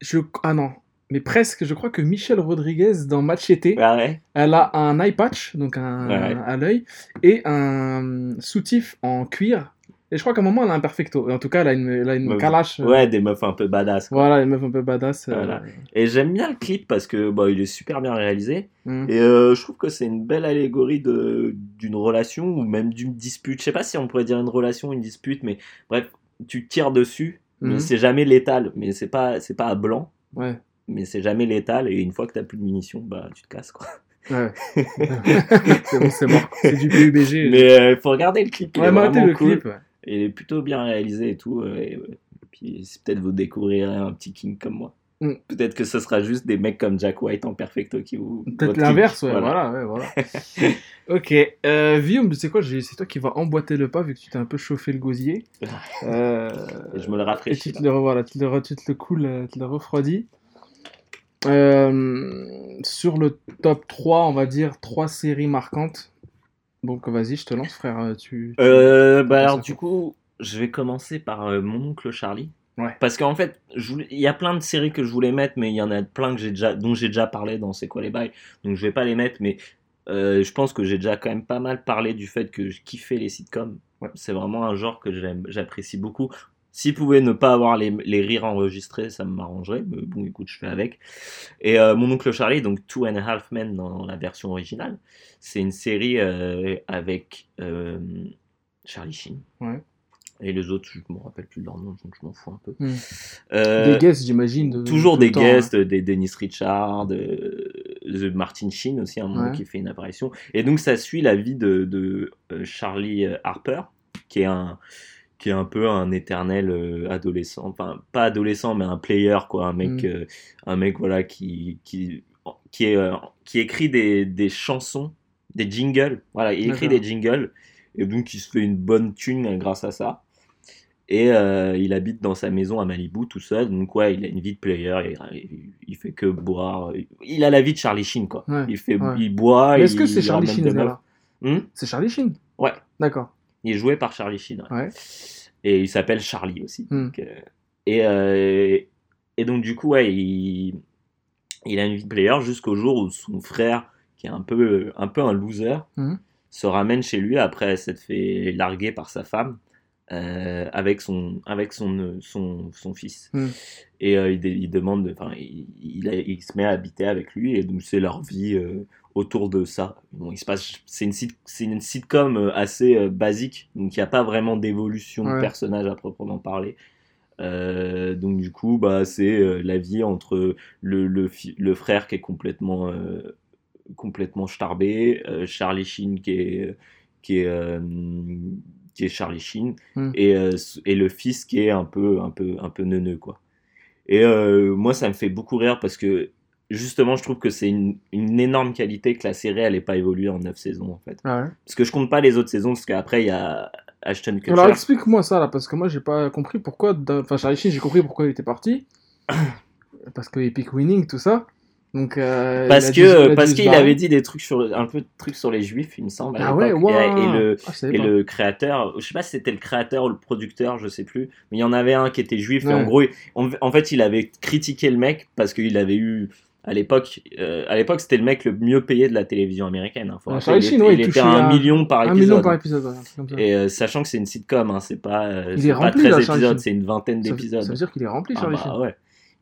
Je... Ah non, mais presque, je crois que Michelle Rodriguez dans Machete, Ah ouais elle a un eye patch, donc un, Ouais. à l'œil, et un soutif en cuir. Et je crois qu'à un moment, elle a un perfecto. En tout cas, elle a une, elle a une calache. euh, Ouais, des meufs un peu badass. quoi. Voilà, une meuf un peu badass. euh. Et j'aime bien le clip parce que bah, il est super bien réalisé. hum. Et euh, je trouve que c'est une belle allégorie d'une relation ou même d'une dispute. Je sais pas si on pourrait dire une relation, une dispute, mais bref, tu tires dessus, Mhm. c'est jamais létal. Mais c'est pas pas à blanc, Ouais. Mais c'est jamais létal. Et une fois que t'as plus de munitions, bah tu te casses quoi. Ouais. (laughs) c'est bon, c'est mort. C'est du PUBG. Mais euh, faut regarder le clip. il ouais, vraiment le cool. clip. ouais. Et il est plutôt bien réalisé et tout. euh, Et, euh, puis peut-être vous découvrirez un petit king comme moi. Mm. Peut-être que ce sera juste des mecs comme Jack White en perfecto qui vous. Peut-être l'inverse, ouais, voilà, ouais, voilà. (laughs) ok, euh, tu sais quoi, c'est toi qui vas emboîter le pas vu que tu t'es un peu chauffé le gosier. Euh, Et je me le et rafraîchis. tu te le, voilà, tu te le, tu te le euh, tu te le refroidis. Euh, sur le top 3, on va dire trois séries marquantes. Donc vas-y, je te lance, frère. Tu, tu- Euh, bah alors du coup, je vais commencer par euh, mon oncle Charlie. Ouais. Parce qu'en fait, il y a plein de séries que je voulais mettre, mais il y en a plein que j'ai déjà, dont j'ai déjà parlé dans C'est quoi les bails, donc je vais pas les mettre, mais euh, je pense que j'ai déjà quand même pas mal parlé du fait que je kiffais les sitcoms. Ouais. C'est vraiment un genre que j'aime- j'apprécie beaucoup. S'ils pouvaient ne pas avoir les, les rires enregistrés, ça m'arrangerait, mais bon, écoute, je fais avec. Et euh, mon oncle Charlie, donc Two and a Half Men dans la version originale, c'est une série euh, avec euh, Charlie Sheen. Ouais. Et les autres, je me rappelle plus de leur nom, donc je m'en fous un peu. Hmm. Des guests, j'imagine. de- toujours des temps, guests, des Dennis Richard, de Martin Sheen aussi, à un moment Ouais. qui fait une apparition. Et donc ça suit la vie de, de, Charlie Harper, qui est un qui est un peu un éternel euh, adolescent, enfin pas adolescent mais un player quoi, un mec, Mm. euh, un mec voilà qui qui qui, est, euh, qui écrit des, des chansons, des jingles, voilà, il écrit des jingles et donc il se fait une bonne thune grâce à ça. Et euh, il habite dans sa maison à Malibu tout seul. Donc, ouais, il a une vie de player. Il, il- fait que boire. Il a la vie de Charlie Sheen, quoi. Ouais, il, fait, ouais. il boit. Est-ce que c'est il Charlie Sheen Hmm? C'est Charlie Sheen? Ouais. D'accord. Il est joué par Charlie Sheen. ouais. Ouais. Et il s'appelle Charlie aussi. Hmm. Donc, euh, et, euh, et donc, du coup, ouais, il, il a une vie de player jusqu'au jour où son frère, qui est un peu un, peu un loser, Hmm. se ramène chez lui après s'être fait larguer par sa femme. euh, avec son avec son son, son fils Hmm. et euh, il, demande de- enfin il, il, a- il se met à habiter avec lui et donc c'est leur vie euh, autour de ça. Bon il se passe c'est une sit- c'est une sitcom euh, assez euh, basique donc il n'y a pas vraiment d'évolution de personnage à proprement parler. Euh, donc du coup bah c'est euh, la vie entre le, le, frère qui est complètement complètement starbé Charlie Sheen qui est qui est qui est Charlie Sheen Hmm. et, et le fils qui est un peu un peu un peu neuneux quoi. Et moi ça me fait beaucoup rire parce que justement je trouve que c'est une, une énorme qualité que la série elle ait pas évolué en 9 saisons en fait Ah ouais. parce que je compte pas les autres saisons parce qu'après il y a Ashton Kutcher Alors explique-moi ça là, parce que moi j'ai pas compris pourquoi. Enfin, Charlie Sheen, j'ai compris pourquoi il était parti. (coughs) parce que Epic Winning, tout ça. Donc. euh, parce que parce qu'il avait dit des trucs sur un peu de trucs sur les juifs il me semble Ah ouais, et, et le Ah, Et le créateur, je sais pas si c'était le créateur ou le producteur, je sais plus, mais il y en avait un qui était juif et en gros, en fait, il avait critiqué le mec parce qu'il avait eu à l'époque, euh, à l'époque, c'était le mec le mieux payé de la télévision américaine. hein, faut. Charlie il, était- ouais, il il était à un million par Un épisode. million par épisode, ouais, un truc comme ça. Et euh, sachant que c'est une sitcom, hein, c'est pas, euh, Il c'est est pas rempli, 13 là, Charlie épisodes, c'est une vingtaine d'épisodes. ça veut dire qu'il est rempli, Ah Charlie bah Sheen. ouais.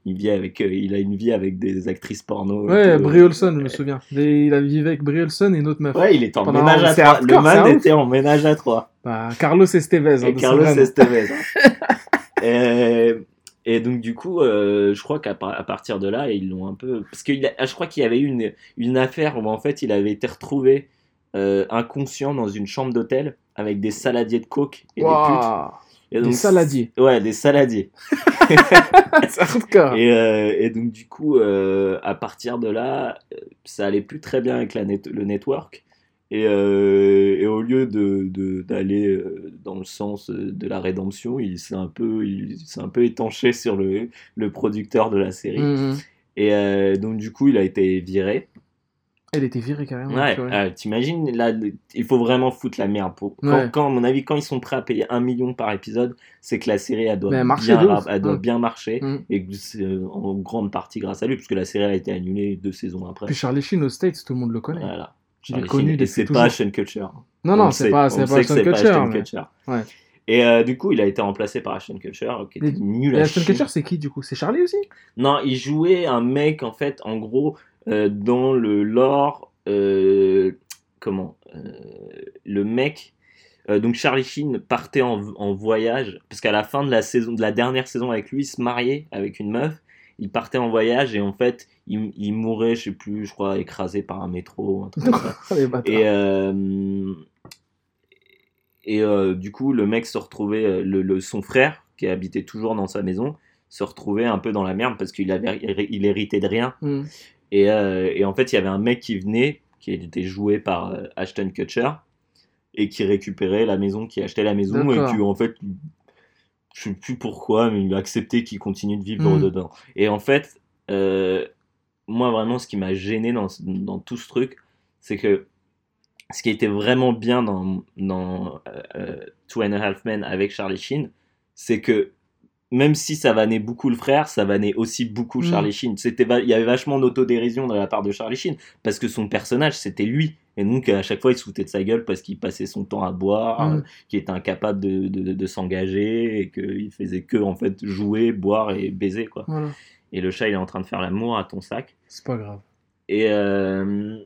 Il vit avec, euh, il a une vie avec des actrices porno. Ouais, tout. Brie Olson, je me souviens. Et Il a vécu avec Brie Olson et une autre meuf. Ouais, il est en Pendant- ménage à trois. Le man un était en ménage à trois. Bah, Carlos Estevez. hein, Et Carlos. Estevez. hein. (laughs) et, et donc du coup, euh, je crois qu'à partir de là, ils l'ont un peu... Parce que je crois qu'il y avait eu une, une affaire où en fait il avait été retrouvé euh, inconscient dans une chambre d'hôtel avec des saladiers de coke et des putes. Des saladiers. Ouais, des saladiers. (laughs) Et, euh, et donc du coup, euh, à partir de là, ça allait plus très bien avec la net- le network. Et, euh, et au lieu de de- d'aller euh, dans le sens euh, de la rédemption, il s'est un peu, il un peu étanché sur le, le producteur de la série. Mhm. Et euh, donc du coup, il a été viré. Elle était virée carrément. Ouais, euh, t'imagines, là, il faut vraiment foutre la merde. Pour... Quand, Ouais. quand, à mon avis, quand ils sont prêts à payer un million par épisode, c'est que la série, elle doit, bien, de elle doit Ouais. bien marcher. Et que c'est en grande partie grâce à lui, puisque la série a été annulée deux saisons après. Puis Charlie Sheen aux States, tout le monde le connaît. Voilà. Est Charlie connu c'est pas Ashton Kutcher. Non, On non, c'est pas, pas Ashton Kutcher. Ouais. Et euh, du coup, il a été remplacé par Ashton Kutcher, qui était Et- nul Et à Ashton. Kutcher, c'est qui du coup? C'est Charlie aussi? Non, il jouait un mec, en fait, en gros, euh, dans le lore. euh, comment euh, Le mec. euh, donc Charlie Sheen partait en, en voyage parce qu'à la fin de la saison, de la dernière saison avec lui, il se mariait avec une meuf. Il partait en voyage et en fait, il, il mourait, je sais plus, je crois, écrasé par un métro, un truc comme ça. (laughs) Et, euh, et euh, du coup, le mec se retrouvait, euh, le, le- son frère, qui habitait toujours dans sa maison, se retrouvait un peu dans la merde parce qu'il avait il héritait de rien Hmm. et, euh, et en fait il y avait un mec qui venait qui était joué par Ashton Kutcher et qui récupérait la maison qui achetait la maison et qui en fait je sais plus pourquoi mais il a accepté qu'il continue de vivre Hmm. dedans et en fait euh, moi vraiment ce qui m'a gêné dans, tout ce truc c'est que ce qui était vraiment bien dans, dans euh, euh, Two and a Half Men avec Charlie Sheen, c'est que même si ça vannait beaucoup le frère, ça vannait aussi beaucoup Mm. Charlie Sheen. C'était, il y avait vachement d'autodérision de la part de Charlie Sheen parce que son personnage c'était lui. Et donc à chaque fois il se foutait de sa gueule parce qu'il passait son temps à boire, Mm. euh, qu'il était incapable de, de, de s'engager et qu'il faisait que en fait jouer, boire et baiser quoi. Voilà. Et le chat il est en train de faire l'amour à ton sac. C'est pas grave. Et, euh,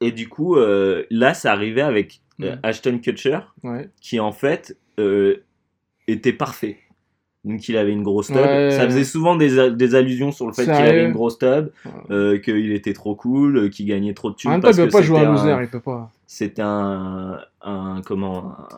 et du coup, euh, là, ça arrivait avec euh. Ashton Kutcher, Ouais. qui en fait était parfait. Donc il avait une grosse tub. Ouais. Ça faisait souvent des, des allusions sur le fait qu'il avait une grosse tub, qu'il était trop cool, qu'il gagnait trop de En même temps, parce il peut pas jouer un loser, un- il peut pas. C'était un, un comment un,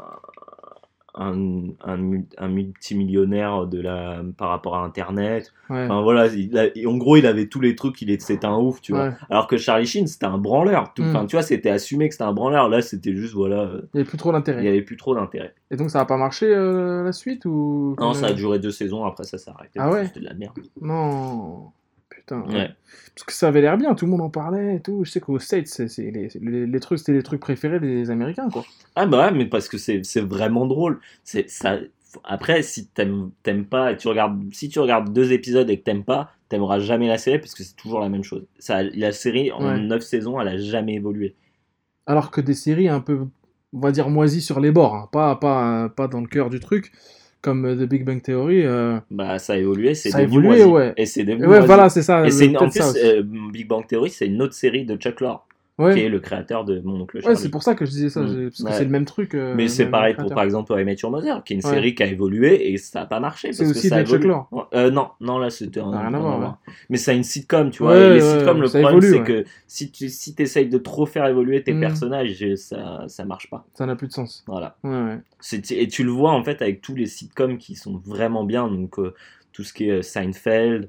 un, mul- un multimillionnaire de la par rapport à Internet. Ouais. Enfin voilà, il a- en gros il avait tous les trucs, il c'était un ouf, tu vois. Ouais. Alors que Charlie Sheen, c'était un branleur. Tout- Mm. Tu vois, c'était assumé que c'était un branleur. Là, c'était juste, voilà, euh, Il y avait plus trop il d'intérêt. n'y avait plus trop d'intérêt. Et donc ça a pas marché euh, la suite ou Non, ça a duré deux saisons, après ça s'est arrêté. Ah ouais C'était de la merde. Non. Putain. Ouais. Parce que ça avait l'air bien, tout le monde en parlait et tout. Je sais qu'aux States, c'est, c'est les, les, les trucs, c'était les trucs préférés des Américains, quoi. Ah bah ouais, mais parce que c'est c'est vraiment drôle. C'est ça. Après, si t'aimes t'aimes pas, et tu regardes, si tu regardes deux épisodes et que t'aimes pas, t'aimeras jamais la série parce que c'est toujours la même chose. Ça, la série en Ouais. neuf saisons, elle a jamais évolué. Alors que des séries un peu, on va dire, moisies sur les bords, hein, pas, pas, pas dans le cœur du truc, comme euh, The Big Bang Theory. euh, Bah ça a évolué, c'est Ça a devenu évolué, ouais. Et c'est devenu ouais, voilà, c'est ça. Et c'est une- en plus, euh, Big Bang Theory, c'est une autre série de Chuck Lorre, ouais, qui est le créateur de Mon oncle ouais Charlie. c'est pour ça que je disais ça, Mm. parce que Ouais. c'est le même truc. euh, Mais c'est pareil pour par exemple I Met Your Mother, qui est une Ouais. série qui a évolué et ça n'a pas marché. C'est aussi ça a de Chuck. Euh, non, non, là c'était un. Rien à voir, Mais c'est une sitcom, tu vois. Ouais, et les ouais, sitcoms, le problème c'est ouais. que si tu si essayes de trop faire évoluer tes Mm. personnages, ça, ça marche pas. Ça n'a plus de sens. Voilà. Ouais, ouais. Et tu le vois en fait avec tous les sitcoms qui sont vraiment bien, donc euh, tout ce qui est euh, Seinfeld,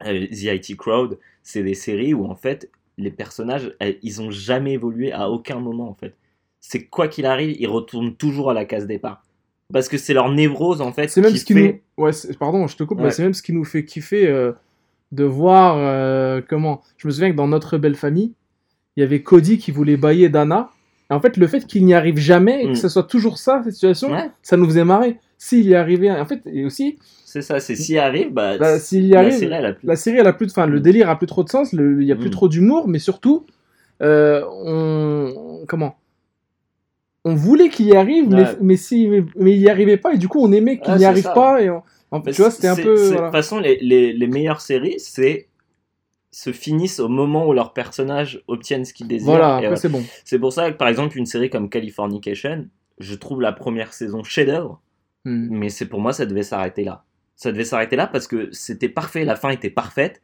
The IT Crowd, c'est des séries où en fait les personnages, elles- ils ont jamais évolué à aucun moment en fait. C'est quoi qu'il arrive, ils retournent toujours à la case départ. Parce que c'est leur névrose en fait C'est même qui ce qui fait... nous. Ouais, pardon, je te coupe, Ouais. mais c'est même ce qui nous fait kiffer euh, de voir euh, comment. Je me souviens que dans notre belle famille, il y avait Cody qui voulait bailler Dana. Et en fait, le fait qu'il n'y arrive jamais et Mm. que ce soit toujours ça, cette situation, Ouais, ça nous faisait marrer. S'il y arrivait, en fait, et aussi, c'est ça, c'est s'il arrive, bah, bah, s'il y la arrive, série, elle a plus... la série, elle a plus de, enfin, le Mm. délire a plus trop de sens, le- il y a plus Mm. trop d'humour, mais surtout, euh, on, comment, on voulait qu'il y arrive, mais, Ouais. mais si, mais, mais il y arrivait pas, et du coup, on aimait qu'il n'y arrive ça. pas, et on- en fait, tu vois, c'était un peu, De toute façon, les, les, les meilleures séries, c'est se finissent au moment où leurs personnages obtiennent ce qu'ils désirent. Voilà, après, c'est bon. C'est pour ça que, par exemple, une série comme Californication, je trouve la première saison chef-d'œuvre, Mm. mais c'est pour moi, ça devait s'arrêter là. Ça devait s'arrêter là parce que c'était parfait, la fin était parfaite.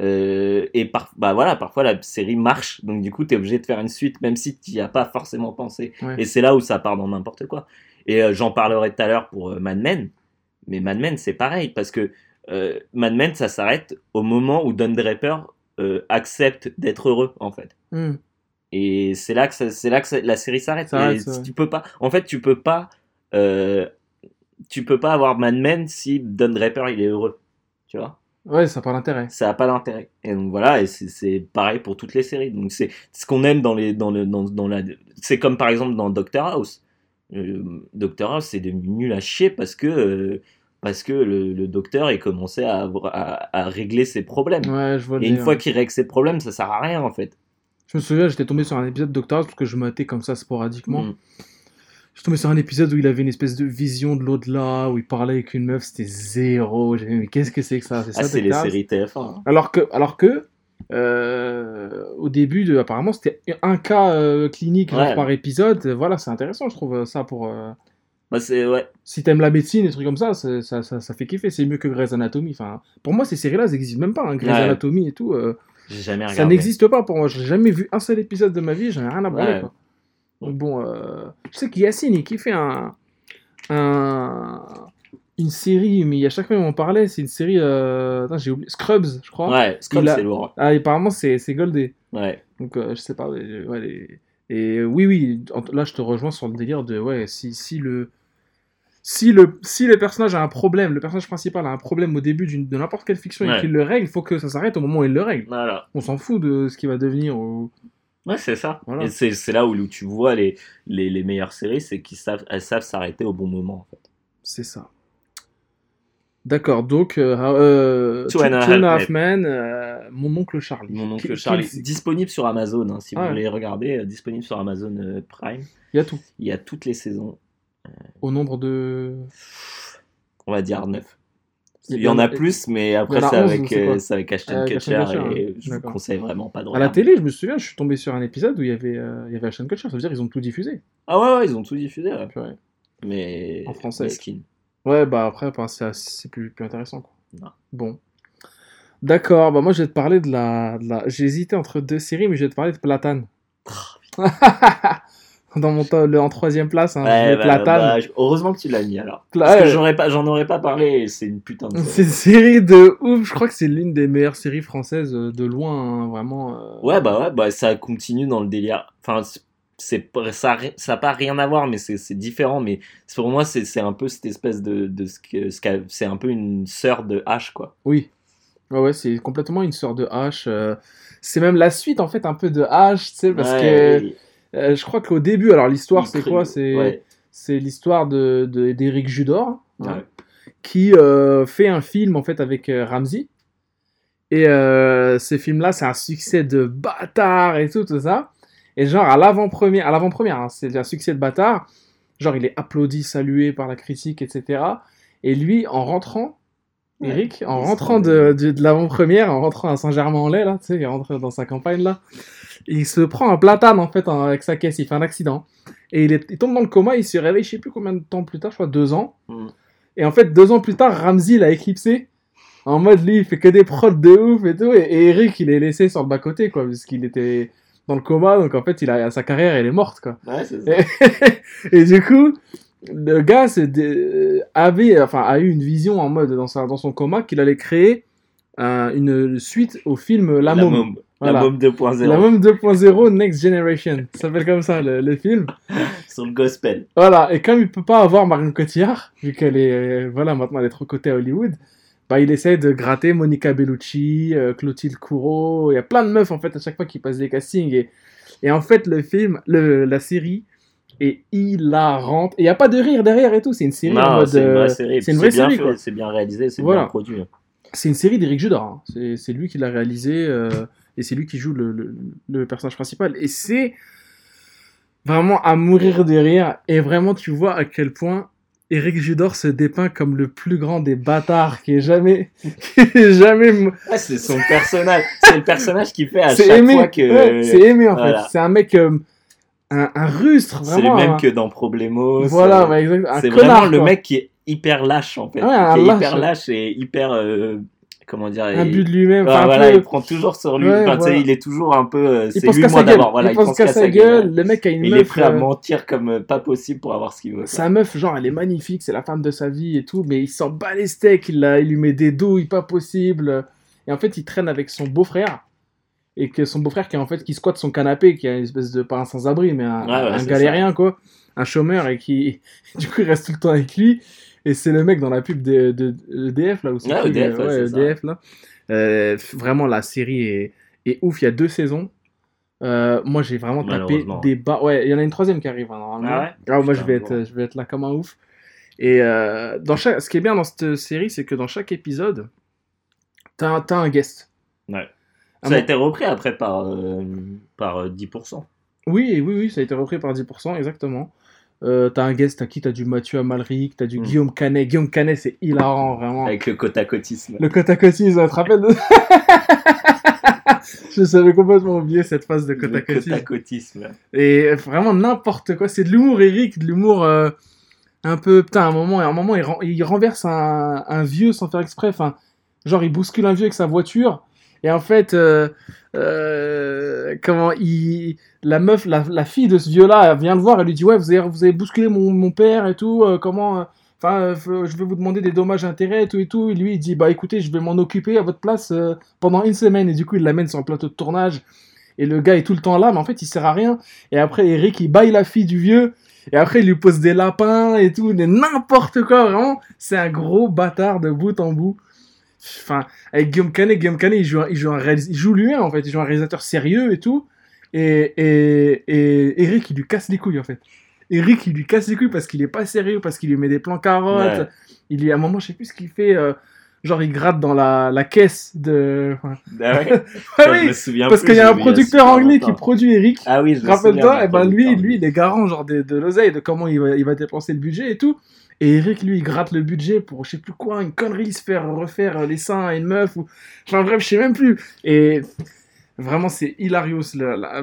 euh, et par, bah voilà, parfois la série marche, donc du coup, tu es obligé de faire une suite, même si tu n'y as pas forcément pensé. Ouais. Et c'est là où ça part dans n'importe quoi. Et euh, j'en parlerai tout à l'heure pour euh, Mad Men, mais Mad Men, c'est pareil, parce que Mad Men, ça s'arrête au moment où Don Draper accepte d'être heureux, en fait. Mm. Et c'est là que ça- c'est là que ça- la série s'arrête. Tu peux pas. En fait, tu peux pas. Tu peux pas avoir Mad Men si Don Draper il est heureux. Tu vois. Ouais, ça n'a pas d'intérêt. Ça a pas d'intérêt. Et donc voilà. Et c'est- pareil pour toutes les séries. Donc c'est ce qu'on aime dans les dans le dans, dans la. C'est comme par exemple dans Doctor House. Euh, Doctor House c'est devenu nul à chier parce que euh, parce que le, le docteur il commençait à, avoir- à, à régler ses problèmes. Ouais, je vois Et une fois qu'il règle ses problèmes, ça sert à rien en fait. Je me souviens, j'étais tombé sur un épisode de Doctor House parce que je m'attais comme ça sporadiquement. Mm. Je suis tombé sur un épisode où il avait une espèce de vision de l'au-delà, où il parlait avec une meuf, c'était zéro. J'ai dit, mais qu'est-ce que c'est que ça? C'est ça, Ah, c'est les séries TF1. hein. Alors que, alors que euh, au début, de, apparemment, c'était un cas euh, clinique genre, par épisode. Voilà, c'est intéressant, je trouve ça pour. euh, Bah, c'est ouais. si t'aimes la médecine, des trucs comme ça, ça, ça, ça fait kiffer. C'est mieux que Grey's Anatomy. Enfin, pour moi, ces séries-là, elles n'existent même pas. hein. Grey's Ouais. Anatomy et tout, euh, J'ai jamais regardé. ça n'existe pas pour moi. J'ai jamais vu un seul épisode de ma vie. J'en ai rien à branler. Ouais. Donc bon, euh, je sais qu'Yacine, il kiffait un, un, une série, mais à chaque fois on en parlait, c'est une série, euh... j'ai oublié, Scrubs, je crois. Ouais, Scrubs, Il a- c'est lourd. Ah, apparemment, c'est goldé. Ouais. Donc, euh, je sais pas. mais, ouais, les- Et euh, oui, oui, là, je te rejoins sur le délire de, ouais, si, si le. Si le, si le personnage a un problème, le personnage principal a un problème au début de n'importe quelle fiction et Ouais. qu'il le règle, il faut que ça s'arrête au moment où il le règle. Voilà. On s'en fout de ce qui va devenir. ou- Ouais, c'est ça. Voilà. Et c'est là où, où tu vois les, les, les meilleures séries, c'est qu'elles savent, s'arrêter au bon moment. En fait. C'est ça. D'accord, donc euh, euh, Two and a Two and a Half Men, euh, mon oncle Charlie. Mon oncle Charlie, disponible sur Amazon, hein, si Ah vous ouais. voulez regarder, euh, disponible sur Amazon euh, Prime. Il y a tout. Il y a toutes les saisons, Au nombre de. on va dire 9. Il y en a plus, mais après c'est 11, avec, euh, avec Ashton Avec Kutcher Ashton Kutcher, et ouais. je vous conseille vraiment pas de À la regarder. télé, je me souviens, je suis tombé sur un épisode où il y avait, euh, il y avait Ashton Kutcher. Ça veut dire qu'ils ont tout diffusé. Ah ouais, ouais, ils ont tout diffusé, ouais. Purée. mais En français. mesquine. Ouais, bah après, enfin, c'est plus, plus intéressant. Quoi. Non. Bon. D'accord, bah moi je vais te parler de la. la... J'ai hésité entre deux séries, mais je vais te parler de Platane. (laughs) Dans mon le- en troisième place, hein, Ouais, bah, bah, heureusement que tu l'as mis alors. Pla- Parce que j'aurais pas, j'en aurais pas parlé c'est une putain de (laughs) C'est une série de ouf, je crois que c'est l'une des meilleures séries françaises euh, de loin, hein, vraiment. euh. Ouais, bah ouais, bah ça continue dans le délire. Enfin, c'est- ça, ça pas rien à voir, mais c'est différent. Mais pour moi, c'est c'est un peu cette espèce de, de ce c'est un peu une sœur de H, quoi. Oui. Ouais, ouais, c'est complètement une sorte de H. euh, C'est même la suite en fait un peu de H, tu sais, parce Ouais, que euh, je crois qu'au début, alors l'histoire c'est quoi? C'est ouais, c'est l'histoire de d'Éric Judor. hein, qui euh, fait un film en fait avec euh, Ramsey. Et ce film-là, c'est un succès de bâtard et tout, tout ça. Et genre, à l'avant-première, à l'avant-première, hein, c'est un succès de bâtard. Genre, il est applaudi, salué par la critique, etc. Et lui, en rentrant, Eric, en rentrant de, de, de l'avant-première, en rentrant à Saint-Germain-en-Laye, là, tu sais, il rentre dans sa campagne, là, il se prend un platane, en fait, en- avec sa caisse, il fait un accident. Et il, est, il tombe dans le coma, il se réveille, je sais plus combien de temps plus tard, je crois deux ans. Mm. Et en fait, deux ans plus tard, Ramsey l'a éclipsé. En mode, lui, il fait que des prods de ouf et tout. Et, et Eric, il est laissé sur le bas-côté, quoi, parce qu'il était dans le coma. Donc, en fait, il a, sa carrière, elle est morte, quoi. Ouais, c'est (laughs) ça. Et, et du coup, le gars avait, enfin, a eu une vision en mode, dans, sa, dans son coma, qu'il allait créer un- une suite au film La, La Môme. môme. Voilà. La môme 2.0 La Môme 2.0 Next Generation. Ça s'appelle comme ça, le, le film. (laughs) sur le gospel. Voilà, et comme il peut pas avoir Marion Cotillard, vu qu'elle est, euh, voilà, maintenant elle est trop cotée à Hollywood, bah il essaie de gratter Monica Bellucci, euh, Clotilde Courreau, il y a plein de meufs en fait à chaque fois qui passent des castings, et, et en fait le film, le, la série est hilarante, et il y a pas de rire derrière et tout, c'est une série en Non, mode, c'est une euh, vraie série. c'est bien. C'est bien réalisé, c'est Voilà. bien produit. c'est une série d'Éric Judor, hein. c'est, lui qui l'a réalisé, euh, et c'est lui qui joue le, le, le personnage principal, et c'est vraiment à mourir de rire, et vraiment tu vois à quel point Eric Judor se dépeint comme le plus grand des bâtards qui est jamais, (laughs) qui est jamais, Ah, c'est son personnage. c'est le personnage qui fait à c'est chaque aimé, fois que. ouais, c'est aimé en voilà. fait, c'est un mec, euh, un, un rustre, c'est le même un- que dans Problemos. voilà, ouais, exact, un c'est vraiment le quoi. mec qui est hyper lâche en fait. Ouais, qui est lâche. hyper lâche et hyper. euh, comment dire un il- but de lui-même, Ouais, enfin, voilà, peu- il prend toujours sur lui. Ouais, Enfin, tu sais, voilà. il est toujours un peu. euh, il c'est lui moi d'abord. Voilà, il pense qu'à sa gueule, le mec a une Il meuf, est prêt à euh, mentir comme pas possible pour avoir ce qu'il veut. Sa meuf, genre, elle est magnifique, c'est la femme de sa vie et tout, mais il s'en bat les steaks, il, il lui met des douilles, pas possible. Et en fait, il traîne avec son beau-frère, et que son beau-frère qui, en fait, qui squatte son canapé, qui est une espèce de, pas un sans-abri, mais un, Ouais, ouais, galérien, quoi. Un chômeur, et qui, (laughs) du coup, il reste tout le temps avec lui. Et c'est le mec dans la pub de, de, EDF, là. Ouais, EDF, ouais, c'est. EDF, là. Euh, vraiment, la série est, est ouf, il y a deux saisons. Euh, moi, j'ai vraiment tapé des bas. Ouais, il y en a une troisième qui arrive, hein, normalement. Ah ouais? Ah, moi, je vais, bon. être, je vais être là comme un ouf. Et euh, dans chaque... ce qui est bien dans cette série, c'est que dans chaque épisode, t'as un guest. Ouais. Ah Ça a été repris après par, euh, par euh, 10%. Oui, oui, oui, ça a été repris par 10%, exactement. Euh, t'as un guest, t'as qui T'as du Mathieu Amalric, t'as du Mm. Guillaume Canet. Guillaume Canet, c'est hilarant, vraiment. Avec le côte à côtisme. Le côte à côtisme, tu te rappelles de... (laughs) Je savais complètement oublier cette phase de côte à Le à côtisme. Et vraiment n'importe quoi. C'est de l'humour Eric, de l'humour euh, un peu. Putain, à un moment, à un moment il, ren- il renverse un, un vieux sans faire exprès. Enfin, genre, il bouscule un vieux avec sa voiture. Et en fait, euh, euh, comment. La meuf, la, fille de ce vieux-là, vient le voir, elle lui dit Ouais, vous avez, vous avez bousculé mon, mon père et tout. euh, comment. enfin, je vais vous demander des dommages intérêts, et tout et tout. Et lui, il dit, bah écoutez, je vais m'en occuper à votre place pendant une semaine. Et du coup, il l'amène sur un plateau de tournage. Et le gars est tout le temps là, mais en fait, il sert à rien. Et après, Eric, il baille la fille du vieux. Et après, il lui pose des lapins et tout, n'importe quoi, vraiment. C'est un gros bâtard de bout en bout. Enfin, avec Guillaume Canet, Guillaume Canet, il joue, un- il joue, un réalis- il joue lui-même, en fait. Il joue un réalisateur sérieux et tout. Et, et, et Eric, il lui casse les couilles, en fait. Eric, il lui casse les couilles parce qu'il est pas sérieux, parce qu'il lui met des plans carottes. Ouais. Il lui, à un moment, je sais plus ce qu'il fait. euh, genre, il gratte dans la, la caisse de. Ah ouais, (laughs) ouais, je oui, me souviens parce qu'il y a un producteur anglais qui produit Eric. Ah oui, je me souviens Rappelle-toi, du eh ben lui, lui, il est garant genre de, de l'oseille, de comment il va, il va dépenser le budget et tout. Et Eric, lui, il gratte le budget pour je sais plus quoi, une connerie, se faire refaire les seins à une meuf ou. Enfin bref, je sais même plus. Et vraiment, c'est hilarious. là, là.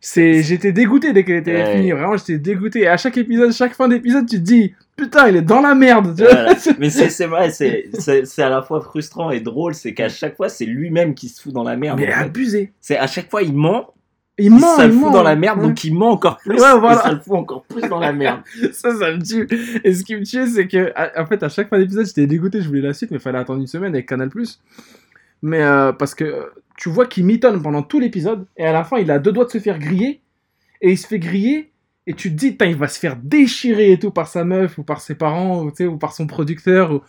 C'est, j'étais dégoûté dès qu'elle était Ouais. finie. Vraiment, j'étais dégoûté. Et à chaque épisode, chaque fin d'épisode, tu te dis, putain, il est dans la merde. tu vois. Voilà. (laughs) Mais c'est vrai, c'est à la fois frustrant et drôle, c'est qu'à chaque fois, c'est lui-même qui se fout dans la merde. Mais abusé. C'est à chaque fois, il ment, Il ment, ça il le fout ment. dans la merde, Ouais. donc il ment encore plus, (laughs) Ouais, voilà. et ça le fout encore plus dans la merde. (laughs) ça, ça me tue. Et ce qui me tue, c'est que, en fait, à chaque fin d'épisode, j'étais dégoûté, je voulais la suite, mais il fallait attendre une semaine avec Canal+. Mais euh, parce que euh, tu vois qu'il mitonne pendant tout l'épisode, et à la fin, il a deux doigts de se faire griller, et il se fait griller, et tu te dis, il va se faire déchirer et tout par sa meuf, ou par ses parents, ou, ou par son producteur. Ou...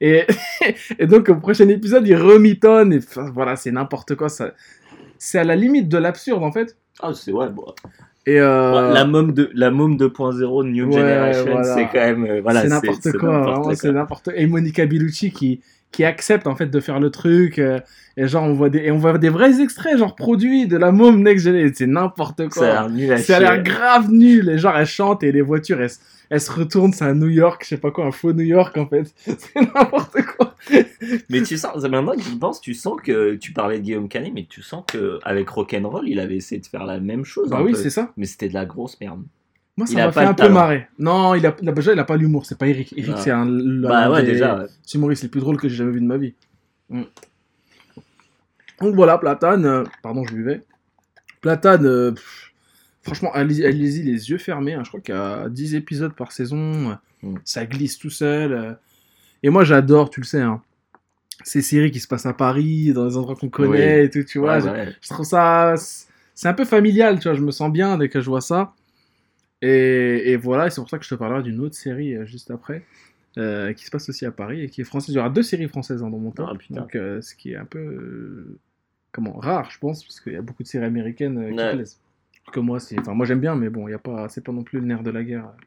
Et... (laughs) et donc, au prochain épisode, il remitonne, et voilà, c'est n'importe quoi. Ça... C'est à la limite de l'absurde, en fait. Ah, c'est ouais, bon. Et euh, La môme de la môme 2.0 de New Ouais, Generation, voilà. c'est quand même euh, voilà, c'est n'importe quoi, vraiment, c'est n'importe Et Monica Bellucci qui, qui accepte en fait de faire le truc. euh, et genre, on voit des, et on voit des vrais extraits, genre produits de la môme Next Gen. C'est n'importe quoi. Ça a l'air grave nul. Et genre, elle chante et les voitures, elles, elles se retournent. C'est à New York, je sais pas quoi, un faux New York en fait. (laughs) C'est n'importe quoi. Mais tu sens, maintenant que j'y pense, tu sens que tu parlais de Guillaume Canet, mais tu sens que avec Rock'n'Roll, il avait essayé de faire la même chose. Bah un oui, c'est ça. Mais c'était de la grosse merde. Moi, ça m'a fait un peu talent. marrer. Non, il a, il a, déjà, il a pas l'humour. C'est pas Eric. Eric, Ah. c'est un. Bah ouais, des- déjà. ouais. C'est Maurice, c'est le plus drôle que j'ai jamais vu de ma vie. Mm. Donc voilà, Platane, euh, pardon, je buvais. Platane, euh, pff, franchement, allez- allez-y les yeux fermés. hein, je crois qu'il y a 10 épisodes par saison. Mm. Ça glisse tout seul. euh. Et moi, j'adore, tu le sais, hein, ces séries qui se passent à Paris, dans des endroits qu'on connaît et tout, tu vois. Ouais, je- ouais. je trouve ça. C'est un peu familial, tu vois. Je me sens bien dès que je vois ça. Et, et voilà, et c'est pour ça que je te parlerai d'une autre série euh, juste après, euh, qui se passe aussi à Paris et qui est française. Il y aura deux séries françaises hein, dans mon temps. Ah, donc, euh, ce qui est un peu. euh, comment Rare, je pense, parce qu'il y a beaucoup de séries américaines qui Ouais. plaisent. Que moi, c'est. Enfin, moi j'aime bien, mais bon, il y a pas... c'est pas non plus le nerf de la guerre. euh,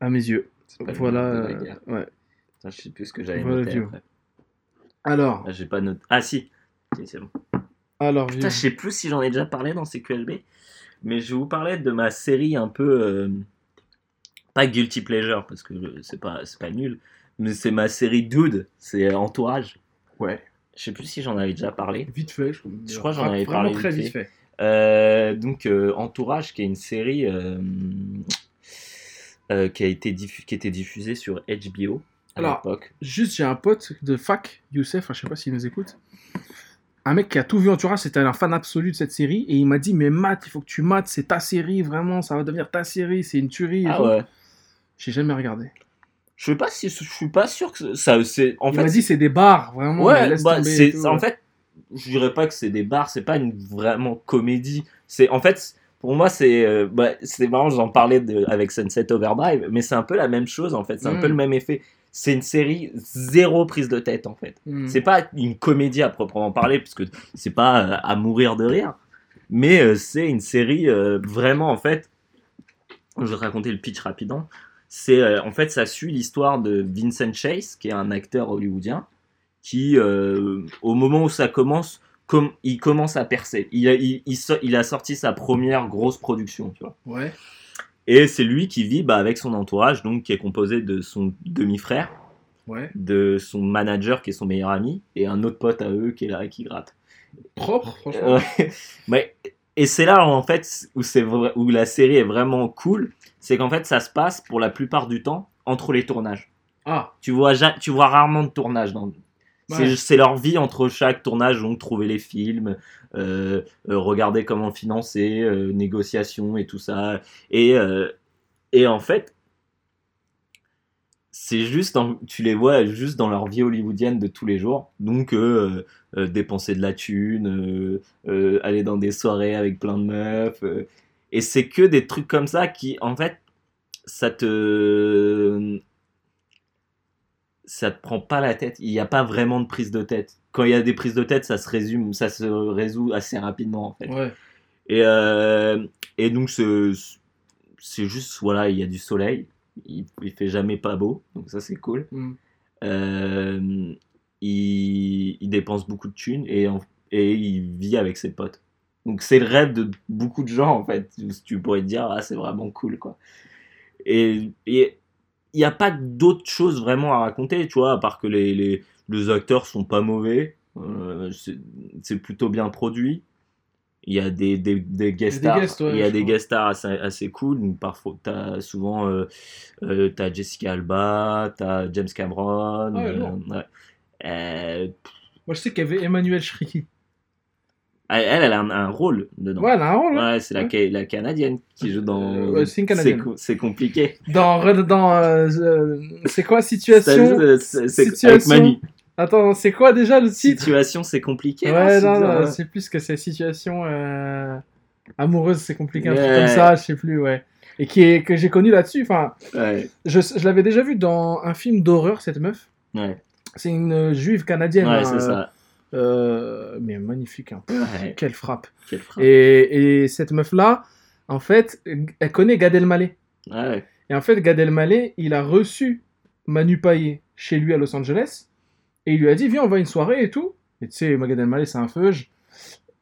à mes yeux. Le Voilà. nerf de la euh, guerre. ouais. Je sais plus ce que j'avais Voilà, noté après. Alors, Ah, j'ai pas noté. Ah si. C'est bon. alors, Putain, je sais plus si j'en ai déjà parlé dans CQLB, mais je vais vous parler de ma série un peu euh, pas guilty pleasure parce que c'est pas c'est pas nul, mais c'est ma série Dude, c'est Entourage. Ouais. Je sais plus si j'en avais déjà parlé. Vite fait, je, Je crois que j'en avais parlé très vite vite fait. Euh, donc euh, Entourage, qui est une série euh, qui a été diffu- qui était diffusée sur HBO à Alors, l'époque. Juste, j'ai un pote de fac, Youssef, je sais pas s'il nous écoute. Un mec qui a tout vu Entourage, c'était un fan absolu de cette série, et il m'a dit Mais Matt, il faut que tu mates, c'est ta série, vraiment, ça va devenir ta série, c'est une tuerie. Ah ouais. J'ai jamais regardé. Je sais pas si je suis pas sûr que ça c'est en il fait m'a dit C'est des bars, vraiment. Ouais, bah, tomber tout. en fait, je dirais pas que c'est des bars, c'est pas une vraiment comédie. C'est en fait, pour moi, c'est euh, bah, c'est marrant, j'en parlais de, avec Sunset Overdrive, mais c'est un peu la même chose en fait, c'est un Mm. peu le même effet. C'est une série zéro prise de tête en fait. Hmm. C'est pas une comédie à proprement parler, parce que c'est pas euh, à mourir de rire, mais euh, c'est une série vraiment en fait. Je vais te raconter le pitch rapidement. C'est en fait ça suit l'histoire de Vincent Chase, qui est un acteur hollywoodien, qui euh, au moment où ça commence, comme il commence à percer. Il a, il, il so- il a sorti sa première grosse production, tu vois. Ouais. Et c'est lui qui vit bah, avec son entourage, donc qui est composé de son demi-frère, Ouais. de son manager qui est son meilleur ami, et un autre pote à eux qui est là et qui gratte. Propre, franchement. (laughs) Mais, et c'est là en fait où, où la série est vraiment cool, c'est qu'en fait ça se passe pour la plupart du temps entre les tournages. Ah, Tu vois, tu vois rarement de tournage dans. C'est- leur vie entre chaque tournage, donc trouver les films, euh, euh, regarder comment financer, euh, négociations et tout ça. Et, euh, et en fait, c'est juste, tu les vois juste dans leur vie hollywoodienne de tous les jours. Donc, dépenser de la thune, aller dans des soirées avec plein de meufs. et c'est que des trucs comme ça qui, en fait, ça te. Ça te prend pas la tête. Il n'y a pas vraiment de prise de tête. Quand il y a des prises de tête, ça se résume, ça se résout assez rapidement, en fait. Ouais. Et, euh, et donc, c'est juste, voilà, il y a du soleil. Il, il fait jamais pas beau. Donc, ça, c'est cool. Mm. Euh, il, il dépense beaucoup de thunes et, en- et il vit avec ses potes. Donc, c'est le rêve de beaucoup de gens, en fait. Tu- Tu pourrais te dire, ah, c'est vraiment cool, quoi. Et et il n'y a pas d'autres choses vraiment à raconter, tu vois, à part que les, les, les acteurs sont pas mauvais. Euh, c'est plutôt bien produit. Il y a des, des, des guest stars. ouais, il y a des guest stars assez, assez cool. Donc, parfois, t'as souvent euh, euh, Jessica Alba, t'as James Cameron. Ah ouais, euh, ouais. Euh, Moi, je sais qu'il y avait Emmanuel Shriki. Elle, elle a un, un rôle dedans. Ouais, elle a un rôle. hein. Ouais, c'est la, ca- la canadienne qui joue dans. Euh, c'est C'est compliqué. Dans, dans euh, euh, c'est quoi situation C'est- Avec Manu. Attends, c'est quoi déjà le titre? Situation, c'est compliqué. Ouais, c'est non, non, ouais. c'est plus que c'est situation euh, amoureuse, c'est compliqué, un truc comme ça, je sais plus, ouais. Et qui est, que j'ai connu là-dessus, enfin, Ouais, je, je l'avais déjà vu dans un film d'horreur, cette meuf. ouais, C'est une juive canadienne. ouais, hein, c'est ça. Euh, mais magnifique, hein. Ouais, quelle frappe. quelle frappe. Et, et cette meuf-là, en fait, elle connaît Gad Elmaleh. Ouais, Et en fait, Gad Elmaleh, il a reçu Manu Payet chez lui à Los Angeles. Et il lui a dit, viens, on va à une soirée et tout. Et tu sais, Gad Elmaleh, c'est un feuge.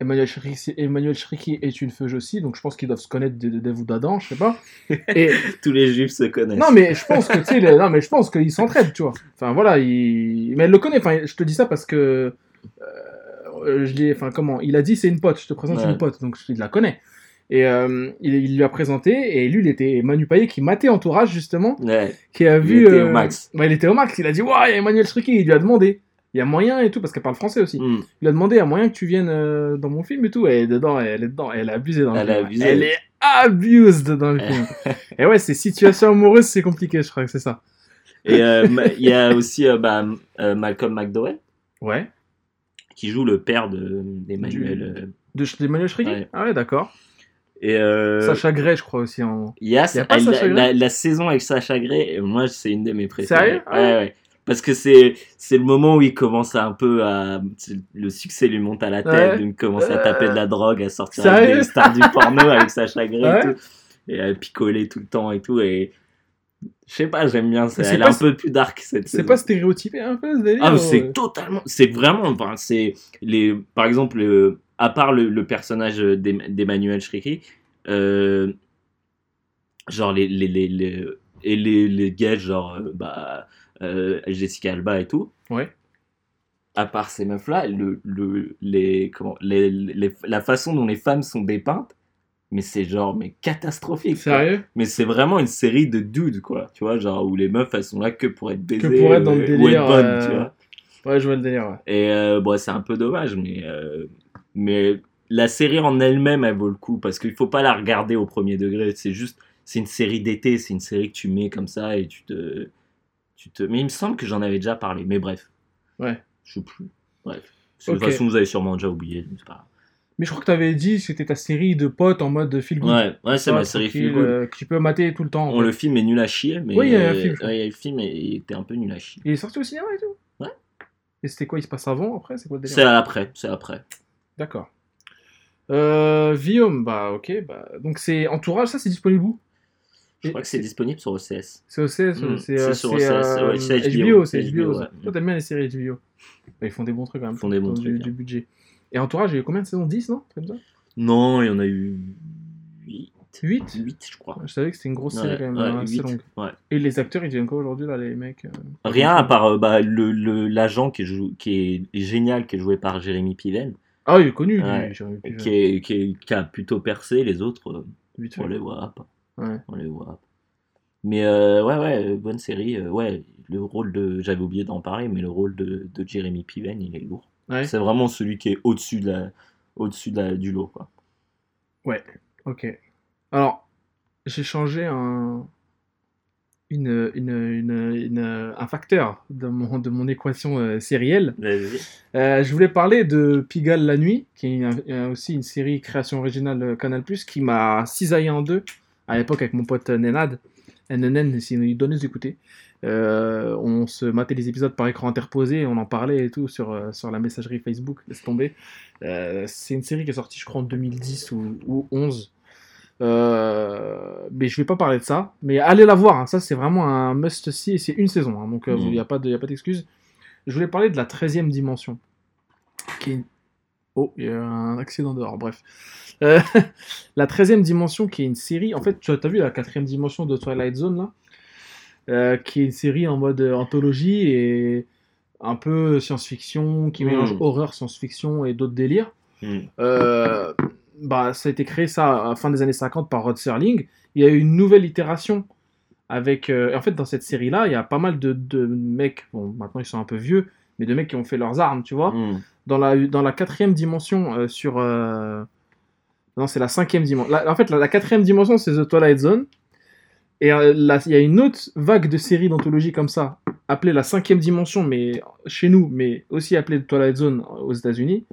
Emmanuel Shriki, Emmanuel Shriki est une feuge aussi, donc je pense qu'ils doivent se connaître de- de- ou d'Adam, je sais pas. (laughs) Et tous les juifs se connaissent. non, mais je pense que tu sais, non, mais je pense qu'ils s'entraident, tu vois. Enfin voilà, il... mais elle le connaît. Enfin, je te dis ça parce que je l'ai. Enfin comment Il a dit c'est une pote. Je te présente Ouais. une pote, donc il la connaît. Et euh, il, il lui a présenté et lui, il était Manu Payet qui matait entourage justement, Ouais, qui a Il vu. était euh, au max. ouais, il était au max. Il a dit ouais, il y a Emmanuel Shriki. Il lui a demandé. Il y a moyen et tout parce qu'elle parle français aussi. Hmm. Il lui a demandé il y a moyen que tu viennes euh, dans mon film et tout. Et dedans, elle est dedans. Elle est abusée dans le Elle film. est abusée. Elle est abused dans le film. (laughs) et ouais, c'est situation amoureuse, c'est compliqué, je crois que c'est ça. Et euh, il y a aussi euh, bah, euh, Malcolm McDowell Ouais. Qui joue le père de- d'Emmanuel. euh, De d'Emmanuel Shriki Ouais. Ah ouais, d'accord. Et euh, Sacha Gray, je crois aussi. En... y a, Il y a pas la, Sacha Grey la- la saison avec Sacha Grey, et moi c'est une de mes préférées. Sérieux Ah ouais, ouais. Parce que c'est le moment où il commence à un peu à le succès lui monte à la tête, il commence à taper de la drogue, à sortir avec des stars du porno avec Sacha Ouais. et tout, et à picoler tout le temps et tout et je sais pas, j'aime bien c'est Elle est pas- un peu plus dark cette C'est pas stéréotypé un peu ce délire Ah, c'est totalement. C'est vraiment. Enfin, c'est les. Par exemple, euh, à part le, le personnage d'Em- d'Emmanuel Shriki, euh, genre les les les, les et les les gays genre euh, bah euh, Jessica Alba et tout. Ouais. À part ces meufs là, le le les comment les, les- la façon dont les femmes sont dépeintes. Mais c'est genre, mais catastrophique. quoi. Sérieux? Mais c'est vraiment une série de dudes, quoi. Tu vois, genre, où les meufs, elles sont là que pour être baisées. pour être dans le euh, délire, Ou être bonnes, euh, tu vois. Ouais, je vois le délire, ouais. Et euh, bon, c'est un peu dommage, mais, euh, mais la série en elle-même, elle vaut le coup parce qu'il faut pas la regarder au premier degré. C'est juste, c'est une série d'été, c'est une série que tu mets comme ça et tu te, tu te. Mais il me semble que j'en avais déjà parlé, mais bref. Ouais. Je sais plus. Bref. De toute façon, vous avez sûrement déjà oublié. c'est pas Mais je crois que t'avais dit que c'était ta série de potes en mode feel good. Ouais, ouais, c'est ma série feel good. euh, que tu peux mater tout le temps. en Bon, fait. le film est nul à chier, mais Oui, il y a un euh, film, ouais, il y a le film et il était un peu nul à chier. Il est sorti au cinéma et tout? Ouais. Et c'était quoi Il se passe avant, après? C'est quoi le délire? C'est après, c'est après. D'accord. Euh, Guillaume, bah ok. Bah, donc c'est Entourage, ça c'est disponible où? Je crois que c'est disponible sur OCS. C'est OCS, Mm, c'est euh, sur OCS, euh, ouais, c'est HBO, HBO, c'est HBO, HBO. ouais. Toi t'aimes bien les séries HBO. Bah, ils font des bons trucs quand même. Ils font des bons trucs, Du, du hein. budget. Et Entourage, il y a eu combien de saisons? 10, non? Comme ça? Non, il y en a eu 8. 8 8, je crois. Je savais que c'était une grosse série Ouais, quand même, ouais, hein, assez longue. ouais. Et les acteurs, ils deviennent quoi aujourd'hui là, les mecs euh, Rien à part euh, bah, le le- l'agent qui, est jou- qui est génial, qui est joué par Jérémy Piven, Ah, il est connu, lui. Jérémy Piven. qui, est, qui, est- qui a plutôt percé. Les autres, euh, Vite on les voit pas. Ouais. On les voit pas. Mais euh, ouais, ouais, bonne série. ouais, le rôle de. J'avais oublié d'en parler, mais le rôle de, de Jérémy Piven, il est lourd. Ouais. C'est vraiment celui qui est au-dessus de la, au-dessus de la- du lot, quoi. Ok. Alors, j'ai changé un... une, une, une- une- un facteur de mon, de mon équation euh, sérielle. Euh, je voulais parler de Pigalle la nuit, qui est un- aussi une série création originale euh, Canal+, qui m'a cisaillé en deux, à l'époque avec mon pote euh, Nenad. NNN, si il donne nous écouter. Euh, on se matait les épisodes par écran interposé, on en parlait et tout sur, euh, sur la messagerie Facebook, laisse tomber. Euh, c'est une série qui est sortie, je crois, en 2010 ou, ou 11. Euh, mais je vais pas parler de ça. Mais allez la voir, hein. ça c'est vraiment un must-see, et c'est une saison, hein. donc il Mm. n'y a pas de- y a pas d'excuse. Je voulais parler de la 13e dimension. Qui est... Oh, il y a un accident dehors, bref. Euh, (laughs) la 13e dimension, qui est une série. En fait, tu as vu la 4 dimension de Twilight Zone, là? Euh, Qui est une série en mode euh, anthologie et un peu science-fiction, qui Mm. mélange horreur, science-fiction et d'autres délires. Mm. Euh, bah, ça a été créé ça à la fin des années 50 par Rod Serling. Il y a eu une nouvelle itération avec. euh, en fait, dans cette série-là, il y a pas mal de, de mecs. Bon, maintenant ils sont un peu vieux, mais de mecs qui ont fait leurs armes, tu vois. Mm. Dans la, dans la quatrième dimension, euh, sur. Non, c'est la cinquième dimension. En fait, la, la quatrième dimension, c'est The Twilight Zone. Et euh, là, il y a une autre vague de séries d'anthologie comme ça, appelée la cinquième dimension, mais chez nous, mais aussi appelée The Twilight Zone aux États-Unis.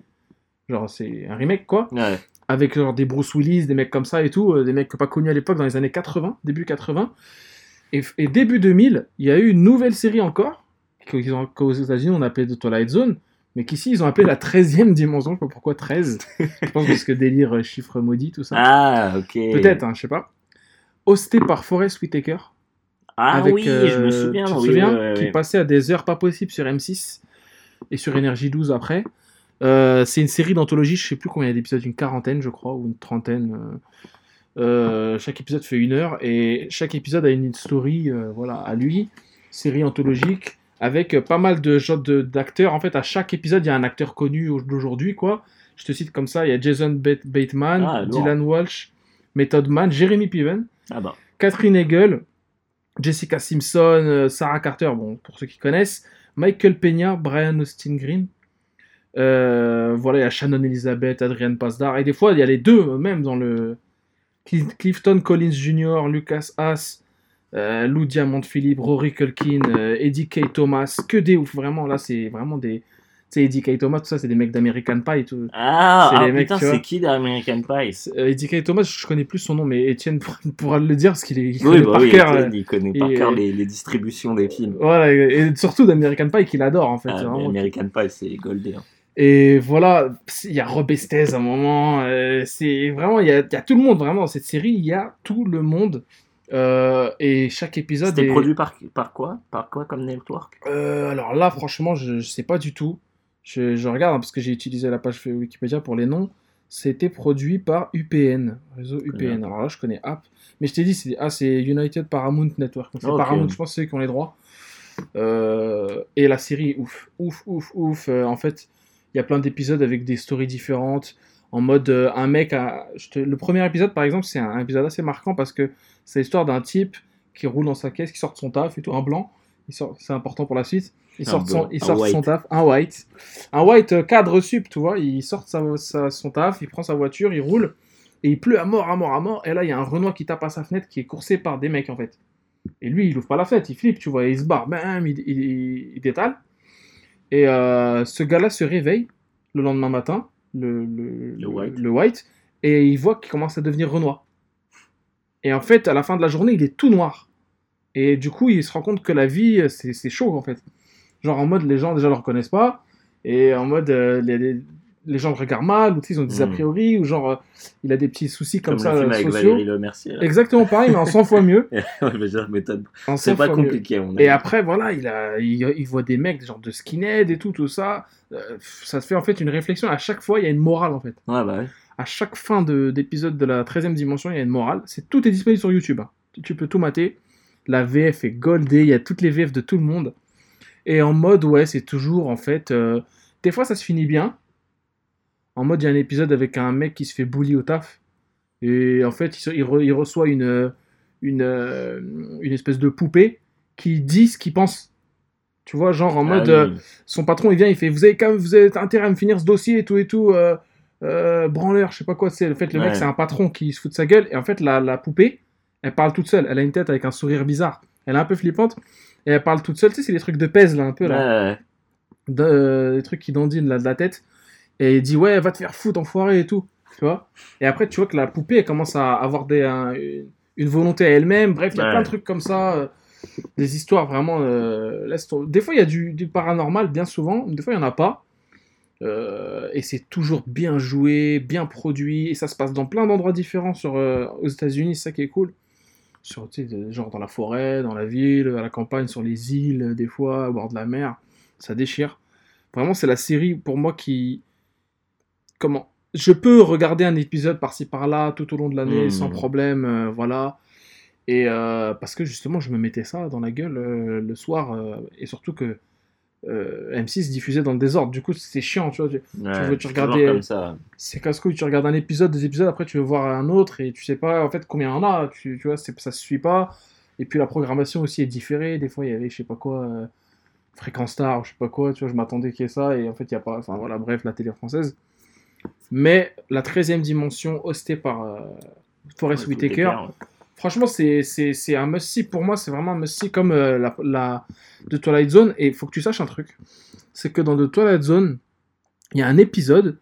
Genre, c'est un remake, quoi Ouais. avec genre des Bruce Willis, des mecs comme ça et tout, euh, des mecs pas connus à l'époque dans les années 80, début 80. Et, et début 2000, il y a eu une nouvelle série encore, qu'aux États-Unis on appelait The Twilight Zone, mais qu'ici ils ont appelé la 13e dimension, je sais pas pourquoi 13. (laughs) je pense parce que délire euh, chiffre maudit, tout ça. Ah, ok. Peut-être, hein, je sais pas. Hosté par Forrest Whitaker. Ah avec, oui, je euh, me souviens. Tu te oui, souviens ouais, ouais, Qui ouais. passait à des heures pas possibles sur M6 et sur Énergie 12 après. Euh, c'est une série d'anthologie, je sais plus combien d'épisodes, une quarantaine je crois, ou une trentaine. euh. Euh, chaque épisode fait une heure et chaque épisode a une story voilà, à lui. Série anthologique avec pas mal de d'acteurs. En fait, à chaque épisode, il y a un acteur connu au- d'aujourd'hui. quoi. Je te cite comme ça il y a Jason Bate- Bateman, Ah. Dylan Walsh, Method Man, Jeremy Piven. Ah bah. Catherine Hegel, Jessica Simpson, euh, Sarah Carter, bon, pour ceux qui connaissent, Michael Peña, Brian Austin Green. Euh, voilà, il y a Shannon Elizabeth, Adrienne Pasdar, et des fois, il y a les deux, euh, même dans le. Cl- Clifton Collins Jr., Lucas Haas, euh, Lou Diamond Philippe, Rory Culkin, euh, Eddie K. Thomas, que des ouf, vraiment, là, c'est vraiment des. Sais, Eddie K. Thomas, tout ça, c'est des mecs d'American Pie. Tout. Ah, ah, les putain, c'est qui d'American Pie euh, Eddie K. Thomas, je connais plus son nom, mais Étienne (laughs) pourra- le dire parce qu'il est il Oui, connaît bah par oui, cœur, euh, il connaît par et- cœur les, les distributions des films. Voilà, et surtout d'American Pie qu'il adore en fait. Ah, vraiment- American Pie, c'est goldé. hein. Et voilà, il y a Rob Estes à un moment. euh, c'est vraiment, il y a, il y a tout le monde vraiment dans cette série. Il y a tout le monde. Euh, et chaque épisode C'était est. produit par, par quoi? Par quoi comme network? Euh, alors là, franchement, je, je sais pas du tout. Je, je regarde hein, parce que j'ai utilisé la page Wikipédia pour les noms. C'était produit par UPN, réseau UPN. Alors là, je connais App. Mais je t'ai dit, c'est ah, United Paramount Network. C'est Ok. Paramount, je pense c'est eux qui ont les droits. Euh, et la série, ouf, ouf, ouf, ouf. Euh, en fait, il y a plein d'épisodes avec des stories différentes. En mode, euh, un mec. a- je te- Le premier épisode, par exemple, c'est un, un épisode assez marquant parce que c'est l'histoire d'un type qui roule dans sa caisse, qui sort de son taf et tout, un blanc. Sort, c'est important pour la suite. Il sort, son, son taf, un white, un white euh, cadre sup, tu vois. Il sort sa, sa- son taf, il prend sa voiture, il roule et il pleut à mort, à mort, à mort. Et là, il y a un Renoir qui tape à sa fenêtre, qui est coursé par des mecs en fait. Et lui, il ouvre pas la fenêtre, il flippe, tu vois, et il se barre, bam, il, il, il- il détale. Et euh, ce gars-là se réveille le lendemain matin, le, le, Le white. le white, et il voit qu'il commence à devenir Renoir. Et en fait, à la fin de la journée, il est tout noir. Et du coup, il se rend compte que la vie, euh, c'est chaud en fait. Genre en mode, les gens déjà le reconnaissent pas, et en mode, euh, les, les, les gens le regardent mal, ou ils ont des a Mm. priori, ou genre, euh, il a des petits soucis comme, Comme, ça le film avec sociaux. Valérie Le Mercier. Exactement pareil, mais en 100 fois mieux. (laughs) C'est 100 pas compliqué, on Et après, voilà, il, a, il, il voit des mecs, genre de skinhead et tout, tout ça. Euh, ça se fait en fait une réflexion. À chaque fois, il y a une morale en fait. Ouais, bah ouais. À chaque fin de- d'épisode de, la 13e dimension, il y a une morale. C'est Tout est disponible sur YouTube. hein. Tu, tu peux tout mater. La VF est goldée, il y a toutes les VF de tout le monde. Et en mode, ouais, c'est toujours en fait. euh, des fois, ça se finit bien. En mode, il y a un épisode avec un mec qui se fait bully au taf. Et en fait, il, re- reçoit une, une, euh, une espèce de poupée qui dit ce qu'il pense. Tu vois, genre en Ah mode. oui. euh, son patron il vient, il fait Vous avez quand même, vous intérêt à me finir ce dossier et tout et tout, euh, euh, branleur, je sais pas quoi. C'est le fait, le mec c'est un patron qui se fout de sa gueule et en fait la, la poupée, elle parle toute seule. Elle a une tête avec un sourire bizarre. Elle est un peu flippante. Et elle parle toute seule. Tu sais, c'est les trucs de pèse, là, un peu, là. Ouais, De- euh, les trucs qui dandinent, là, de la tête. Et il dit, ouais, va te faire foutre, enfoiré, et tout. Tu vois? Et après, tu vois que la poupée, elle commence à avoir des, un- une- volonté à elle-même. Bref, il y a Ouais. plein de trucs comme ça. euh, des histoires vraiment. euh, laisse. Des fois, il y a du, du paranormal, bien souvent. Des fois, il n'y en a pas. Euh, et c'est toujours bien joué, bien produit, et ça se passe dans plein d'endroits différents sur, aux États-Unis, c'est ça qui est cool. Sur, tu sais, de- genre dans la forêt, dans la ville, à la campagne, sur les îles, des fois, au bord de la mer, ça déchire. Vraiment, c'est la série pour moi qui. Comment Je peux regarder un épisode par-ci par-là tout au long de l'année Mhm. sans problème, euh, voilà. Et euh, parce que justement, je me mettais ça dans la gueule euh, le soir, et surtout que euh, M6 diffusait dans le désordre. Du coup, c'est chiant, tu vois. tu- Ouais, veux- tu c'est casse-couille, tu regardes un épisode, deux épisodes, après tu veux voir un autre, et tu sais pas en fait combien il y en a, tu, tu vois, ça se suit pas. Et puis la programmation aussi est différée. Des fois, il y avait, je sais pas quoi, euh, Fréquence Star, je sais pas quoi, tu vois, je m'attendais qu'il y ait ça, et en fait, il y a pas. Enfin voilà, bref, la télé française. Mais la 13e dimension, hostée par euh, Forest Ouais, Whitaker, Whitaker, Franchement, c'est, c'est, c'est un must-see pour moi, c'est vraiment un must-see comme euh, la, la de Twilight Zone. Et il faut que tu saches un truc c'est que dans The Twilight Zone, il y a un épisode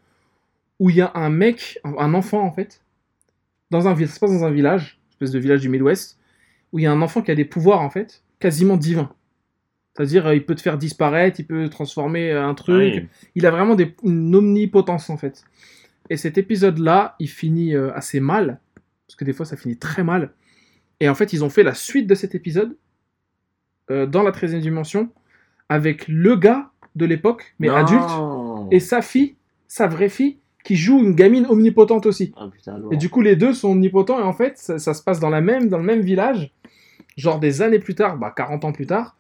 où il y a un mec, un- enfant en fait, dans un village, ça se passe dans un village, une espèce de village du Midwest, où il y a un enfant qui a des pouvoirs en fait, quasiment divins. C'est-à-dire, euh, il peut te faire disparaître, il peut transformer euh, un truc, oui. il a vraiment des, une omnipotence en fait. Et cet épisode-là, il finit assez mal, parce que des fois ça finit très mal. Et en fait, ils ont fait la suite de cet épisode euh, dans la 13e dimension avec le gars de l'époque, mais Non. adulte, et sa fille, sa vraie fille, qui joue une gamine omnipotente aussi. Ah, putain. Et du coup, les deux sont omnipotents, et en fait, ça, ça se passe dans, la même, dans le même village, genre des années plus tard, bah, 40 ans plus tard,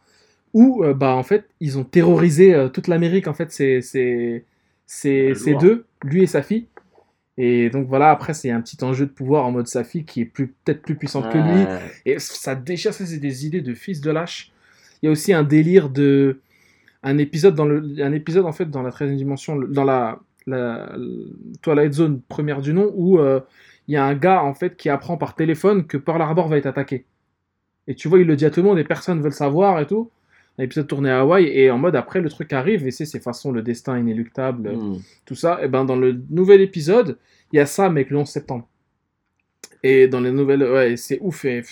où, euh, bah, en fait, ils ont terrorisé euh, toute l'Amérique, en fait, c'est c'est- c'est- ces deux, lui et sa fille. Et donc voilà, après, c'est un petit enjeu de pouvoir en mode sa fille qui est peut-être plus puissante que lui. Et ça déchire, ça, c'est des idées de fils de lâche. Il y a aussi un délire de. Un épisode, dans le, un épisode en fait dans la 13e dimension, dans la, Twilight Zone première du nom, où euh, il y a un gars en fait qui apprend par téléphone que Pearl Harbor va être attaqué. Et tu vois, il le dit à tout le monde et personne veut le savoir et tout. Un épisode tourné à Hawaï et en mode après le truc arrive et c'est ces façons, le destin inéluctable, Hmm. tout ça, et ben dans le nouvel épisode, il y a ça, mais avec le 11 septembre. Et dans les nouvelles, ouais, c'est ouf. Et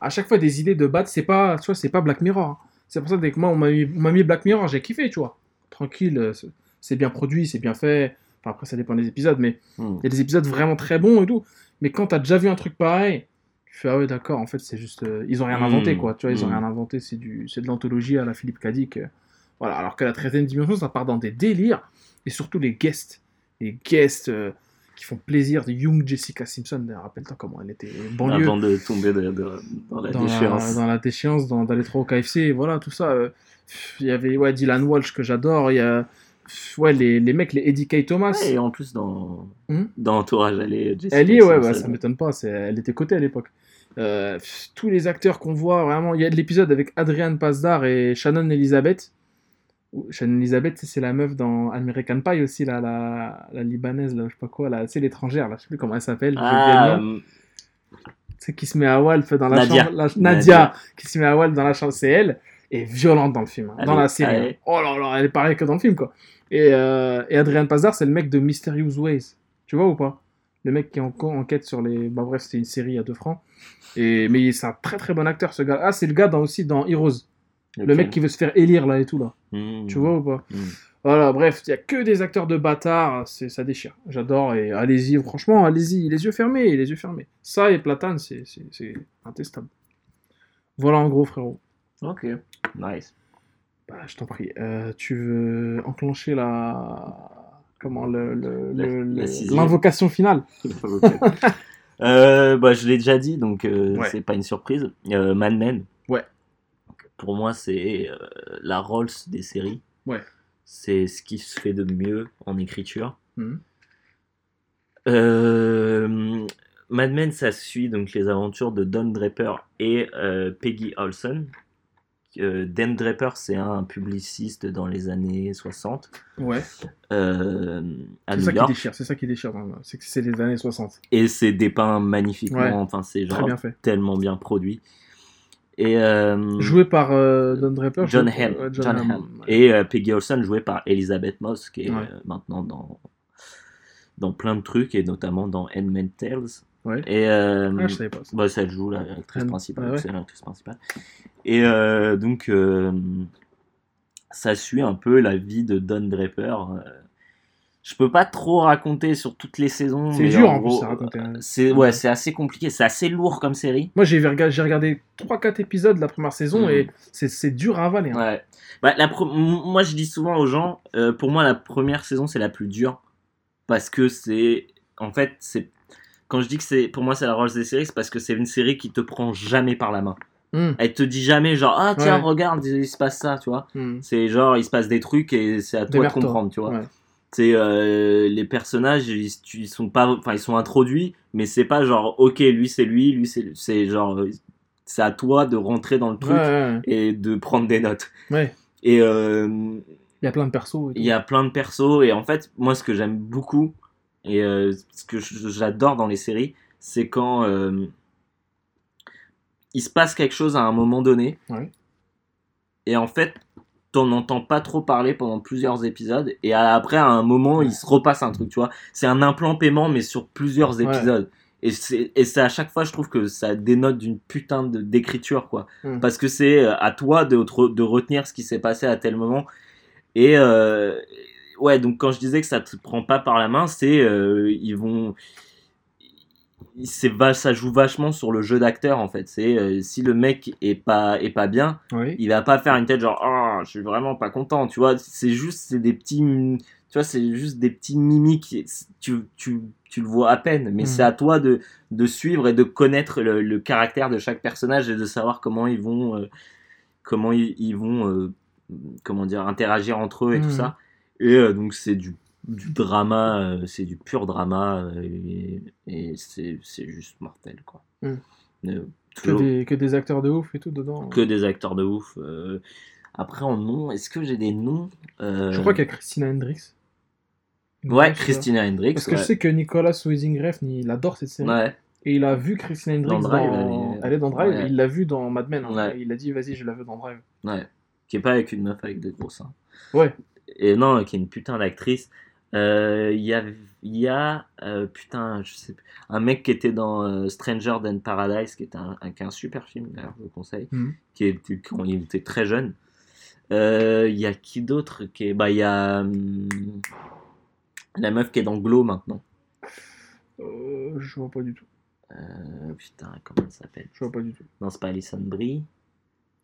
à chaque fois, des idées de battre, c'est pas, tu vois, c'est pas Black Mirror. hein. C'est pour ça que moi, on m'a mis, Black Mirror, j'ai kiffé, tu vois. Tranquille, euh, c'est- bien produit, c'est bien fait. Enfin, après, ça dépend des épisodes, mais Hmm. il y a des épisodes vraiment très bons et tout. Mais quand t'as déjà vu un truc pareil, tu fais, ah ouais, d'accord, en fait, c'est juste. euh, ils ont rien Mm. inventé, quoi. Tu vois, ils ont Mm. rien inventé, c'est du, c'est de l'anthologie à la Philippe Cadic. euh, voilà, alors que la 13e dimension, ça part dans des délires. Et surtout les guests. Les guests euh, qui font plaisir de Young Jessica Simpson. Rappelle-toi comment elle était banlieue. Avant de tomber de- de- dans la dans, déchéance. La, dans la déchéance, dans- d'aller trop au KFC, voilà, tout ça. Il y avait ouais, Dylan Walsh que j'adore. Il y a ouais, les, les mecs, les Eddie K. Thomas. Ouais, et en plus, dans, Hmm dans Entourage, elle est Jessica Elle est, ouais, bah, ça m'étonne pas, elle était cotée à l'époque. Euh, tous les acteurs qu'on voit, vraiment, il y a de l'épisode avec Adrian Pasdar et Shannon Elizabeth. Shannon Elizabeth, c'est la meuf dans American Pie aussi, là, la, la libanaise, là, je sais pas quoi, là, c'est l'étrangère, là, je sais plus comment elle s'appelle. Ah, euh, C'est qui se met à Walf dans la Nadia. chambre. la- Nadia, Nadia. qui se met à Walf dans la chambre, c'est elle. Et violente dans le film, hein, dans la série. hein. Oh là là, elle est pareille que dans le film, quoi. Et, euh, et Adrian Pasdar, c'est le mec de Mysterious Ways. Tu vois ou pas? Le mec qui en- enquête sur les. Bah bref, c'était une série à deux francs. Et, mais c'est un très très bon acteur, ce gars. Ah, c'est le gars dans, aussi dans Heroes. Le mec qui veut se faire élire là et tout, là. Hmm. Tu vois ou pas? Hmm. Voilà, bref, il y a que des acteurs de bâtards, c'est ça déchire. J'adore et allez-y, franchement, allez-y, les yeux fermés, les yeux fermés. Ça et Platane, c'est c'est- c'est intestable. Voilà en gros, frérot. Ok, nice. Bah, je t'en prie. Euh, tu veux enclencher la comment le l'invocation finale (laughs) Euh, bah, je l'ai déjà dit, donc euh, Ouais. c'est pas une surprise. Euh, Mad Men. Ouais. Pour moi, c'est euh, la Rolls des séries. Ouais. C'est ce qui se fait de mieux en écriture. Mhm. Euh, Mad Men, ça suit donc les aventures de Don Draper et euh, Peggy Olson. Euh, Dan Draper, c'est un publiciste dans les années 60 Ouais. euh, C'est ça qui déchire, c'est ça qui déchire. C'est que c'est les années 60. Et c'est dépeint magnifiquement, Ouais. enfin c'est genre bien fait. tellement bien produit. Et, euh, Joué par euh, Don Draper. John Hamm. John Hamm, Hamm. ouais. Et Peggy Olson jouée par Elizabeth Moss, qui est Ouais. maintenant dans, dans plein de trucs, et notamment dans Handmaid's Tales. Ouais. Et, euh, Ah, je savais pas ça. bah, ça joue l'actrice Anne- principale, ah ouais. c'est l'actrice principale. Et euh, donc, euh, ça suit un peu la vie de Don Draper. Je peux pas trop raconter sur toutes les saisons. C'est dur, en plus, gros, à raconter, hein. C'est ouais, c'est assez compliqué, c'est assez lourd comme série. Moi, j'ai regardé, regardé 3-4 épisodes de la première saison Mm. et c'est- dur à avaler. hein. Ouais. Bah, la Moi, je dis souvent aux gens, pour moi, la première saison, c'est la plus dure. Parce que c'est. En fait, c'est. Quand je dis que c'est. Pour moi, c'est la Rolls des séries, c'est parce que c'est une série qui te prend jamais par la main. Mm. Elle te dit jamais, genre, ah tiens, Ouais. regarde, il se passe ça, tu vois. Mm. C'est genre, il se passe des trucs et c'est à toi de comprendre, tu vois. Ouais. C'est euh, les personnages, ils, ils sont pas, enfin ils sont introduits, mais c'est pas genre ok lui c'est lui, lui c'est c'est genre c'est à toi de rentrer dans le truc ouais, et de prendre des notes. Et euh, Il y a plein de persos. il y a plein de persos et en fait moi ce que j'aime beaucoup et euh, ce que j'adore dans les séries, c'est quand euh, il se passe quelque chose à un moment donné. Ouais. et en fait t'en entends pas trop parler pendant plusieurs épisodes. Et après à un moment il se repasse un truc tu vois. C'est un implant paiement mais sur plusieurs épisodes. Et c'est et c'est à chaque fois je trouve que ça dénote d'une putain d'écriture quoi. Parce que c'est euh, à toi de, de retenir ce qui s'est passé à tel moment. Et euh, ouais donc quand je disais que ça te prend pas par la main c'est euh, ils vont c'est ça joue vachement sur le jeu d'acteur en fait c'est euh, si le mec est pas est pas bien. Oui. il va pas faire une tête genre ah je suis vraiment pas content tu vois c'est juste c'est des petits tu vois c'est juste des petits mimiques tu, tu, tu le vois à peine mais c'est à toi de, de suivre et de connaître le, le caractère de chaque personnage et de savoir comment ils vont euh, comment ils, ils vont euh, comment dire interagir entre eux et tout Mhm. ça et euh, donc c'est du du drama, euh, c'est du pur drama euh, et, et c'est c'est juste mortel quoi. Mm. Que des, que des acteurs de ouf et tout dedans. que des acteurs de ouf. Après, en nom, est-ce que j'ai des noms Je crois qu'il y a Christina Hendricks. Ouais. Christina Hendricks. Parce que ouais. je sais que Nicolas Winding il adore cette série. Ouais, Et il a vu Christina Hendricks Dans dans, Drive, elle est- elle est dans Drive, ouais. il l'a vu dans Mad Men. hein. Il a dit, vas-y, je la veux dans Drive. ouais. Qui est pas avec une meuf avec des gros seins. Ouais. Et non, qui est une putain d'actrice. Euh, Il y a, y a euh, putain, je sais plus, un mec qui était dans euh, Stranger Than Paradise, qui est un, un, qui est un super film, d'ailleurs, je vous conseille, Mhm. qui était quand il était très jeune. Il y a qui d'autre qui est, bah il y a hum, la meuf qui est dans Glow maintenant. Je vois pas du tout. Putain, comment elle s'appelle? Je vois pas du tout. Non, c'est pas Alison Brie.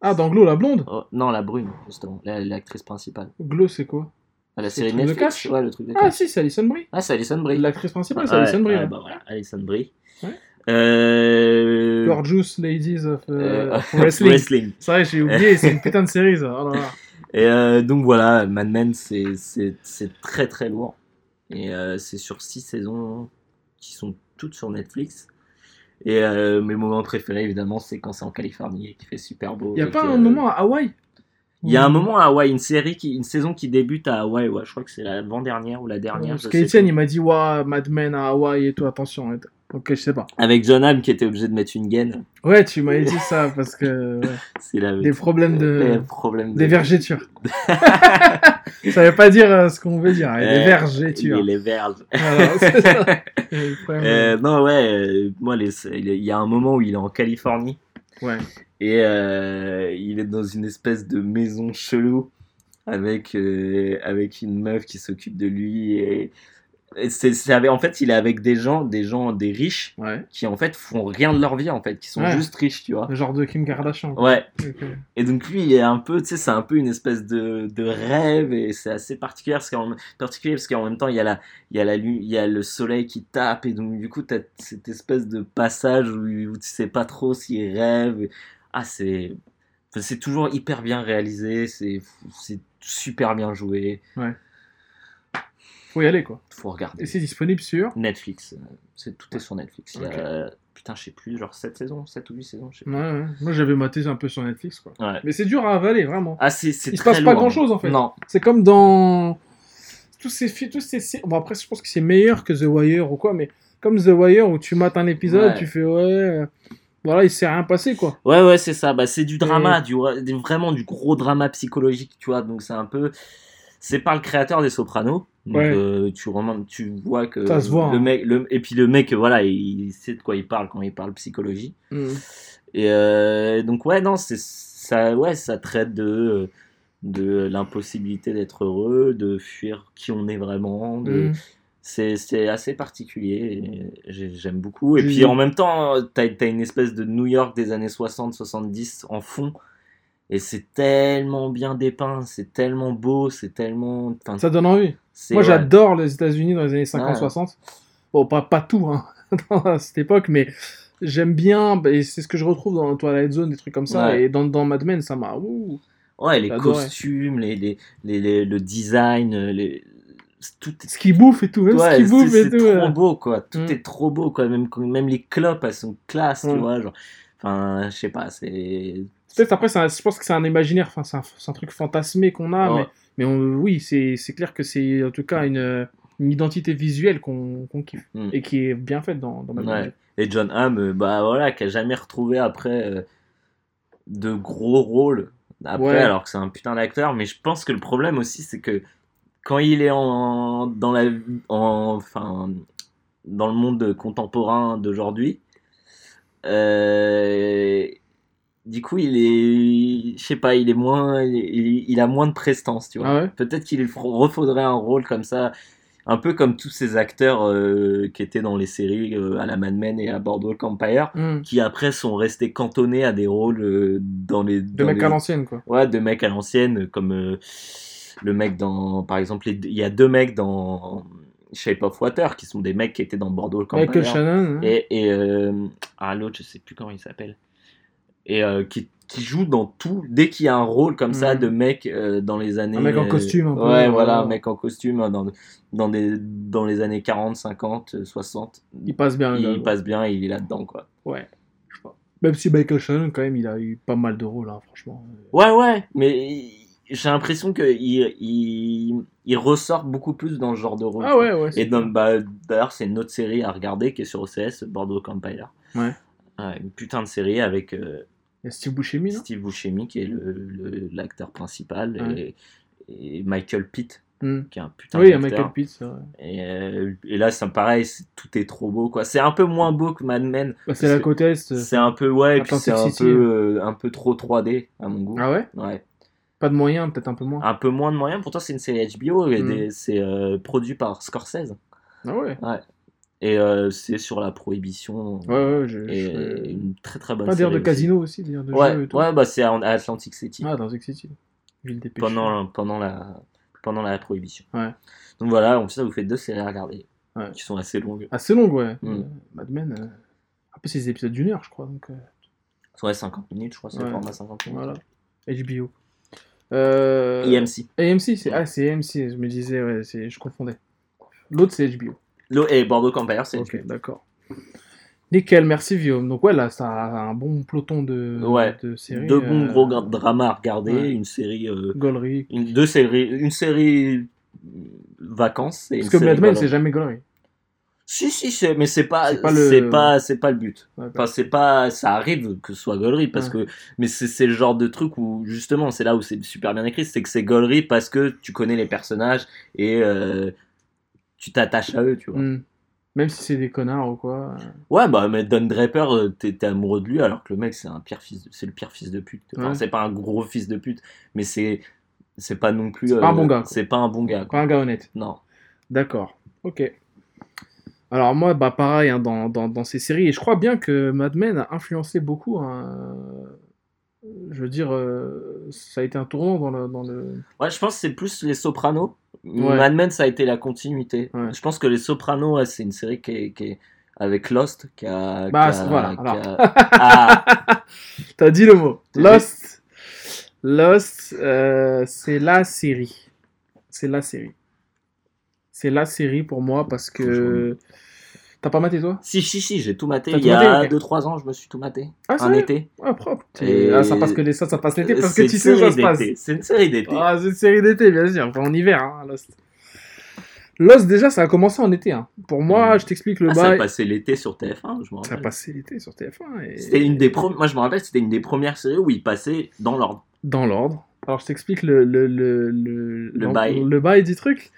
Ah, dans Glow, la blonde Oh, non, la brune, justement, la- l'actrice principale. Glow, c'est quoi Ah, la série de Netflix Cash Ouais, le truc de Ah, si, c'est Alison Brie. Ah, c'est Alison Brie. L'actrice principale, c'est Ouais, Alison Brie. ouais. bah voilà, Alison Brie. Ouais. Euh... Gorgeous Ladies of euh, euh, (laughs) Wrestling. Wrestling. C'est vrai, j'ai oublié, c'est une putain de série, ça. Oh là là. (laughs) Et euh, donc voilà, Mad Men, c'est très très lourd. Et c'est sur six saisons qui sont toutes sur Netflix. Et euh, mes moments préférés, évidemment, c'est quand c'est en Californie et qu'il fait super beau. Y a et pas un moment à Hawaï Il y a un moment à Hawaï, une série, qui, une saison qui débute à Hawaï. Ouais, je crois que c'est l'avant-dernière ou la dernière. Parce plus. il m'a dit, ouais, Mad Men à Hawaï et tout, attention. tout. Ok, je sais pas. Avec John Hamm qui était obligé de mettre une gaine. Ouais, tu m'avais dit ça parce que. (laughs) ouais, C'est la des problèmes des de. problèmes de- Des vergetures. (laughs) (laughs) ça veut pas dire euh, ce qu'on veut dire. hein. Les, les verges. Voilà, c'est ça. (laughs) Le problème, Euh, non, ouais, euh, moi, les- il y a un moment où il est en Californie Ouais. et euh, il est dans une espèce de maison chelou avec, euh, avec une meuf qui s'occupe de lui. Et c'est, en fait, il est avec des gens, des gens, des riches Ouais. qui en fait font rien de leur vie en fait, qui sont Ouais. juste riches, tu vois. Le genre de Kim Kardashian. quoi. Ouais, et donc lui, il est un peu, tu sais, c'est un peu une espèce de, de rêve et c'est assez particulier parce qu'en particulier parce qu'en même temps il y a la, il y a la il y a le soleil qui tape et donc du coup t'as cette espèce de passage où, où tu sais pas trop s'il rêve. et- Ah c'est, c'est toujours hyper bien réalisé, c'est, c'est super bien joué. Faut y aller, quoi. Faut regarder. Et c'est disponible sur. Netflix, c'est tout est sur Netflix. Il y a, putain, je sais plus, genre 7 saisons, 7 ou 8 saisons, je sais plus. Ouais, ouais. Moi, j'avais maté un peu sur Netflix, quoi. Ouais. Mais c'est dur à avaler, vraiment. Ah c'est, c'est Il se passe pas lourd, hein. grand-chose, en fait. Non. C'est comme dans tous ces films, tous ces bon après je pense que c'est meilleur que The Wire ou quoi, mais comme The Wire où tu mates un épisode, Ouais. tu fais ouais, euh, Voilà, il s'est rien passé, quoi. Ouais, ouais, c'est ça. Bah, c'est du drama, du, du- vraiment du gros drama psychologique, tu vois. Donc, c'est un peu. C'est par le créateur des Sopranos. Donc, Ouais. euh, tu, remontes- tu vois que. Ça se voit, Le hein. mec, le, et puis, le mec, voilà, il, il sait de quoi il parle quand il parle psychologie. Et euh, donc, ouais, non, c'est ça, ouais, ça traite de, de l'impossibilité d'être heureux, de fuir qui on est vraiment. De, Mm. c'est, c'est assez particulier j'aime beaucoup. Et J'ai- puis en même temps, t'as, t'as une espèce de New York des années 60-70 en fond. Et c'est tellement bien dépeint, c'est tellement beau, c'est tellement. enfin, Ça donne envie. Moi, ouais. j'adore les États-Unis dans les années 50-60. Ouais. Bon, pas, pas tout, hein, (laughs) à cette époque, mais j'aime bien, bah, et c'est ce que je retrouve dans Twilight Zone, des trucs comme ça, Ouais. et dans, dans Mad Men, ça m'a... Ouais, les costumes, les, les, les, les- le design, les, tout est Ce qui bouffe et tout, même Ouais, ce qui bouffe et c'est tout. trop ouais. beau quoi, tout Mm. est trop beau quoi, même, même les clopes elles sont classe, Ouais. tu vois, genre, enfin, je sais pas, c'est... Peut-être après, un- je pense que c'est un imaginaire, enfin, c'est un, truc fantasmé qu'on a, Ouais. mais, mais on- oui, c'est clair que c'est en tout cas une, une identité visuelle qu'on kiffe, Mm. et qui est bien faite dans, dans. Ouais. Et John Hamm, euh, bah voilà, qui a jamais retrouvé après euh, de gros rôles après, Ouais. alors que c'est un putain d'acteur. Mais je pense que le problème aussi, c'est que quand il est en, dans la, en, enfin, dans le monde contemporain d'aujourd'hui, euh, du coup, il est, je sais pas, il est moins, il, il a moins de prestance, tu vois. Ah ouais Peut-être qu'il refaudrait un rôle comme ça, un peu comme tous ces acteurs euh, qui étaient dans les séries euh, à la Mad Men et à Boardwalk Empire, Mm. qui après sont restés cantonnés à des rôles euh, dans les. De dans mec les- à l'ancienne, quoi. Ouais, de mecs à l'ancienne, comme le mec dans. Par exemple, les- il y a deux mecs dans Shape of Water qui sont des mecs qui étaient dans Boardwalk Empire. Michael Shannon. hein. Et, et ah, l'autre, je sais plus comment il s'appelle. Et euh, qui, qui joue dans tout. Dès qu'il y a un rôle comme ça Mhm. de mec euh, dans les années. Un mec en euh, costume, un peu, Ouais, voilà, un mec en costume dans, dans, des, dans les années 40, 50, euh, 60. Il passe bien. Il, gars. passe bien et il est là-dedans, quoi. Ouais. je sais pas. Même si Michael Shannon, quand même, il a eu pas mal de rôles, hein, franchement. Ouais, ouais, mais il- j'ai l'impression qu'il il, il ressort beaucoup plus dans ce genre de rôle. Ah ouais, ouais. Et clair. bah, d'ailleurs, c'est une autre série à regarder qui est sur OCS, Bordeaux Empire. Ouais. Une putain de série avec euh, Steve Buscemi, non? Steve Buscemi qui est l'acteur principal Ouais. et, et Michael Pitt Mm. qui est un putain Oui. Michael Pitt. Et, euh, et là, c'est pareil, tout est trop beau quoi. C'est un peu moins beau que Mad Men. Bah, c'est la côte Est. C'est un peu ouais, et puis c'est un City, peu euh, un peu trop 3D à mon goût. Ah ouais? Ouais. Pas de moyens, peut-être un peu moins. Un peu moins de moyens. Pourtant, c'est une série HBO Mm. des- c'est euh, produit par Scorsese. Ah ouais Et euh, c'est sur la prohibition. Ouais, ouais, je. Et je- une très très bonne Pas série de aussi. casino aussi, de Ouais, jeux et tout. ouais, bah c'est à à Atlantic City. Ah, dans X City. Ville des pendant, pendant, la, pendant la prohibition. Ouais. Donc voilà, donc ça vous fait deux séries à regarder. Ouais. Qui sont assez longues. Assez longue, ouais. Mm. Euh, Mad Men. euh, Après, c'est des épisodes d'une heure, je crois. Donc, euh, Ouais, 50 minutes, je crois, c'est le format 50 minutes. voilà. HBO. Euh... EMC. AMC, c'est ah, c'est AMC, je me disais, ouais, je confondais. L'autre, c'est HBO. Et Bordeaux Campire, c'est Ok, d'accord. Nickel, merci Guillaume. Donc ouais, là, ça a un bon peloton de, Ouais. de séries. deux bons euh, gros dramas à regarder, ouais. une série, euh, Gollery. une, deux séries, une série euh, vacances et Parce une que série Mad Men, Gollery. c'est jamais Gollery. Si si, mais c'est pas, C'est pas le- pas, le but. Enfin, c'est pas, ça arrive que ce soit gaulerie parce que, mais c'est c'est le genre de truc où justement, c'est là où c'est super bien écrit, c'est que c'est gaulerie parce que tu connais les personnages et euh, tu t'attaches à eux, tu vois. Hmm. Même si c'est des connards ou quoi. euh, Ouais, bah, mais Don Draper, euh, t'es amoureux de lui alors que le mec, c'est un pire fils, de- c'est le pire fils de pute. Enfin, Ouais. c'est pas un gros fils de pute, mais c'est, c'est pas non plus. C'est pas un bon gars, quoi. C'est pas un bon gars. quoi. Pas un gars honnête. Non. D'accord. Ok. Alors moi, bah pareil, hein, dans, dans, dans ces séries, et je crois bien que Mad Men a influencé beaucoup. hein, euh, Je veux dire, euh, ça a été un tournant dans le... Dans le... Ouais, je pense que c'est plus les Sopranos. Ouais. Mad Men, ça a été la continuité. Ouais. Je pense que les Sopranos, c'est une série qui est, qui est avec Lost, qui a. Bah, qui a- voilà, (laughs) a- Ah, (laughs) T'as dit le mot. Lost. Lost, euh, c'est la série. C'est la série. C'est la série pour moi parce que... T'as pas maté toi? Si, si, si, j'ai tout maté. Il y a ok. 2-3 ans, je me suis tout maté. Ah, Un été. Ouais, propre. Et- Ah, ça passe que les... ça, ça passe l'été parce que tu sais où ça se passe. C'est une série d'été. Ah, c'est une série d'été, bien sûr. Enfin, en hiver, hein, Lost. L'os, déjà, ça a commencé en été. hein. Pour moi, Mm. je t'explique le Ah, ça bail. passait l'été sur TF1, je me Ça a rappelle. passé l'été sur TF1. Et... C'était une des premières. Moi, je me rappelle, c'était une des premières séries où il passait dans l'ordre. Dans l'ordre. Alors, je t'explique le, le, le, le, Le bail. le bail du truc.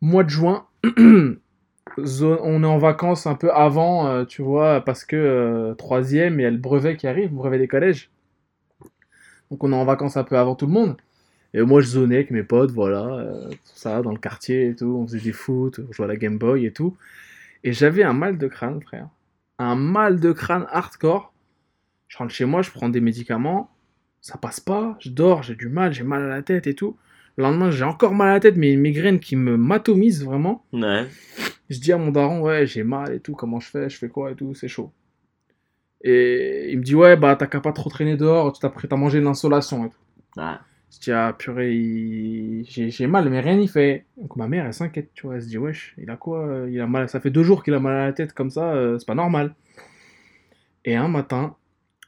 Mois de juin. (clears throat) on est en vacances un peu avant, euh, tu vois, parce que euh, troisième, il y a le brevet qui arrive, le brevet des collèges. Donc on est en vacances un peu avant tout le monde. Et moi je zonais avec mes potes, voilà, euh, ça, dans le quartier et tout, on faisait du foot, on jouait à la Game Boy et tout. Et j'avais un mal de crâne, frère. Un mal de crâne hardcore. Je rentre chez moi, je prends des médicaments, ça passe pas, je dors, j'ai du mal, j'ai mal à la tête et tout. Le lendemain, j'ai encore mal à la tête, mais une migraine qui me matomise vraiment. Ouais. Je dis à mon daron, ouais, j'ai mal et tout, comment je fais, je fais quoi et tout, c'est chaud. Et il me dit, ouais, bah t'as qu'à pas trop traîner dehors, tu t'as pris, t'as mangé de l'insolation et tout. Ah. Je dis, ah purée, il- j'ai j'ai mal, mais rien n'y fait. Donc ma mère, elle s'inquiète, tu vois, elle se dit, wesh, il a quoi euh, Il a mal, ça fait deux jours qu'il a mal à la tête comme ça, euh, c'est pas normal. Et un matin,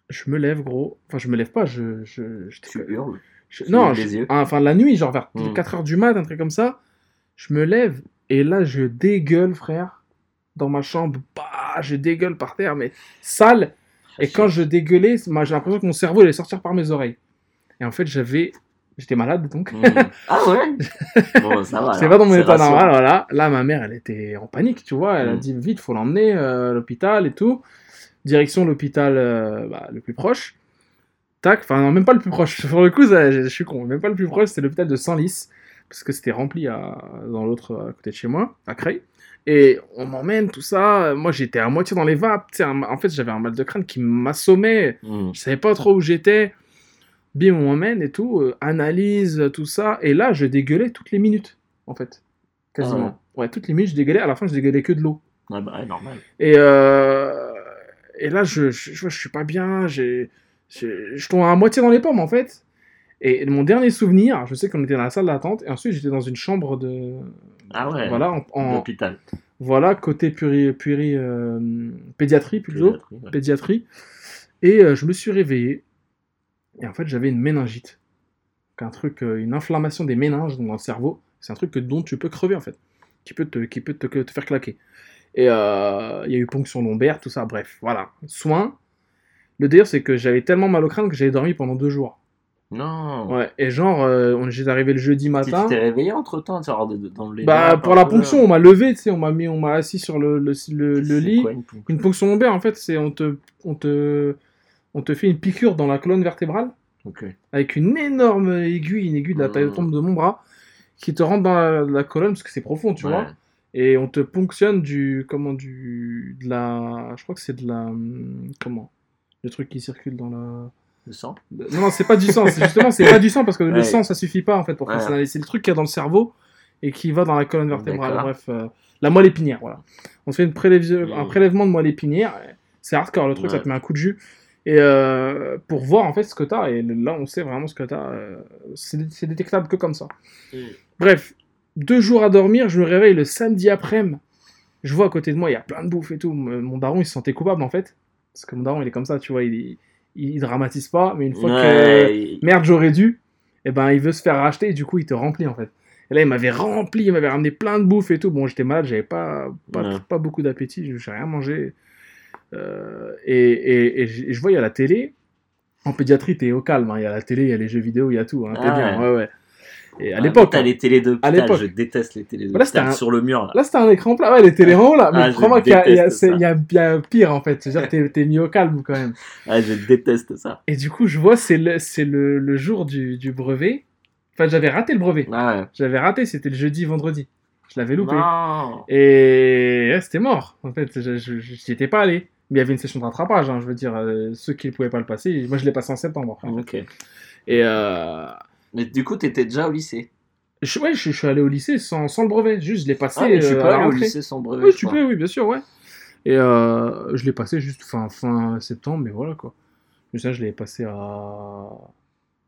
je me lève, gros, enfin, je me lève pas, je. je, je- Tu hurles. Je- non, je- ah, enfin la nuit, genre vers Mm. 4h du mat, un truc comme ça. Je me lève et là je dégueule, frère, dans ma chambre. Bah, je dégueule par terre, mais sale. Et quand je dégueulais, j'ai l'impression que mon cerveau allait sortir par mes oreilles. Et en fait, j'avais. J'étais malade donc. Mm. (laughs) Ah ouais? Bon, ça va. Alors. pas dans mon C'est état rassurant. normal, voilà. Là, ma mère, elle était en panique, tu vois. Elle a Mm. dit vite, faut l'emmener euh, à l'hôpital et tout. Direction l'hôpital euh, bah, le plus proche. Tac, enfin, non, même pas le plus proche. (laughs) Pour le coup, ça, je, je suis con. Même pas le plus proche, c'est l'hôpital de Senlis. Parce que c'était rempli à, dans l'autre à côté de chez moi, à Creil. Et on m'emmène, tout ça. Moi, j'étais à moitié dans les vapes. un- en fait, j'avais un mal de crâne qui m'assommait. Mm. Je savais pas trop où j'étais. Bim, on m'emmène et tout, euh, analyse, tout ça. Et là, je dégueulais toutes les minutes, en fait. Quasiment. ouais. toutes les minutes, je dégueulais. À la fin, je dégueulais que de l'eau. Ah bah normal. Et, euh, et là, je, je, je, je suis pas bien. j'ai- Je tombe à moitié dans les pommes, en fait. Et mon dernier souvenir, je sais qu'on était dans la salle d'attente. Et ensuite, j'étais dans une chambre de. Ah ouais. Voilà, en, en- voilà, côté puri, puri, euh, pédiatrie plutôt Pédiatrie, ouais. pédiatrie. Et euh, je me suis réveillé. Et en fait, j'avais une méningite. Donc, un truc, euh, une inflammation des méninges dans le cerveau. C'est un truc que, dont tu peux crever, en fait. Qui peut te, qui peut te, te faire claquer. Et il y a eu ponction lombaire, tout ça. Bref, voilà. Soins. Le délire, c'est que j'avais tellement mal au crâne que j'avais dormi pendant deux jours. Non. Ouais. Et genre, euh, on- j'étais arrivé le jeudi Tu matin. t'es réveillé entre temps, de- dans les. Bah, pour la ponction, on m'a levé, tu sais, on m'a mis, on m'a assis sur le, le, le- le C'est lit. quoi, une ponction Une ponction lombaire, en fait, c'est on te, on te, on te fait une piqûre dans la colonne vertébrale Ok. avec une énorme aiguille, une aiguille de la taille de Mmh. tombe de mon bras, qui te rentre dans la, la colonne parce que c'est profond, tu Ouais. vois. Et on te ponctionne du, comment, du, de la, je crois que c'est de la, comment, le truc qui circule dans la. Le sang Non, non, c'est pas du sang. Justement, c'est pas du sang parce que le sang, ça suffit pas en fait pour faire Ouais. C'est le truc qu'il y a dans le cerveau et qui va dans la colonne vertébrale. Bref, euh, la moelle épinière, voilà. On te fait une prélève- Mm. un prélèvement de moelle épinière. C'est hardcore le truc, ça te met un coup de jus. Et euh, pour voir en fait ce que t'as, et là on sait vraiment ce que t'as, euh, c'est détectable que comme ça. Mm. Bref, deux jours à dormir, je me réveille le samedi après-midi. Je vois à côté de moi, il y a plein de bouffe et tout. Mon mon daron, il se sentait coupable en fait. Parce que mon daron, il est comme ça, tu vois, il, il, il dramatise pas, mais une fois que merde, j'aurais dû, et ben il veut se faire racheter, et du coup il te remplit en fait. Et là il m'avait rempli, il m'avait ramené plein de bouffe et tout. Bon, j'étais malade, j'avais pas, pas, Ouais. pas beaucoup d'appétit, j'ai rien mangé. Euh, et, et, et je et je vois, il y a la télé. En pédiatrie, t'es au calme, hein. il y a la télé, il y a les jeux vidéo, il y a tout, hein. t'es Ah bien, ouais, ouais. Et à Ah, l'époque, T'as hein. les télés d'hôpital. l'époque. Je déteste les télés Bah là, c'était d'hôpital un- sur le mur. Là. là c'était un écran plat, ouais, les télés en haut là, mais Ah, crois-moi qu'il y, a- pire en fait, c'est-à-dire que t'es- mis au calme quand même. Ah, je déteste ça. Et du coup, je vois, c'est le, c'est le, le jour du, du brevet. Enfin, j'avais raté le brevet. Ah ouais. J'avais raté, c'était le jeudi, vendredi. Je l'avais loupé. Non. Et ouais, c'était mort. En fait, j'y étais pas allé. Mais il y avait une session de rattrapage, hein, je veux dire, euh, ceux qui ne pouvaient pas le passer. Moi, je l'ai passé en septembre. après. Ok. Et euh, Mais du coup, t'étais déjà au lycée. je, ouais, je, je suis allé au lycée sans, sans le brevet. Juste, je l'ai passé Ah, mais tu euh, peux aller au lycée sans brevet. Oui, tu crois. peux, oui, bien sûr, ouais. Et euh, je l'ai passé juste fin, fin septembre, mais voilà quoi. Mais ça, je l'ai passé à.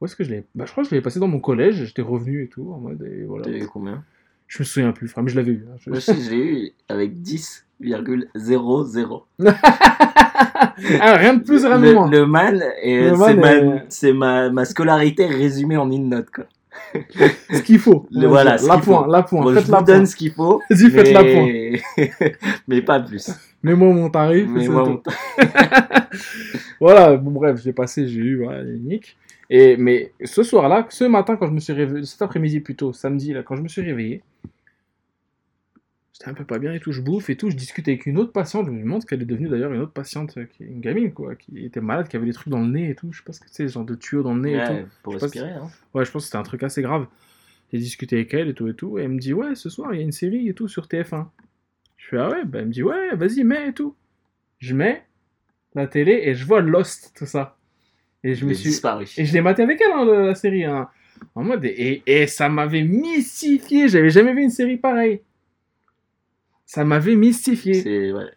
Où est-ce que je l'ai. Bah, je crois que je l'ai passé dans mon collège, j'étais revenu et tout, en mode. et voilà. Combien? Je me souviens plus, frère, mais je l'avais eu. hein. Je- Moi aussi, j'ai eu avec 10,00. (laughs) Ah, rien de plus, rien de moins. le et Le c'est ma, scolarité résumée en une note. Quoi. (laughs) Ce qu'il faut. Le- voilà, la point, la point. Bon, faites je la vous point. donne ce qu'il faut. (laughs) Vas-y, faites la mais... mais pas plus. Mets-moi mon tarif. Mais moi, mon- Voilà, bon bref, j'ai passé, j'ai eu, voilà, nique. Et, mais ce soir-là, ce matin, quand je me suis réveillé, cet après-midi plutôt, samedi, là, quand je me suis réveillé, j'étais un peu pas bien et tout, je bouffe et tout, je discute avec une autre patiente, je me demande qu'elle est devenue d'ailleurs une autre patiente, euh, une gamine, quoi, qui était malade, qui avait des trucs dans le nez et tout, je sais pas ce que c'est, ce genre de tuyaux dans le nez et tout. Pour respirer. Hein. Ouais, je pense que c'était un truc assez grave. J'ai discuté avec elle et tout et tout. Et elle me dit, ouais, ce soir, il y a une série et tout sur TF1. Je fais, ah ouais, bah, elle me dit, ouais, vas-y, mets et tout. Je mets la télé et je vois Lost, tout ça. Et je me suis. disparu. Et je l'ai maté avec elle, hein, le- la série. hein. En mode. Et, et ça m'avait mystifié. J'avais jamais vu une série pareille. Ça m'avait mystifié. C'est ouais.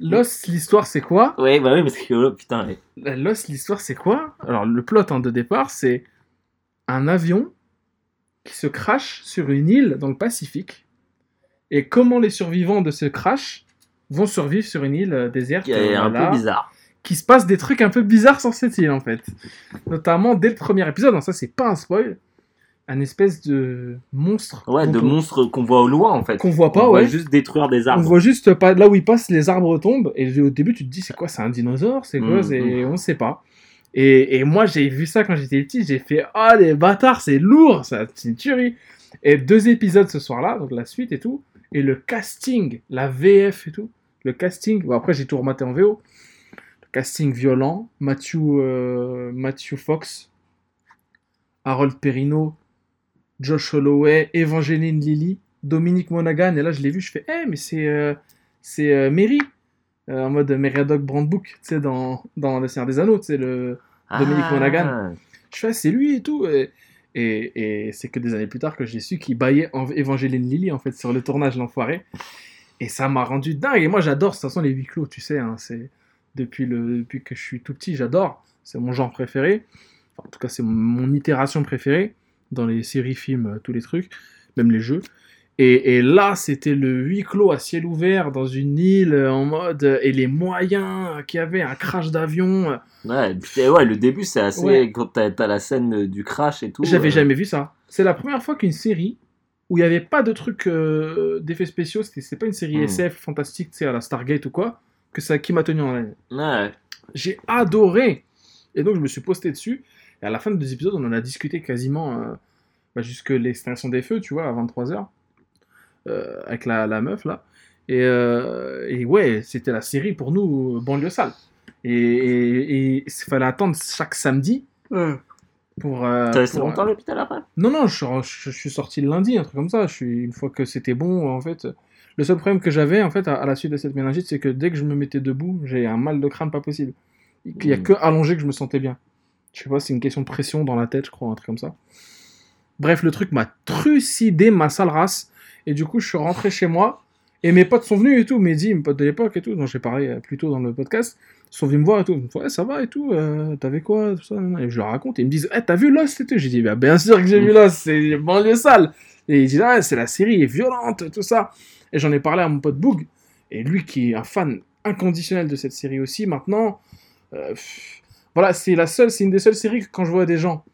Lost, l'histoire, c'est quoi? Ouais, bah oui, parce que oh, putain, ouais. Lost, l'histoire, c'est quoi? Alors, le plot hein, de départ, c'est un avion qui se crache sur une île dans le Pacifique. Et comment les survivants de ce crash vont survivre sur une île euh, déserte qui est euh, un voilà, peu bizarre. Qui se passe des trucs un peu bizarres sur cette île, en fait. Notamment dès le premier épisode, hein, ça c'est pas un spoil, un espèce de monstre. Ouais, de on- monstres qu'on voit au loin en fait. Qu'on voit pas, On voit ouais. juste détruire des On arbres. voit juste pas là où il passe, les arbres tombent. Et au début, tu te dis, c'est quoi C'est un dinosaure C'est quoi Mm, C'est On sait pas. Et, et moi, j'ai vu ça quand j'étais petit. J'ai fait, ah les bâtards, c'est lourd, ça, c'est une tuerie. Et deux épisodes ce soir-là, donc la suite et tout. Et le casting, la VF et tout. Le casting, bon, après j'ai tout rematé en VO. Casting violent. Matthew, euh, Matthew Fox, Harold Perrineau, Josh Holloway, Evangeline Lilly, Dominique Monaghan. Et là, je l'ai vu, je fais, eh, mais c'est euh, c'est euh, Mary. Euh, en mode Meriadoc Brandbook, tu sais, dans, dans Le Seigneur des Anneaux, tu sais, le... Dominique Ah. Monaghan. Je fais, ah, c'est lui et tout. Et, et, et c'est que des années plus tard que j'ai su qu'il baillait en Evangeline Lilly, en fait, sur le tournage, l'enfoiré. Et ça m'a rendu dingue. Et moi, j'adore, de toute façon, les huis clos, tu sais, hein, c'est depuis, le, depuis que je suis tout petit, j'adore. C'est mon genre préféré. Enfin, en tout cas, c'est mon, mon itération préférée dans les séries, films, euh, tous les trucs, même les jeux. Et, et là, c'était le huis clos à ciel ouvert dans une île euh, en mode. euh, Et les moyens qu'il y avait, un crash d'avion. euh, Ouais, le début c'est assez. Ouais. Quand t'as t'as la scène du crash et tout. J'avais euh, jamais vu ça. C'est la première fois qu'une série où il n'y avait pas de trucs euh, d'effets spéciaux, c'était c'est pas une série Hmm. SF fantastique, tu sais, à la Stargate ou quoi, que ça qui m'a tenu en haleine. Ouais. J'ai adoré. Et donc je me suis posté dessus. Et à la fin de deux épisodes, on en a discuté quasiment euh, bah, jusque l'extinction des feux, tu vois, à 23h, avec la, la meuf là. Et, euh, et ouais, c'était la série pour nous, euh, banlieue sale. Et il fallait attendre chaque samedi pour. euh, T'as resté pour- longtemps à l'hôpital après? Non, non, je, suis- je, je suis sorti le lundi, un truc comme ça. Je suis, une fois que c'était bon, en fait. Le seul problème que j'avais, en fait, à, à la suite de cette méningite, c'est que dès que je me mettais debout, j'ai un mal de crâne pas possible. Il n'y a Mm. que allongé que je me sentais bien. Je sais pas, c'est une question de pression dans la tête, je crois, un truc comme ça. Bref, le truc m'a trucidé ma sale race. Et du coup, je suis rentré chez moi. Et mes potes sont venus et tout. Mehdi, mes potes de l'époque et tout, dont j'ai parlé euh, plus tôt dans le podcast, sont venus me voir et tout. Ils me ouais, ça va et tout. euh, T'avais quoi tout ça. Et je leur raconte. Et ils me disent, Eh, t'as vu Lost et tout J'ai dit, bah, bien sûr que j'ai vu Lost. C'est banlieue sale. Et ils disent, ah, c'est la série est violente, tout ça. Et j'en ai parlé à mon pote Boog. Et lui, qui est un fan inconditionnel de cette série aussi, maintenant, euh, pff, voilà, c'est la seule, c'est une des seules séries que quand je vois des gens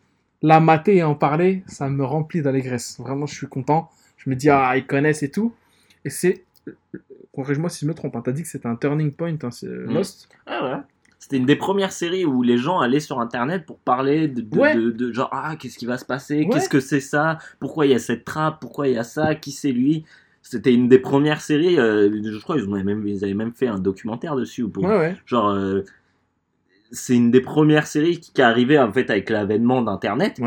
la mater et en parler, ça me remplit d'allégresse. Vraiment, je suis content. Je me dis, ah, ils connaissent et tout. Et c'est, corrige-moi si je me trompe, hein, t'as dit que c'était un turning point, hein, Mm. Lost? Ah ouais. C'était une des premières séries où les gens allaient sur internet pour parler de, de, Ouais. de- de genre ah qu'est-ce qui va se passer, Ouais. qu'est-ce que c'est ça, pourquoi il y a cette trappe, pourquoi il y a ça, qui c'est lui? C'était une des premières séries, euh, je crois ils, ont même, ils avaient même fait un documentaire dessus. ou Pour, Ouais. Genre, euh, c'est une des premières séries qui, qui est arrivée en fait avec l'avènement d'internet.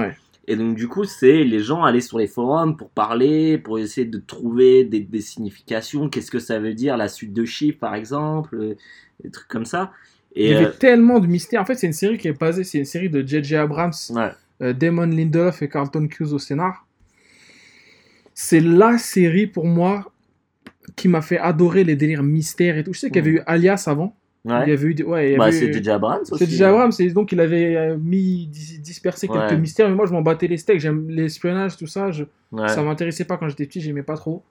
Et donc du coup, c'est les gens allaient sur les forums pour parler, pour essayer de trouver des, des significations, qu'est-ce que ça veut dire? La suite de chiffres par exemple, euh, des trucs comme ça. Il y avait euh, tellement de mystères. En fait, c'est une série qui est basée, c'est une série de J.J. Abrams, ouais. euh, Damon Lindelof et Carlton Cuse au scénar. C'est la série pour moi qui m'a fait adorer les délires mystères et tout. Je sais qu'il y avait eu Alias avant. Il y Ouais. avait eu, des- ouais, Bah, c'est DJ Abrams aussi. C'est DJ Abrams, et donc il avait euh, mis dis- dispersé quelques Ouais. mystères, mais moi je m'en battais les steaks, j'aime l'espionnage, tout ça, je- Ouais. ça m'intéressait pas quand j'étais petit, j'aimais pas trop.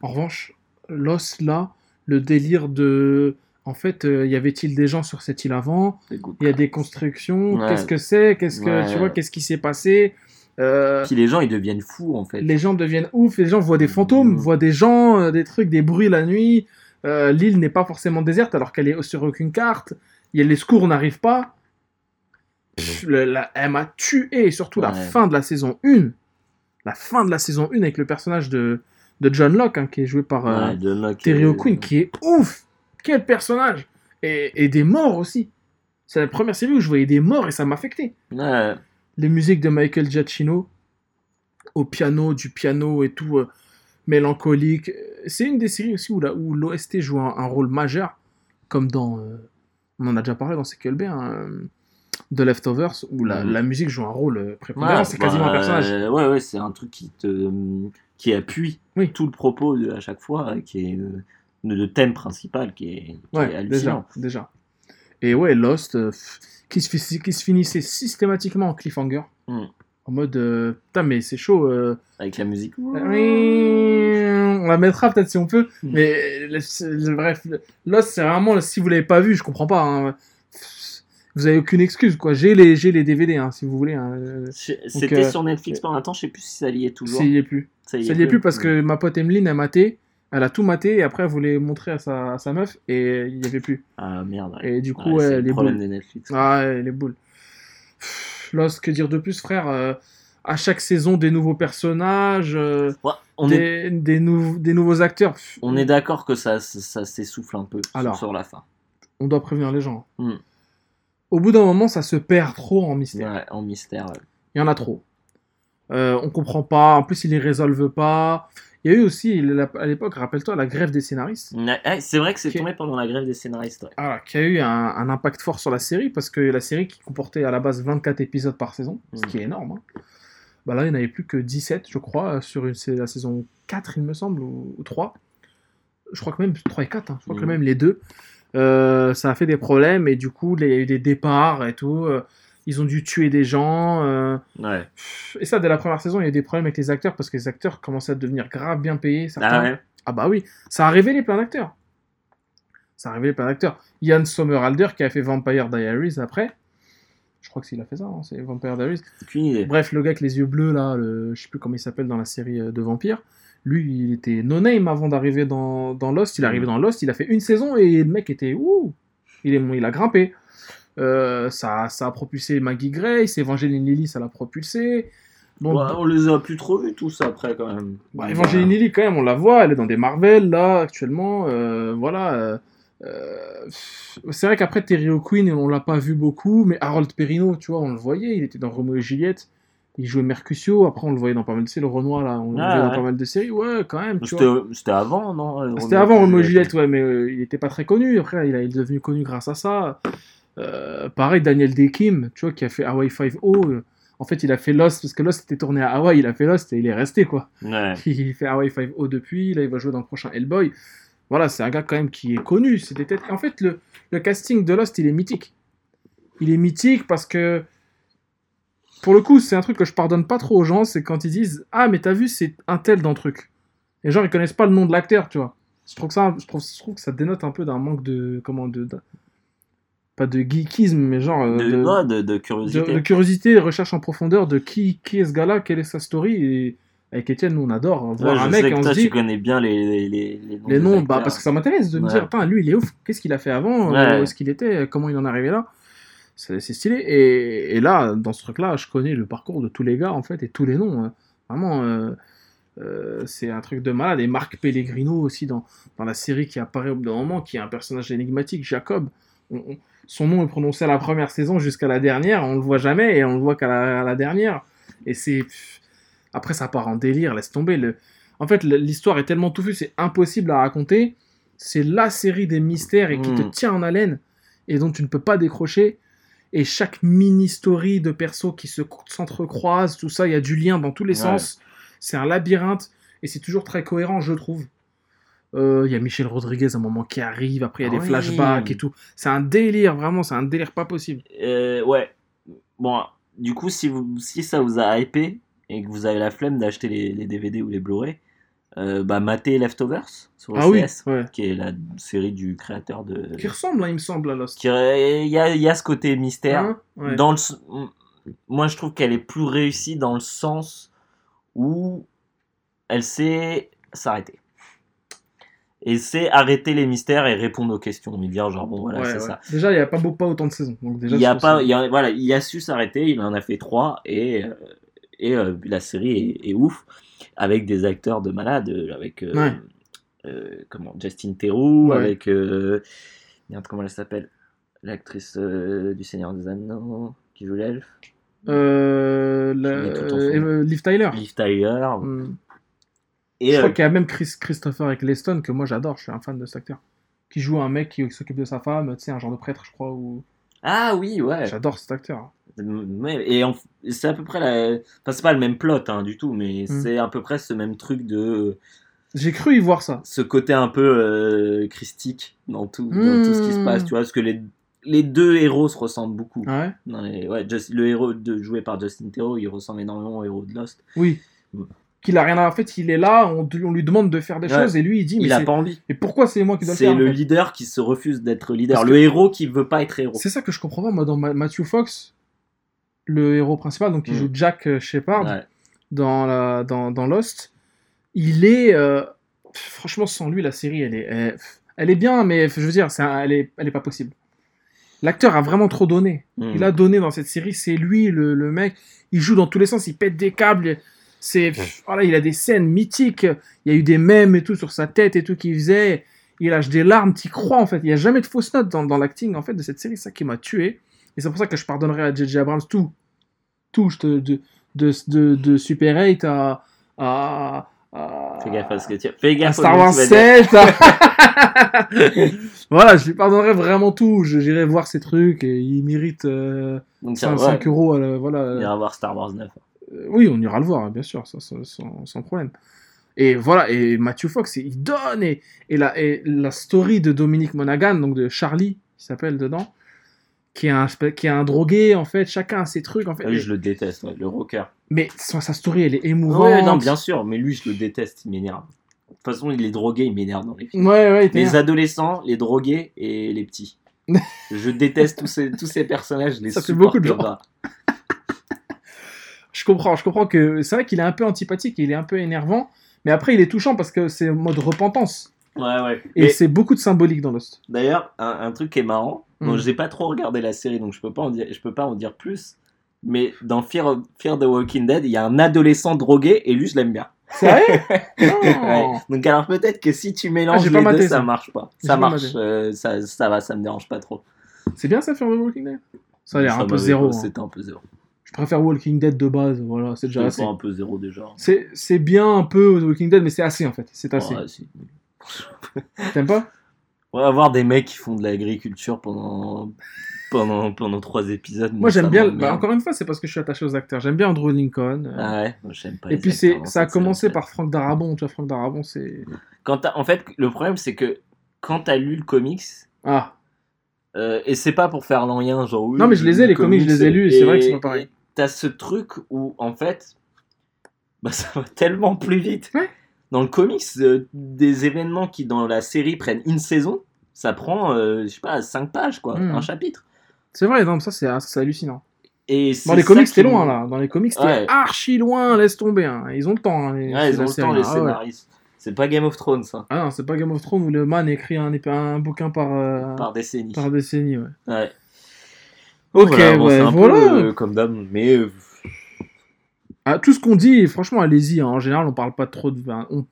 En revanche, Lost là, le délire de. En fait, euh, y avait-il des gens sur cette île avant? Il y a des constructions, Ouais. qu'est-ce que c'est? Qu'est-ce que Ouais. tu vois Qu'est-ce qui s'est passé? Euh, Puis les gens, ils deviennent fous, en fait. les gens deviennent ouf, les gens voient des fantômes, Mhm. voient des gens, euh, des trucs, des bruits la nuit. Euh, L'île n'est pas forcément déserte alors qu'elle est sur aucune carte. Il y a les secours n'arrivent pas. Pff, le- la- elle m'a tué, et surtout la fin de la saison 1. La fin de la saison 1 avec le personnage de, de John Locke, hein, qui est joué par euh, Terry O'Quinn, qui est ouf Quel personnage et, et des morts aussi. C'est la première série où je voyais des morts et ça m'affectait Ouais, les musiques de Michael Giacchino au piano, du piano et tout euh, mélancolique. C'est une des séries aussi où, la- où l'OST joue un, un rôle majeur, comme dans. euh, on en a déjà parlé dans CQLB, hein, euh, The Leftovers, où la, Mhm. la musique joue un rôle euh, prépondérant. Ouais, c'est quasiment bah, un personnage. euh, ouais, ouais, c'est un truc qui te qui appuie Oui. tout le propos de, à chaque fois, qui est euh, le, le thème principal qui est, qui est Ouais, hallucinant. déjà, déjà. Et ouais, Lost, euh, qui, se, fi- qui se finissait systématiquement en cliffhanger. Mm. En mode, euh, putain, mais c'est chaud. euh, Avec la musique. On la mettra peut-être si on peut, Mm. mais le- c'est- le- bref, Lost c'est vraiment si vous l'avez pas vu, je comprends pas. hein. Vous avez aucune excuse quoi. J'ai les j'ai les DVD hein, si vous voulez. hein. C'était euh, sur Netflix pendant un temps, je sais plus si ça y est toujours. Ça y est plus. Ça Ça y est plus parce que ma pote Emeline a maté, elle a tout maté et après elle voulait montrer à sa, à sa meuf et il y avait plus. Ah merde. ouais. Et du coup Ouais, ouais, le les boules. de Netflix. Ah ouais, les boules. Pff, Lost que dire de plus frère. euh, à chaque saison des nouveaux personnages, euh, on, est, des, des, nou- des nouveaux acteurs. On est d'accord que ça, ça, s'essouffle un peu Alors. sur la fin. on doit prévenir les gens. Hmm. Au bout d'un moment, ça se perd trop en mystère. Ouais, en mystère. Il y en a trop. Euh, on comprend pas. En plus, ils les résolvent pas. Il y a eu aussi, à l'époque, rappelle-toi, la grève des scénaristes. C'est vrai que c'est tombé pendant la grève des scénaristes. ouais. Ah, qui a eu un, un impact fort sur la série parce que la série qui comportait à la base 24 épisodes par saison, ce Mm. qui est énorme. hein. Bah là, il n'y en avait plus que 17, je crois, sur une, la saison 4, il me semble, ou, ou 3. Je crois que même 3 et 4, hein. je crois que Mm. même les deux. Euh, ça a fait des problèmes et du coup, il y a eu des départs et tout. euh, ils ont dû tuer des gens. euh, Ouais. et ça, dès la première saison, il y a eu des problèmes avec les acteurs parce que les acteurs commençaient à devenir grave bien payés. Certains. Ah ouais. Ah bah oui, ça a révélé plein d'acteurs. Ça a révélé plein d'acteurs. Ian Somerhalder qui a fait Vampire Diaries après. Je crois que s'il a fait ça, hein, c'est Vampire Diaries. Aucune idée. Bref, le gars avec les yeux bleus là, le, je sais plus comment il s'appelle dans la série euh, de Vampire. Lui, il était no-name avant d'arriver dans, dans Lost. Il est arrivé dans Lost, il a fait une saison et le mec était ouh, il, est, il a grimpé. Euh, ça, ça a propulsé Maggie Grace, Evangeline Lilly, ça l'a propulsé. Bon, Ouais, on les a plus trop vus tous après quand même. bah, Evangeline Lilly, quand même, on la voit, elle est dans des Marvel, là, actuellement. euh, voilà. euh, c'est vrai qu'après Terry O'Quinn, on l'a pas vu beaucoup, mais Harold Perrineau, tu vois, on le voyait, il était dans Romeo et Juliette. Il jouait Mercutio, après on le voyait dans pas mal de séries, le Renoir, là, on le Ah, voyait dans ouais. pas mal de séries, ouais, quand même, C'était avant, non C'était avant Romeo et Juliette, ouais, mais euh, il était pas très connu. Après, il, a- il est devenu connu grâce à ça. Euh, pareil, Daniel Day Kim, tu vois, qui a fait Hawaii 5-0. euh, en fait, il a fait Lost, parce que Lost était tourné à Hawaï, il a fait Lost et il est resté, quoi. Ouais. (laughs) Il fait Hawaii 5-0 depuis, là il va jouer dans le prochain Hellboy. Voilà, c'est un gars quand même qui est connu. C'est des têtes... En fait, le, le casting de Lost, il est mythique. Il est mythique parce que, pour le coup, c'est un truc que je pardonne pas trop aux gens, c'est quand ils disent Ah, mais t'as vu, c'est un tel dans le truc. Et genre, ils connaissent pas le nom de l'acteur, tu vois. Je trouve, que ça, je, trouve, je trouve que ça dénote un peu d'un manque de. Comment de- Pas de geekisme, mais genre. euh, De, de- ouais, de, curiosité. de curiosité, recherche en profondeur de qui, qui est ce gars-là, quelle est sa story. Et avec Étienne, nous on adore hein, voir Ouais, un je mec sais et que on toi, se dit tu connais bien les, les, les, les noms. les noms, bah, parce que ça m'intéresse de me Ouais. dire, Putain, lui il est ouf, qu'est-ce qu'il a fait avant, euh, où est-ce qu'il était, comment il en est arrivé là. C'est c'est stylé. Et, et là, dans ce truc-là, je connais le parcours de tous les gars en fait et tous les noms. hein. Vraiment, euh, euh, c'est un truc de malade. Et Marc Pellegrino aussi dans, dans la série qui apparaît au bout d'un moment, qui est un personnage énigmatique, Jacob. On- on- son nom est prononcé à la première saison jusqu'à la dernière, on le voit jamais et on le voit qu'à la, dernière. Et c'est. Après, ça part en délire, laisse tomber. Le... En fait, l'histoire est tellement touffue, c'est impossible à raconter. C'est la série des mystères et qui te Mm. tient en haleine et dont tu ne peux pas décrocher. Et chaque mini-story de perso qui se s'entrecroisent, tout ça, il y a du lien dans tous les Ouais. sens. C'est un labyrinthe et c'est toujours très cohérent, je trouve. Euh, Il y a Michel Rodriguez à un moment qui arrive, après il y a Ah des oui. flashbacks et tout. C'est un délire, vraiment, c'est un délire pas possible. Euh, ouais. Bon, du coup, si, vous, si ça vous a hypé et que vous avez la flemme d'acheter les, les DVD ou les Blu-ray, euh, bah matez Leftovers sur Ah oui, OCS, ouais. qui est la série du créateur de. Qui ressemble, il me semble, à Lost. Il y a, y a ce côté mystère. Hein Ouais. Dans le, moi je trouve qu'elle est plus réussie dans le sens où elle sait s'arrêter. Et c'est arrêter les mystères et répondre aux questions. Mais dire genre, bon voilà, Ouais, c'est ouais. ça. Déjà, il n'y a pas, beau- pas autant de saisons. Donc déjà, il y a pas, trouve il y a- voilà, il a su s'arrêter, il en a fait trois et, euh, et euh, la série est, est ouf avec des acteurs de malade, euh, avec euh, Ouais. euh, comment Justin Theroux, Ouais. avec euh, merde, comment elle s'appelle, l'actrice euh, du Seigneur des Anneaux qui joue l'elfe. Euh, la- euh, Liv Tyler. Liv Tyler Hmm. Et Je crois euh, qu'il y a même Chris, Christopher Eccleston que moi j'adore, je suis un fan de cet acteur. Qui joue un mec qui s'occupe de sa femme, tu sais, un genre de prêtre, je crois. Ou... ah oui ouais, J'adore cet acteur. Ouais, et c'est à peu près la, enfin c'est pas le même plot hein, du tout, mais Mm. c'est à peu près ce même truc de J'ai cru y voir ça. ce côté un peu euh, christique dans tout, dans tout ce qui se Mm. passe, tu vois, parce que les, les deux héros se ressemblent beaucoup. Ah ouais Dans les- ouais, Just- le héros de, joué par Justin Theroux, il ressemble énormément au héros de Lost. Oui. Qu'il a rien à... En fait, il est là, on, on lui demande de faire des Ouais. choses et lui il dit mais, Il a pas envie. mais pourquoi c'est moi qui dois le C'est en le fait leader qui se refuse d'être leader, Parce le que- héros qui veut pas être héros. C'est ça que je comprends pas, moi, dans Ma- Matthew Fox, le héros principal, donc qui Mm. joue Jack euh, Shepard Ouais. dans, la, dans, dans Lost, il est. euh, franchement, sans lui, la série, elle est, elle, elle est bien, mais je veux dire, c'est un- elle, est, elle est pas possible. L'acteur a vraiment trop donné. Mm. Il a donné dans cette série, c'est lui, le, le mec. Il joue dans tous les sens, il pète des câbles. C'est, voilà, il a des scènes mythiques. Il y a eu des mèmes et tout sur sa tête et tout qu'il faisait. Il lâche des larmes, t'y crois en fait. Il n'y a jamais de fausses notes dans, dans l'acting en fait de cette série. C'est ça qui m'a tué. Et c'est pour ça que je pardonnerai à J.J. Abrams tout. Tout, je te- de, de, de, de Super 8 à. à, à- Fais gaffe à ce que tu Fais à gaffe au Star Wars que tu vas dire. 7. (laughs) (laughs) voilà, je lui pardonnerai vraiment tout. J'irai voir ces trucs et il mérite euh, Donc, ça, 5, ouais, 5 euros. à la- voilà. on ira voir Star Wars 9. Euh, oui, on ira le voir, bien sûr, sans, sans problème. Et voilà, et Matthew Fox, il donne, et, et, la, et la story de Dominique Monaghan, donc de Charlie, qui s'appelle dedans, qui est, un, spé- qui est un drogué, en fait, chacun a ses trucs, en fait. Ah Oui, je le déteste, ouais, le rocker. Mais sa, sa story, elle est émouvante. Ouais, non, bien sûr, mais lui, je le déteste, il m'énerve. De toute façon, il est drogué, il m'énerve dans les films. Ouais, ouais, Les adolescents, les drogués et les petits. (laughs) je déteste tous ces, tous ces personnages, les Ça fait beaucoup de gens. pas. Je comprends, je comprends que c'est vrai qu'il est un peu antipathique, il est un peu énervant, mais après, il est touchant parce que c'est mode repentance. Ouais, ouais. Et c'est beaucoup de symbolique dans Lost. d'ailleurs, un, un truc qui est marrant, bon, Mm. j'ai pas trop regardé la série, donc je peux pas en dire, je peux pas en dire plus. Mais dans Fear, of- Fear the Walking Dead, il y a un adolescent drogué et lui, je l'aime bien. Sérieux (laughs) Ouais. Non. Donc alors peut-être que si tu Ah, mélanges les pas deux, ça ça. marche pas. Ça marche, euh, ça, ça va, ça me dérange pas trop. C'est bien ça, faire The Walking Dead? Ça a l'air un peu zéro. hein. C'était un peu zéro. Je préfère Walking Dead de base, voilà, c'est déjà assez. un peu zéro déjà. C'est bien un peu The Walking Dead, mais c'est assez en fait. C'est assez. Ouais. (laughs) T'aimes pas? On va avoir des mecs qui font de l'agriculture pendant pendant pendant trois épisodes. Moi j'aime bien. bah, encore une fois, c'est parce que je suis attaché aux acteurs. J'aime bien Andrew Lincoln. euh, Ah ouais, moi, j'aime pas. Et puis c'est, ça a commencé par Franck Darabon. Tu vois, Franck Darabon, c'est. Quand en fait, le problème c'est que quand t'as lu le comics. Ah, euh, et c'est pas pour faire l'enlien, genre oui, Non, mais je les ai, le les comics, je les ai lus, et c'est vrai que c'est pas pareil. T'as ce truc où, en fait, bah, (laughs) ça va tellement plus vite. Ouais. Dans le comics, euh, des événements qui, dans la série, prennent une saison, ça prend, euh, je sais pas, 5 pages, quoi, Mhm. un chapitre. c'est vrai, non, ça c'est, hallucinant. Et Dans les comics, me- loin là. Dans les comics, Ouais. archi loin. Laisse tomber. hein. Ils ont le temps. hein, les, Ouais, ils ont le temps, les hein. Ah scénaristes. C'est pas Game of Thrones, ça, Ah non, c'est pas Game of Thrones où le man écrit un, un bouquin par, euh, par décennie. par décennie. Ouais. Ouais. Ok, Voilà, bon, ouais, c'est un voilà. peu euh, comme d'hab, mais euh, Ah, tout ce qu'on dit, franchement, allez-y. hein. En général, on parle pas trop de. ben, on-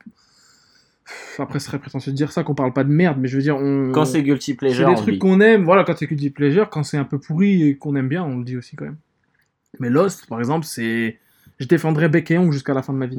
Après, ce serait prétentieux de dire ça qu'on parle pas de merde, mais je veux dire, on. quand c'est guilty c'est pleasure, des on trucs qu'on aime. Voilà, quand c'est du pleasure, quand c'est un peu pourri et qu'on aime bien, on le dit aussi quand même. Mais Lost, par exemple, c'est. Je défendrais Beck et Young jusqu'à la fin de ma vie.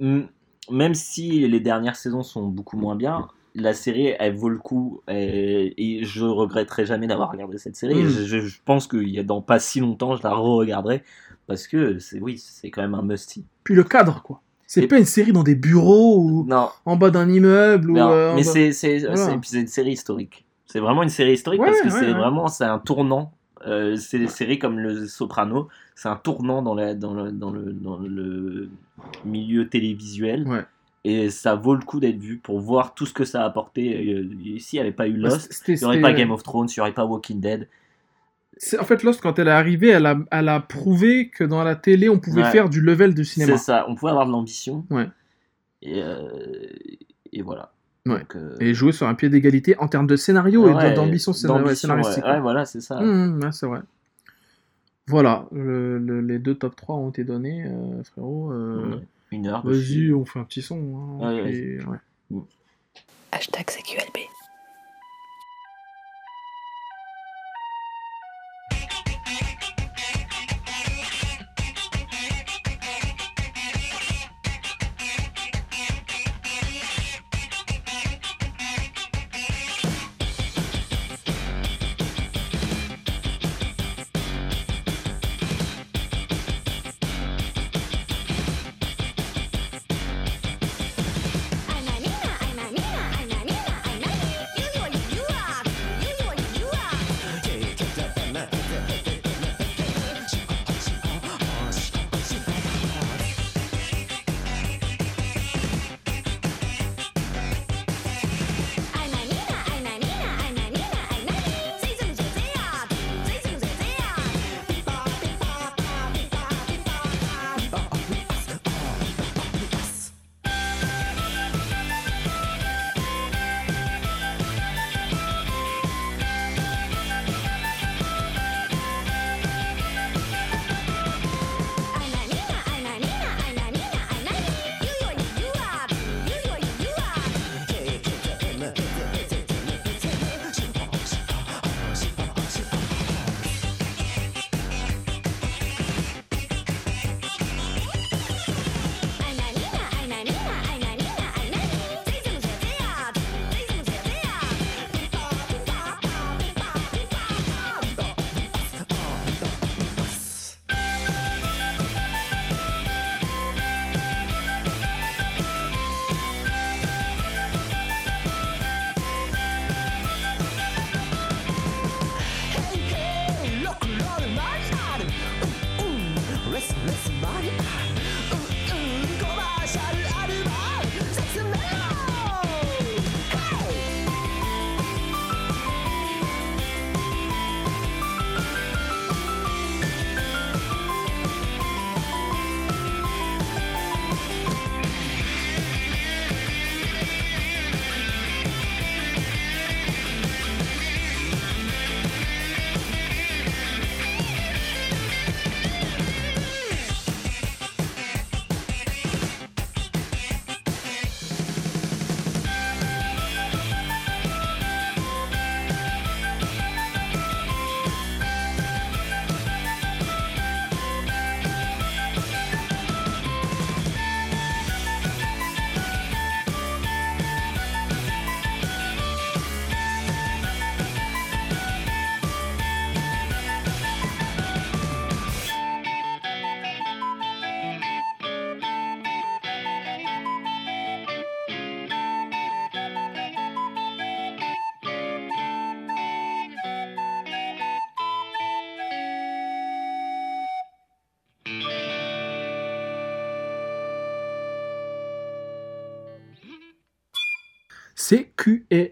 Mais- même si les dernières saisons sont beaucoup moins bien, la série elle vaut le coup et, et je regretterai jamais d'avoir regardé cette série. Mm. Je, pense qu'il y a dans pas si longtemps je la re-regarderai parce que c'est oui c'est quand même un musty. Puis le cadre, quoi. C'est pas une série dans des bureaux ou Non, en bas d'un immeuble ou. euh, mais c'est Voilà. une série historique. C'est vraiment une série historique Ouais, parce que ouais, c'est ouais. vraiment c'est un tournant. Euh, c'est des séries comme le Soprano, c'est un tournant dans, la, dans, le, dans, le, dans le milieu télévisuel. Et ça vaut le coup d'être vu pour voir tout ce que ça a apporté. Euh, S'il n'y avait pas eu Bah, Lost, il n'y aurait pas Game of Thrones, il n'y aurait pas Walking Dead. en fait, Lost, quand elle est arrivée, elle a, elle a prouvé que dans la télé, on pouvait Ouais. faire du level de cinéma. C'est ça, on pouvait avoir de l'ambition. Ouais. Et, euh, et voilà. Ouais. Donc, euh, Et jouer sur un pied d'égalité en termes de scénario et ouais, d'ambition scénaristique. Ouais, voilà, c'est ça. Mmh, ouais, c'est vrai. Voilà, le- le- les deux top 3 ont été donnés, euh, frérot. Une heure. Vas-y, on fait un petit son. hein, Ouais, puis- ouais. Hashtag CQLB.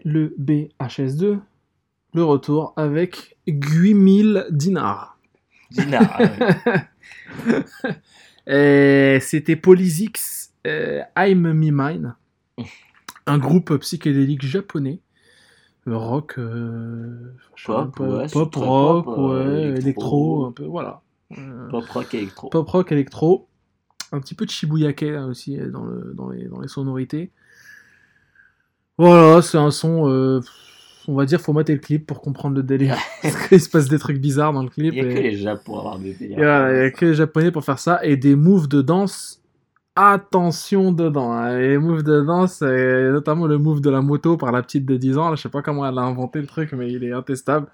QLBHS2, le retour avec 8000 dinars. Ouais. (laughs) Et C'était Polysix euh, I'm Me Mine, un groupe psychédélique japonais. Rock, euh, Pop, pas, ouais, pop rock, pop, euh, ouais, électro. électro, un peu, voilà. Pop rock électro. pop rock électro, un petit peu de Shibuyake là, aussi dans, le, dans, les, dans les sonorités. Voilà, c'est un son, euh, on va dire, faut mater le clip pour comprendre le délire. (laughs) Parce qu'il se passe des trucs bizarres dans le clip. Il n'y a et- que les Japs pour avoir des délires. il n'y a que les japonais pour faire ça. Et des moves de danse. Attention dedans. hein. Les moves de danse, et notamment le move de la moto par la petite de 10 ans. Là, je sais pas comment elle a inventé le truc, mais il est intestable.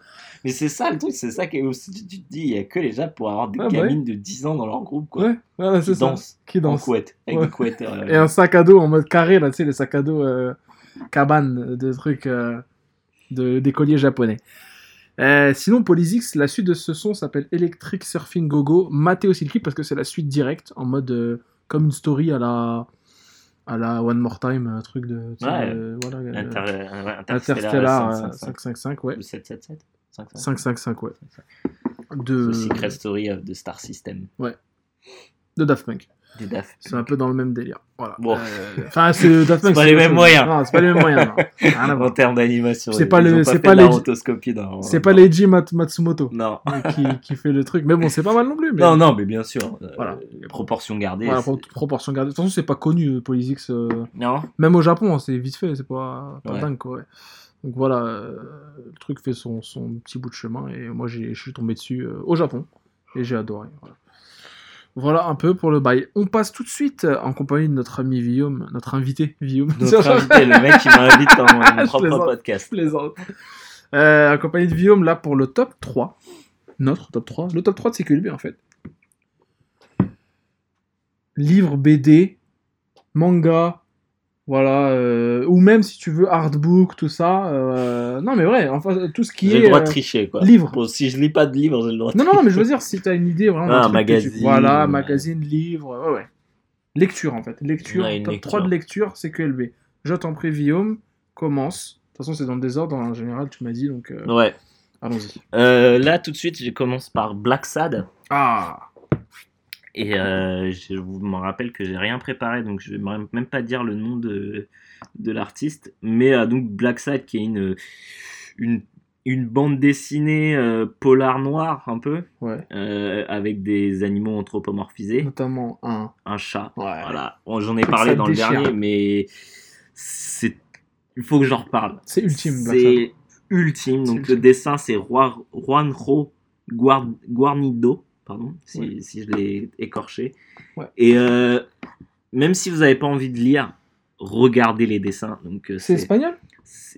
Mais c'est ça le truc, c'est ça qui est aussi. Tu, tu te dis, il n'y a que les Japs pour avoir des bah gamines de 10 ans dans leur groupe, quoi. Ouais, voilà, c'est qui ça. dansent Qui en couette, avec Ouais. des couettes. euh, Et un sac à dos en mode carré, là, tu sais, les sacs à dos euh, cabane de trucs euh, d'écoliers japonais. Euh, sinon, Polysix, la suite de ce son s'appelle Electric Surfing Gogo. Le clip parce que c'est la suite directe, en mode euh, comme une story à la, à la One More Time, un truc de. Ouais. euh, voilà, euh, Inter- euh, ouais, Interstellar euh, 555. 555, ouais. Le 777 555. 555, ouais. de, The Secret Story of the Star System. de Daft Punk. Des DAF. C'est un peu dans le même délire. Voilà. Bon. Euh, Enfin, c'est Daft Punk. pas les mêmes moyens. Non, c'est pas les mêmes moyens. (laughs) En termes d'animation. C'est pas le- c'est pas les-. C'est pas Mat- Matsumoto Non. qui, qui fait le truc. Mais bon, c'est pas mal non plus. Mais... Non, non, mais bien sûr. euh, Voilà. Proportion gardée. Voilà, proportion gardée. De toute façon, c'est pas connu, euh, Polysix. euh, Non. Même au Japon, hein, c'est vite fait, c'est pas, pas Ouais. dingue quoi. ouais. Donc voilà, euh, le truc fait son, son petit bout de chemin et moi j'ai- je suis tombé dessus euh, au Japon et j'ai adoré. Voilà. Voilà un peu pour le bail. On passe tout de suite euh, en compagnie de notre ami Guillaume, notre invité Guillaume. Notre invité, le mec qui m'invite dans mon, (laughs) propre podcast. plaisante. Euh, en compagnie de Guillaume là pour le top 3. Notre top 3. Le top 3 de CQLB en fait. Livre, BD, manga, voilà, euh, ou même si tu veux artbook, tout ça. euh, non mais vrai, enfin tout ce qui J'ai est. le droit de euh, tricher, quoi. livre. Bon, si je lis pas de livre, j'ai le droit de Non, non, non, mais je veux dire, si t'as une idée vraiment. Ah, tu- magazine, Voilà, ouais. magazine, livre, ouais, ouais. Lecture en fait. Lecture, Ouais, top lecture. 3 de lecture, CQLB. Je t'en prie, Guillaume, commence. De toute façon, c'est dans le désordre en général, tu m'as dit, donc euh, Ouais. allons-y. Là, tout de suite, je commence par Black Sad. Ah Et euh, je vous me rappelle que j'ai rien préparé, donc je vais même pas dire le nom de, de l'artiste. Mais euh, donc Black Sad, qui est une, une, une bande dessinée euh, polar noir, un peu, Ouais. euh, avec des animaux anthropomorphisés. Notamment un. Un chat. Ouais. Voilà. J'en ai parlé dans le déchire. dernier, mais c'est il faut que j'en reparle. C'est ultime, C'est ultime. Donc ultime. le dessin, c'est Juanjo Guar- Guarnido, pardon, si, Ouais. si je l'ai écorché. Ouais. Et euh, même si vous n'avez pas envie de lire, regardez les dessins. Donc euh, C'est espagnol?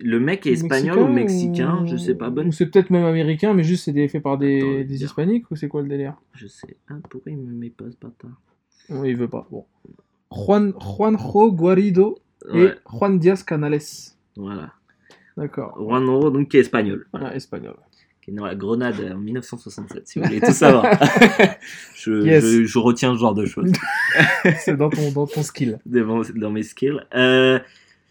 le mec est espagnol ou mexicain, je sais pas. Bonne, Ou c'est peut-être même américain, mais juste c'est fait par des, Attends, hispaniques ou c'est quoi le délire? Je sais. Ah, pourquoi il me met pas ce bâtard? Il veut pas. Bon. Juan, Juanjo Guarido et Juan Diaz Canales. voilà. D'accord. Juanjo, donc qui est espagnol. Voilà, espagnol. Qui est né à Grenade en 1967, si vous voulez tout savoir. (laughs) je, Yes. je, je retiens ce genre de choses (laughs) c'est dans ton, dans ton skill. dans, dans mes skills. Euh,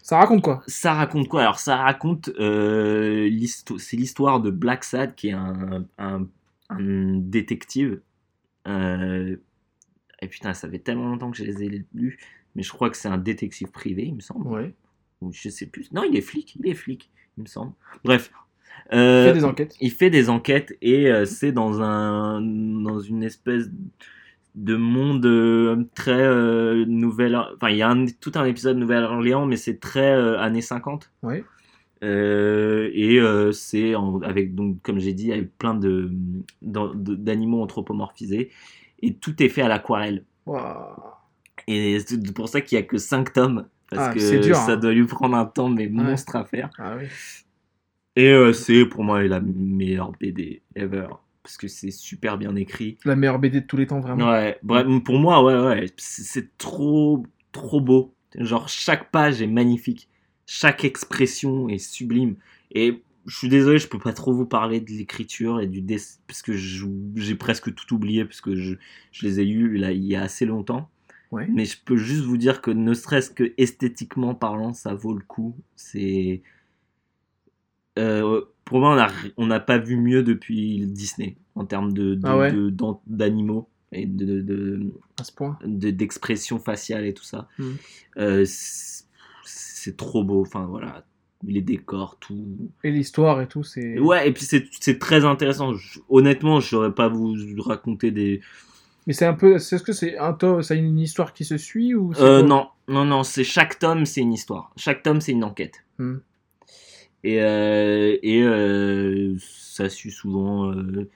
Ça raconte quoi? ça raconte quoi? Alors, ça raconte. euh, c'est l'histoire de Black Sad, qui est un, un, un détective. Euh, et putain, ça fait tellement longtemps que je les ai lus, mais je crois que c'est un détective privé, il me semble. Ouais. Ou je sais plus. Non, il est flic, il est flic, il me semble. Bref. Il Euh, fait des enquêtes. il fait des enquêtes et euh, c'est dans un dans une espèce de monde euh, très nouvelle enfin il y a un- tout un épisode Nouvelle-Orléans mais c'est très années 50 Ouais. Euh, et c'est avec donc comme j'ai dit avec plein de d'an- de- d'animaux anthropomorphisés et tout est fait à l'aquarelle Waouh. et c'est pour ça qu'il y a que 5 tomes parce Ah, que ça hein. doit lui prendre un temps mais monstre à faire Ah oui. Et euh, c'est pour moi la meilleure BD ever. Parce que c'est super bien écrit. La meilleure BD de tous les temps, vraiment. Ouais, bref, pour moi, ouais, ouais. C'est trop, trop beau. Genre, chaque page est magnifique. Chaque expression est sublime. Et je suis désolé, je peux pas trop vous parler de l'écriture et du dessin. Parce que j'ai presque tout oublié. Parce que je, je les ai lus là, il y a assez longtemps. Ouais. Mais je peux juste vous dire que ne serait-ce que esthétiquement parlant, ça vaut le coup. C'est. Euh, pour moi, on a- on n'a pas vu mieux depuis Disney en termes de, Ah ouais d'animaux et de, de- d'expression faciale et tout ça. Mhm. Euh, c'est c'est trop beau. Enfin voilà, les décors, tout. Et l'histoire et tout, c'est. Ouais, et puis c'est c'est très intéressant. Je- honnêtement, je saurais pas vous raconter des. Mais c'est un peu. C'est ce que c'est un tome. A une histoire qui se suit ou c'est Euh, non, non, non, c'est chaque tome, c'est une histoire. Chaque tome, c'est une enquête. Hmm. Et, euh, et euh, ça suit souvent euh,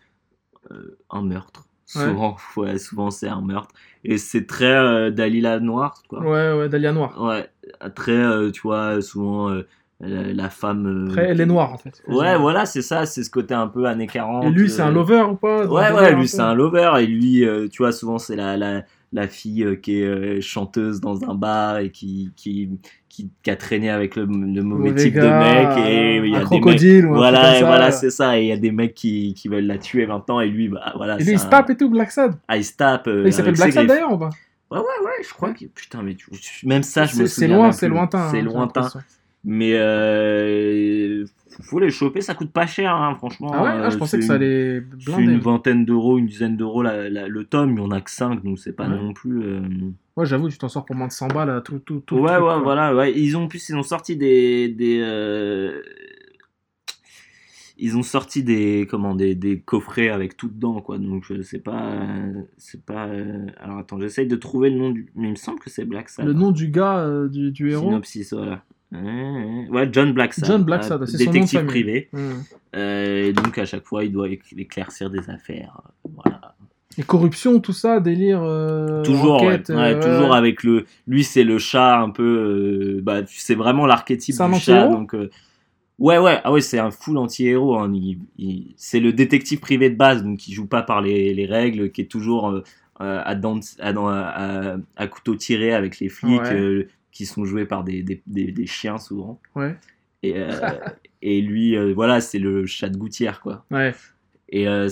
un meurtre. Ouais. Souvent, (laughs) ouais, souvent c'est un meurtre. Et c'est très Dalila noir, quoi. Ouais, ouais, Dahlia Noir. Ouais, très, tu vois, souvent la, femme. Après, elle est noire en fait. Ouais, voilà, c'est ça, c'est ce côté un peu années 40. Et lui, c'est un lover ou pas? Ouais, ouais, lui c'est un lover et lui, tu vois, souvent c'est la, la, la fille euh, qui est euh, chanteuse dans un bar et qui, qui, qui, qui a traîné avec le, le mauvais type gars, de mec et il y un a des crocodile mecs, ou un voilà, et ça. voilà, c'est ça, et il y a des mecs qui, qui veulent la tuer maintenant et lui, bah voilà. Et lui, il se un- tape et tout, Black Sad. Ah, il se tape. euh, il s'appelle Black Sad d'ailleurs ou pas? Ouais, ouais, ouais, je crois que. Putain, mais tu- même ça, je me C'est c'est souviens loin, c'est lointain. C'est hein, lointain. Mais euh, faut les choper, ça coûte pas cher, hein, franchement. Ah ouais, ah, je euh, pensais que c'est ça allait C'est blinder. une vingtaine d'euros, une dizaine d'euros la- la- le tome, il y en a que 5, donc c'est pas Ouais. non plus. euh, Ouais, j'avoue, tu t'en sors pour moins de 100 balles tout, tout, tout Ouais, truc, ouais, quoi. voilà, ouais. Ils ont, plus, ils ont sorti des. des euh, Ils ont sorti des, comment, des, des coffrets avec tout dedans, quoi. Donc, je sais pas. euh, C'est pas. euh, Alors, attends, j'essaye de trouver le nom du. Mais il me semble que c'est Black Sad. Le nom du gars, euh, du, du héros Synopsis, voilà. Ouais, John Blacksad. John Blacksad, euh, c'est son nom de Détective privé. Euh, et donc, à chaque fois, il doit éc- éclaircir des affaires. euh, Voilà. Et corruption, tout ça, délire. euh, toujours, enquête, Ouais, toujours avec le. Lui, c'est le chat un peu. Bah, c'est vraiment l'archétype du chat. Donc, ouais, ouais. Ah ouais, c'est un full anti-héros. hein. C'est le détective privé de base, donc il joue pas par les, les règles, qui est toujours à, couteau tiré avec les flics, Ouais. euh, qui sont joués par des, des, des- des chiens souvent. Ouais. Et, euh, (laughs) et lui, euh, voilà, c'est le chat de gouttière, quoi. Ouais. Et euh,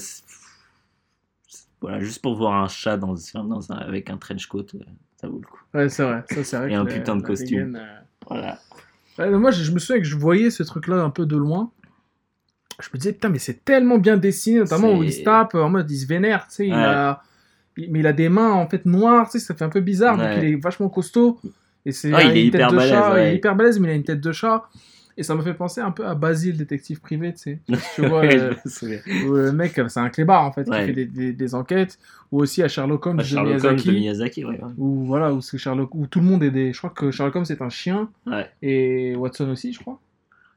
voilà, juste pour voir un chat dans, dans un- avec un trench coat, ça vaut le coup. Ouais, c'est vrai. Ça, c'est vrai Et un putain de costume. Voilà. Ouais, moi, je, je me souviens que je voyais ce truc-là un peu de loin. Je me disais, putain, mais c'est tellement bien dessiné, notamment où il se tape, en mode il se vénère, tu sais, il a... mais il a des mains en fait noires, tu sais, ça fait un peu bizarre, donc il est vachement costaud. Et c'est Ouais, il a est hyper balèze, chat, ouais. il est hyper balèze, mais il a une tête de chat. Et ça me fait penser un peu à Basile, détective privé, tu sais. (laughs) Tu vois, Ouais, euh, où le mec, c'est un clébard en fait, Ouais. qui fait des, des- des enquêtes, ou aussi à Sherlock Holmes Ah, de Sherlock Holmes Miyazaki. de Miyazaki, ouais. Où voilà, où c'est Sherlock, où tout le monde est des. Je crois que Sherlock Holmes c'est un chien et Watson aussi, je crois.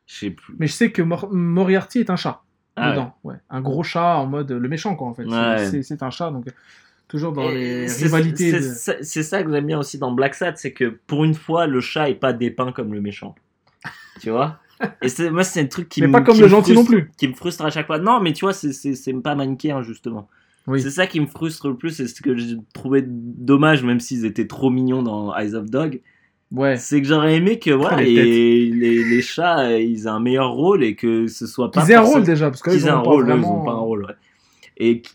je sais plus. Mais je sais que Mor- Moriarty est un chat Ah, dedans, ouais. Un gros chat en mode le méchant quoi en fait. C'est- un chat donc euh, toujours dans les c'est- rivalités. C'est de- ça- c'est ça que j'aime bien aussi dans Black Sad, c'est que pour une fois, le chat est pas dépeint comme le méchant. (laughs) tu vois? Et c'est- moi, c'est un truc qui Mais me. pas comme le gentil frustre- non plus. Qui me frustre à chaque fois. Non, mais tu vois, c'est- c'est c'est pas manichéen, justement. Oui. C'est ça qui me frustre le plus, et ce que j'ai trouvé dommage, même s'ils étaient trop mignons dans Eyes of Dog, Ouais. c'est que j'aurais aimé que voilà, les les, les, les chats, euh, ils aient un meilleur rôle et que ce soit pas. Qu'ils aient un rôle déjà parce qu'ils ils aient ont un pas rôle, ils ont pas un rôle, ouais. Et euh,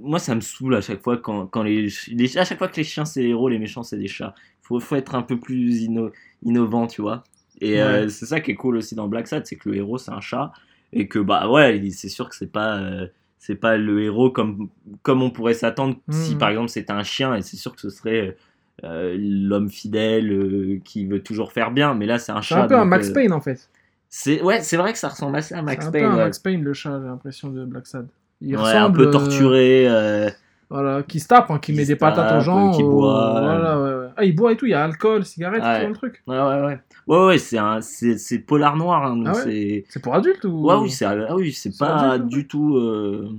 moi, ça me saoule à chaque fois quand, quand les, les- à chaque fois que les chiens c'est les héros, les méchants c'est des chats. Faut, faut être un peu plus inno- innovant, tu vois. Et euh, c'est ça qui est cool aussi dans Black Sad, c'est que le héros c'est un chat et que bah ouais, c'est sûr que c'est pas euh, c'est pas le héros comme comme on pourrait s'attendre si Mhm. par exemple c'était un chien et c'est sûr que ce serait euh, l'homme fidèle qui veut toujours faire bien, mais là c'est un C'est chat. un peu un Max Payne en fait. C'est ouais, c'est vrai que ça ressemble assez à C'est Max un peu Payne. un ouais. Max Payne le chat, j'ai l'impression de Black Sad. Il Ouais, ressemble, un peu euh, torturé. euh, Voilà, qui se tape, hein, qui, Qui met des patates tape, aux gens. qui euh, boit, Voilà, ouais, ouais. Ah, il boit et tout, il y a alcool, cigarette, tout dans le truc. Ouais, ouais, ouais. Ouais, ouais, c'est un, c'est, c'est polar noir. Hein, donc Ah ouais c'est. C'est pour adultes ou Ouais, oui, c'est, ah oui, c'est C'est pas adulte, du tout. euh,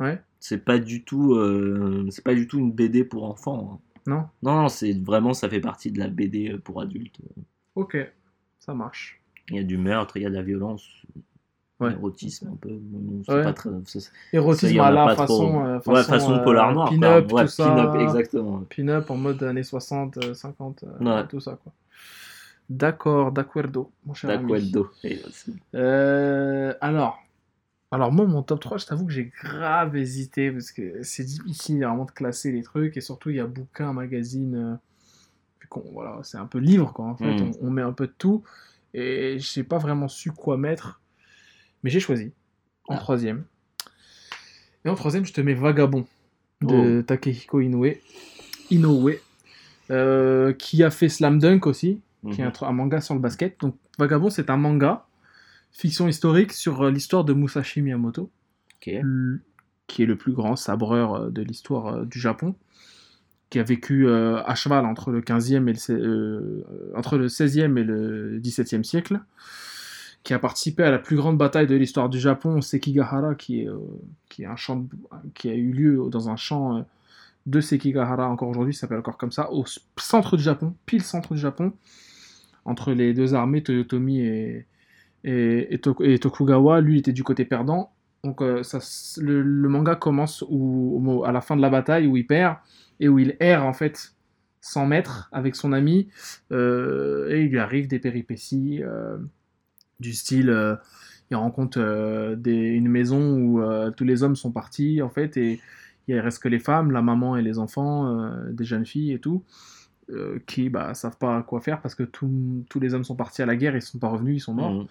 Ouais. C'est pas du tout. euh, C'est pas du tout une BD pour enfants. hein. Non Non, non, c'est vraiment, ça fait partie de la BD pour adultes. Ok, ça marche. Il y a du meurtre, il y a de la violence, Ouais. l'érotisme un peu. Ouais. pas très. Ça, Érotisme à la façon, euh, ouais, façon euh, polar noir. Pin-up. Ouais, tout ça. pin-up, exactement. Pin-up en mode années 60, euh, 50, euh, tout ça quoi. D'accord, d'accordo, mon cher aussi. Euh, alors, alors moi mon top 3, je t'avoue que j'ai grave hésité parce que c'est difficile vraiment de classer les trucs et surtout il y a bouquin, magazine, euh, vu qu'on- voilà, c'est un peu livre quoi en fait, Mm. on, on met un peu de tout et j'ai pas vraiment su quoi mettre, mais j'ai choisi en Ah. troisième. Et en troisième, je te mets Vagabond de Takehiko Inoue, Inoue euh, qui a fait Slam Dunk aussi, qui est un, Mhm. un manga sur le basket. Donc Vagabond, c'est un manga fiction historique sur euh, l'histoire de Musashi Miyamoto, qui est le plus grand sabreur euh, de l'histoire du Japon, qui a vécu euh, à cheval entre le 15e et le, euh, entre le 16e et le 17e siècle, qui a participé à la plus grande bataille de l'histoire du Japon, Sekigahara, qui est, euh, qui est un champ qui a eu lieu dans un champ euh, de Sekigahara encore aujourd'hui, ça s'appelle encore comme ça, au centre du Japon, pile centre du Japon, entre les deux armées, Toyotomi et, et, et Tok- et Tokugawa. Lui était du côté perdant. Donc euh, le, manga commence où, à la fin de la bataille où il perd et où il erre en fait 100 mètres avec son ami et il lui arrive des péripéties du style euh, il rencontre euh, des- une maison où euh, tous les hommes sont partis en fait et il reste que les femmes, la maman et les enfants, euh, des jeunes filles et tout, qui bah, savent pas quoi faire parce que tous tous les hommes sont partis à la guerre, ils sont pas revenus, ils sont morts. Mhm.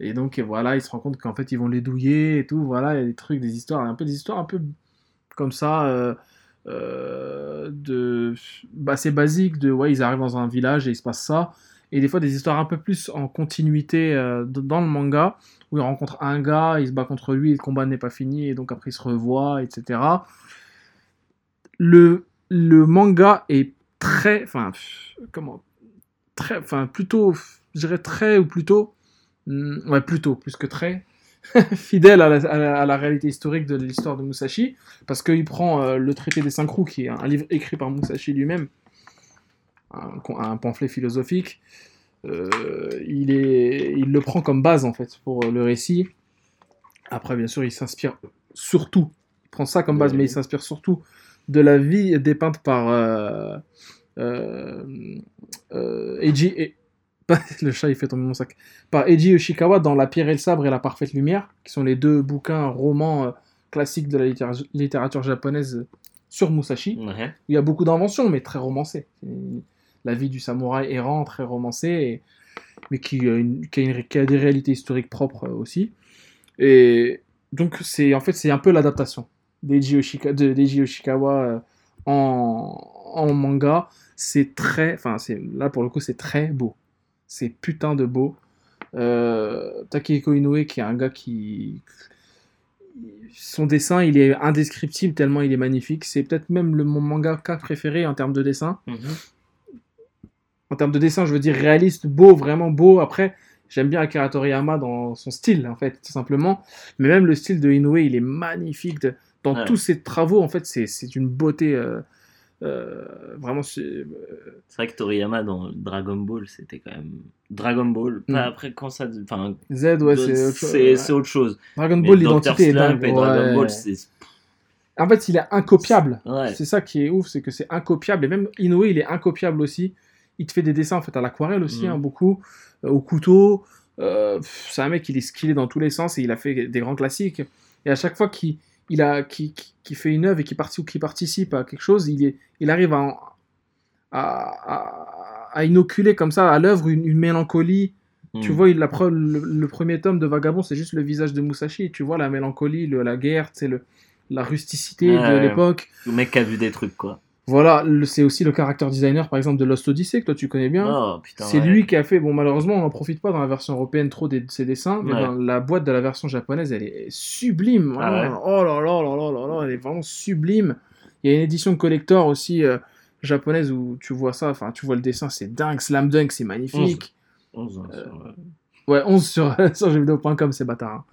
Et donc, et voilà, il se rend compte qu'en fait, ils vont les douiller et tout. Voilà, il y a des trucs, des histoires, un peu des histoires un peu comme ça, de, bah, c'est basique, de, ouais, ils arrivent dans un village et il se passe ça. Et des fois, des histoires un peu plus en continuité euh, dans le manga, où il rencontre un gars, il se bat contre lui, le combat n'est pas fini, et donc après, il se revoit, etc. Le, manga est très, enfin, comment, très, enfin, plutôt, je dirais très ou plutôt, hmm, ouais, plutôt, plus que très, (laughs) fidèle à la réalité historique de l'histoire de Musashi, parce qu'il prend euh, le traité des cinq roues, qui est un livre écrit par Musashi lui-même, un, un pamphlet philosophique, euh, il, est, il le prend comme base, en fait, pour le récit. Après, bien sûr, il s'inspire surtout, il prend ça comme base, mais il s'inspire surtout de la vie dépeinte par euh, euh, euh, Eiji et (laughs) le chat il fait tomber mon sac par Eiji Yoshikawa dans La Pierre et le sabre et La parfaite lumière qui sont les deux bouquins romans classiques de la littéra- littérature japonaise sur Musashi Ouais. il y a beaucoup d'inventions mais très romancées la vie du samouraï errant très romancée mais qui a, des réalités historiques propres euh, aussi et donc c'est en fait c'est un peu l'adaptation Yoshika- de Yoshikawa euh, en, manga. C'est très, enfin là pour le coup c'est très beau. C'est putain de beau. Euh, Inoue qui est un gars qui son dessin il est indescriptible tellement il est magnifique. C'est peut-être même le mon mangaka préféré en termes de dessin. Mhm. En termes de dessin, je veux dire réaliste, beau, vraiment beau. Après, j'aime bien Akira Toriyama dans son style, en fait, tout simplement. Mais même le style de Inoue, il est magnifique. de- dans Ouais. tous ses travaux, en fait, c'est une beauté. euh, euh, vraiment, c'est- euh, vrai que Toriyama dans Dragon Ball, c'était quand même. Dragon Ball, Mm. après quand ça. Enfin, Z, ouais, c'est autre chose. c'est Ouais. c'est autre chose. Dragon Mais Ball, l'identité est dingue. et Dragon. Ball, c'est. En fait, il est incopiable. C'est ça qui est ouf, c'est que c'est incopiable. Et même Inoue, il est incopiable aussi. Il te fait des dessins en fait à l'aquarelle aussi, Mhm. hein, beaucoup, euh, au couteau. Euh, c'est un mec, il est skillé dans tous les sens et il a fait des grands classiques. Et à chaque fois qu'il il a, fait une œuvre et qu'il participe à quelque chose, il, est, il arrive à, en- à, à- à inoculer comme ça à l'œuvre une, une mélancolie. Tu Mm. vois, il, la pre- le, le premier tome de Vagabond, c'est juste le visage de Musashi. Tu vois la mélancolie, le- la guerre, c'est le, la rusticité Ouais, de l'époque. Le mec qui a vu des trucs, quoi. Voilà, c'est aussi le character designer, par exemple, de Lost Odyssey, que toi tu connais bien. Oh, putain. c'est ouais. lui qui a fait, bon, malheureusement, on n'en profite pas dans la version européenne trop de ses dessins, mais Ouais. dans la boîte de la version japonaise, elle est sublime. Ah vraiment. Oh là là là là là là, elle est vraiment sublime. Il y a une édition collector aussi euh, japonaise où tu vois ça, enfin, tu vois le dessin, c'est dingue. Slam Dunk, c'est magnifique. 11 ans, Euh, sur, euh, Ouais, 11 sur, (laughs) sur jeuxvideo.com, c'est bâtard. hein.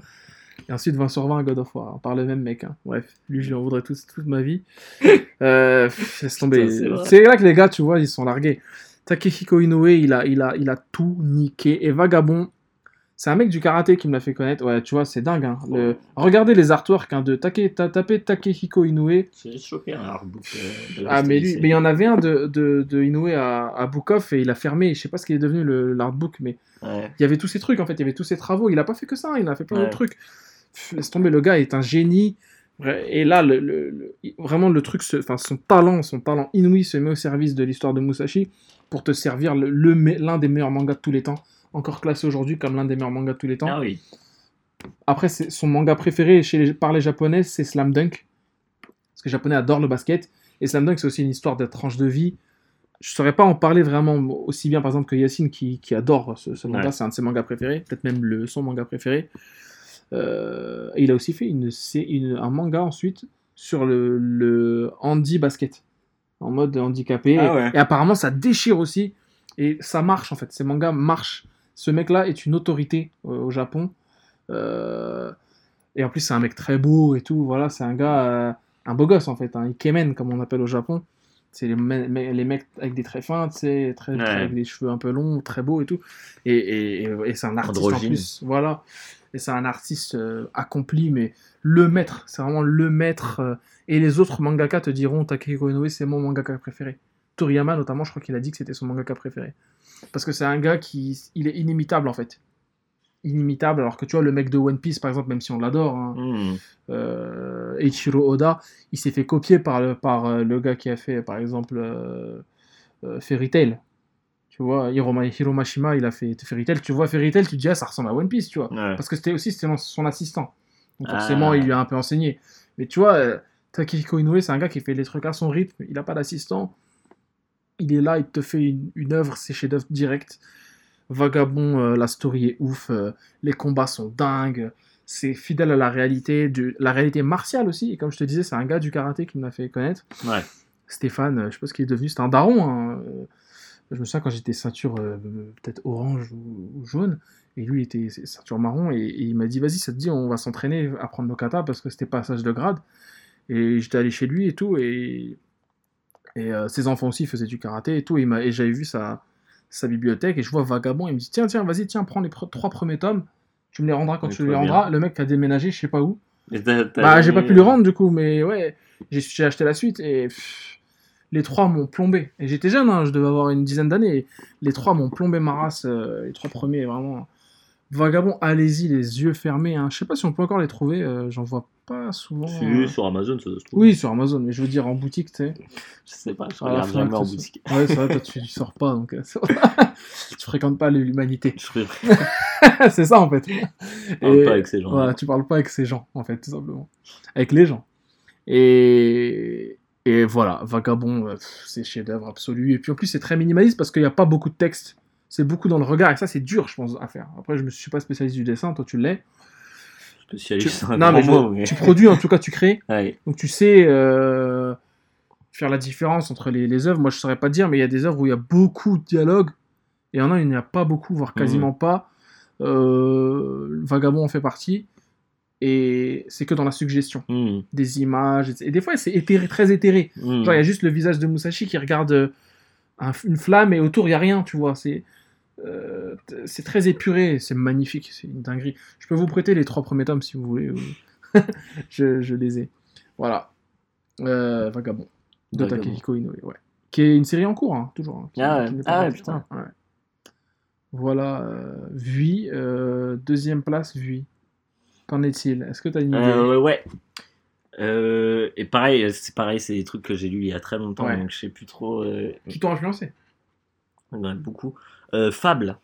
Et ensuite 20 sur 20 God of War, par le même mec. hein. Bref, lui, je lui en voudrais tout- toute ma vie. (laughs) Euh, laisse tomber. C'est là que les gars, tu vois, ils sont largués. Takehiko Inoue, il a, il a, il a tout niqué. Et Vagabond, c'est un mec du karaté qui me l'a fait connaître. Ouais, tu vois, c'est dingue. hein. Le... Regardez les artworks hein, de Take... tapé Takehiko Inoue. J'ai chopé un artbook. euh, de Ah, mais lui, mais il y en avait un de, de, de Inoue à, à Book Off et il a fermé. Je sais pas ce qu'il est devenu le l'artbook, mais Ouais. il y avait tous ces trucs en fait, il y avait tous ces travaux. Il a pas fait que ça, il a fait plein Ouais. d'autres trucs. Pff, laisse tomber, le gars est un génie. Et là, le, le- le- vraiment, le truc, se- enfin, son talent, son talent inouï se met au service de l'histoire de Musashi pour te servir le- le me- l'un des meilleurs mangas de tous les temps, encore classé aujourd'hui comme l'un des meilleurs mangas de tous les temps. Ah oui. Après, son manga préféré chez les, par les Japonais, c'est Slam Dunk. Parce que les Japonais adorent le basket. Et Slam Dunk, c'est aussi une histoire de tranche de vie. Je saurais pas en parler vraiment aussi bien, par exemple, que Yacine, qui, qui adore ce, ce manga. Ouais. C'est un de ses mangas préférés. Peut-être même le, son manga préféré. Euh, et il a aussi fait une, un manga ensuite sur le, le handi basket. En mode handicapé. Ah ouais. Et apparemment, ça déchire aussi. Et ça marche, en fait. Ces mangas marchent. Ce mec-là est une autorité euh, au Japon. Euh, et en plus, c'est un mec très beau et tout. Voilà, c'est un gars, euh, un beau gosse en fait, un ikemen comme on appelle au Japon. C'est les, me- me- les mecs avec des traits fins, très, Ouais. très- avec des cheveux un peu longs, très beaux et tout. Et, et, et- et c'est un artiste en plus. Voilà. Et c'est un artiste euh, accompli, mais le maître. C'est vraiment le maître. euh, et les autres mangaka te diront Takehiko Inoue, c'est mon mangaka préféré. Toriyama, notamment, je crois qu'il a dit que c'était son mangaka préféré. Parce que c'est un gars qui il est inimitable en fait. Inimitable, alors que tu vois, le mec de One Piece, par exemple, même si on l'adore, hein, Hmm. euh, Eiichiro Oda, il s'est fait copier par le, par euh, le gars qui a fait, par exemple, euh, euh, Fairy Tail. Tu vois, Hiroma, Hiromashima, il a fait Fairy Tail. Tu vois Fairy Tail, tu te dis, ah, ça ressemble à One Piece, tu vois. Ouais. Parce que c'était aussi c'était son assistant. Donc Ah. forcément, il lui a un peu enseigné. Mais tu vois, euh, Takehiko Inoue, c'est un gars qui fait les trucs à son rythme. Il n'a pas d'assistant. Il est là, il te fait une, une œuvre, c'est chef-d'œuvre direct. Vagabond, euh, la story est ouf. euh, les combats sont dingues. C'est fidèle à la réalité, du, la réalité martiale aussi. Et comme je te disais, c'est un gars du karaté qui me l'a fait connaître. Ouais. Stéphane, euh, je sais pas ce qu'il est devenu, c'était un daron. hein, Je me souviens quand j'étais ceinture euh, peut-être orange ou, ou jaune, et lui il était ceinture marron, et, et il m'a dit vas-y, ça te dit, on va s'entraîner à prendre nos katas parce que c'était passage de grade. Et j'étais allé chez lui et tout, et, et euh, ses enfants aussi faisaient du karaté et tout, et, et j'avais vu sa, sa bibliothèque, et je vois Vagabond, il me dit tiens, tiens, vas-y, tiens, prends les pre- trois premiers tomes, tu me les rendras quand tu les bien. rendras. Le mec a déménagé, je sais pas où. Bah, j'ai pas pu le euh, rendre du coup, mais ouais, j'ai acheté la suite et pff, les trois m'ont plombé. Et j'étais jeune, hein, je devais avoir une dizaine d'années. Les trois m'ont plombé ma race, euh, les trois premiers, vraiment. Vagabond, allez-y, les yeux fermés. Hein. Je sais pas si on peut encore les trouver, euh, j'en vois pas souvent. Si, euh. sur Amazon, ça se trouve. Oui, sur Amazon, mais je veux dire en boutique, tu sais. Je sais pas, je regarde jamais en boutique. Ouais, c'est vrai, toi tu, tu sors pas, donc euh, (laughs) tu fréquentes pas l'humanité. (laughs) C'est ça en fait. parle Et- pas avec ces gens. Voilà, tu parles pas avec ces gens, en fait, tout simplement. Avec les gens. Et, et voilà, Vagabond, euh, c'est chef-d'œuvre absolu. Et puis en plus, c'est très minimaliste parce qu'il n'y a pas beaucoup de texte. C'est beaucoup dans le regard. Et ça, c'est dur, je pense, à faire. Après, je ne suis pas spécialiste du dessin, toi, tu l'es. Spécialiste, Tu- non, mais je- mot, mais- tu produis, en tout cas, tu crées. (laughs) Ouais. Donc tu sais euh, faire la différence entre les, les œuvres. Moi, je saurais pas dire, mais il y a des œuvres où il y a beaucoup de dialogue. Et en a, il n'y a pas beaucoup, voire quasiment pas. Euh, Vagabond en fait partie. Et c'est que dans la suggestion Hmm, des images. Et, des fois, c'est éthéré, très éthéré. Genre, il y a juste le visage de Musashi qui regarde euh, un- une flamme et autour, il n'y a rien, tu vois. C'est euh, c'est très épuré, c'est magnifique, c'est une dinguerie. Je peux vous prêter les trois premiers tomes si vous voulez. ou- (laughs) je, je les ai. Voilà. Euh, Vagabond. De. Takehiko Inoue, ouais. Qui est une série en cours, hein, toujours. hein, qui- Ah ouais. Ah ouais, putain. Ouais. Voilà. Euh, Vui, euh, deuxième place, Vui. Qu'en est-il? Est-ce que tu as une idée? ouais. Euh, et pareil, c'est pareil, c'est des trucs que j'ai lus il y a très longtemps, Ouais. donc je sais plus trop. euh, Qui t'ont influencé? A beaucoup. Euh, Fable.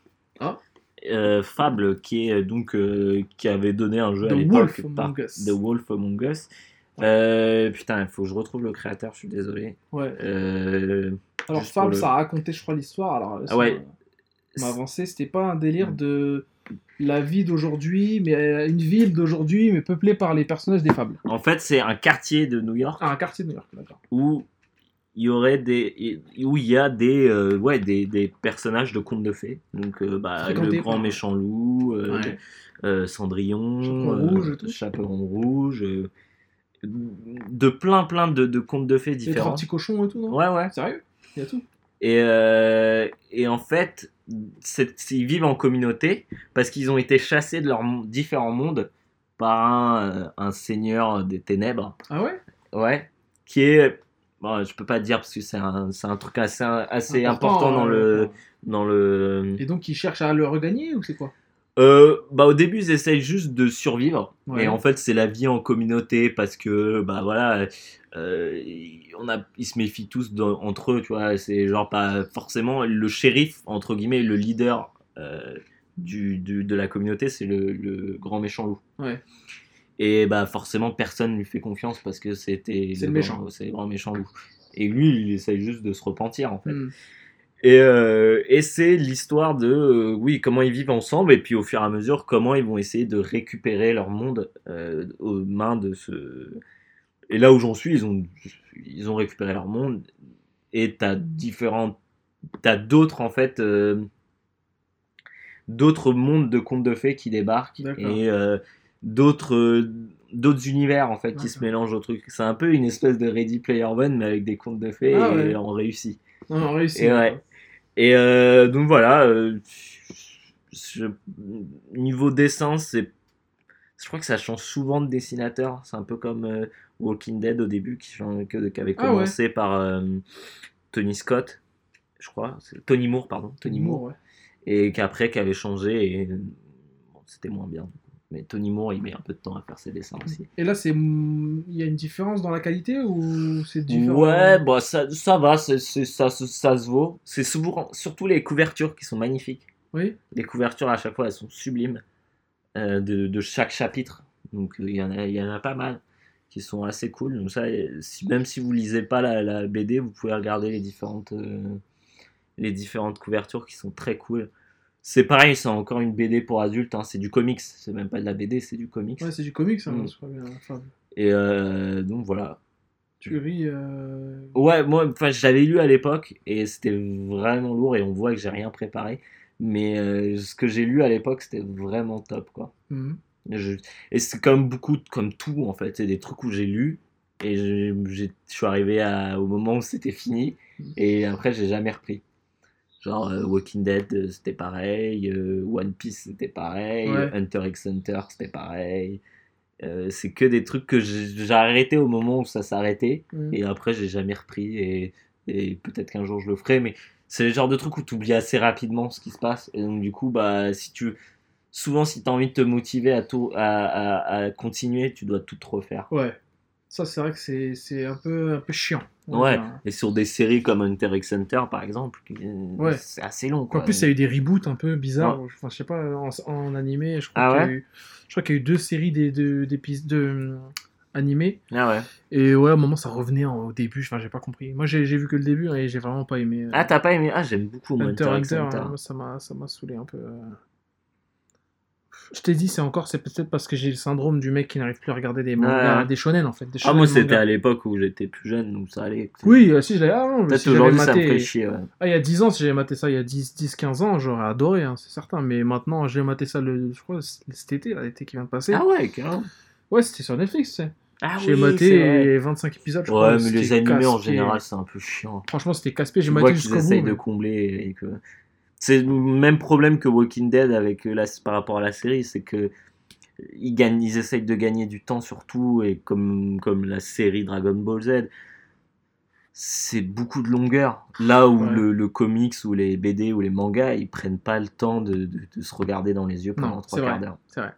Euh, Fable, qui est euh, donc euh, qui avait donné un jeu The à Wolf l'époque. Among par- Us. The Wolf Among Us. Euh, putain, il faut que je retrouve le créateur, je suis désolé. Ouais. Euh, Alors Fable, le- ça a raconté, je crois, l'histoire. Alors, Ah ouais. On m'a avancé, c'était pas un délire de la vie d'aujourd'hui, mais euh, une ville d'aujourd'hui, mais peuplée par les personnages des fables. En fait, c'est un quartier de New York Ah, un quartier de New York, d'accord. où il y aurait des où il y a des euh, ouais des, des personnages de contes de fées donc euh, bah, le grand méchant loup euh, Ouais. Cendrillon Chaperon rouge. Chaperon de plein plein de, de contes de fées différents petits cochons et tout, non? Ouais ouais Sérieux? Il y a tout? Et euh, et en fait ils vivent en communauté parce qu'ils ont été chassés de leurs différents mondes par un, euh, un seigneur des ténèbres Ah ouais? Ouais, qui est. Bon, je peux pas dire parce que c'est un, un truc assez, assez important, dans, euh, le, dans le. Et donc ils cherchent à le regagner ou c'est quoi? Euh, bah, au début, ils essayent juste de survivre. Ouais. Et en fait, c'est la vie en communauté parce que, bah voilà, euh, on a, ils se méfient tous entre eux, tu vois. C'est genre pas forcément le shérif, entre guillemets, le leader euh, du, du- de la communauté, c'est le, le grand méchant loup. Ouais. Et bah forcément, personne lui fait confiance parce que c'était C'est le grand- méchant. c'est le grand méchant loup. Et lui, il essaye juste de se repentir en fait. Hmm. Et, euh, et c'est l'histoire de, euh, oui, comment ils vivent ensemble, et puis au fur et à mesure, comment ils vont essayer de récupérer leur monde euh, aux mains de ce... Et là où j'en suis, ils ont, ils ont récupéré leur monde, et t'as différentes... T'as d'autres, en fait, d'autres mondes de contes de fées qui débarquent, et d'autres... d'autres univers en fait qui se mélangent au truc. C'est un peu une espèce de Ready Player One mais avec des contes de fées Ah et ouais. on réussit. Non, non, réussi. Et ouais. Et euh, donc voilà, euh, je- niveau dessin, c'est, je crois que ça change souvent de dessinateur. C'est un peu comme euh, Walking Dead au début, qui, qui avait Ah ouais. commencé par Tony Scott, je crois, Tony Moore, pardon, Tony Moore, ouais. et qu'après qui avait changé et bon, c'était moins bien. Mais Tony Moore, il met un peu de temps à faire ses dessins aussi. Et là, c'est il y a une différence dans la qualité ou c'est différent? Ouais, bah ça, ça va, ça, se- ça se vaut. C'est souvent, surtout les couvertures qui sont magnifiques. Oui. Les couvertures, à chaque fois, elles sont sublimes euh, de, de chaque chapitre. Donc, il y, en a, il y en a pas mal qui sont assez cool. Donc, ça, si- même si vous lisez pas la, la BD, vous pouvez regarder les différentes, euh, les différentes couvertures qui sont très cool. C'est pareil, c'est encore une BD pour adultes. hein, c'est du comics. C'est même pas de la BD, c'est du comics. Ouais, c'est du comics, hein, Mm. je crois bien. Enfin, Et euh, donc, voilà. tu ris. euh, Ouais, moi, enfin, je l'avais lu à l'époque et c'était vraiment lourd et on voit que j'ai rien préparé. Mais euh, ce que j'ai lu à l'époque, c'était vraiment top, quoi. Je- Et c'est comme beaucoup, comme tout, en fait. C'est des trucs où j'ai lu et j'ai- je suis arrivé à- au moment où c'était fini et après, j'ai jamais repris. Genre, euh, Walking Dead, euh, c'était pareil. euh, One Piece, c'était pareil. Ouais. Hunter x Hunter, c'était pareil. C'est que des trucs que j'ai arrêté au moment où ça s'arrêtait. Mhm. Et après, j'ai jamais repris. Et, et peut-être qu'un jour, je le ferai. Mais c'est le genre de truc où tu oublies assez rapidement ce qui se passe. Et donc, du coup, bah, si tu. Souvent, si tu as envie de te motiver à, tout, à, à, à continuer, tu dois tout refaire. Ouais. Ça, c'est vrai que c'est un peu, un peu chiant. Ouais. Et sur des séries comme Hunter x Hunter, par exemple, Ouais. c'est assez long. En plus, il y a eu des reboots un peu bizarres. Enfin, je sais pas, en, en animé, je crois Ah qu'il y a ouais eu, qu'il y a eu deux séries des- de- d'épisodes de, euh, animés. Ah ouais. Et ouais, un moment, ça revenait en- au début. Enfin, j'ai pas compris. Moi, j'ai vu que le début hein, et j'ai vraiment pas aimé. euh, Ah, t'as pas aimé? Ah, j'aime beaucoup Hunter Hunter, x Hunter. hein, moi, ça m'a ça m'a saoulé un peu. euh. Je t'ai dit, c'est encore, c'est peut-être parce que j'ai le syndrome du mec qui n'arrive plus à regarder des mangas, Ouais. des shonen en fait. Des Ah, moi, c'était à l'époque où j'étais plus jeune, donc ça allait. Oui, euh, si je l'avais. Ah non, mais Peut-être si aujourd'hui, ça me maté- chier. ouais. Ah, il y a 10 ans, si j'avais maté ça il y a 10, 10 15 ans, j'aurais adoré, hein, c'est certain. Mais maintenant, j'ai maté ça le, je crois, cet été, l'été qui vient de passer. Ah ouais, carrément. Ouais, c'était sur Netflix, tu sais. Ah j'ai oui, maté c'est vrai. et 25 épisodes, je crois. Ouais, mais les animés en général, c'est un peu chiant. Franchement, c'était casse-pied, j'ai maté jusqu'au bout. de combler et que. C'est le même problème que Walking Dead avec euh, la... par rapport à la série, c'est que ils, gagnent, ils essayent de gagner du temps surtout, et comme, comme la série Dragon Ball Z, c'est beaucoup de longueur. Là où Ouais. le, le comics ou les BD ou les mangas, ils prennent pas le temps de, de- de se regarder dans les yeux pendant Non, trois quarts d'heure. C'est vrai.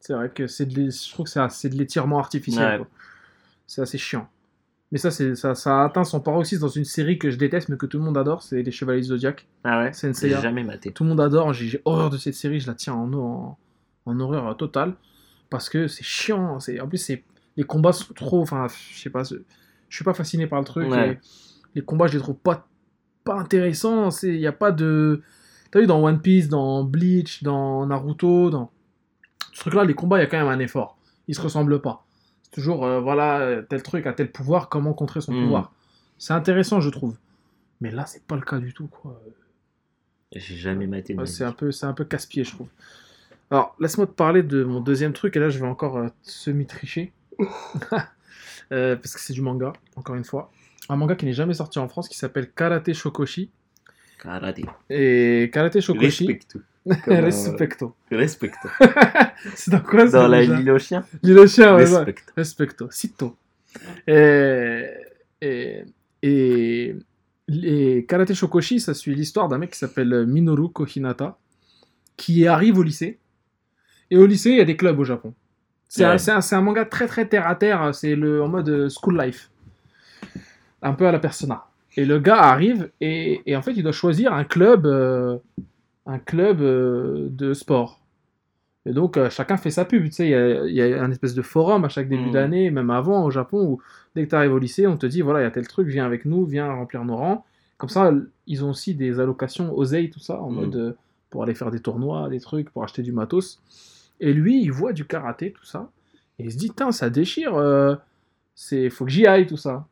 C'est vrai que c'est de je trouve que c'est de l'étirement artificiel. Ouais. C'est assez chiant. Mais ça, c'est ça, ça a atteint son paroxysme dans une série que je déteste mais que tout le monde adore, c'est Les Chevaliers Zodiac. Ah ouais? C'est une J'ai série. jamais maté. Tout le monde adore, j'ai horreur de cette série, je la tiens en, en, en horreur totale. Parce que c'est chiant. c'est- En plus, c'est les combats sont trop. Enfin, je sais pas, je je suis pas fasciné par le truc. Ouais. et les combats, je les trouve pas, pas intéressants. Il n'y a pas de. T'as vu dans One Piece, dans Bleach, dans Naruto, dans ce truc-là, les combats, il y a quand même un effort. Ils se ressemblent pas. C'est toujours, euh, voilà, euh, tel truc a tel pouvoir, comment contrer son Mhm. pouvoir? C'est intéressant, je trouve. Mais là, c'est pas le cas du tout, quoi. J'ai jamais maté. Ouais, c'est un peu, c'est un peu casse-pied, je trouve. Alors, laisse-moi te parler de mon deuxième truc, et là, je vais encore euh, semi-tricher. (laughs) Euh, parce que c'est du manga, encore une fois. Un manga qui n'est jamais sorti en France, qui s'appelle Karate Shokoshi. Karaté. Et Karate Shokoshi... Comme, euh, Respecto. Respecto. (laughs) c'est dans quoi ça Dans l'île aux chiens L'île aux chiens, ouais, ouais. Respecto. Respecto. Cito. Et, et, et, et Karate Shokoshi, ça suit l'histoire d'un mec qui s'appelle Minoru Kohinata, qui arrive au lycée. Et au lycée, il y a des clubs au Japon. C'est un, Ouais. c'est un- c'est un manga très très terre à terre, c'est le en mode euh, school life. Un peu à la persona. Et le gars arrive et, et en fait il doit choisir un club, euh, un club euh, de sport. Et donc euh, chacun fait sa pub, tu sais, il y a, il y a un espèce de forum à chaque début Mhm. d'année, même avant au Japon, où dès que tu arrives au lycée, on te dit voilà, il y a tel truc, viens avec nous, viens remplir nos rangs. Comme ça, ils ont aussi des allocations oseille, tout ça, en Mhm. mode euh, pour aller faire des tournois, des trucs, pour acheter du matos. Et lui, il voit du karaté, tout ça, et il se dit, tiens, ça déchire, c'est, faut que j'y aille, tout ça.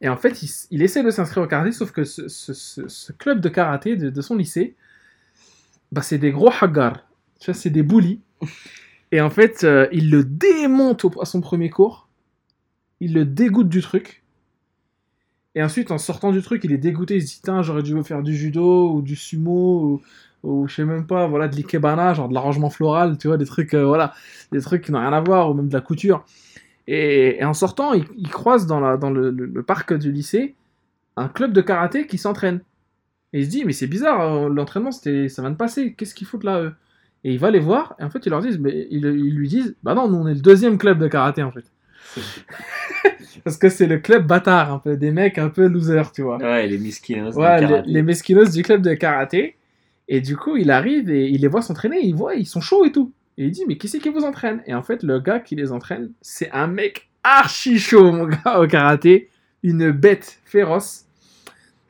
Et en fait, il, essaie de s'inscrire au karaté, sauf que ce, club de karaté de, son lycée, bah, c'est des gros haggars. Tu vois, c'est des bullies. Et en fait, euh, il le démonte à son premier cours. Il le dégoûte du truc. Et ensuite, en sortant du truc, il est dégoûté. Il se dit, j'aurais dû faire du judo ou du sumo ou, ou je sais même pas, voilà, de l'ikebana, genre de l'arrangement floral, tu vois, des trucs, euh, voilà, des trucs qui n'ont rien à voir, ou même de la couture. Et, et en sortant, il, il croise dans, la, dans le, le- le parc du lycée un club de karaté qui s'entraîne. Et il se dit, mais c'est bizarre, euh, l'entraînement, c'était, ça vient de passer, qu'est-ce qu'ils foutent là, eux? Et il va les voir, et en fait, ils leur disent, mais ils, ils lui disent, bah non, nous on est le deuxième club de karaté en fait. (laughs) Parce que c'est le club bâtard, un peu, des mecs un peu losers, tu vois. Ouais, les miskinos. Ouais, les mesquinos du club de karaté. Et du coup, il arrive et il les voit s'entraîner, il voit, ils sont chauds et tout. Et il dit, mais qui c'est qui vous entraîne? Et en fait, le gars qui les entraîne, c'est un mec archi chaud, mon gars, au karaté. Une bête féroce.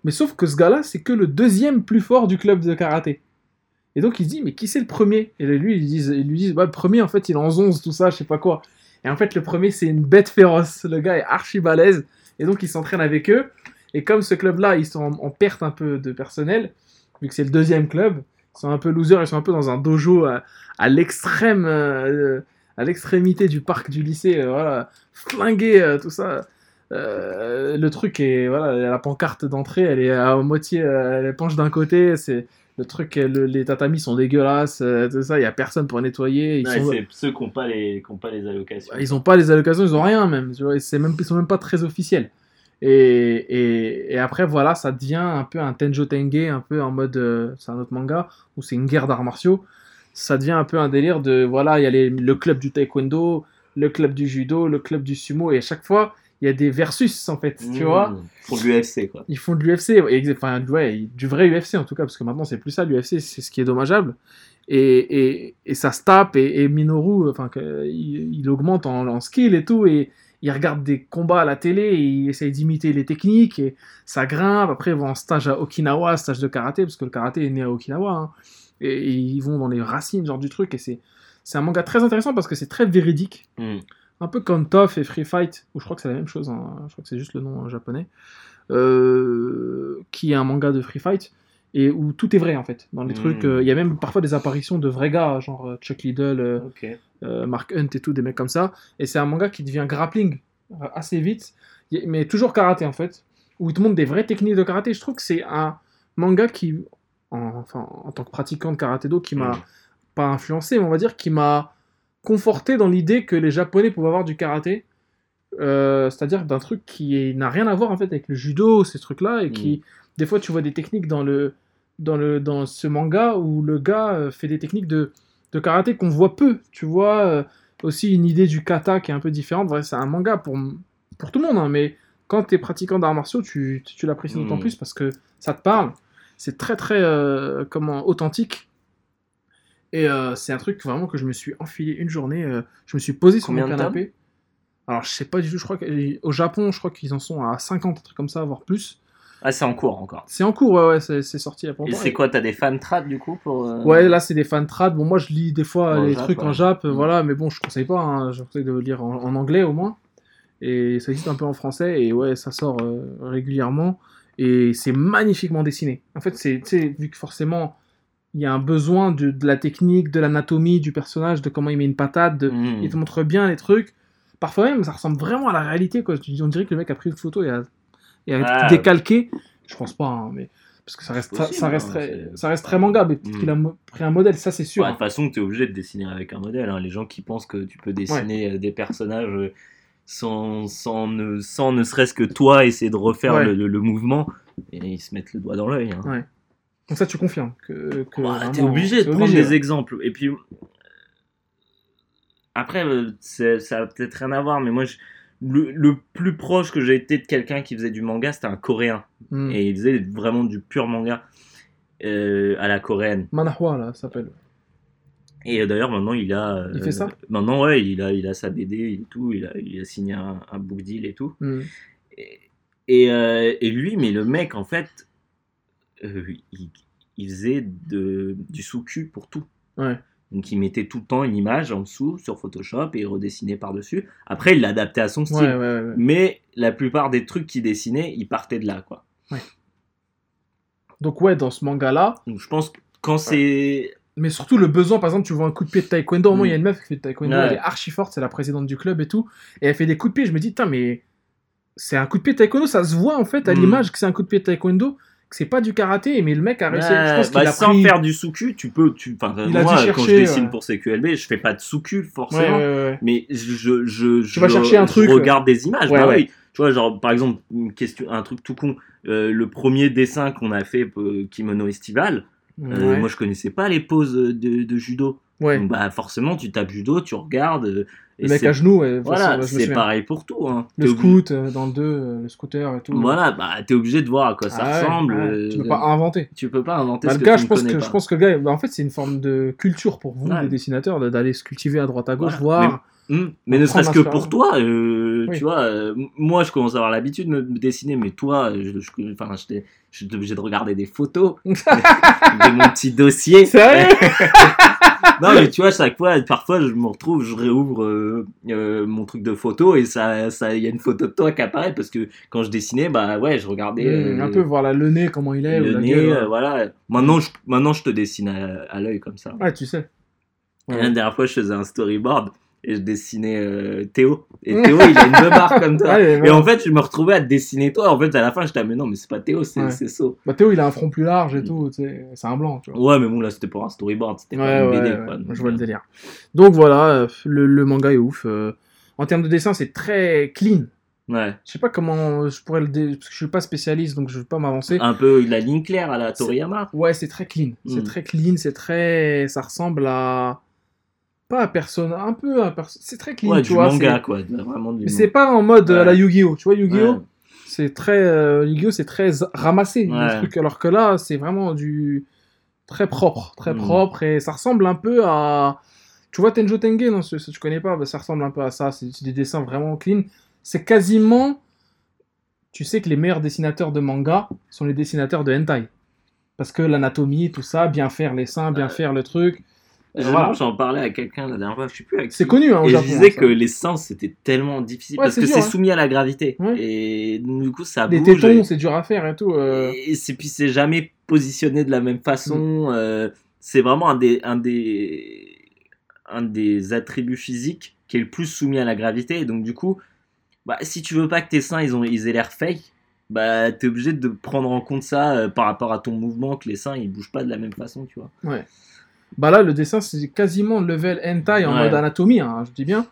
Mais sauf que ce gars-là, c'est que le deuxième plus fort du club de karaté. Et donc il dit, mais qui c'est le premier? Et lui, ils, disent, ils lui disent, bah, le premier, en fait, il est en 11, tout ça, je sais pas quoi. Et en fait, le premier, c'est une bête féroce. Le gars est archi balèze. Et donc, il s'entraîne avec eux. Et comme ce club-là, ils sont en, perte un peu de personnel, vu que c'est le deuxième club, sont un peu losers, ils sont un peu dans un dojo à, à l'extrême, euh, à l'extrémité du parc du lycée, euh, voilà, flingué, euh, tout ça. Euh, le truc est, voilà, la pancarte d'entrée, elle est à moitié, elle penche d'un côté, c'est le truc, le- les tatamis sont dégueulasses, tout ça, il y a personne pour nettoyer. Ils Ouais, sont, c'est ceux qui n'ont pas, les- qui ont pas les allocations. ils ont pas les allocations, ils ont rien même. Tu vois, c'est même, ils sont même pas très officiels. Et, et, et après, voilà, ça devient un peu un Tenjo Tenge, un peu en mode. euh, c'est un autre manga, où c'est une guerre d'arts martiaux. Ça devient un peu un délire de. Voilà, il y a les- le club du taekwondo, le club du judo, le club du sumo, et à chaque fois, il y a des versus, en fait, tu Mmh. vois. Pour l'UFC, quoi. Ils font de l'UFC, enfin, ouais, du vrai UFC en tout cas, parce que maintenant c'est plus ça l'UFC, c'est ce qui est dommageable. Et, et, et ça se tape, et, et Minoru, enfin, il augmente en, en skill et tout, et il regarde des combats à la télé, et il essaye d'imiter les techniques, et ça grimpe. Après, ils vont en stage à Okinawa, stage de karaté, parce que le karaté est né à Okinawa, hein. et, et ils vont dans les racines, genre du truc, et c'est c'est un manga très intéressant parce que c'est très véridique. Mmh. Un peu comme Tough et Free Fight, ou je crois que c'est la même chose, hein, je crois que c'est juste le nom japonais, euh, qui est un manga de Free Fight, et où tout est vrai en fait. Dans les Mm. trucs, euh, il y a même parfois des apparitions de vrais gars, genre euh, Chuck Liddell, euh. Euh, Mark Hunt et tout, des mecs comme ça. Et c'est un manga qui devient grappling euh, assez vite, mais toujours karaté en fait, où il te montre des vraies techniques de karaté. Je trouve que c'est un manga qui, en, enfin, en tant que pratiquant de karaté-do, qui m'a Mm. pas influencé, mais on va dire qui m'a conforté dans l'idée que les Japonais pouvaient avoir du karaté. Euh, c'est-à-dire d'un truc qui n'a rien à voir en fait avec le judo, ces trucs-là, et qui, des fois, tu vois des techniques dans le dans le dans ce manga où le gars fait des techniques de de karaté qu'on voit peu. Tu vois euh, aussi une idée du kata qui est un peu différente. Bref, c'est un manga pour pour tout le monde, hein, mais quand tu es pratiquant d'arts martiaux, tu, tu, tu l'apprécies d'autant Mm. plus parce que ça te parle. C'est très très euh, comment authentique. Et euh, c'est un truc vraiment que je me suis enfilé une journée. je me suis posé sur mon canapé. Alors je sais pas du tout. Je crois qu'au Japon, je crois qu'ils en sont à 50 un truc comme ça, voire plus. Ah, c'est en cours encore. C'est en cours, ouais, ouais, c'est sorti il y a pas Et c'est quoi T'as des fan trad du coup pour. euh, Ouais, là c'est des fan trad. Bon, moi je lis des fois En les jap, trucs en jap, Mm. voilà, mais bon, je conseille pas. hein, je conseille de le lire en, en anglais au moins. Et ça existe un peu en français, et ouais, ça sort euh, régulièrement. Et c'est magnifiquement dessiné. En fait, c'est, tu sais, vu que forcément il y a un besoin de, de la technique, de l'anatomie du personnage, de comment il met une patate, de, mmh. il te montre bien les trucs. Parfois même, ça ressemble vraiment à la réalité. Quoi. On dirait que le mec a pris une photo et a, et a Ah. décalqué. Je pense pas, hein, mais parce que ça reste, possible, ça, reste hein, très, c'est- ça reste très manga, mais peut-être Mm. qu'il a pris un modèle, ça c'est sûr. Ouais, de toute façon, tu es obligé de dessiner avec un modèle. hein. Les gens qui pensent que tu peux dessiner euh, des personnages euh, sans, sans, ne, sans ne serait-ce que toi essayer de refaire Ouais. le, le- le mouvement, et ils se mettent le doigt dans l'œil. hein. Ouais. Donc ça, tu confirmes que, que vraiment, T'es obligé de prendre obligé, des ouais. exemples. Et puis, après, euh, c'est- ça a peut-être rien à voir, mais moi, je- le, le plus proche que j'ai été de quelqu'un qui faisait du manga, c'était un coréen. Mm. Et il faisait vraiment du pur manga euh, à la coréenne. Manahwa, là, ça s'appelle. Et euh, d'ailleurs, maintenant, il a. euh, Il fait ça? Maintenant, ouais, il a, il a sa BD et tout. Il a, il a signé un, un book deal et tout. Mm. Et, et, euh, et lui, mais le mec, en fait, il, il faisait de, du sous-cul pour tout. Ouais. Donc, il mettait tout le temps une image en dessous sur Photoshop et il redessinait par-dessus. Après, il l'adaptait à son style. Ouais, ouais, ouais, ouais. Mais la plupart des trucs qu'il dessinait, il partait de là, quoi. Donc ouais, dans ce manga-là, Donc, je pense que quand c'est. mais surtout le besoin, par exemple, tu vois un coup de pied de taekwondo, au moins Mm. il y a une meuf qui fait de taekwondo, elle est archi forte, c'est la présidente du club et tout, et elle fait des coups de pied, je me dis, putain, mais c'est un coup de pied de taekwondo, ça se voit en fait à Mm. l'image que c'est un coup de pied de taekwondo, c'est pas du karaté, mais le mec a réussi, je pense bah, a sans pris... faire du sous-cul, tu peux. Tu, enfin, moi, dû quand je chercher, dessine ouais. pour CQLB, je fais pas de Ouais, forcément. ouais, ouais, mais je, je, je, vas je- chercher un je truc, regarde des images. Bah oui. Tu vois, genre, par exemple, une question, un truc tout con. euh, le premier dessin qu'on a fait, euh, Kimono Estival, Euh. Moi, je connaissais pas les poses de, de judo. Ouais. Donc, bah, forcément, tu tapes judo, tu regardes. euh, et Le mec à genoux, ouais, Voilà, c'est pareil pour tout. Hein. Le T'es obli- scout euh, dans le 2, euh, le scooter et tout. Voilà, bah, t'es obligé de voir à quoi ça Ah ressemble. ouais. euh, Tu peux pas inventer. tu peux pas inventer Bah, ce le que gars, tu je pense, que, pas. je pense que le gars, bah, en fait, c'est une forme de culture pour vous, les dessinateurs, de- d'aller se cultiver à droite à gauche, Voilà. voir. Hmm, Mais On ne serait-ce que pour toi, euh, Oui. tu vois, euh, moi je commence à avoir l'habitude de me dessiner, mais toi, je, je, je, je suis obligé de regarder des photos (laughs) de mon petit dossier. Sérieux (laughs) non, mais tu vois, chaque fois, parfois, je me retrouve, je réouvre euh, euh, mon truc de photo et ça, ça, il y a une photo de toi qui apparaît parce que quand je dessinais, bah ouais, je regardais Mmh, euh, Un peu voir le nez, comment il est. ou le la nez, gueule, voilà. Maintenant, je, maintenant, je te dessine à, à l'œil comme ça. Ouais, tu sais. Ouais. La dernière fois, je faisais un storyboard et je dessinais euh, Théo. Et Théo, (laughs) il a une beubare comme toi. Ouais, Et en fait, je me retrouvais à te dessiner toi. En fait, à la fin, je t'ai mais non, mais c'est pas Théo, c'est Ouais. So. Bah, Théo, il a un front plus large et tout, tu sais, c'est un blanc, tu vois. Ouais, mais bon, là, c'était pour un storyboard, c'était Ouais, pas une BD. quoi. Donc, je vois le euh, délire. Donc voilà, euh, le, le manga est ouf. euh. En termes de dessin, c'est très clean. Ouais. Je sais pas comment je pourrais le dé... parce que je suis pas spécialiste donc je vais pas m'avancer. Un peu la ligne claire à la Toriyama. Ouais, c'est très clean. C'est Mm. très clean, c'est très ça ressemble à pas à personne, un peu à personne. C'est très clean, Ouais, tu du vois, manga, c'est- quoi. Vraiment du Mais c'est pas en mode euh, à la. Yu-Gi-Oh, tu vois Yu-Gi-Oh, Ouais. c'est très euh, Yu-Gi-Oh, c'est très ramassé le truc alors que là, c'est vraiment du très propre, très Mm. propre et ça ressemble un peu à tu vois Tenjo Tenge non, ce, ce- tu connais pas, bah, ça ressemble un peu à ça, c'est des dessins vraiment clean. C'est quasiment tu sais que les meilleurs dessinateurs de manga sont les dessinateurs de hentai. Parce que l'anatomie, tout ça, bien faire les seins, bien faire le truc. Euh, Voilà. J'en parlais à quelqu'un la dernière fois, je sais plus C'est connu hein, au Et je Japon. disais hein, ça. que les seins c'était tellement difficile Ouais, parce que c'est hein. soumis à la gravité Ouais. et du coup ça les bouge tétons, c'est dur à faire et tout. euh. Et c'est puis c'est jamais positionné de la même façon. Mm. euh, c'est vraiment un des, un des un des attributs physiques qui est le plus soumis à la gravité. Et donc du coup, bah, si tu veux pas que tes seins ils ont ils aient l'air fake, bah t'es obligé de prendre en compte ça euh, par rapport à ton mouvement que les seins ils bougent pas de la même façon, tu vois. Bah là, le dessin, c'est quasiment level hentai en Ouais. mode anatomie, hein, je dis bien.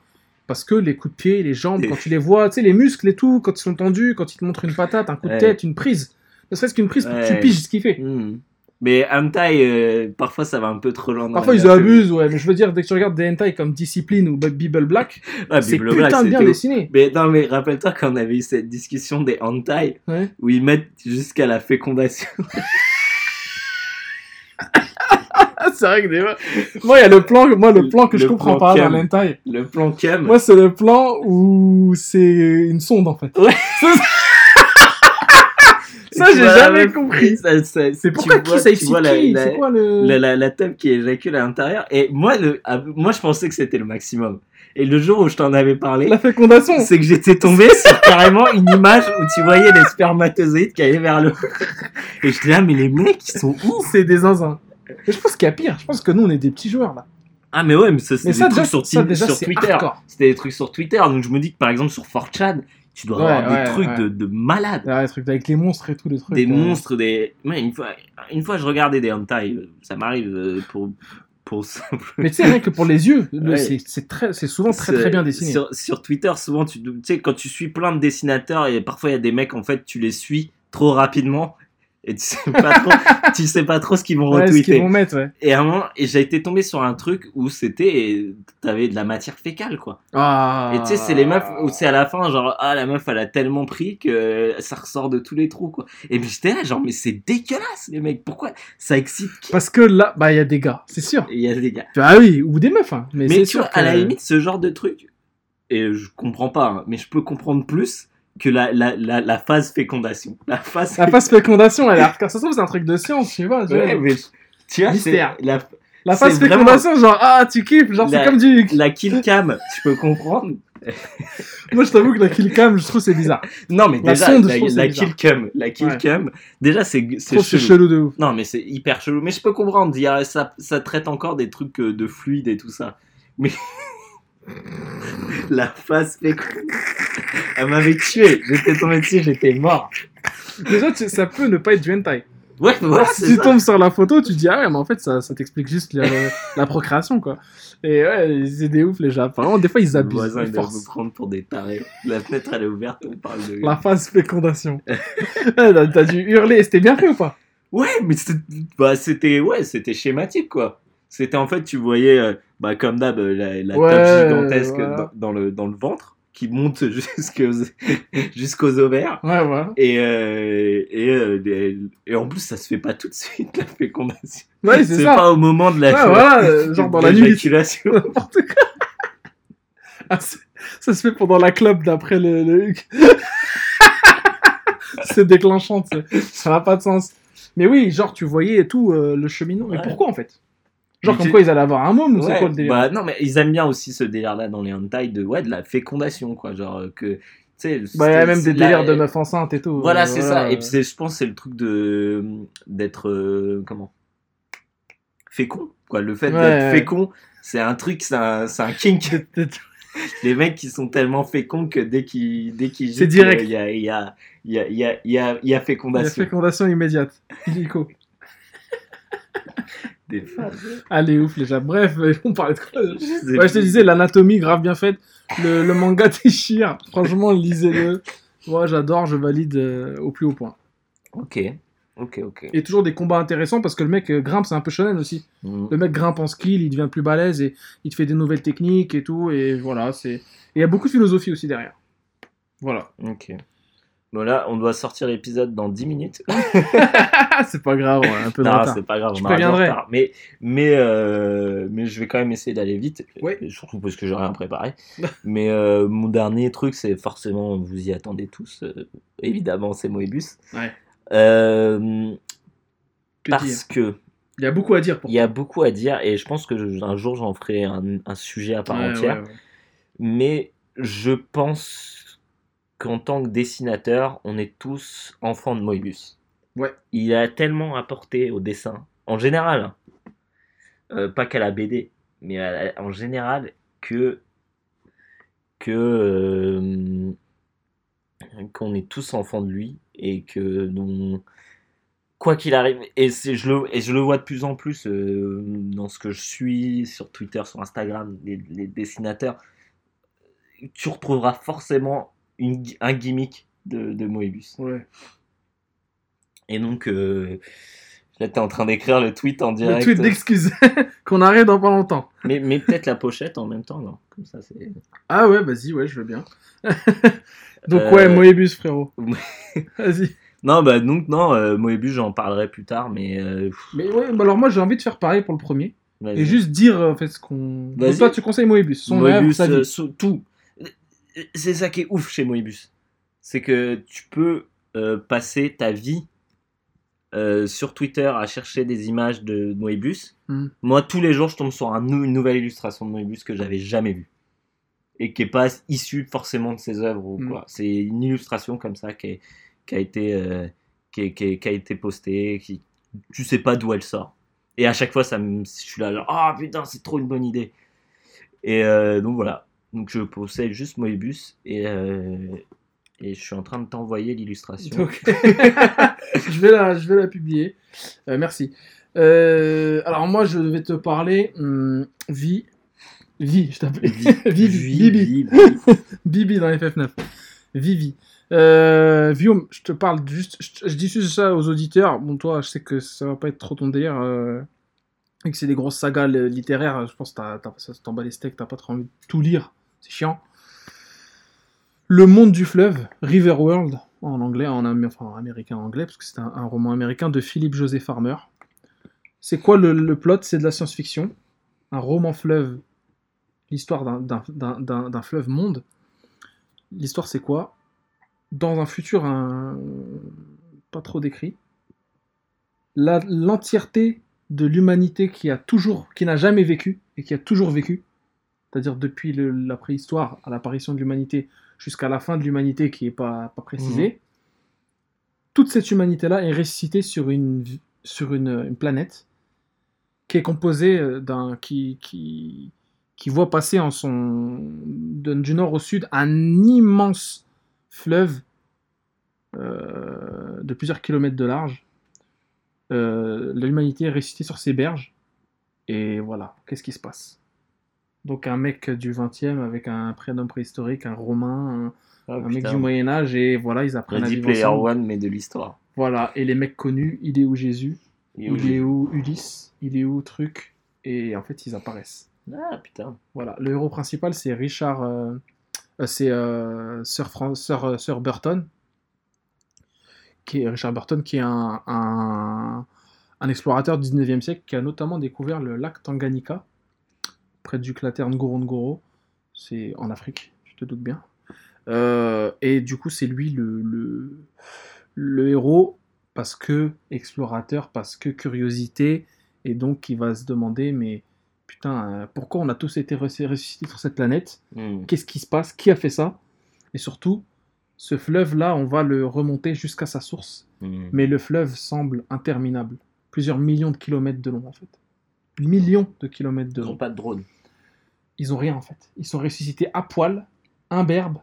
Parce que les coups de pied, les jambes, quand tu les vois, tu sais, les muscles et tout, quand ils sont tendus, quand ils te montrent une patate, un coup de Ouais. tête, une prise, ne serait-ce qu'une prise pour que tu Ouais. piges ce qu'il fait. Mm. Mais hentai, euh, parfois ça va un peu trop loin. Parfois ils abusent, ouais, mais je veux dire, dès que tu regardes des hentai comme Discipline ou Bible Black, (laughs) Ah, c'est Black, putain de bien dessiné. Mais non, mais rappelle-toi quand on avait eu cette discussion des hentai Ouais. où ils mettent jusqu'à la fécondation. (laughs) Ah, c'est vrai que des Moi, il y a le plan, moi, le plan que je comprends pas cam. dans l'hentai. Le plan cam. Moi, c'est le plan où c'est une sonde, en fait. Ouais. (laughs) Ça, Tu j'ai la jamais compris. ça- ça- C'est tu pourquoi vois- qui ça tu vois la, qui la, C'est quoi le... la, la, la teub qui éjacule à l'intérieur. Et moi, le, ah, moi, je pensais que c'était le maximum. Et le jour où je t'en avais parlé, La fécondation c'est que j'étais tombé (laughs) sur carrément une image où tu voyais les spermatozoïdes qui allaient vers le haut. Et je dis là, mais les mecs, ils sont où? C'est des zinzins. Et je pense qu'il y a pire. Je pense que nous, on est des petits joueurs, là. Ah, mais ouais, mais ça, c'est des ça, trucs déjà, sur, ça, Ti- déjà, sur c'est Twitter. C'était des trucs sur Twitter. Donc je me dis que par exemple sur 4chan, tu dois Ouais, avoir ouais, des trucs ouais. de, de malades. Ouais, les trucs avec les monstres et tout, les trucs. des euh, monstres, des. Une, fois, une fois, je regardais des hentai. euh, Ça m'arrive euh, pour. Pour. Mais tu sais, rien que pour les yeux, le- c'est- souvent très très bien dessiné. Sur, sur Twitter, souvent, tu, tu sais, quand tu suis plein de dessinateurs, et parfois il y a des mecs, en fait, tu les suis trop rapidement. Et tu sais pas trop, (laughs) tu sais pas trop ce qu'ils vont Ouais, retweeter. vont mettre, ouais. Et à un moment, et j'ai été tombé sur un truc où c'était, t'avais de la matière fécale, quoi. Ah. Et tu sais, c'est les meufs où c'est à la fin, genre, ah, la meuf, elle a tellement pris que ça ressort de tous les trous, quoi. Et puis j'étais là, genre, mais c'est dégueulasse, les mecs, pourquoi ça excite qui Parce que là, bah, il y a des gars, c'est sûr. Il y a des gars. Ah oui, ou des meufs, hein. Mais, Mais c'est tu sûr vois, à la limite, ce genre de truc, et je comprends pas, hein, mais je peux comprendre plus que la, la, la, la phase fécondation. La phase. La phase fécondation, elle est hardcore. Ça se trouve, c'est un truc de science, tu vois. tu vois. Ouais, mais tu vois, c'est la, La phase vraiment- fécondation, genre, ah, tu kiffes, genre, c'est comme du. la kill cam, tu peux comprendre. (laughs) Moi, je t'avoue que la kill cam, je trouve c'est bizarre. Non, mais La déjà, sonde, la, kill cam, la kill Ouais. cam, déjà, c'est chelou. chelou de ouf. Non, mais c'est hyper chelou. Mais je peux comprendre. il y a- ça, ça traite encore des trucs euh, de fluide et tout ça. Mais. (laughs) La face fait. Elle m'avait tué. J'étais tombé dessus, j'étais mort. Déjà, tu- ça peut ne pas être du hentai. Ouais, voilà, si c'est tu ça. tombes sur la photo, tu te dis, ah ouais, mais en fait, ça, ça t'explique juste la, la procréation, quoi. Et ouais, c'est des ouf, les gens. Vraiment, des fois, ils Le abusent. voisin, ils il doit forcent. vous prendre pour des tarés. La fenêtre, elle est ouverte, on parle de. La phase fécondation. Ouais, (laughs) t'as- T'as dû hurler. C'était bien fait ou pas? Ouais, mais c'était bah, c'était ouais, c'était schématique quoi. C'était en fait, tu voyais euh, bah, comme d'hab euh, la, la Ouais, top gigantesque voilà. dans, dans le dans le ventre qui monte (laughs) jusqu'aux jusqu'aux ovaires. Ouais, voilà. Et, euh, et, euh, des- et en plus, ça se fait pas tout de suite (laughs) la fécondation. Ouais, c'est pas au moment de la Ouais, voilà, genre dans la nuit. l'éjaculation. (laughs) N'importe quoi. Ah, ça se fait pendant la club d'après le. le- c'est déclenchant, ça n'a pas de sens. Mais oui, genre tu voyais tout euh, le cheminement. Mais Ouais. pourquoi en fait? Genre Mais comme quoi ils allaient avoir un môme ou c'est Ouais, quoi le délire bah, non, mais ils aiment bien aussi ce délire-là dans les hentai de, ouais, de la fécondation, quoi. Genre euh, que, Bah, il y a c'est- même c'est des la- délires de meufs enceintes et tout. Voilà, c'est ça. Et puis, c'est- je pense que c'est le truc de d'être, euh, comment? Fécond, quoi. Le fait Ouais, d'être ouais. fécond, c'est un truc, c'est un, c'est un kink. (laughs) (laughs) les mecs qui sont tellement féconds que dès qu'ils dès qu'ils C'est direct. euh, Il y a, il y, a, il y, a, il y, a, y, a, a Il y a fécondation. fécondation immédiate. (laughs) Des femmes. Allez, ouf, les gars. Bref, (laughs) on parlait de quoi Je sais Ouais, je te disais, l'anatomie grave bien faite. Le, le manga (laughs) déchire. Franchement, lisez-le. Moi, j'adore, je valide euh, au plus haut point. Ok, ok, ok. Et toujours des combats intéressants parce que le mec euh, grimpe, c'est un peu shonen aussi. Mm. Le mec grimpe en skill, il devient plus balèze et il te fait des nouvelles techniques et tout. Et voilà, c'est. Et il y a beaucoup de philosophie aussi derrière. Voilà. Ok. Bon là, on doit sortir l'épisode dans 10 minutes. (laughs) (laughs) c'est pas grave, ouais, un peu de non, retard. c'est pas grave, Je préviendrai. Mais, mais, euh, mais je vais quand même essayer d'aller vite. Et Surtout parce que j'ai rien préparé. (laughs) mais euh, mon dernier truc, c'est forcément, vous y attendez tous, euh, évidemment, c'est Moebius. Ouais. Euh, Que parce dire que Il y a beaucoup à dire pour il y a beaucoup à dire et je pense que je- un jour j'en ferai un, un sujet à part Ouais, entière. ouais, ouais. Mais je pense qu'en tant que dessinateur, on est tous enfants de Moebius. Ouais. Il a tellement apporté au dessin, en général, hein. Euh, pas qu'à la BD, mais à en général, que que euh, qu'on est tous enfants de lui et que donc, quoi qu'il arrive et c'est je le et je le vois de plus en plus euh, dans ce que je suis sur Twitter sur Instagram les, les dessinateurs tu retrouveras forcément une, un gimmick de, de Moebius Ouais. et donc euh, là t'es en train d'écrire le tweet en Le direct tweet d'excuses (laughs) qu'on arrive dans pas longtemps. mais, mais peut-être la pochette en même temps non? Comme ça c'est Ah ouais, vas-y, ouais, je veux bien. (laughs) Donc Euh, ouais, Moebius, frérot. (laughs) Vas-y. non bah donc non euh, Moebius j'en parlerai plus tard mais euh, Mais ouais, bah alors moi j'ai envie de faire pareil pour le premier. Et juste dire euh, en fait ce qu'on. Toi tu conseilles Moebius, son Moebius, sa vie. euh, tout. C'est ça qui est ouf chez Moebius. C'est que tu peux euh, passer ta vie euh, sur Twitter à chercher des images de Moebius. Mhm. Moi, tous les jours, je tombe sur un nou- une nouvelle illustration de Moebius que j'avais jamais vue. Et qui n'est pas issue forcément de ses œuvres. ou quoi. C'est une illustration comme ça qui, est- qui a, été, euh, qui, est- qui est- qui a été postée. Qui, tu sais pas d'où elle sort. Et à chaque fois, ça me, je suis là, ah putain, c'est trop une bonne idée. Et donc voilà. Donc je possède juste Moebius et, euh, et je suis en train de t'envoyer l'illustration. Donc, (laughs) je, vais la, je vais la publier. Euh, merci. Euh, alors moi je vais te parler hum, vie. Vie, je t'appelle. Vivi. (laughs) Bibi. (laughs) Bibi dans FF9. Vivi. Euh, Viom, je te parle juste. Je, je dis juste ça aux auditeurs. Bon, toi, je sais que ça va pas être trop ton délire. Euh, et que c'est des grosses sagas li- littéraires. Je pense que t'en bat les steaks. T'as pas trop envie de tout lire. C'est chiant. Le monde du fleuve, River World, en anglais, en, amé- enfin, en américain anglais, parce que c'est un, roman américain de Philip José Farmer. C'est quoi le, plot? C'est de la science-fiction. Un roman fleuve. L'histoire d'un- fleuve monde. L'histoire, c'est quoi? Dans un futur pas trop décrit, l'entièreté de l'humanité qui a toujours, qui n'a jamais vécu et qui a toujours vécu, c'est-à-dire depuis le- la préhistoire à l'apparition de l'humanité jusqu'à la fin de l'humanité qui n'est pas, pas précisée, toute cette humanité-là est ressuscitée sur une, vi- sur une, une planète qui est composée euh, d'un qui, qui, qui voit passer en son de- du nord au sud un immense fleuve euh, de plusieurs kilomètres de large. Euh, L'humanité est ressuscitée sur ces berges. Et voilà, qu'est-ce qui se passe? Donc un mec du 20e avec un prénom préhistorique, un romain, un, Ah, un mec du Moyen Âge, et voilà, ils apprennent à Ready vivre Player ensemble. One, mais de l'histoire. Voilà, et les mecs connus, il est où Jésus? Il est où, Il est où Ulysse? Il est où truc? Et en fait, ils apparaissent. Ah putain. Voilà, le héros principal, c'est Richard. euh, euh, c'est euh, Sir, Fran- Sir, Sir Burton. Qui est Richard Burton, qui est un, un, un explorateur du 19e siècle qui a notamment découvert le lac Tanganyika, près du cratère Ngorongoro. C'est en Afrique, je te doute bien. Euh, et du coup, c'est lui le, le, le héros parce que explorateur, parce que curiosité, et donc il va se demander, mais putain, euh, pourquoi on a tous été ressusc- ressuscités sur cette planète? Hmm. Qu'est-ce qui se passe? Qui a fait ça? Et surtout, ce fleuve-là, on va le remonter jusqu'à sa source, Hmm. mais le fleuve semble interminable. Plusieurs millions de kilomètres de long, en fait. Millions de kilomètres de Ils long. ont pas de drone. Ils ont rien, en fait. Ils sont ressuscités à poil, imberbes,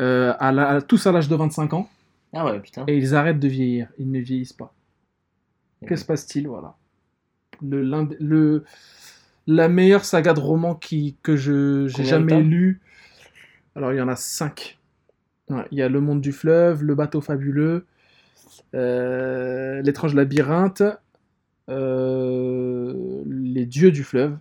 euh, à la- à- tous à l'âge de 25 ans, Ah ouais, putain. et ils arrêtent de vieillir. Ils ne vieillissent pas. Que se passe-t-il? Voilà. Le, le, la meilleure saga de roman qui, que je j'ai jamais lu. Alors, il y en a cinq. Ouais, Il y a Le Monde du Fleuve, Le Bateau Fabuleux, euh, L'étrange labyrinthe, euh, Les Dieux du Fleuve.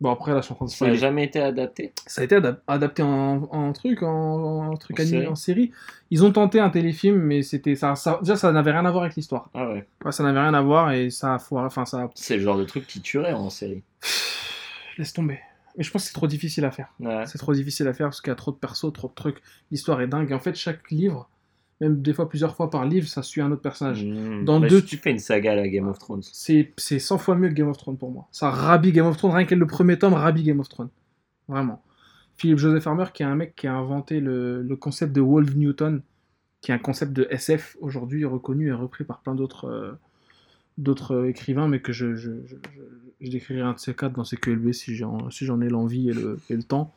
Bon, après, train de Ça a spoiler. jamais été adapté Ça a été adap- adapté en, en truc, en, en truc En animé, série en série. Ils ont tenté un téléfilm, mais c'était ça, ça- déjà ça n'avait rien à voir avec l'histoire. Ah ouais. Ouais, ça n'avait rien à voir et ça a foiré. Enfin, ça. C'est le genre de truc qui tuerait en série. Laisse tomber. Mais je pense que c'est trop difficile à faire. Ouais. C'est trop difficile à faire parce qu'il y a trop de persos, trop de trucs. L'histoire est dingue. En fait, chaque livre, même des fois plusieurs fois par livre, ça suit un autre personnage. Hmm. Dans Bah, deux, si tu fais une saga la Game of Thrones. C'est c'est 100 fois mieux que Game of Thrones pour moi. Ça rabit Game of Thrones. Rien que le premier tome rabit Game of Thrones. Vraiment. Philippe Joseph Farmer, qui est un mec qui a inventé le, le concept de Wolf Newton, qui est un concept de SF aujourd'hui reconnu et repris par plein d'autres euh, d'autres euh, écrivains, mais que je, je, je, décrirai un de ces quatre dans CQLB si j'en si j'en ai l'envie et le, et le temps,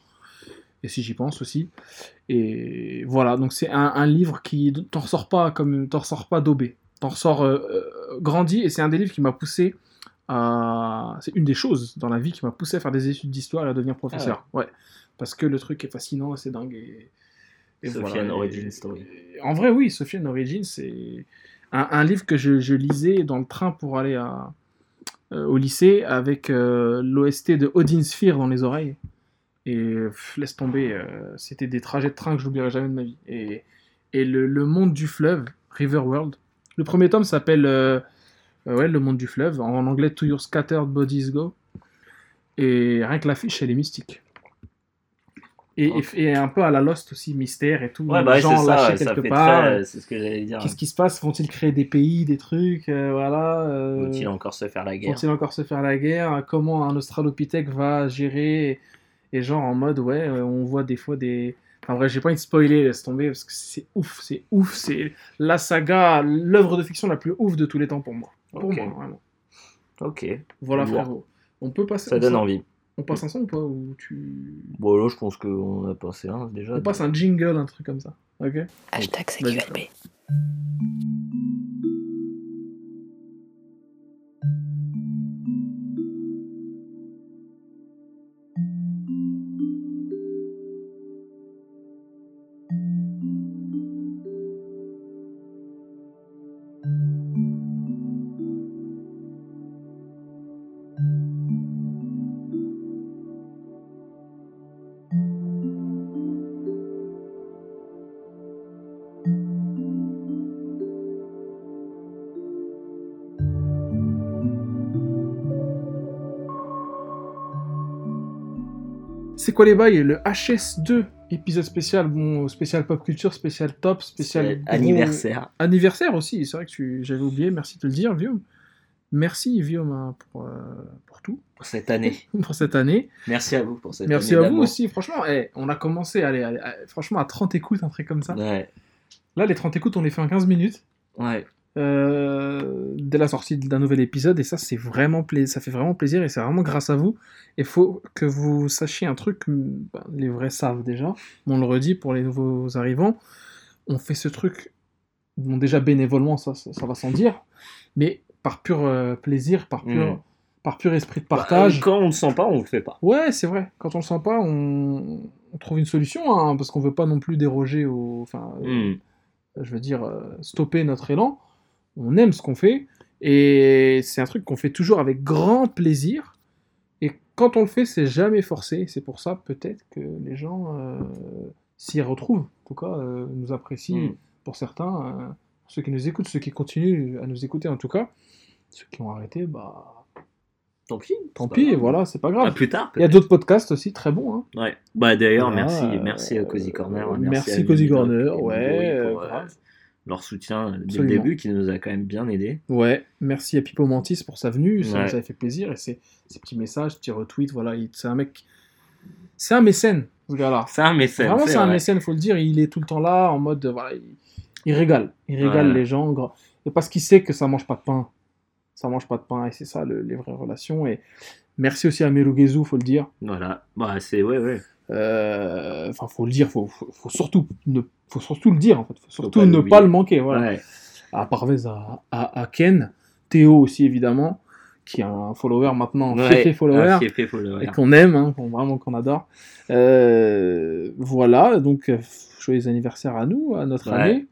et si j'y pense aussi. Et voilà, donc c'est un, un livre qui t'en ressort pas comme t'en ressors pas daubé, t'en ressors euh, euh, grandi, et c'est un des livres qui m'a poussé à... C'est une des choses dans la vie qui m'a poussé à faire des études d'histoire et à devenir professeur. ouais. Parce que le truc est fascinant, c'est dingue. Et, et Sofiane voilà. Origin Et- Story. En vrai, oui, Sofiane Origin, c'est un, un livre que je, je lisais dans le train pour aller à, euh, au lycée avec l'OST de Odin Sphere dans les oreilles. Et pff, laisse tomber, euh, c'était des trajets de train que je n'oublierai jamais de ma vie. Et, et le, le monde du fleuve, River World. Le premier tome s'appelle euh, euh, ouais, Le monde du fleuve, en anglais To Your Scattered Bodies Go. Et rien que l'affiche, elle est mystique. Et, et- et un peu à la Lost aussi, mystère et tout. Ouais, les bah ouais, gens ça, lâchés ça quelque part. que. Qu'est-ce qui se passe? Vont-ils créer des pays, des trucs euh, Voilà. euh, Vont-ils encore se faire la guerre? Vont-ils encore se faire la guerre? Comment un Australopithèque va gérer et, genre en mode, ouais, euh, on voit des fois des. Enfin, vrai, j'ai pas envie de spoiler, laisse tomber, parce que c'est ouf, c'est ouf, c'est la saga, l'œuvre de fiction la plus ouf de tous les temps pour moi. Pour Ok. moi, vraiment. Ok. Voilà, frérot. On peut passer. Ça on donne envie. On passe un son ou pas ou tu... Bon, là, je pense qu'on a passé un déjà. On passe un jingle, un truc comme ça. Ok? Hashtag. CQLB. C'est quoi les bails? Le HS2, épisode spécial, bon, spécial pop culture, spécial top, spécial gros- anniversaire. Anniversaire aussi, c'est vrai que tu... j'avais oublié, merci de te le dire, Guillaume. Merci, Guillaume, hein, pour, euh, pour tout, Pour cette année. (laughs) pour cette année. Merci à vous pour cette Merci année. à vous aussi, franchement, eh, on a commencé allez, allez, allez, franchement à 30 écoutes, un truc comme ça. Ouais. Là, les 30 écoutes, on les fait en 15 minutes. Ouais. Euh, dès la sortie d'un nouvel épisode et ça c'est vraiment ça fait vraiment plaisir et c'est vraiment grâce à vous il faut que vous sachiez un truc ben, les vrais savent déjà on le redit pour les nouveaux arrivants on fait ce truc bon déjà bénévolement ça, ça, ça va sans dire mais par pur euh, plaisir par pur Mm. par pur esprit de Bah, partage quand on ne sent pas, on le fait pas. Ouais, c'est vrai. Quand on le sent pas, on, on trouve une solution, hein, parce qu'on veut pas non plus déroger au. Enfin, euh, Hmm. je veux dire, euh, stopper notre élan. On aime ce qu'on fait, et c'est un truc qu'on fait toujours avec grand plaisir. Et quand on le fait, c'est jamais forcé. C'est pour ça peut-être que les gens euh, s'y retrouvent. En tout cas, euh, nous apprécient Mm. pour certains, euh, ceux qui nous écoutent, ceux qui continuent à nous écouter en tout cas. Ceux qui ont arrêté, bah Tant pis. tant pis, grave. voilà, c'est pas À grave. plus tard. Il y a d'autres podcasts aussi très bons. Hein. Ouais. Bah d'ailleurs, Voilà, merci, euh, merci à Cozy Corner. euh, Merci, merci à Cozy Corner, ouais, pour, euh, euh. Leur soutien dès le début qui nous a quand même bien aidé. Ouais, merci à Pipo Mantis pour sa venue, ça Ouais. nous avait fait plaisir. Et ses, ses petits messages, petits retweets, voilà, il- c'est un mec. C'est un mécène, ce gars-là. C'est un mécène. Vraiment, c'est un vrai. mécène, faut le dire. Il est tout le temps là, en mode. Voilà, il, il régale. Il régale Ouais. les gens. Et parce qu'il sait que ça mange pas de pain. Ça mange pas de pain, et c'est ça le- les vraies relations. Et merci aussi à Merugezu, faut le dire. Voilà. Bah c'est ouais ouais. Euh, Enfin, faut le dire, faut, faut, faut surtout ne, faut surtout le dire, en fait. Faut surtout pas ne pas le manquer, voilà Ouais. à Parvez à, à, à Ken, Théo aussi évidemment, qui est un follower maintenant, Ouais, follower, un fiefé follower. et qu'on aime, hein, qu'on- vraiment qu'on adore. Euh, voilà, donc euh, joyeux anniversaire à nous, à notre Ouais. année,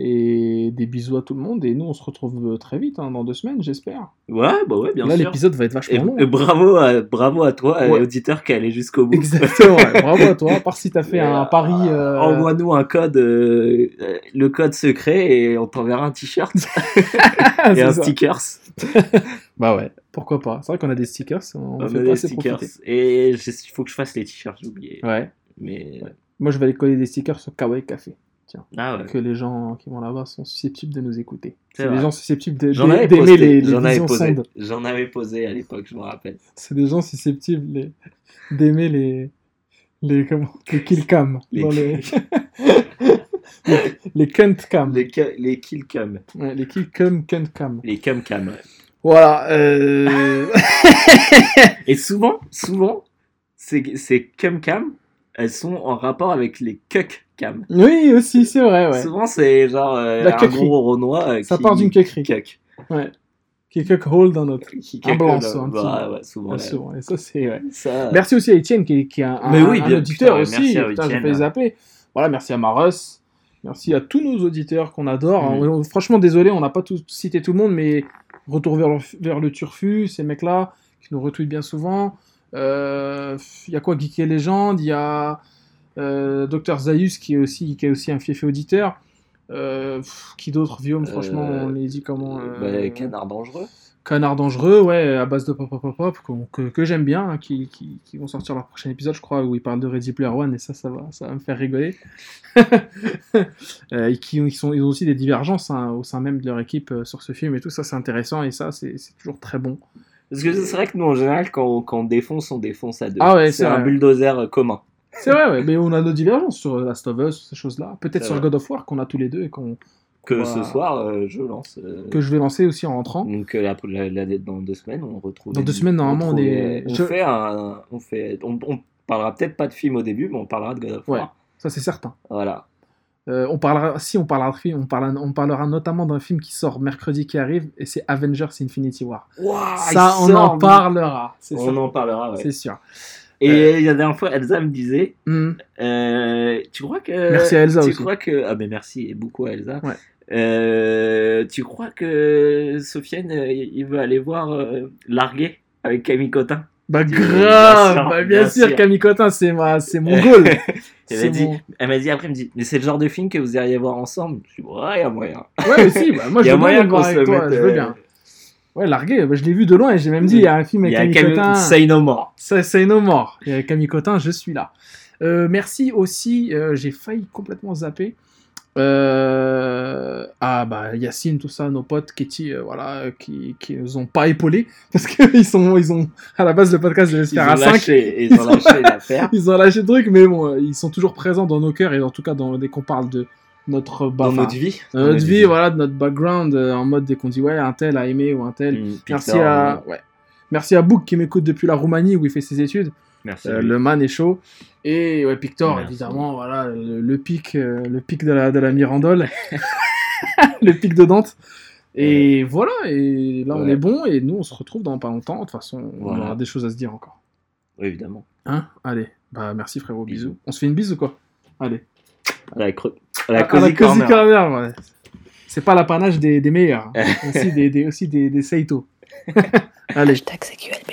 et des bisous à tout le monde, et nous on se retrouve euh, très vite, hein, dans deux semaines j'espère. Ouais bah ouais bien Là sûr. l'épisode va être Et, vachement long. et bravo à bravo à toi, Ouais. l'auditeur qui est allé jusqu'au bout. Exactement, ouais, (laughs) bravo à toi, à part si t'as fait un pari... euh, Envoie-nous un code, euh, euh, le code secret, et on t'enverra un t-shirt (laughs) et un ça. stickers. (laughs) Bah ouais, pourquoi pas. C'est vrai qu'on a des stickers, on, On a fait des pas assez stickers. profiter. Et il faut que je fasse les t-shirts, j'ai oublié. Ouais, Mais moi je vais aller coller des stickers sur Kawaii Café. Ah ouais. que les gens qui vont là-bas sont susceptibles de nous écouter. C'est C'est des gens susceptibles d'aimer les, les j'en avais posé, sondes. j'en avais posé à l'époque, je me rappelle. C'est des gens susceptibles les- d'aimer les les comment les kill cam (laughs) Les dans les (laughs) les, les cunt cam Les, les kill cam, Ouais, les kill cam cunt cam. les cam cam. Voilà. euh, (laughs) Et souvent, souvent, ces, ces cam cam, elles sont en rapport avec les cuck cam. oui aussi c'est vrai ouais. Souvent, c'est genre euh, La un cuckerie. gros renois euh, Ça qui part d'une cuckerie. cuck. Ouais. Qui cuck hold dans notre. Qui Un cuck, blanc, ça, un petit Bah, ouais, souvent. Ouais, là. souvent. Et ça c'est ouais. Ça, Merci aussi à Etienne qui, est- qui est un, Mais un- oui, un bien, auditeur putain, aussi. merci à Putain, j'ai Etienne. failli zapper. Voilà, merci à Maros. Merci à tous nos auditeurs qu'on adore. Mm. On- Franchement, désolé, on n'a pas tous cité tout le monde, mais retour vers le, vers le turfu, ces mecs-là qui nous retweetent bien souvent. Euh, Il y a quoi Geek et Légende Il y a euh, Dr Zayus qui est aussi, qui est aussi un fiefé auditeur. Euh, pff, qui d'autre Viom, franchement, Euh, on les dit comment euh, bah, canard dangereux. Canard dangereux, ouais, à base de pop pop pop que, que j'aime bien, hein, qui, qui, qui vont sortir leur prochain épisode, je crois, où ils parlent de Ready Player One, et ça, ça va, ça va me faire rigoler. (laughs) Euh, et qui, ils, sont, ils ont aussi des divergences hein, au sein même de leur équipe euh, sur ce film, et tout ça, c'est intéressant, et ça, c'est toujours très bon. Parce que c'est vrai que nous, en général, quand on, quand on défonce, on défonce à deux. Ah ouais, c'est un vrai. bulldozer euh, commun. C'est vrai, ouais, mais on a nos divergences sur Last of Us, ces choses-là. Peut-être sur vrai. God of War, qu'on a tous les deux, et qu'on Que ce soir, euh, je lance. euh, que je vais lancer aussi en rentrant. Donc euh, la, la- la- dans deux semaines, on retrouve. Dans deux semaines, normalement, on retrouve- est- On je- fait un, on fait, on, on parlera peut-être pas de film au début, mais on parlera de God of War. Ça, c'est certain. Voilà. Euh, on parlera, si on parlera de film, on parlera, on parlera notamment d'un film qui sort mercredi qui arrive, et c'est Avengers Infinity War. Ça, on en parlera. C'est On sûr. en parlera. Ouais. C'est sûr. Et la dernière fois, Elsa me disait, Hmm. euh, tu crois que Merci à Elsa tu aussi. crois que ah ben merci beaucoup à Elsa. Ouais. Euh, tu crois que Sofiane, euh, il veut aller voir euh, Larguer avec Camille Cotin? Bah Bien grave, sûr, bah, bien, bien sûr, sûr. Camille Cotin, c'est ma, c'est mon (laughs) goal. Elle m'a dit, mon- elle m'a dit après, elle me dit, mais c'est le genre de film que vous iriez voir ensemble? Je dis, ouais, il y a moyen. Ouais, mais si, bah, moi (laughs) je veux bien moyen le voir avec toi, je veux bien. Ouais, largué, bah, je l'ai vu de loin et j'ai même dit, il y a un film avec Camille Camille Cotin. Say No More. C'est no more. Camille Cotin, je suis là. Euh, merci aussi, euh, j'ai failli complètement zapper. Euh, ah bah Yacine, tout ça, nos potes, Ketty, euh, voilà, euh, qui, qui nous ont pas épaulés (laughs) parce qu'ils sont, ils ont à la base le podcast Ils faire ont à 5 lâché, ils ont lâché (laughs) l'affaire. Ils ont lâché le truc, mais bon, ils sont toujours présents dans nos cœurs et en tout cas dans, dès qu'on parle de notre bah, Dans notre vie. dans notre vie, voilà, de notre background, euh, en mode dès qu'on dit ouais, un tel a aimé ou un tel. Mm, Merci à, ouais. Merci à Book qui m'écoute depuis la Roumanie où il fait ses études. Merci. Euh, le man est chaud. Et ouais, Pictor, Merci. évidemment, voilà, le, le pic, euh, le pic de la, de la Mirandole. (laughs) le pic de Dante. Et voilà, et là on est bon, et nous on se retrouve dans pas longtemps. De toute façon, on aura des choses à se dire encore. Oui, évidemment. Hein? Allez, bah merci frérot, bisous. Bisous. On se fait une bise ou quoi? Allez. À la, cre... à la À- à Cozy la Cozy Corner. Corner, ouais. C'est pas l'apanage des, des meilleurs. hein. (laughs) aussi des, des, aussi des, des Seito. (laughs) Allez. Hashtag CQLB.